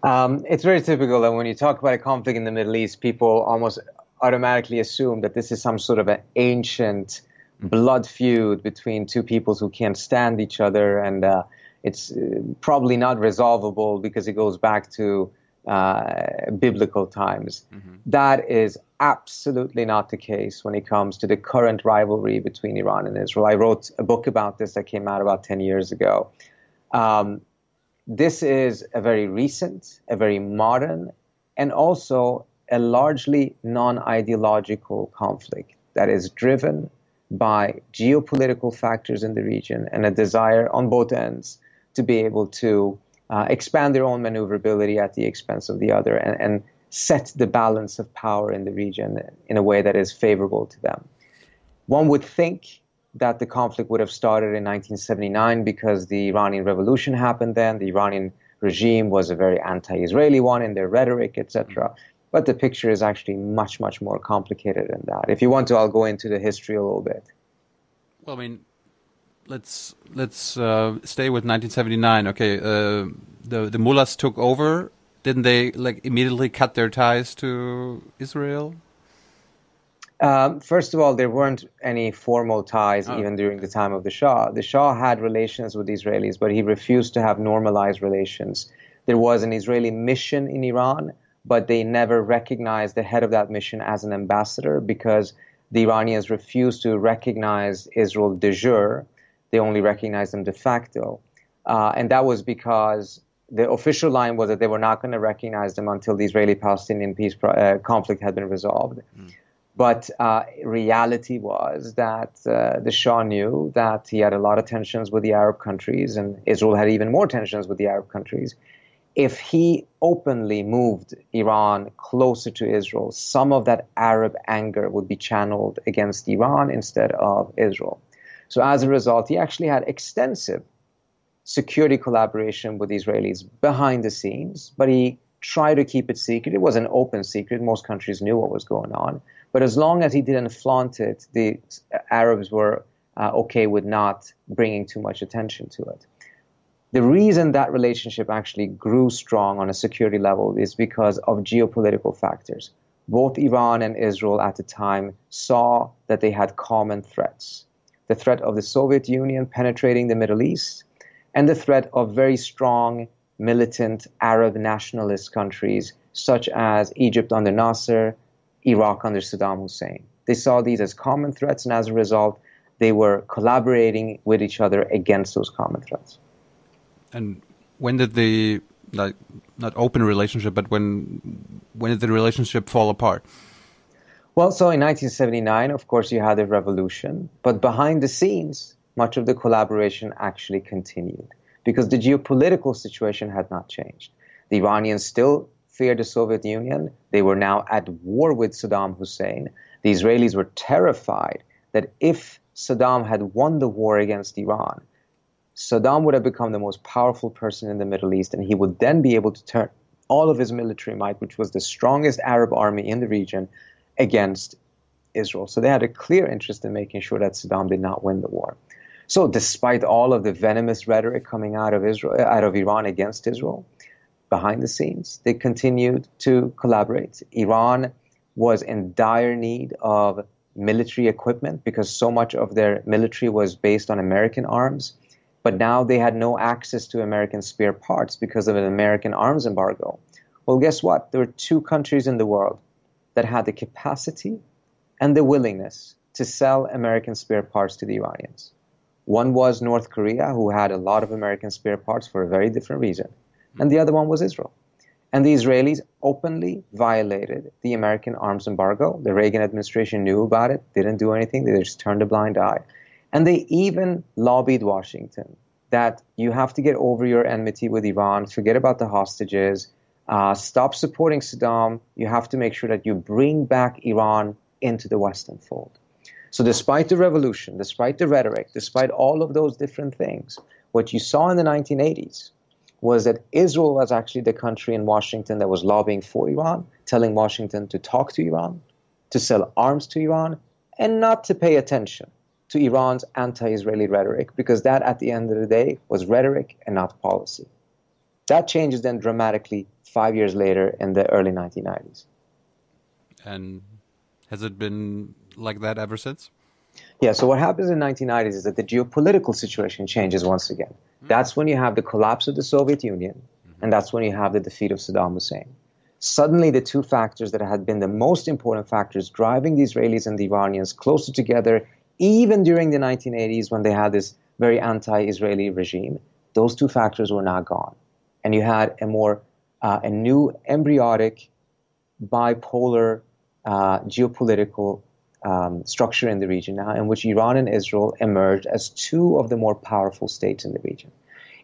Um, it's very typical that when you talk about a conflict in the Middle East, people almost automatically assume that this is some sort of an ancient blood feud between two peoples who can't stand each other, and uh, it's uh, probably not resolvable because it goes back to uh, biblical times. Mm-hmm. That is absolutely not the case when it comes to the current rivalry between Iran and Israel. I wrote a book about this that came out about 10 years ago. Um, this is a very recent, a very modern, and also a largely non ideological conflict that is driven by geopolitical factors in the region and a desire on both ends to be able to uh, expand their own maneuverability at the expense of the other and, and set the balance of power in the region in a way that is favorable to them. One would think that the conflict would have started in 1979 because the Iranian Revolution happened then. The Iranian regime was a very anti-Israeli one in their rhetoric, etc. But the picture is actually much, much more complicated than that. If you want to, I'll go into the history a little bit. Well, I mean, let's let's uh, stay with 1979. Okay, uh, the the mullahs took over. Didn't they like immediately cut their ties to Israel? Um, first of all, there weren't any formal ties oh. even during the time of the Shah. The Shah had relations with the Israelis, but he refused to have normalized relations. There was an Israeli mission in Iran, but they never recognized the head of that mission as an ambassador because the Iranians refused to recognize Israel de jure. They only recognized them de facto. Uh, and that was because the official line was that they were not going to recognize them until the Israeli-Palestinian peace uh, conflict had been resolved. Mm. But uh, reality was that uh, the Shah knew that he had a lot of tensions with the Arab countries, and Israel had even more tensions with the Arab countries. If he openly moved Iran closer to Israel, some of that Arab anger would be channeled against Iran instead of Israel. So as a result, he actually had extensive security collaboration with Israelis behind the scenes, but he tried to keep it secret. It was an open secret. Most countries knew what was going on. But as long as he didn't flaunt it, the Arabs were uh, okay with not bringing too much attention to it. The reason that relationship actually grew strong on a security level is because of geopolitical factors. Both Iran and Israel at the time saw that they had common threats the threat of the Soviet Union penetrating the Middle East, and the threat of very strong militant Arab nationalist countries such as Egypt under Nasser, Iraq under Saddam Hussein. They saw these as common threats, and as a result, they were collaborating with each other against those common threats. And when did the like not open relationship, but when when did the relationship fall apart? Well, so in 1979, of course, you had the revolution, but behind the scenes, much of the collaboration actually continued because the geopolitical situation had not changed. The Iranians still feared the Soviet Union. They were now at war with Saddam Hussein. The Israelis were terrified that if Saddam had won the war against Iran, Saddam would have become the most powerful person in the Middle East, and he would then be able to turn all of his military might, which was the strongest Arab army in the region, against Israel. So they had a clear interest in making sure that Saddam did not win the war. So, despite all of the venomous rhetoric coming out of Israel, out of Iran against Israel, behind the scenes, they continued to collaborate. Iran was in dire need of military equipment because so much of their military was based on American arms. But now they had no access to American spare parts because of an American arms embargo. Well, guess what? There were two countries in the world that had the capacity and the willingness to sell American spare parts to the Iranians. One was North Korea, who had a lot of American spare parts for a very different reason, hmm. and the other one was Israel. And the Israelis openly violated the American arms embargo. The Reagan administration knew about it, didn't do anything, they just turned a blind eye. And they even lobbied Washington that you have to get over your enmity with Iran, forget about the hostages, uh, stop supporting Saddam. You have to make sure that you bring back Iran into the Western fold. So, despite the revolution, despite the rhetoric, despite all of those different things, what you saw in the 1980s was that Israel was actually the country in Washington that was lobbying for Iran, telling Washington to talk to Iran, to sell arms to Iran, and not to pay attention to Iran's anti Israeli rhetoric, because that, at the end of the day, was rhetoric and not policy. That changes then dramatically five years later in the early 1990s. And has it been like that ever since? Yeah, so what happens in the 1990s is that the geopolitical situation changes once again. Mm-hmm. That's when you have the collapse of the Soviet Union, mm-hmm. and that's when you have the defeat of Saddam Hussein. Suddenly, the two factors that had been the most important factors driving the Israelis and the Iranians closer together, even during the 1980s when they had this very anti Israeli regime, those two factors were not gone. And you had a more uh, a new embryonic bipolar uh, geopolitical um, structure in the region now, in which Iran and Israel emerged as two of the more powerful states in the region.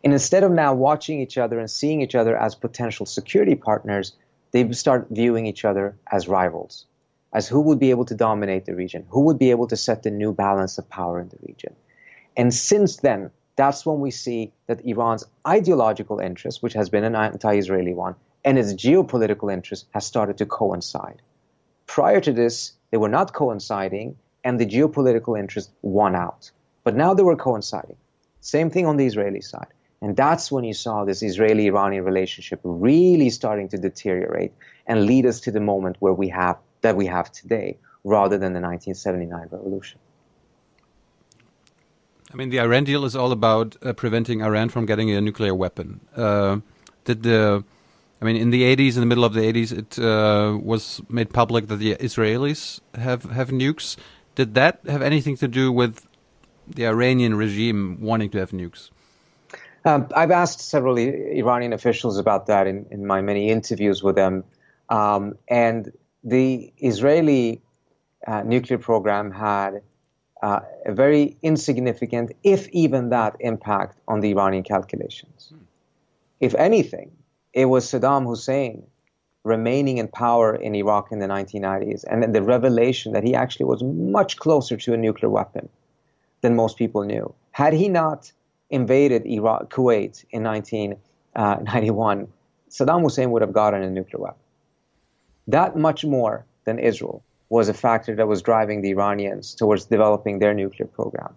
And instead of now watching each other and seeing each other as potential security partners, they start viewing each other as rivals, as who would be able to dominate the region, who would be able to set the new balance of power in the region. And since then, that's when we see that Iran's ideological interest, which has been an anti Israeli one, and its geopolitical interest has started to coincide. Prior to this, they were not coinciding, and the geopolitical interest won out. But now they were coinciding. Same thing on the Israeli side. And that's when you saw this Israeli Iranian relationship really starting to deteriorate and lead us to the moment where we have that we have today rather than the 1979 revolution. I mean, the Iran deal is all about uh, preventing Iran from getting a nuclear weapon. Uh, did the, I mean, in the 80s, in the middle of the 80s, it uh, was made public that the Israelis have have nukes. Did that have anything to do with the Iranian regime wanting to have nukes? Um, I've asked several Iranian officials about that in, in my many interviews with them. Um, and the Israeli uh, nuclear program had uh, a very insignificant, if even that, impact on the Iranian calculations. Hmm. If anything, it was Saddam Hussein remaining in power in Iraq in the 1990s and then the revelation that he actually was much closer to a nuclear weapon than most people knew. Had he not invaded Iraq, Kuwait in 1991, uh, Saddam Hussein would have gotten a nuclear weapon. That much more than Israel was a factor that was driving the Iranians towards developing their nuclear program.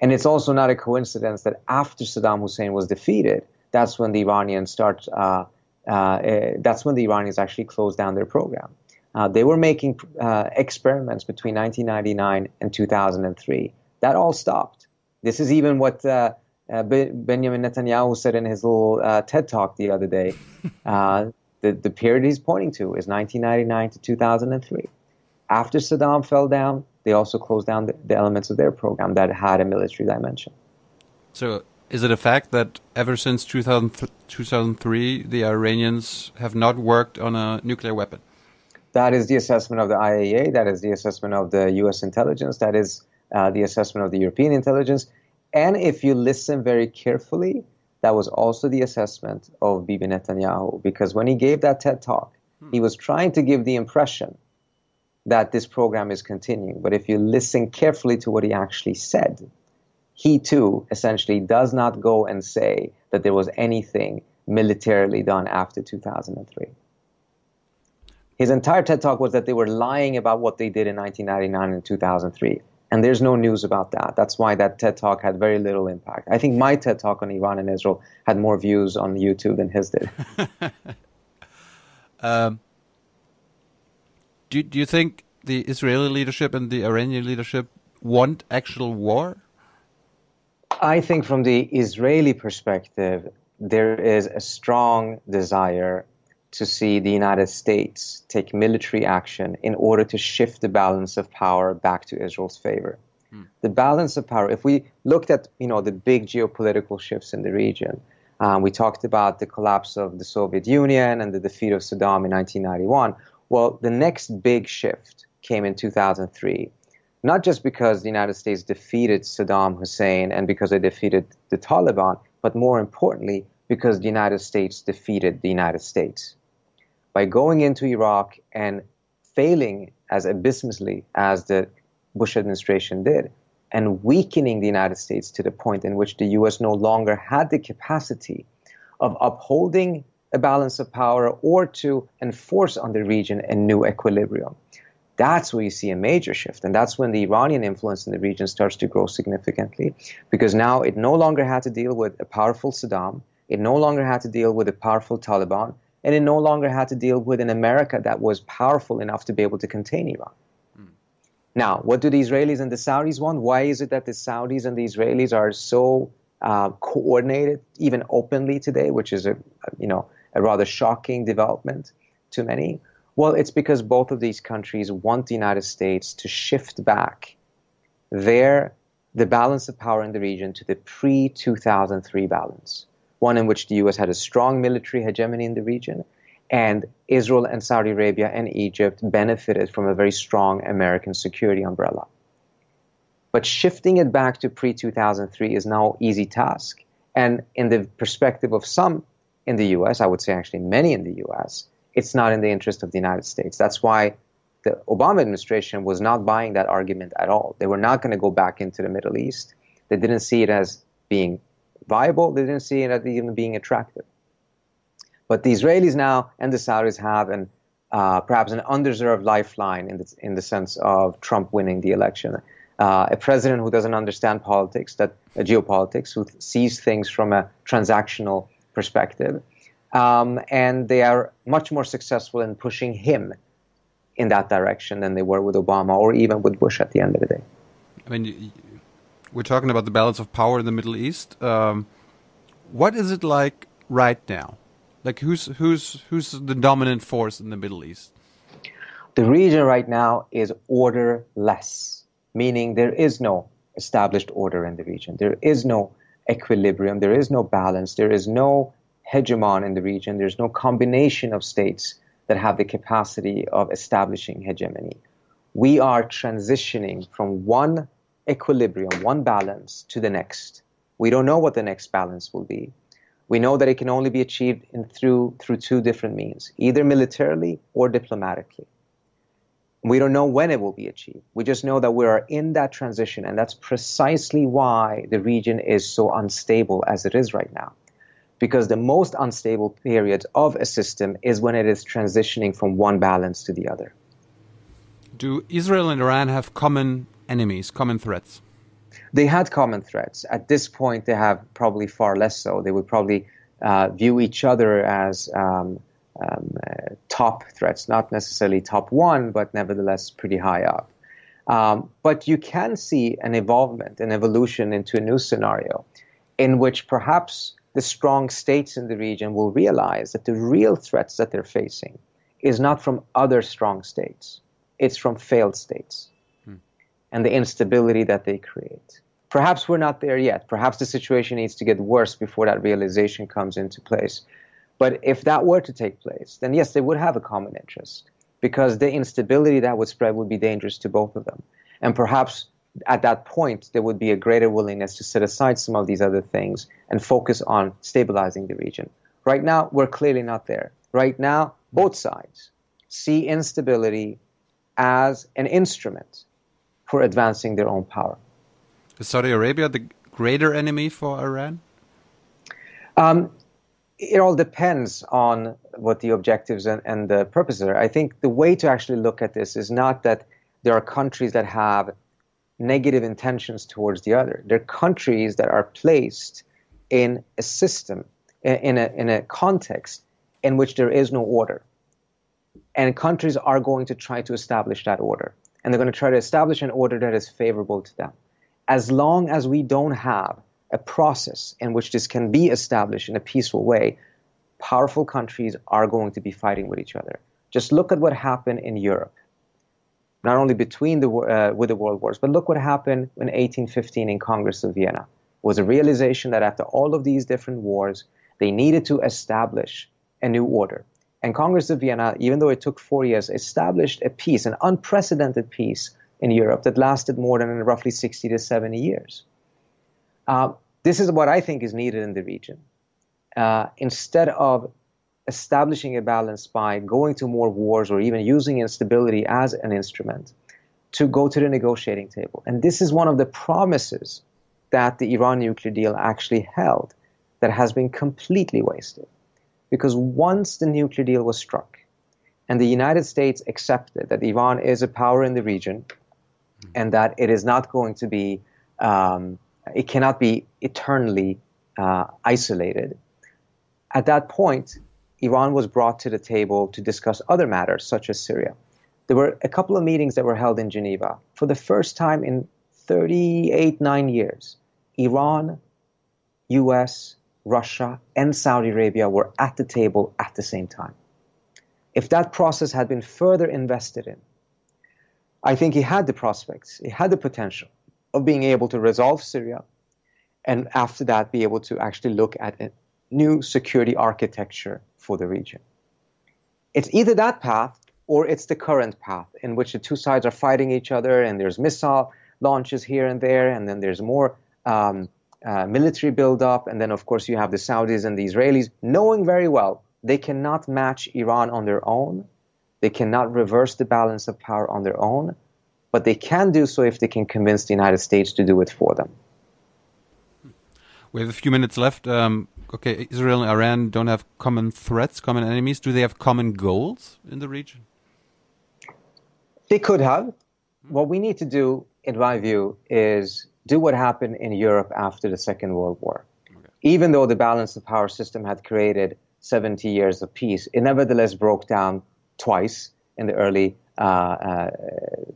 And it's also not a coincidence that after Saddam Hussein was defeated, that's when the Iranians start. Uh, uh, that's when the Iranians actually closed down their program. Uh, they were making uh, experiments between 1999 and 2003 that all stopped. This is even what uh, uh, Benjamin Netanyahu said in his little uh, TED talk the other day. The, the period he's pointing to is 1999 to 2003. After Saddam fell down, they also closed down the, the elements of their program that had a military dimension. So, is it a fact that ever since 2000, 2003, the Iranians have not worked on a nuclear weapon? That is the assessment of the IAEA. That is the assessment of the U.S. intelligence. That is uh, the assessment of the European intelligence. And if you listen very carefully, that was also the assessment of Bibi Netanyahu, because when he gave that TED talk, hmm. he was trying to give the impression that this program is continuing. But if you listen carefully to what he actually said, he too essentially does not go and say that there was anything militarily done after 2003. His entire TED talk was that they were lying about what they did in 1999 and 2003. And there's no news about that. That's why that TED Talk had very little impact. I think my TED Talk on Iran and Israel had more views on YouTube than his did. um, do, do you think the Israeli leadership and the Iranian leadership want actual war? I think from the Israeli perspective, there is a strong desire to see the United States take military action in order to shift the balance of power back to Israel's favor. Hmm. The balance of power, if we looked at you know the big geopolitical shifts in the region, um, we talked about the collapse of the Soviet Union and the defeat of Saddam in 1991. Well, the next big shift came in 2003, not just because the United States defeated Saddam Hussein and because they defeated the Taliban, but more importantly, because the United States defeated the United States by going into Iraq and failing as abysmally as the Bush administration did, and weakening the United States to the point in which the US no longer had the capacity of upholding a balance of power or to enforce on the region a new equilibrium. That's where you see a major shift. And that's when the Iranian influence in the region starts to grow significantly because now it no longer had to deal with a powerful Saddam, it no longer had to deal with a powerful Taliban, and it no longer had to deal with an America that was powerful enough to be able to contain Iran. Mm. Now, what do the Israelis and the Saudis want? Why is it that the Saudis and the Israelis are so uh, coordinated, even openly today, which is a you know a rather shocking development to many? Well, it's because both of these countries want the United States to shift back their the balance of power in the region to the pre 2003 balance one in which the US had a strong military hegemony in the region, and Israel and Saudi Arabia and Egypt benefited from a very strong American security umbrella. But shifting it back to pre 2003 is now easy task. And in the perspective of some in the US, I would say actually many in the US, it's not in the interest of the United States. That's why the Obama administration was not buying that argument at all. They were not going to go back into the Middle East. They didn't see it as being viable. They didn't see it as even being attractive. But the Israelis now and the Saudis have an uh, perhaps an undeserved lifeline in the, in the sense of Trump winning the election. uh, a president who doesn't understand politics, that uh, geopolitics, who sees things from a transactional perspective, um, and they are much more successful in pushing him in that direction than they were with Obama or even with Bush at the end of the day. I mean, we're talking about the balance of power in the Middle East. Um, what is it like right now? Like, who's who's who's the dominant force in the Middle East? The region right now is orderless, meaning there is no established order in the region. There is no equilibrium. There is no balance. There is no hegemon in the region. There's no combination of states that have the capacity of establishing hegemony. We are transitioning from one equilibrium, one balance to the next. We don't know what the next balance will be. We know that it can only be achieved in, through, through two different means, either militarily or diplomatically. We don't know when it will be achieved. We just know that we are in that transition, and that's precisely why the region is so unstable as it is right now. Because the most unstable period of a system is when it is transitioning from one balance to the other. Do Israel and Iran have common enemies, common threats? They had common threats. At this point, they have probably far less so. They would probably uh, view each other as um, um, uh, top threats, not necessarily top one, but nevertheless pretty high up. Um, but you can see an evolvement, an evolution into a new scenario in which perhaps the strong states in the region will realize that the real threats that they're facing is not from other strong states, it's from failed states. And the instability that they create. Perhaps we're not there yet. Perhaps the situation needs to get worse before that realization comes into place. But if that were to take place, then yes, they would have a common interest because the instability that would spread would be dangerous to both of them. And perhaps at that point, there would be a greater willingness to set aside some of these other things and focus on stabilizing the region. Right now, we're clearly not there. Right now, both sides see instability as an instrument for advancing their own power. Is Saudi Arabia the greater enemy for Iran? Um, it all depends on what the objectives and, and the purposes are. I think the way to actually look at this is not that there are countries that have negative intentions towards the other. They're countries that are placed in a system, in a, in a context in which there is no order. And countries are going to try to establish that order. And they're going to try to establish an order that is favorable to them. As long as we don't have a process in which this can be established in a peaceful way, powerful countries are going to be fighting with each other. Just look at what happened in Europe not only between the uh, with the world wars, but look what happened in 1815 in Congress of Vienna. It was a realization that after all of these different wars, they needed to establish a new order. And Congress of Vienna, even though it took four years, established a peace, an unprecedented peace in Europe that lasted more than roughly 60 to 70 years. Uh, this is what I think is needed in the region. Uh, instead of establishing a balance by going to more wars or even using instability as an instrument to go to the negotiating table. And this is one of the promises that the Iran nuclear deal actually held that has been completely wasted. Because once the nuclear deal was struck and the United States accepted that Iran is a power in the region and that it is not going to be, um, it cannot be eternally uh, isolated, at that point, Iran was brought to the table to discuss other matters, such as Syria. There were a couple of meetings that were held in Geneva. For the first time in 38, 9 years, Iran, US, Russia, and Saudi Arabia were at the table at the same time. If that process had been further invested in, I think he had the prospects, he had the potential of being able to resolve Syria, and after that, be able to actually look at a new security architecture for the region. It's either that path or it's the current path in which the two sides are fighting each other and there's missile launches here and there, and then there's more um, uh, military buildup, and then of course you have the Saudis and the Israelis knowing very well they cannot match Iran on their own, they cannot reverse the balance of power on their own, but they can do so if they can convince the United States to do it for them. We have a few minutes left. Um, okay, Israel and Iran don't have common threats, common enemies. Do they have common goals in the region? They could have. What we need to do in my view, is do what happened in Europe after the Second World War. Okay. Even though the balance of power system had created 70 years of peace, it nevertheless broke down twice in the early uh, uh,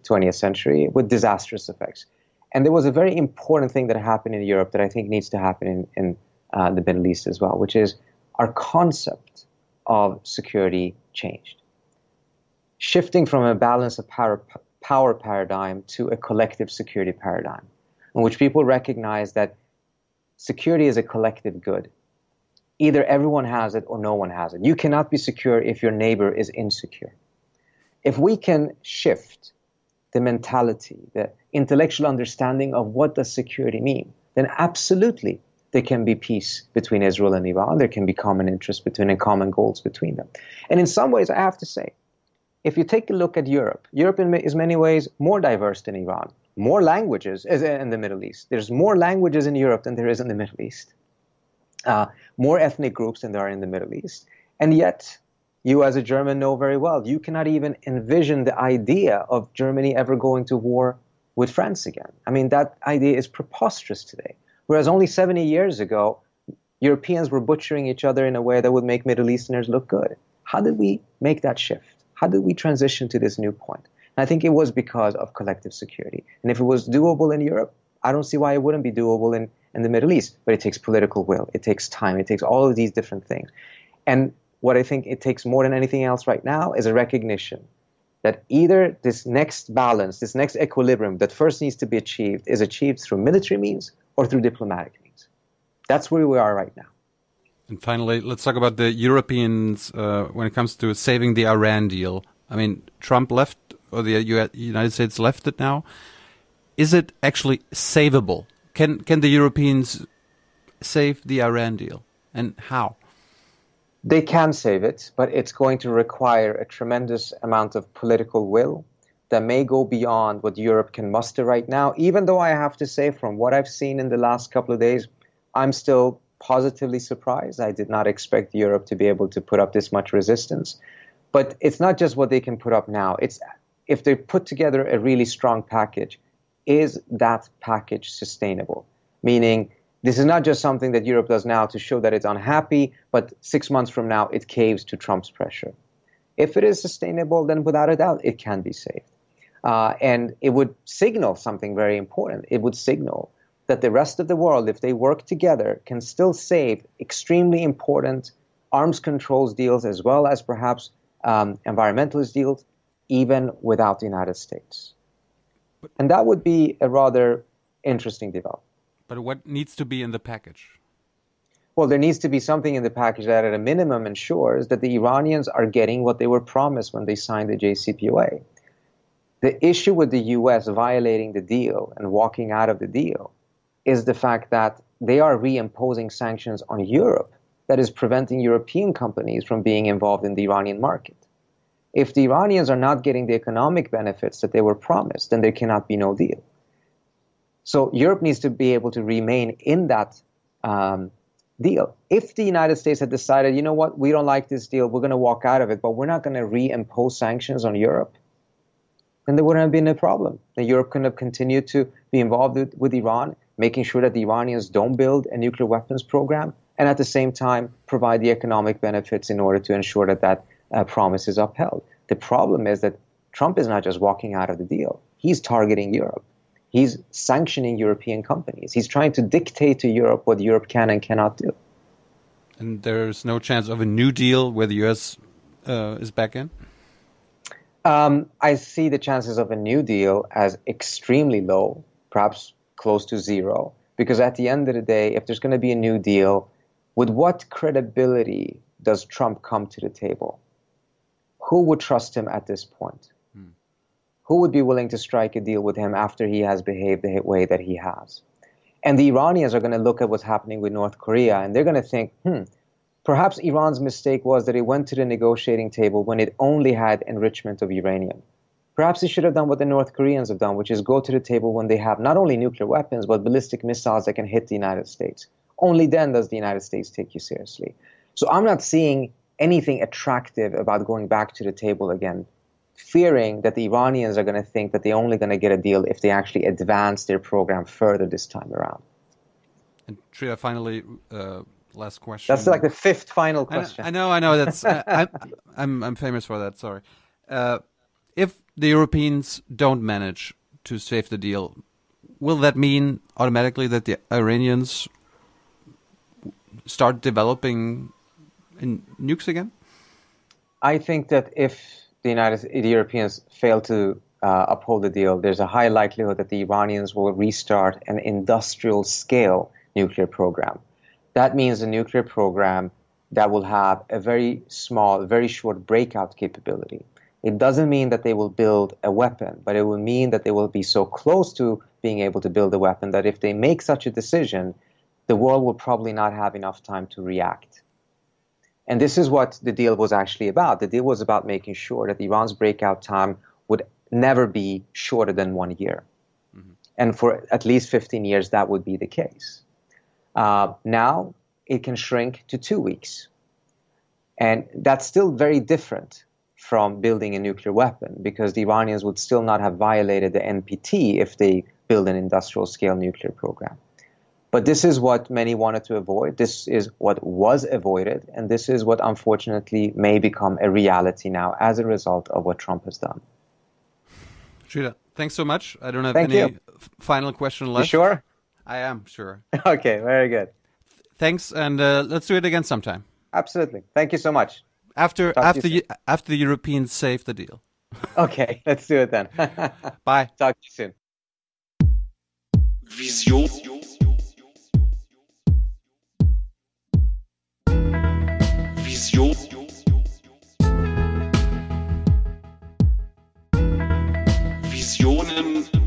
20th century with disastrous effects. And there was a very important thing that happened in Europe that I think needs to happen in, in uh, the Middle East as well, which is our concept of security changed. Shifting from a balance of power, power paradigm to a collective security paradigm, in which people recognize that security is a collective good. Either everyone has it or no one has it. You cannot be secure if your neighbor is insecure. If we can shift the mentality, the intellectual understanding of what does security mean, then absolutely there can be peace between Israel and Iran. There can be common interests between and common goals between them. And in some ways, I have to say, if you take a look at Europe, Europe is many ways more diverse than Iran, more languages in the Middle East. There's more languages in Europe than there is in the Middle East, uh, more ethnic groups than there are in the Middle East. And yet, you as a German know very well, you cannot even envision the idea of Germany ever going to war with France again. I mean, that idea is preposterous today. Whereas only 70 years ago, Europeans were butchering each other in a way that would make Middle Easterners look good. How did we make that shift? How did we transition to this new point? And I think it was because of collective security. And if it was doable in Europe, I don't see why it wouldn't be doable in, in the Middle East. But it takes political will, it takes time, it takes all of these different things. And what I think it takes more than anything else right now is a recognition that either this next balance, this next equilibrium that first needs to be achieved is achieved through military means or through diplomatic means. That's where we are right now. And finally, let's talk about the Europeans uh, when it comes to saving the Iran deal. I mean, Trump left, or the United States left it now. Is it actually savable? Can can the Europeans save the Iran deal, and how? They can save it, but it's going to require a tremendous amount of political will that may go beyond what Europe can muster right now. Even though I have to say, from what I've seen in the last couple of days, I'm still positively surprised. I did not expect Europe to be able to put up this much resistance. But it's not just what they can put up now. It's if they put together a really strong package, is that package sustainable? Meaning, this is not just something that Europe does now to show that it's unhappy, but six months from now it caves to Trump's pressure. If it is sustainable, then without a doubt it can be saved. Uh, and it would signal something very important. It would signal that the rest of the world, if they work together, can still save extremely important arms controls deals as well as perhaps um, environmentalist deals, even without the United States. And that would be a rather interesting development. But what needs to be in the package? Well, there needs to be something in the package that, at a minimum, ensures that the Iranians are getting what they were promised when they signed the JCPOA. The issue with the U.S. violating the deal and walking out of the deal is the fact that they are reimposing sanctions on Europe that is preventing European companies from being involved in the Iranian market. If the Iranians are not getting the economic benefits that they were promised, then there cannot be no deal. So Europe needs to be able to remain in that um, deal. If the United States had decided, you know what, we don't like this deal, we're going to walk out of it, but we're not going to reimpose sanctions on Europe, then there wouldn't have been a problem. Then Europe could have continued to be involved with, with Iran, making sure that the Iranians don't build a nuclear weapons program, and at the same time provide the economic benefits in order to ensure that that uh, promise is upheld. The problem is that Trump is not just walking out of the deal; he's targeting Europe. He's sanctioning European companies. He's trying to dictate to Europe what Europe can and cannot do. And there's no chance of a new deal where the U.S. Uh, is back in? Um, I see the chances of a new deal as extremely low, perhaps close to zero. Because at the end of the day, if there's going to be a new deal, with what credibility does Trump come to the table? Who would trust him at this point? who would be willing to strike a deal with him after he has behaved the way that he has? And the Iranians are going to look at what's happening with North Korea and they're going to think, hmm, perhaps Iran's mistake was that it went to the negotiating table when it only had enrichment of uranium. Perhaps it should have done what the North Koreans have done, which is go to the table when they have not only nuclear weapons, but ballistic missiles that can hit the United States. Only then does the United States take you seriously. So I'm not seeing anything attractive about going back to the table again fearing that the Iranians are going to think that they're only going to get a deal if they actually advance their program further this time around. And Tria, finally, uh, last question. That's like the fifth final question. I, I know, I know. That's uh, I'm, I'm, I'm famous for that. Sorry. Uh, if the Europeans don't manage to save the deal, will that mean automatically that the Iranians start developing in nukes again? I think that if the United the Europeans fail to uh, uphold the deal, there's a high likelihood that the Iranians will restart an industrial scale nuclear program. That means a nuclear program that will have a very small, very short breakout capability. It doesn't mean that they will build a weapon, but it will mean that they will be so close to being able to build a weapon that if they make such a decision, the world will probably not have enough time to react. And this is what the deal was actually about. The deal was about making sure that Iran's breakout time would never be shorter than one year. Mm-hmm. And for at least 15 years, that would be the case. Uh, now it can shrink to two weeks. And that's still very different from building a nuclear weapon because the Iranians would still not have violated the NPT if they build an industrial scale nuclear program. But this is what many wanted to avoid. This is what was avoided. And this is what unfortunately may become a reality now as a result of what Trump has done. Sridhar, thanks so much. I don't have Thank any you. final question left. You sure? I am sure. Okay, very good. Thanks, and uh, let's do it again sometime. Absolutely. Thank you so much. After Talk after you you, after the Europeans save the deal. Okay, let's do it then. Bye. Talk to you soon. Vision. Vision. Visionen.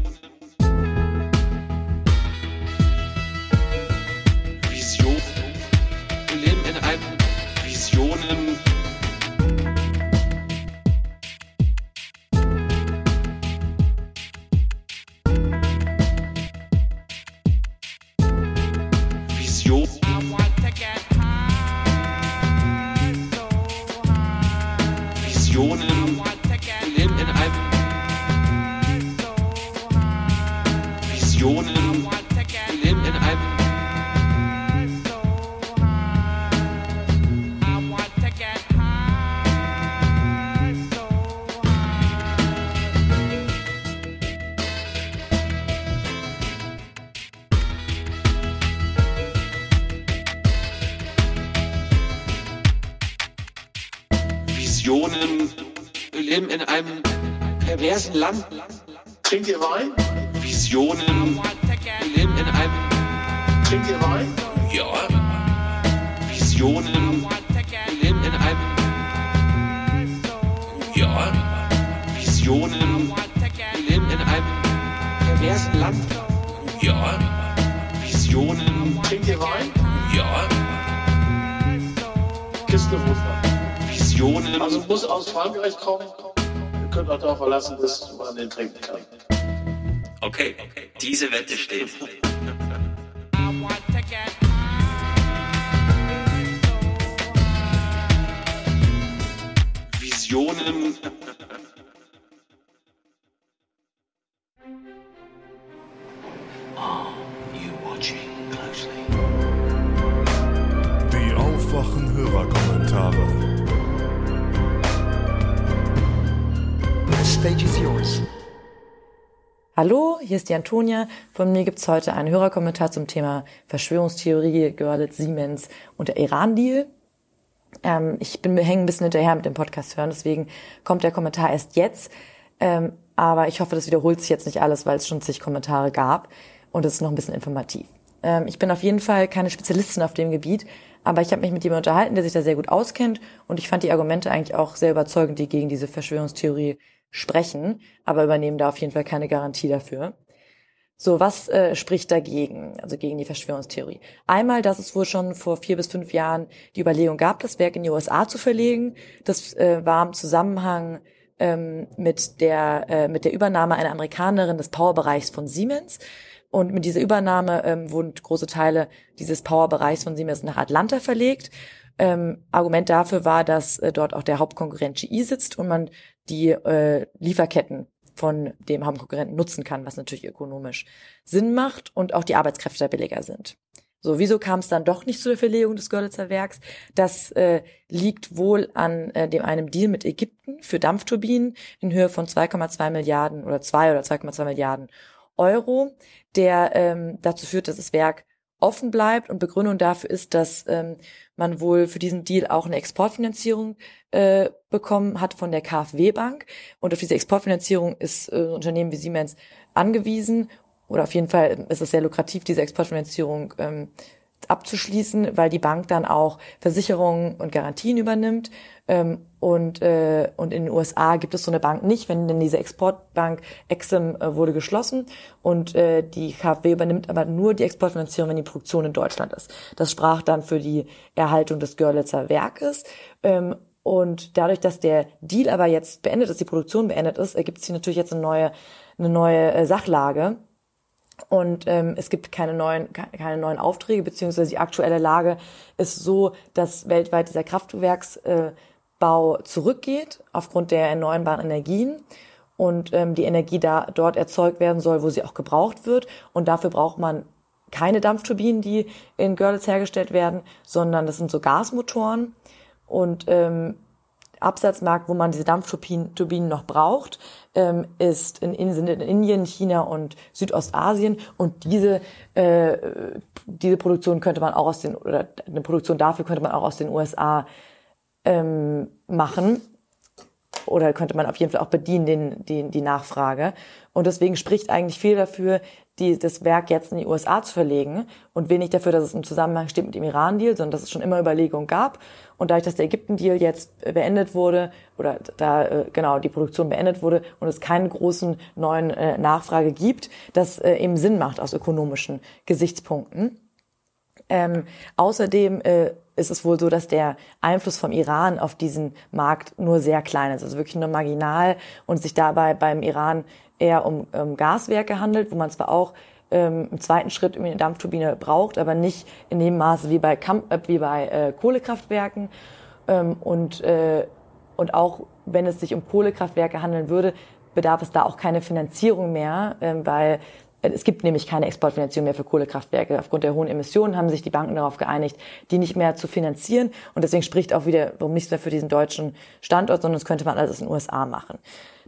Land. Trinkt ihr Wein? Visionen. Leben in einem. Trinkt ihr Wein? Ja. Visionen. Leben in einem. Ja. Visionen. Leben in einem perversen Land. Ja. Visionen. Trinkt ihr Wein? Ja. Kiste. Visionen. Also muss aus Frankreich kommen. Könnt euch darauf verlassen, dass man den trinken kann. Okay, diese Wette steht. Visionen. Die aufwachen Hörerkommentare. Stage is yours. Hallo, hier ist die Antonia. Von mir gibt's heute einen Hörerkommentar zum Thema Verschwörungstheorie, Görlitz, Siemens und der Iran-Deal. Ähm, ich bin hängen ein bisschen hinterher mit dem Podcast hören, deswegen kommt der Kommentar erst jetzt. Ähm, aber ich hoffe, das wiederholt sich jetzt nicht alles, weil es schon zig Kommentare gab und es ist noch ein bisschen informativ. Ähm, ich bin auf jeden Fall keine Spezialistin auf dem Gebiet, aber ich habe mich mit jemandem unterhalten, der sich da sehr gut auskennt und ich fand die Argumente eigentlich auch sehr überzeugend, die gegen diese Verschwörungstheorie sprechen, aber übernehmen da auf jeden Fall keine Garantie dafür. So, was äh, spricht dagegen, also gegen die Verschwörungstheorie? Einmal, dass es wohl schon vor vier bis fünf Jahren die Überlegung gab, das Werk in die USA zu verlegen. Das äh, war im Zusammenhang ähm, mit der äh, mit der Übernahme einer Amerikanerin des Powerbereichs von Siemens. Und mit dieser Übernahme ähm, wurden große Teile dieses Powerbereichs von Siemens nach Atlanta verlegt. Ähm, Argument dafür war, dass äh, dort auch der Hauptkonkurrent GE sitzt und man die äh, Lieferketten von dem Hauptkonkurrenten nutzen kann, was natürlich ökonomisch Sinn macht und auch die Arbeitskräfte billiger sind. So, wieso kam es dann doch nicht zu der Verlegung des Görlitzer Werks? Das äh, liegt wohl an äh, dem einem Deal mit Ägypten für Dampfturbinen in Höhe von 2,2 Milliarden oder 2 oder 2,2 Milliarden Euro, der ähm, dazu führt, dass das Werk offen bleibt und Begründung dafür ist, dass ähm, man wohl für diesen Deal auch eine Exportfinanzierung äh, bekommen hat von der KfW Bank und auf diese Exportfinanzierung ist äh, Unternehmen wie Siemens angewiesen oder auf jeden Fall ist es sehr lukrativ, diese Exportfinanzierung ähm, abzuschließen, weil die Bank dann auch Versicherungen und Garantien übernimmt. Ähm, und, äh, und in den USA gibt es so eine Bank nicht, wenn denn diese Exportbank Exim äh, wurde geschlossen und äh, die KfW übernimmt aber nur die Exportfinanzierung, wenn die Produktion in Deutschland ist. Das sprach dann für die Erhaltung des Görlitzer Werkes. Ähm, und dadurch, dass der Deal aber jetzt beendet ist, die Produktion beendet ist, ergibt sich natürlich jetzt eine neue, eine neue äh, Sachlage und ähm, es gibt keine neuen, keine neuen Aufträge, beziehungsweise die aktuelle Lage ist so, dass weltweit dieser Kraftwerksbau äh, zurückgeht aufgrund der erneuerbaren Energien und ähm, die Energie da dort erzeugt werden soll, wo sie auch gebraucht wird. Und dafür braucht man keine Dampfturbinen, die in Görlitz hergestellt werden, sondern das sind so Gasmotoren. Und ähm, Absatzmarkt, wo man diese Dampfturbinen noch braucht, ähm, ist in, in, in Indien, China und Südostasien. Und diese, äh, diese Produktion könnte man auch aus den, oder eine Produktion dafür könnte man auch aus den USA ähm, machen. Oder könnte man auf jeden Fall auch bedienen, den, den, die Nachfrage. Und deswegen spricht eigentlich viel dafür, die, das Werk jetzt in die USA zu verlegen und wenig dafür, dass es im Zusammenhang steht mit dem Iran-Deal, sondern dass es schon immer Überlegungen gab. Und dadurch, dass der Ägypten-Deal jetzt beendet wurde oder da äh, genau die Produktion beendet wurde und es keinen großen neuen äh, Nachfrage gibt, das äh, eben Sinn macht aus ökonomischen Gesichtspunkten. Ähm, außerdem äh, ist es wohl so, dass der Einfluss vom Iran auf diesen Markt nur sehr klein ist, also wirklich nur marginal und sich dabei beim Iran eher um um Gaswerke handelt, wo man zwar auch ähm, im zweiten Schritt eine Dampfturbine braucht, aber nicht in dem Maße wie bei, Kamp äh, wie bei äh, Kohlekraftwerken. Ähm, und, äh, und auch wenn es sich um Kohlekraftwerke handeln würde, bedarf es da auch keine Finanzierung mehr, ähm, weil es gibt nämlich keine Exportfinanzierung mehr für Kohlekraftwerke. Aufgrund der hohen Emissionen haben sich die Banken darauf geeinigt, die nicht mehr zu finanzieren. Und deswegen spricht auch wieder, warum nicht mehr für diesen deutschen Standort, sondern das könnte man alles in den USA machen.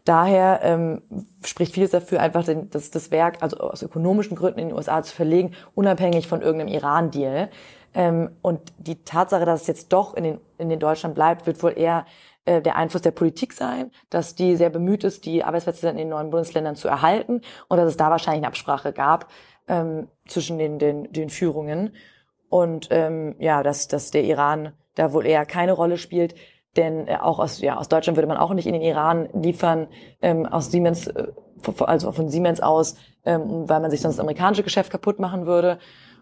Daher ähm, spricht vieles dafür, einfach den, das, das Werk, also aus ökonomischen Gründen in den USA zu verlegen, unabhängig von irgendeinem Iran-Deal. Ähm, und die Tatsache, dass es jetzt doch in den, in den Deutschland bleibt, wird wohl eher äh, der Einfluss der Politik sein, dass die sehr bemüht ist, die Arbeitsplätze in den neuen Bundesländern zu erhalten und dass es da wahrscheinlich eine Absprache gab ähm, zwischen den, den, den Führungen. Und ähm, ja, dass, dass der Iran da wohl eher keine Rolle spielt. Denn äh, auch aus, ja, aus Deutschland würde man auch nicht in den Iran liefern, ähm, aus Siemens, äh, also von Siemens aus, ähm, weil man sich sonst das amerikanische Geschäft kaputt machen würde.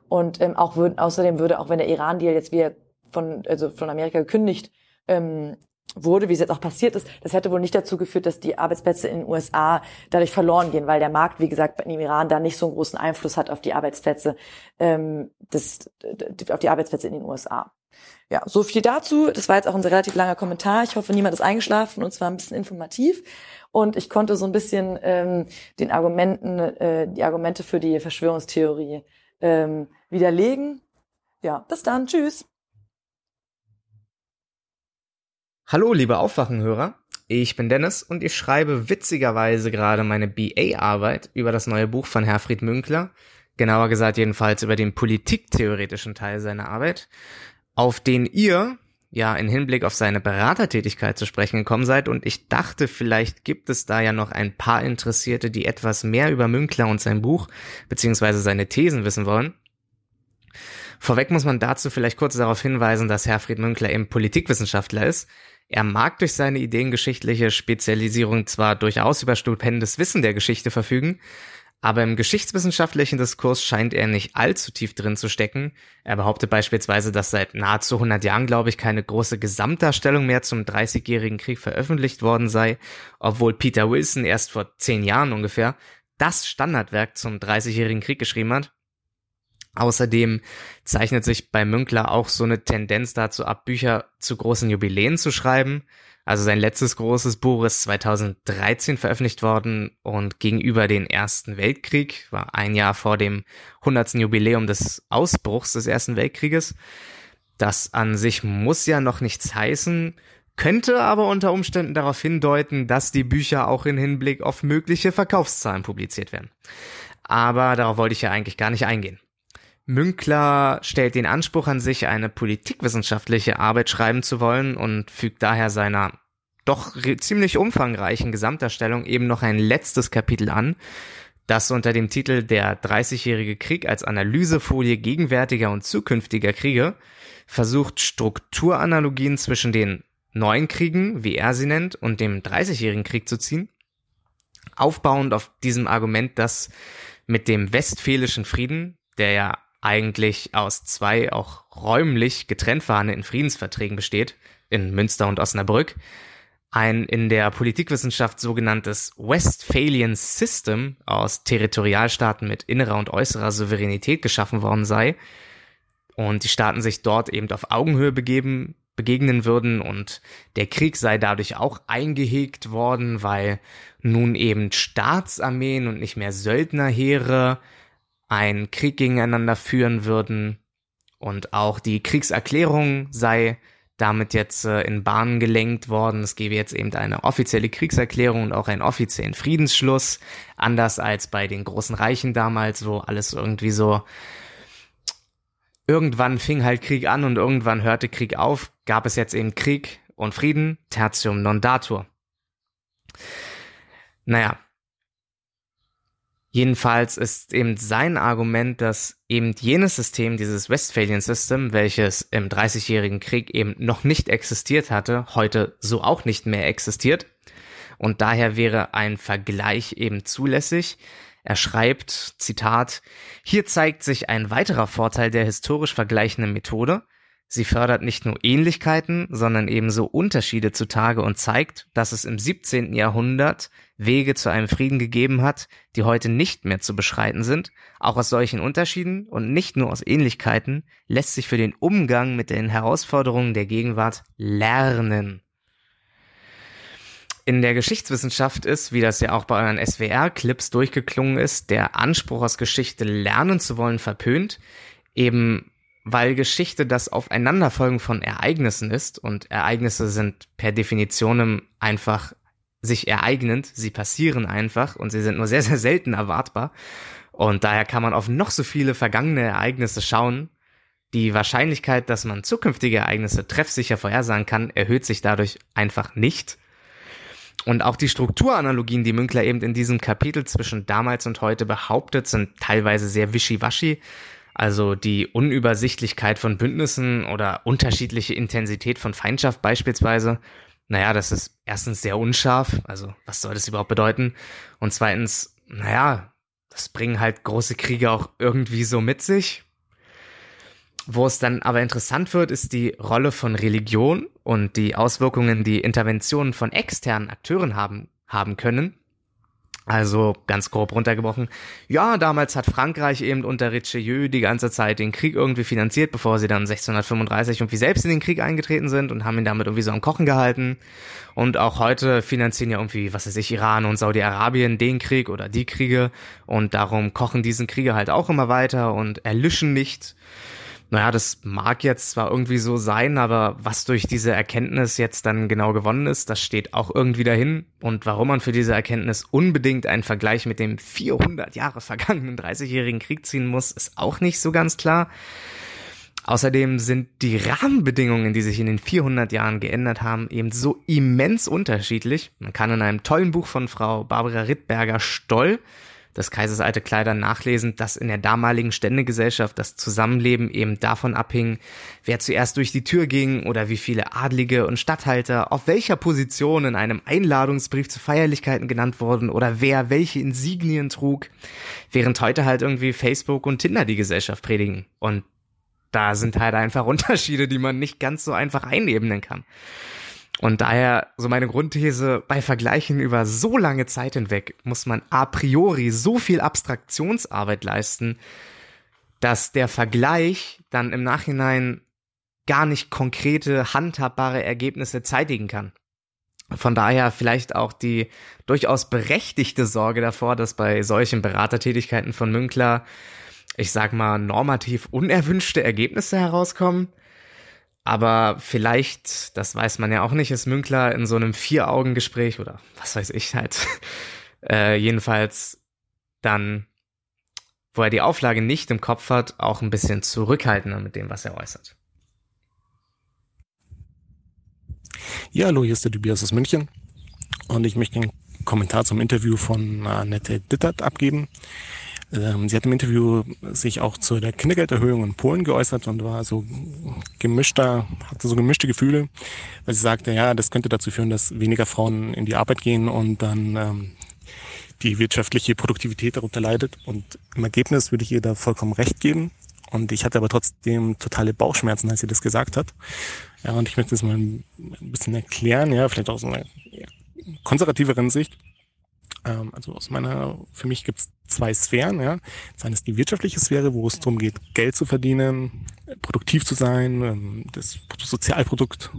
Und ähm, auch würden, außerdem würde, auch wenn der Iran-Deal jetzt wieder von, also von Amerika gekündigt ähm, wurde, wie es jetzt auch passiert ist, das hätte wohl nicht dazu geführt, dass die Arbeitsplätze in den USA dadurch verloren gehen, weil der Markt, wie gesagt, im Iran da nicht so einen großen Einfluss hat auf die Arbeitsplätze, ähm, des, auf die Arbeitsplätze in den USA. Ja, so viel dazu. Das war jetzt auch ein relativ langer Kommentar. Ich hoffe, niemand ist eingeschlafen und zwar ein bisschen informativ. Und ich konnte so ein bisschen ähm, den Argumenten, äh, die Argumente für die Verschwörungstheorie ähm, widerlegen. Ja, bis dann. Tschüss. Hallo, liebe Aufwachenhörer. Ich bin Dennis und ich schreibe witzigerweise gerade meine BA-Arbeit über das neue Buch von Herfried Münkler. Genauer gesagt jedenfalls über den politiktheoretischen Teil seiner Arbeit auf den ihr ja in Hinblick auf seine Beratertätigkeit zu sprechen gekommen seid und ich dachte, vielleicht gibt es da ja noch ein paar Interessierte, die etwas mehr über Münkler und sein Buch beziehungsweise seine Thesen wissen wollen. Vorweg muss man dazu vielleicht kurz darauf hinweisen, dass Herfried Münkler eben Politikwissenschaftler ist. Er mag durch seine ideengeschichtliche Spezialisierung zwar durchaus über stupendes Wissen der Geschichte verfügen, aber im geschichtswissenschaftlichen Diskurs scheint er nicht allzu tief drin zu stecken. Er behauptet beispielsweise, dass seit nahezu 100 Jahren, glaube ich, keine große Gesamtdarstellung mehr zum Dreißigjährigen Krieg veröffentlicht worden sei, obwohl Peter Wilson erst vor zehn Jahren ungefähr das Standardwerk zum Dreißigjährigen Krieg geschrieben hat. Außerdem zeichnet sich bei Münkler auch so eine Tendenz dazu ab, Bücher zu großen Jubiläen zu schreiben. Also sein letztes großes Buch ist 2013 veröffentlicht worden und gegenüber den Ersten Weltkrieg war ein Jahr vor dem 100. Jubiläum des Ausbruchs des Ersten Weltkrieges. Das an sich muss ja noch nichts heißen, könnte aber unter Umständen darauf hindeuten, dass die Bücher auch in Hinblick auf mögliche Verkaufszahlen publiziert werden. Aber darauf wollte ich ja eigentlich gar nicht eingehen. Münkler stellt den Anspruch an sich, eine politikwissenschaftliche Arbeit schreiben zu wollen und fügt daher seiner doch ziemlich umfangreichen Gesamtdarstellung eben noch ein letztes Kapitel an, das unter dem Titel Der Dreißigjährige Krieg als Analysefolie gegenwärtiger und zukünftiger Kriege versucht, Strukturanalogien zwischen den neuen Kriegen, wie er sie nennt, und dem Dreißigjährigen Krieg zu ziehen. Aufbauend auf diesem Argument, dass mit dem Westfälischen Frieden, der ja eigentlich aus zwei auch räumlich getrennt verhandelten Friedensverträgen besteht, in Münster und Osnabrück, ein in der Politikwissenschaft sogenanntes Westphalian System aus Territorialstaaten mit innerer und äußerer Souveränität geschaffen worden sei und die Staaten sich dort eben auf Augenhöhe begeben, begegnen würden und der Krieg sei dadurch auch eingehegt worden, weil nun eben Staatsarmeen und nicht mehr Söldnerheere einen Krieg gegeneinander führen würden und auch die Kriegserklärung sei damit jetzt äh, in Bahnen gelenkt worden. Es gebe jetzt eben eine offizielle Kriegserklärung und auch einen offiziellen Friedensschluss, anders als bei den großen Reichen damals, wo alles irgendwie so irgendwann fing halt Krieg an und irgendwann hörte Krieg auf, gab es jetzt eben Krieg und Frieden, tertium non datur. Naja, Jedenfalls ist eben sein Argument, dass eben jenes System, dieses Westphalian System, welches im Dreißigjährigen Krieg eben noch nicht existiert hatte, heute so auch nicht mehr existiert. Und daher wäre ein Vergleich eben zulässig. Er schreibt, Zitat, hier zeigt sich ein weiterer Vorteil der historisch vergleichenden Methode. Sie fördert nicht nur Ähnlichkeiten, sondern ebenso Unterschiede zutage und zeigt, dass es im 17. Jahrhundert Wege zu einem Frieden gegeben hat, die heute nicht mehr zu beschreiten sind. Auch aus solchen Unterschieden und nicht nur aus Ähnlichkeiten lässt sich für den Umgang mit den Herausforderungen der Gegenwart lernen. In der Geschichtswissenschaft ist, wie das ja auch bei euren SWR-Clips durchgeklungen ist, der Anspruch aus Geschichte lernen zu wollen verpönt, eben weil Geschichte das Aufeinanderfolgen von Ereignissen ist und Ereignisse sind per Definition einfach sich ereignend, sie passieren einfach und sie sind nur sehr, sehr selten erwartbar. Und daher kann man auf noch so viele vergangene Ereignisse schauen. Die Wahrscheinlichkeit, dass man zukünftige Ereignisse treffsicher vorhersagen kann, erhöht sich dadurch einfach nicht. Und auch die Strukturanalogien, die Münkler eben in diesem Kapitel zwischen damals und heute behauptet, sind teilweise sehr wischiwaschi. Also die Unübersichtlichkeit von Bündnissen oder unterschiedliche Intensität von Feindschaft beispielsweise naja, das ist erstens sehr unscharf, also was soll das überhaupt bedeuten? Und zweitens, naja, das bringen halt große Kriege auch irgendwie so mit sich. Wo es dann aber interessant wird, ist die Rolle von Religion und die Auswirkungen, die Interventionen von externen Akteuren haben, haben können. Also ganz grob runtergebrochen. Ja, damals hat Frankreich eben unter Richelieu die ganze Zeit den Krieg irgendwie finanziert, bevor sie dann 1635 irgendwie selbst in den Krieg eingetreten sind und haben ihn damit irgendwie so am Kochen gehalten. Und auch heute finanzieren ja irgendwie, was weiß ich, Iran und Saudi-Arabien den Krieg oder die Kriege. Und darum kochen diesen Kriege halt auch immer weiter und erlischen nicht naja, das mag jetzt zwar irgendwie so sein, aber was durch diese Erkenntnis jetzt dann genau gewonnen ist, das steht auch irgendwie dahin. Und warum man für diese Erkenntnis unbedingt einen Vergleich mit dem 400 Jahre vergangenen 30-jährigen Krieg ziehen muss, ist auch nicht so ganz klar. Außerdem sind die Rahmenbedingungen, die sich in den 400 Jahren geändert haben, eben so immens unterschiedlich. Man kann in einem tollen Buch von Frau Barbara Rittberger Stoll des Kaisers alte Kleider nachlesen, dass in der damaligen Ständegesellschaft das Zusammenleben eben davon abhing, wer zuerst durch die Tür ging oder wie viele Adlige und Statthalter auf welcher Position in einem Einladungsbrief zu Feierlichkeiten genannt wurden oder wer welche Insignien trug, während heute halt irgendwie Facebook und Tinder die Gesellschaft predigen. Und da sind halt einfach Unterschiede, die man nicht ganz so einfach einebnen kann. Und daher so meine Grundthese, bei Vergleichen über so lange Zeit hinweg muss man a priori so viel Abstraktionsarbeit leisten, dass der Vergleich dann im Nachhinein gar nicht konkrete, handhabbare Ergebnisse zeitigen kann. Von daher vielleicht auch die durchaus berechtigte Sorge davor, dass bei solchen Beratertätigkeiten von Münkler, ich sag mal, normativ unerwünschte Ergebnisse herauskommen. Aber vielleicht, das weiß man ja auch nicht, ist Münkler in so einem Vier-Augen-Gespräch oder was weiß ich halt, äh, jedenfalls dann, wo er die Auflage nicht im Kopf hat, auch ein bisschen zurückhaltender mit dem, was er äußert. Ja, hallo, hier ist der Tobias aus München und ich möchte einen Kommentar zum Interview von Annette Dittert abgeben. Ähm, sie hat im Interview sich auch zu der Kindergelderhöhung in Polen geäußert und war so gemischter, hatte so gemischte Gefühle, weil sie sagte, ja, das könnte dazu führen, dass weniger Frauen in die Arbeit gehen und dann ähm, die wirtschaftliche Produktivität darunter leidet. Und im Ergebnis würde ich ihr da vollkommen recht geben. Und ich hatte aber trotzdem totale Bauchschmerzen, als sie das gesagt hat. Ja, und ich möchte das mal ein bisschen erklären, ja, vielleicht aus einer konservativeren Sicht. Ähm, also aus meiner, für mich gibt es zwei Sphären, ja. Das eine ist die wirtschaftliche Sphäre, wo es darum geht, Geld zu verdienen, produktiv zu sein, ähm, das Sozialprodukt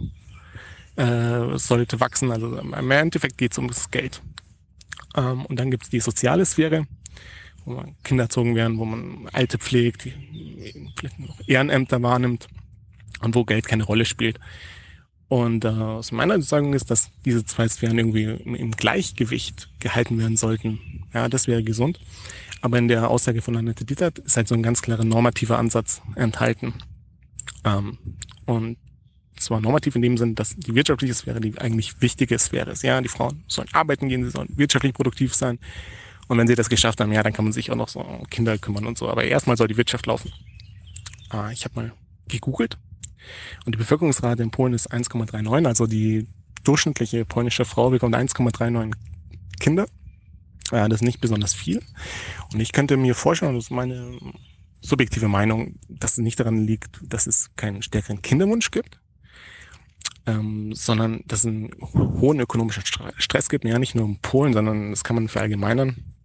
äh, sollte wachsen. Also im Endeffekt geht es um das Geld. Ähm, und dann gibt es die soziale Sphäre, wo man Kinder erzogen werden, wo man Alte pflegt, vielleicht noch Ehrenämter wahrnimmt und wo Geld keine Rolle spielt. Und äh, aus meiner Sagen ist, dass diese zwei Sphären irgendwie im, Gleichgewicht gehalten werden sollten. Ja, das wäre gesund. Aber in der Aussage von Annette Dietert ist halt so ein ganz klarer normativer Ansatz enthalten. Ähm, und zwar normativ in dem Sinn, dass die wirtschaftliche Sphäre die eigentlich wichtige Sphäre ist. Ja, die Frauen sollen arbeiten gehen, sie sollen wirtschaftlich produktiv sein. Und wenn sie das geschafft haben, ja, dann kann man sich auch noch so um Kinder kümmern und so. Aber erstmal soll die Wirtschaft laufen. Äh, ich habe mal gegoogelt und die Bevölkerungsrate in Polen ist 1,39, also die durchschnittliche polnische Frau bekommt 1,39 Kinder. Ja, das ist nicht besonders viel. Und ich könnte mir vorstellen, das ist meine subjektive Meinung, dass es nicht daran liegt, dass es keinen stärkeren Kinderwunsch gibt, ähm, sondern dass es einen hohen ökonomischen Stress gibt, ja nicht nur in Polen, sondern das kann man verallgemeinern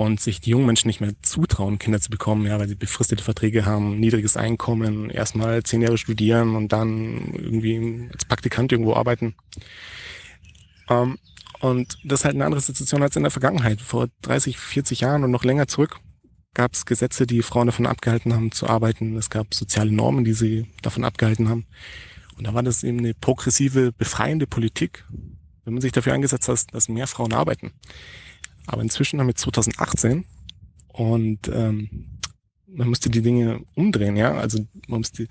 und sich die jungen Menschen nicht mehr zutrauen, Kinder zu bekommen, ja, weil sie befristete Verträge haben, niedriges Einkommen, erstmal zehn Jahre studieren und dann irgendwie als Praktikant irgendwo arbeiten. Ähm, und das ist halt eine andere Situation als in der Vergangenheit. Vor 30, 40 Jahren und noch länger zurück gab es Gesetze, die Frauen davon abgehalten haben zu arbeiten. Es gab soziale Normen, die sie davon abgehalten haben. Und da war das eben eine progressive, befreiende Politik, wenn man sich dafür eingesetzt hat, dass mehr Frauen arbeiten. Aber inzwischen haben wir 2018 und ähm, man müsste die Dinge umdrehen, ja. Also man müsste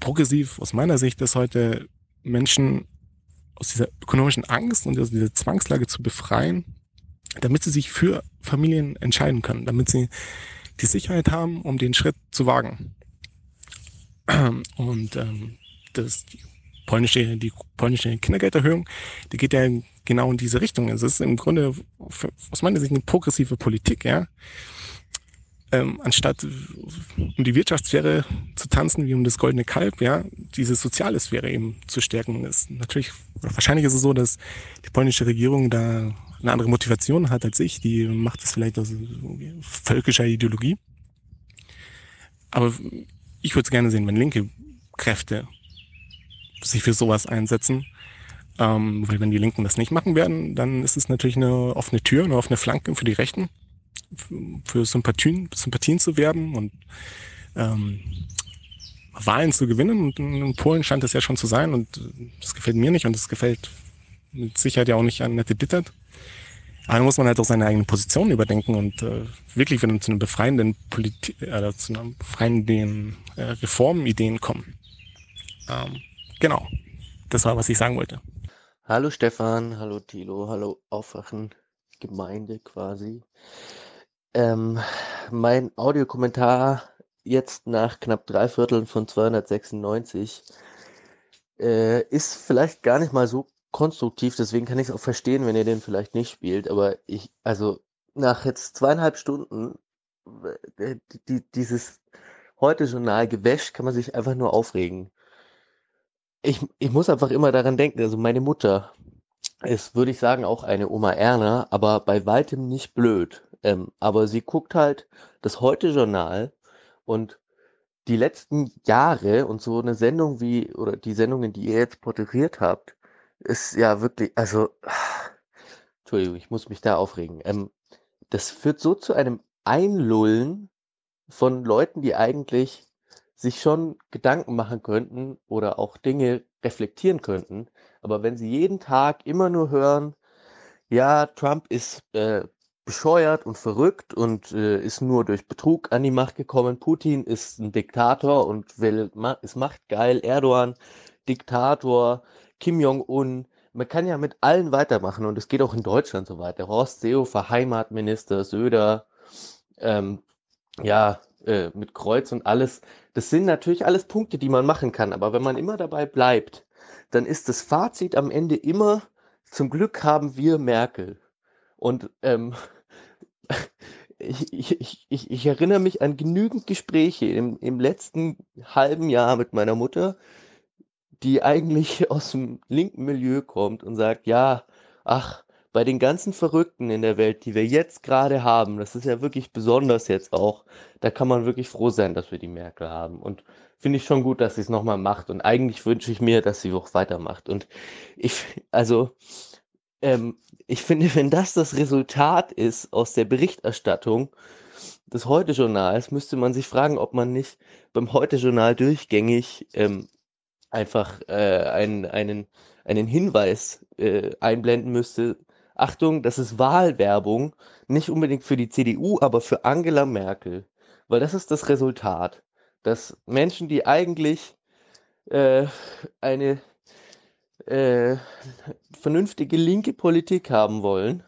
progressiv aus meiner Sicht ist heute Menschen aus dieser ökonomischen Angst und aus dieser Zwangslage zu befreien, damit sie sich für Familien entscheiden können, damit sie die Sicherheit haben, um den Schritt zu wagen. Und ähm, das polnische, die polnische Kindergelderhöhung, die geht ja genau in diese Richtung. Es ist im Grunde aus meiner Sicht eine progressive Politik, ja. Ähm, anstatt um die Wirtschaftssphäre zu tanzen wie um das goldene Kalb, ja, diese soziale Sphäre eben zu stärken. ist natürlich, wahrscheinlich ist es so, dass die polnische Regierung da eine andere Motivation hat als ich. Die macht es vielleicht aus völkischer Ideologie. Aber ich würde es gerne sehen, wenn linke Kräfte sich für sowas einsetzen ähm, weil wenn die Linken das nicht machen werden, dann ist es natürlich eine offene Tür, eine offene Flanke für die Rechten, für Sympathien, Sympathien zu werben und ähm, Wahlen zu gewinnen. Und in Polen scheint das ja schon zu sein und das gefällt mir nicht und das gefällt mit Sicherheit ja auch nicht an Nette Dittert. Aber da muss man halt auch seine eigenen Positionen überdenken und äh, wirklich wieder zu einem befreienden Politik, äh, zu einem befreienden äh, Reformideen kommen. Ähm, genau. Das war, was ich sagen wollte. Hallo Stefan, hallo Thilo, hallo Aufwachen Gemeinde quasi. Ähm, mein Audiokommentar jetzt nach knapp drei Vierteln von 296 äh, ist vielleicht gar nicht mal so konstruktiv, deswegen kann ich es auch verstehen, wenn ihr den vielleicht nicht spielt, aber ich, also nach jetzt zweieinhalb Stunden äh, die, dieses heute Journal gewäscht, kann man sich einfach nur aufregen. Ich, ich muss einfach immer daran denken, also meine Mutter ist, würde ich sagen, auch eine Oma Erna, aber bei weitem nicht blöd. Ähm, aber sie guckt halt das Heute-Journal und die letzten Jahre und so eine Sendung wie, oder die Sendungen, die ihr jetzt porträtiert habt, ist ja wirklich, also, Entschuldigung, ich muss mich da aufregen. Ähm, das führt so zu einem Einlullen von Leuten, die eigentlich sich schon Gedanken machen könnten oder auch Dinge reflektieren könnten. Aber wenn sie jeden Tag immer nur hören, ja, Trump ist äh, bescheuert und verrückt und äh, ist nur durch Betrug an die Macht gekommen. Putin ist ein Diktator und will, ma ist machtgeil. Erdogan, Diktator. Kim Jong-un. Man kann ja mit allen weitermachen und es geht auch in Deutschland so weiter. Horst Seehofer, Heimatminister, Söder, ähm, ja, äh, mit Kreuz und alles. Das sind natürlich alles Punkte, die man machen kann. Aber wenn man immer dabei bleibt, dann ist das Fazit am Ende immer, zum Glück haben wir Merkel. Und ähm, ich, ich, ich, ich erinnere mich an genügend Gespräche im, im letzten halben Jahr mit meiner Mutter, die eigentlich aus dem linken Milieu kommt und sagt, ja, ach, bei den ganzen Verrückten in der Welt, die wir jetzt gerade haben, das ist ja wirklich besonders jetzt auch, da kann man wirklich froh sein, dass wir die Merkel haben. Und finde ich schon gut, dass sie es nochmal macht. Und eigentlich wünsche ich mir, dass sie auch weitermacht. Und ich, also, ähm, ich finde, wenn das das Resultat ist aus der Berichterstattung des Heute-Journals, müsste man sich fragen, ob man nicht beim Heute-Journal durchgängig ähm, einfach äh, einen, einen, einen Hinweis äh, einblenden müsste. Achtung, das ist Wahlwerbung, nicht unbedingt für die CDU, aber für Angela Merkel. Weil das ist das Resultat, dass Menschen, die eigentlich äh, eine äh, vernünftige linke Politik haben wollen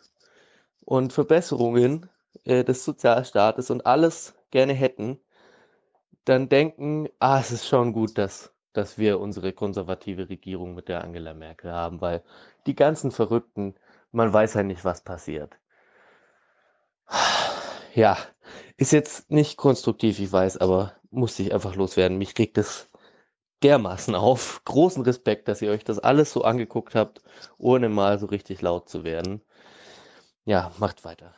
und Verbesserungen äh, des Sozialstaates und alles gerne hätten, dann denken, ah, es ist schon gut, dass, dass wir unsere konservative Regierung mit der Angela Merkel haben, weil die ganzen Verrückten, man weiß ja nicht, was passiert. Ja, ist jetzt nicht konstruktiv, ich weiß, aber muss ich einfach loswerden. Mich regt es dermaßen auf. Großen Respekt, dass ihr euch das alles so angeguckt habt, ohne mal so richtig laut zu werden. Ja, macht weiter.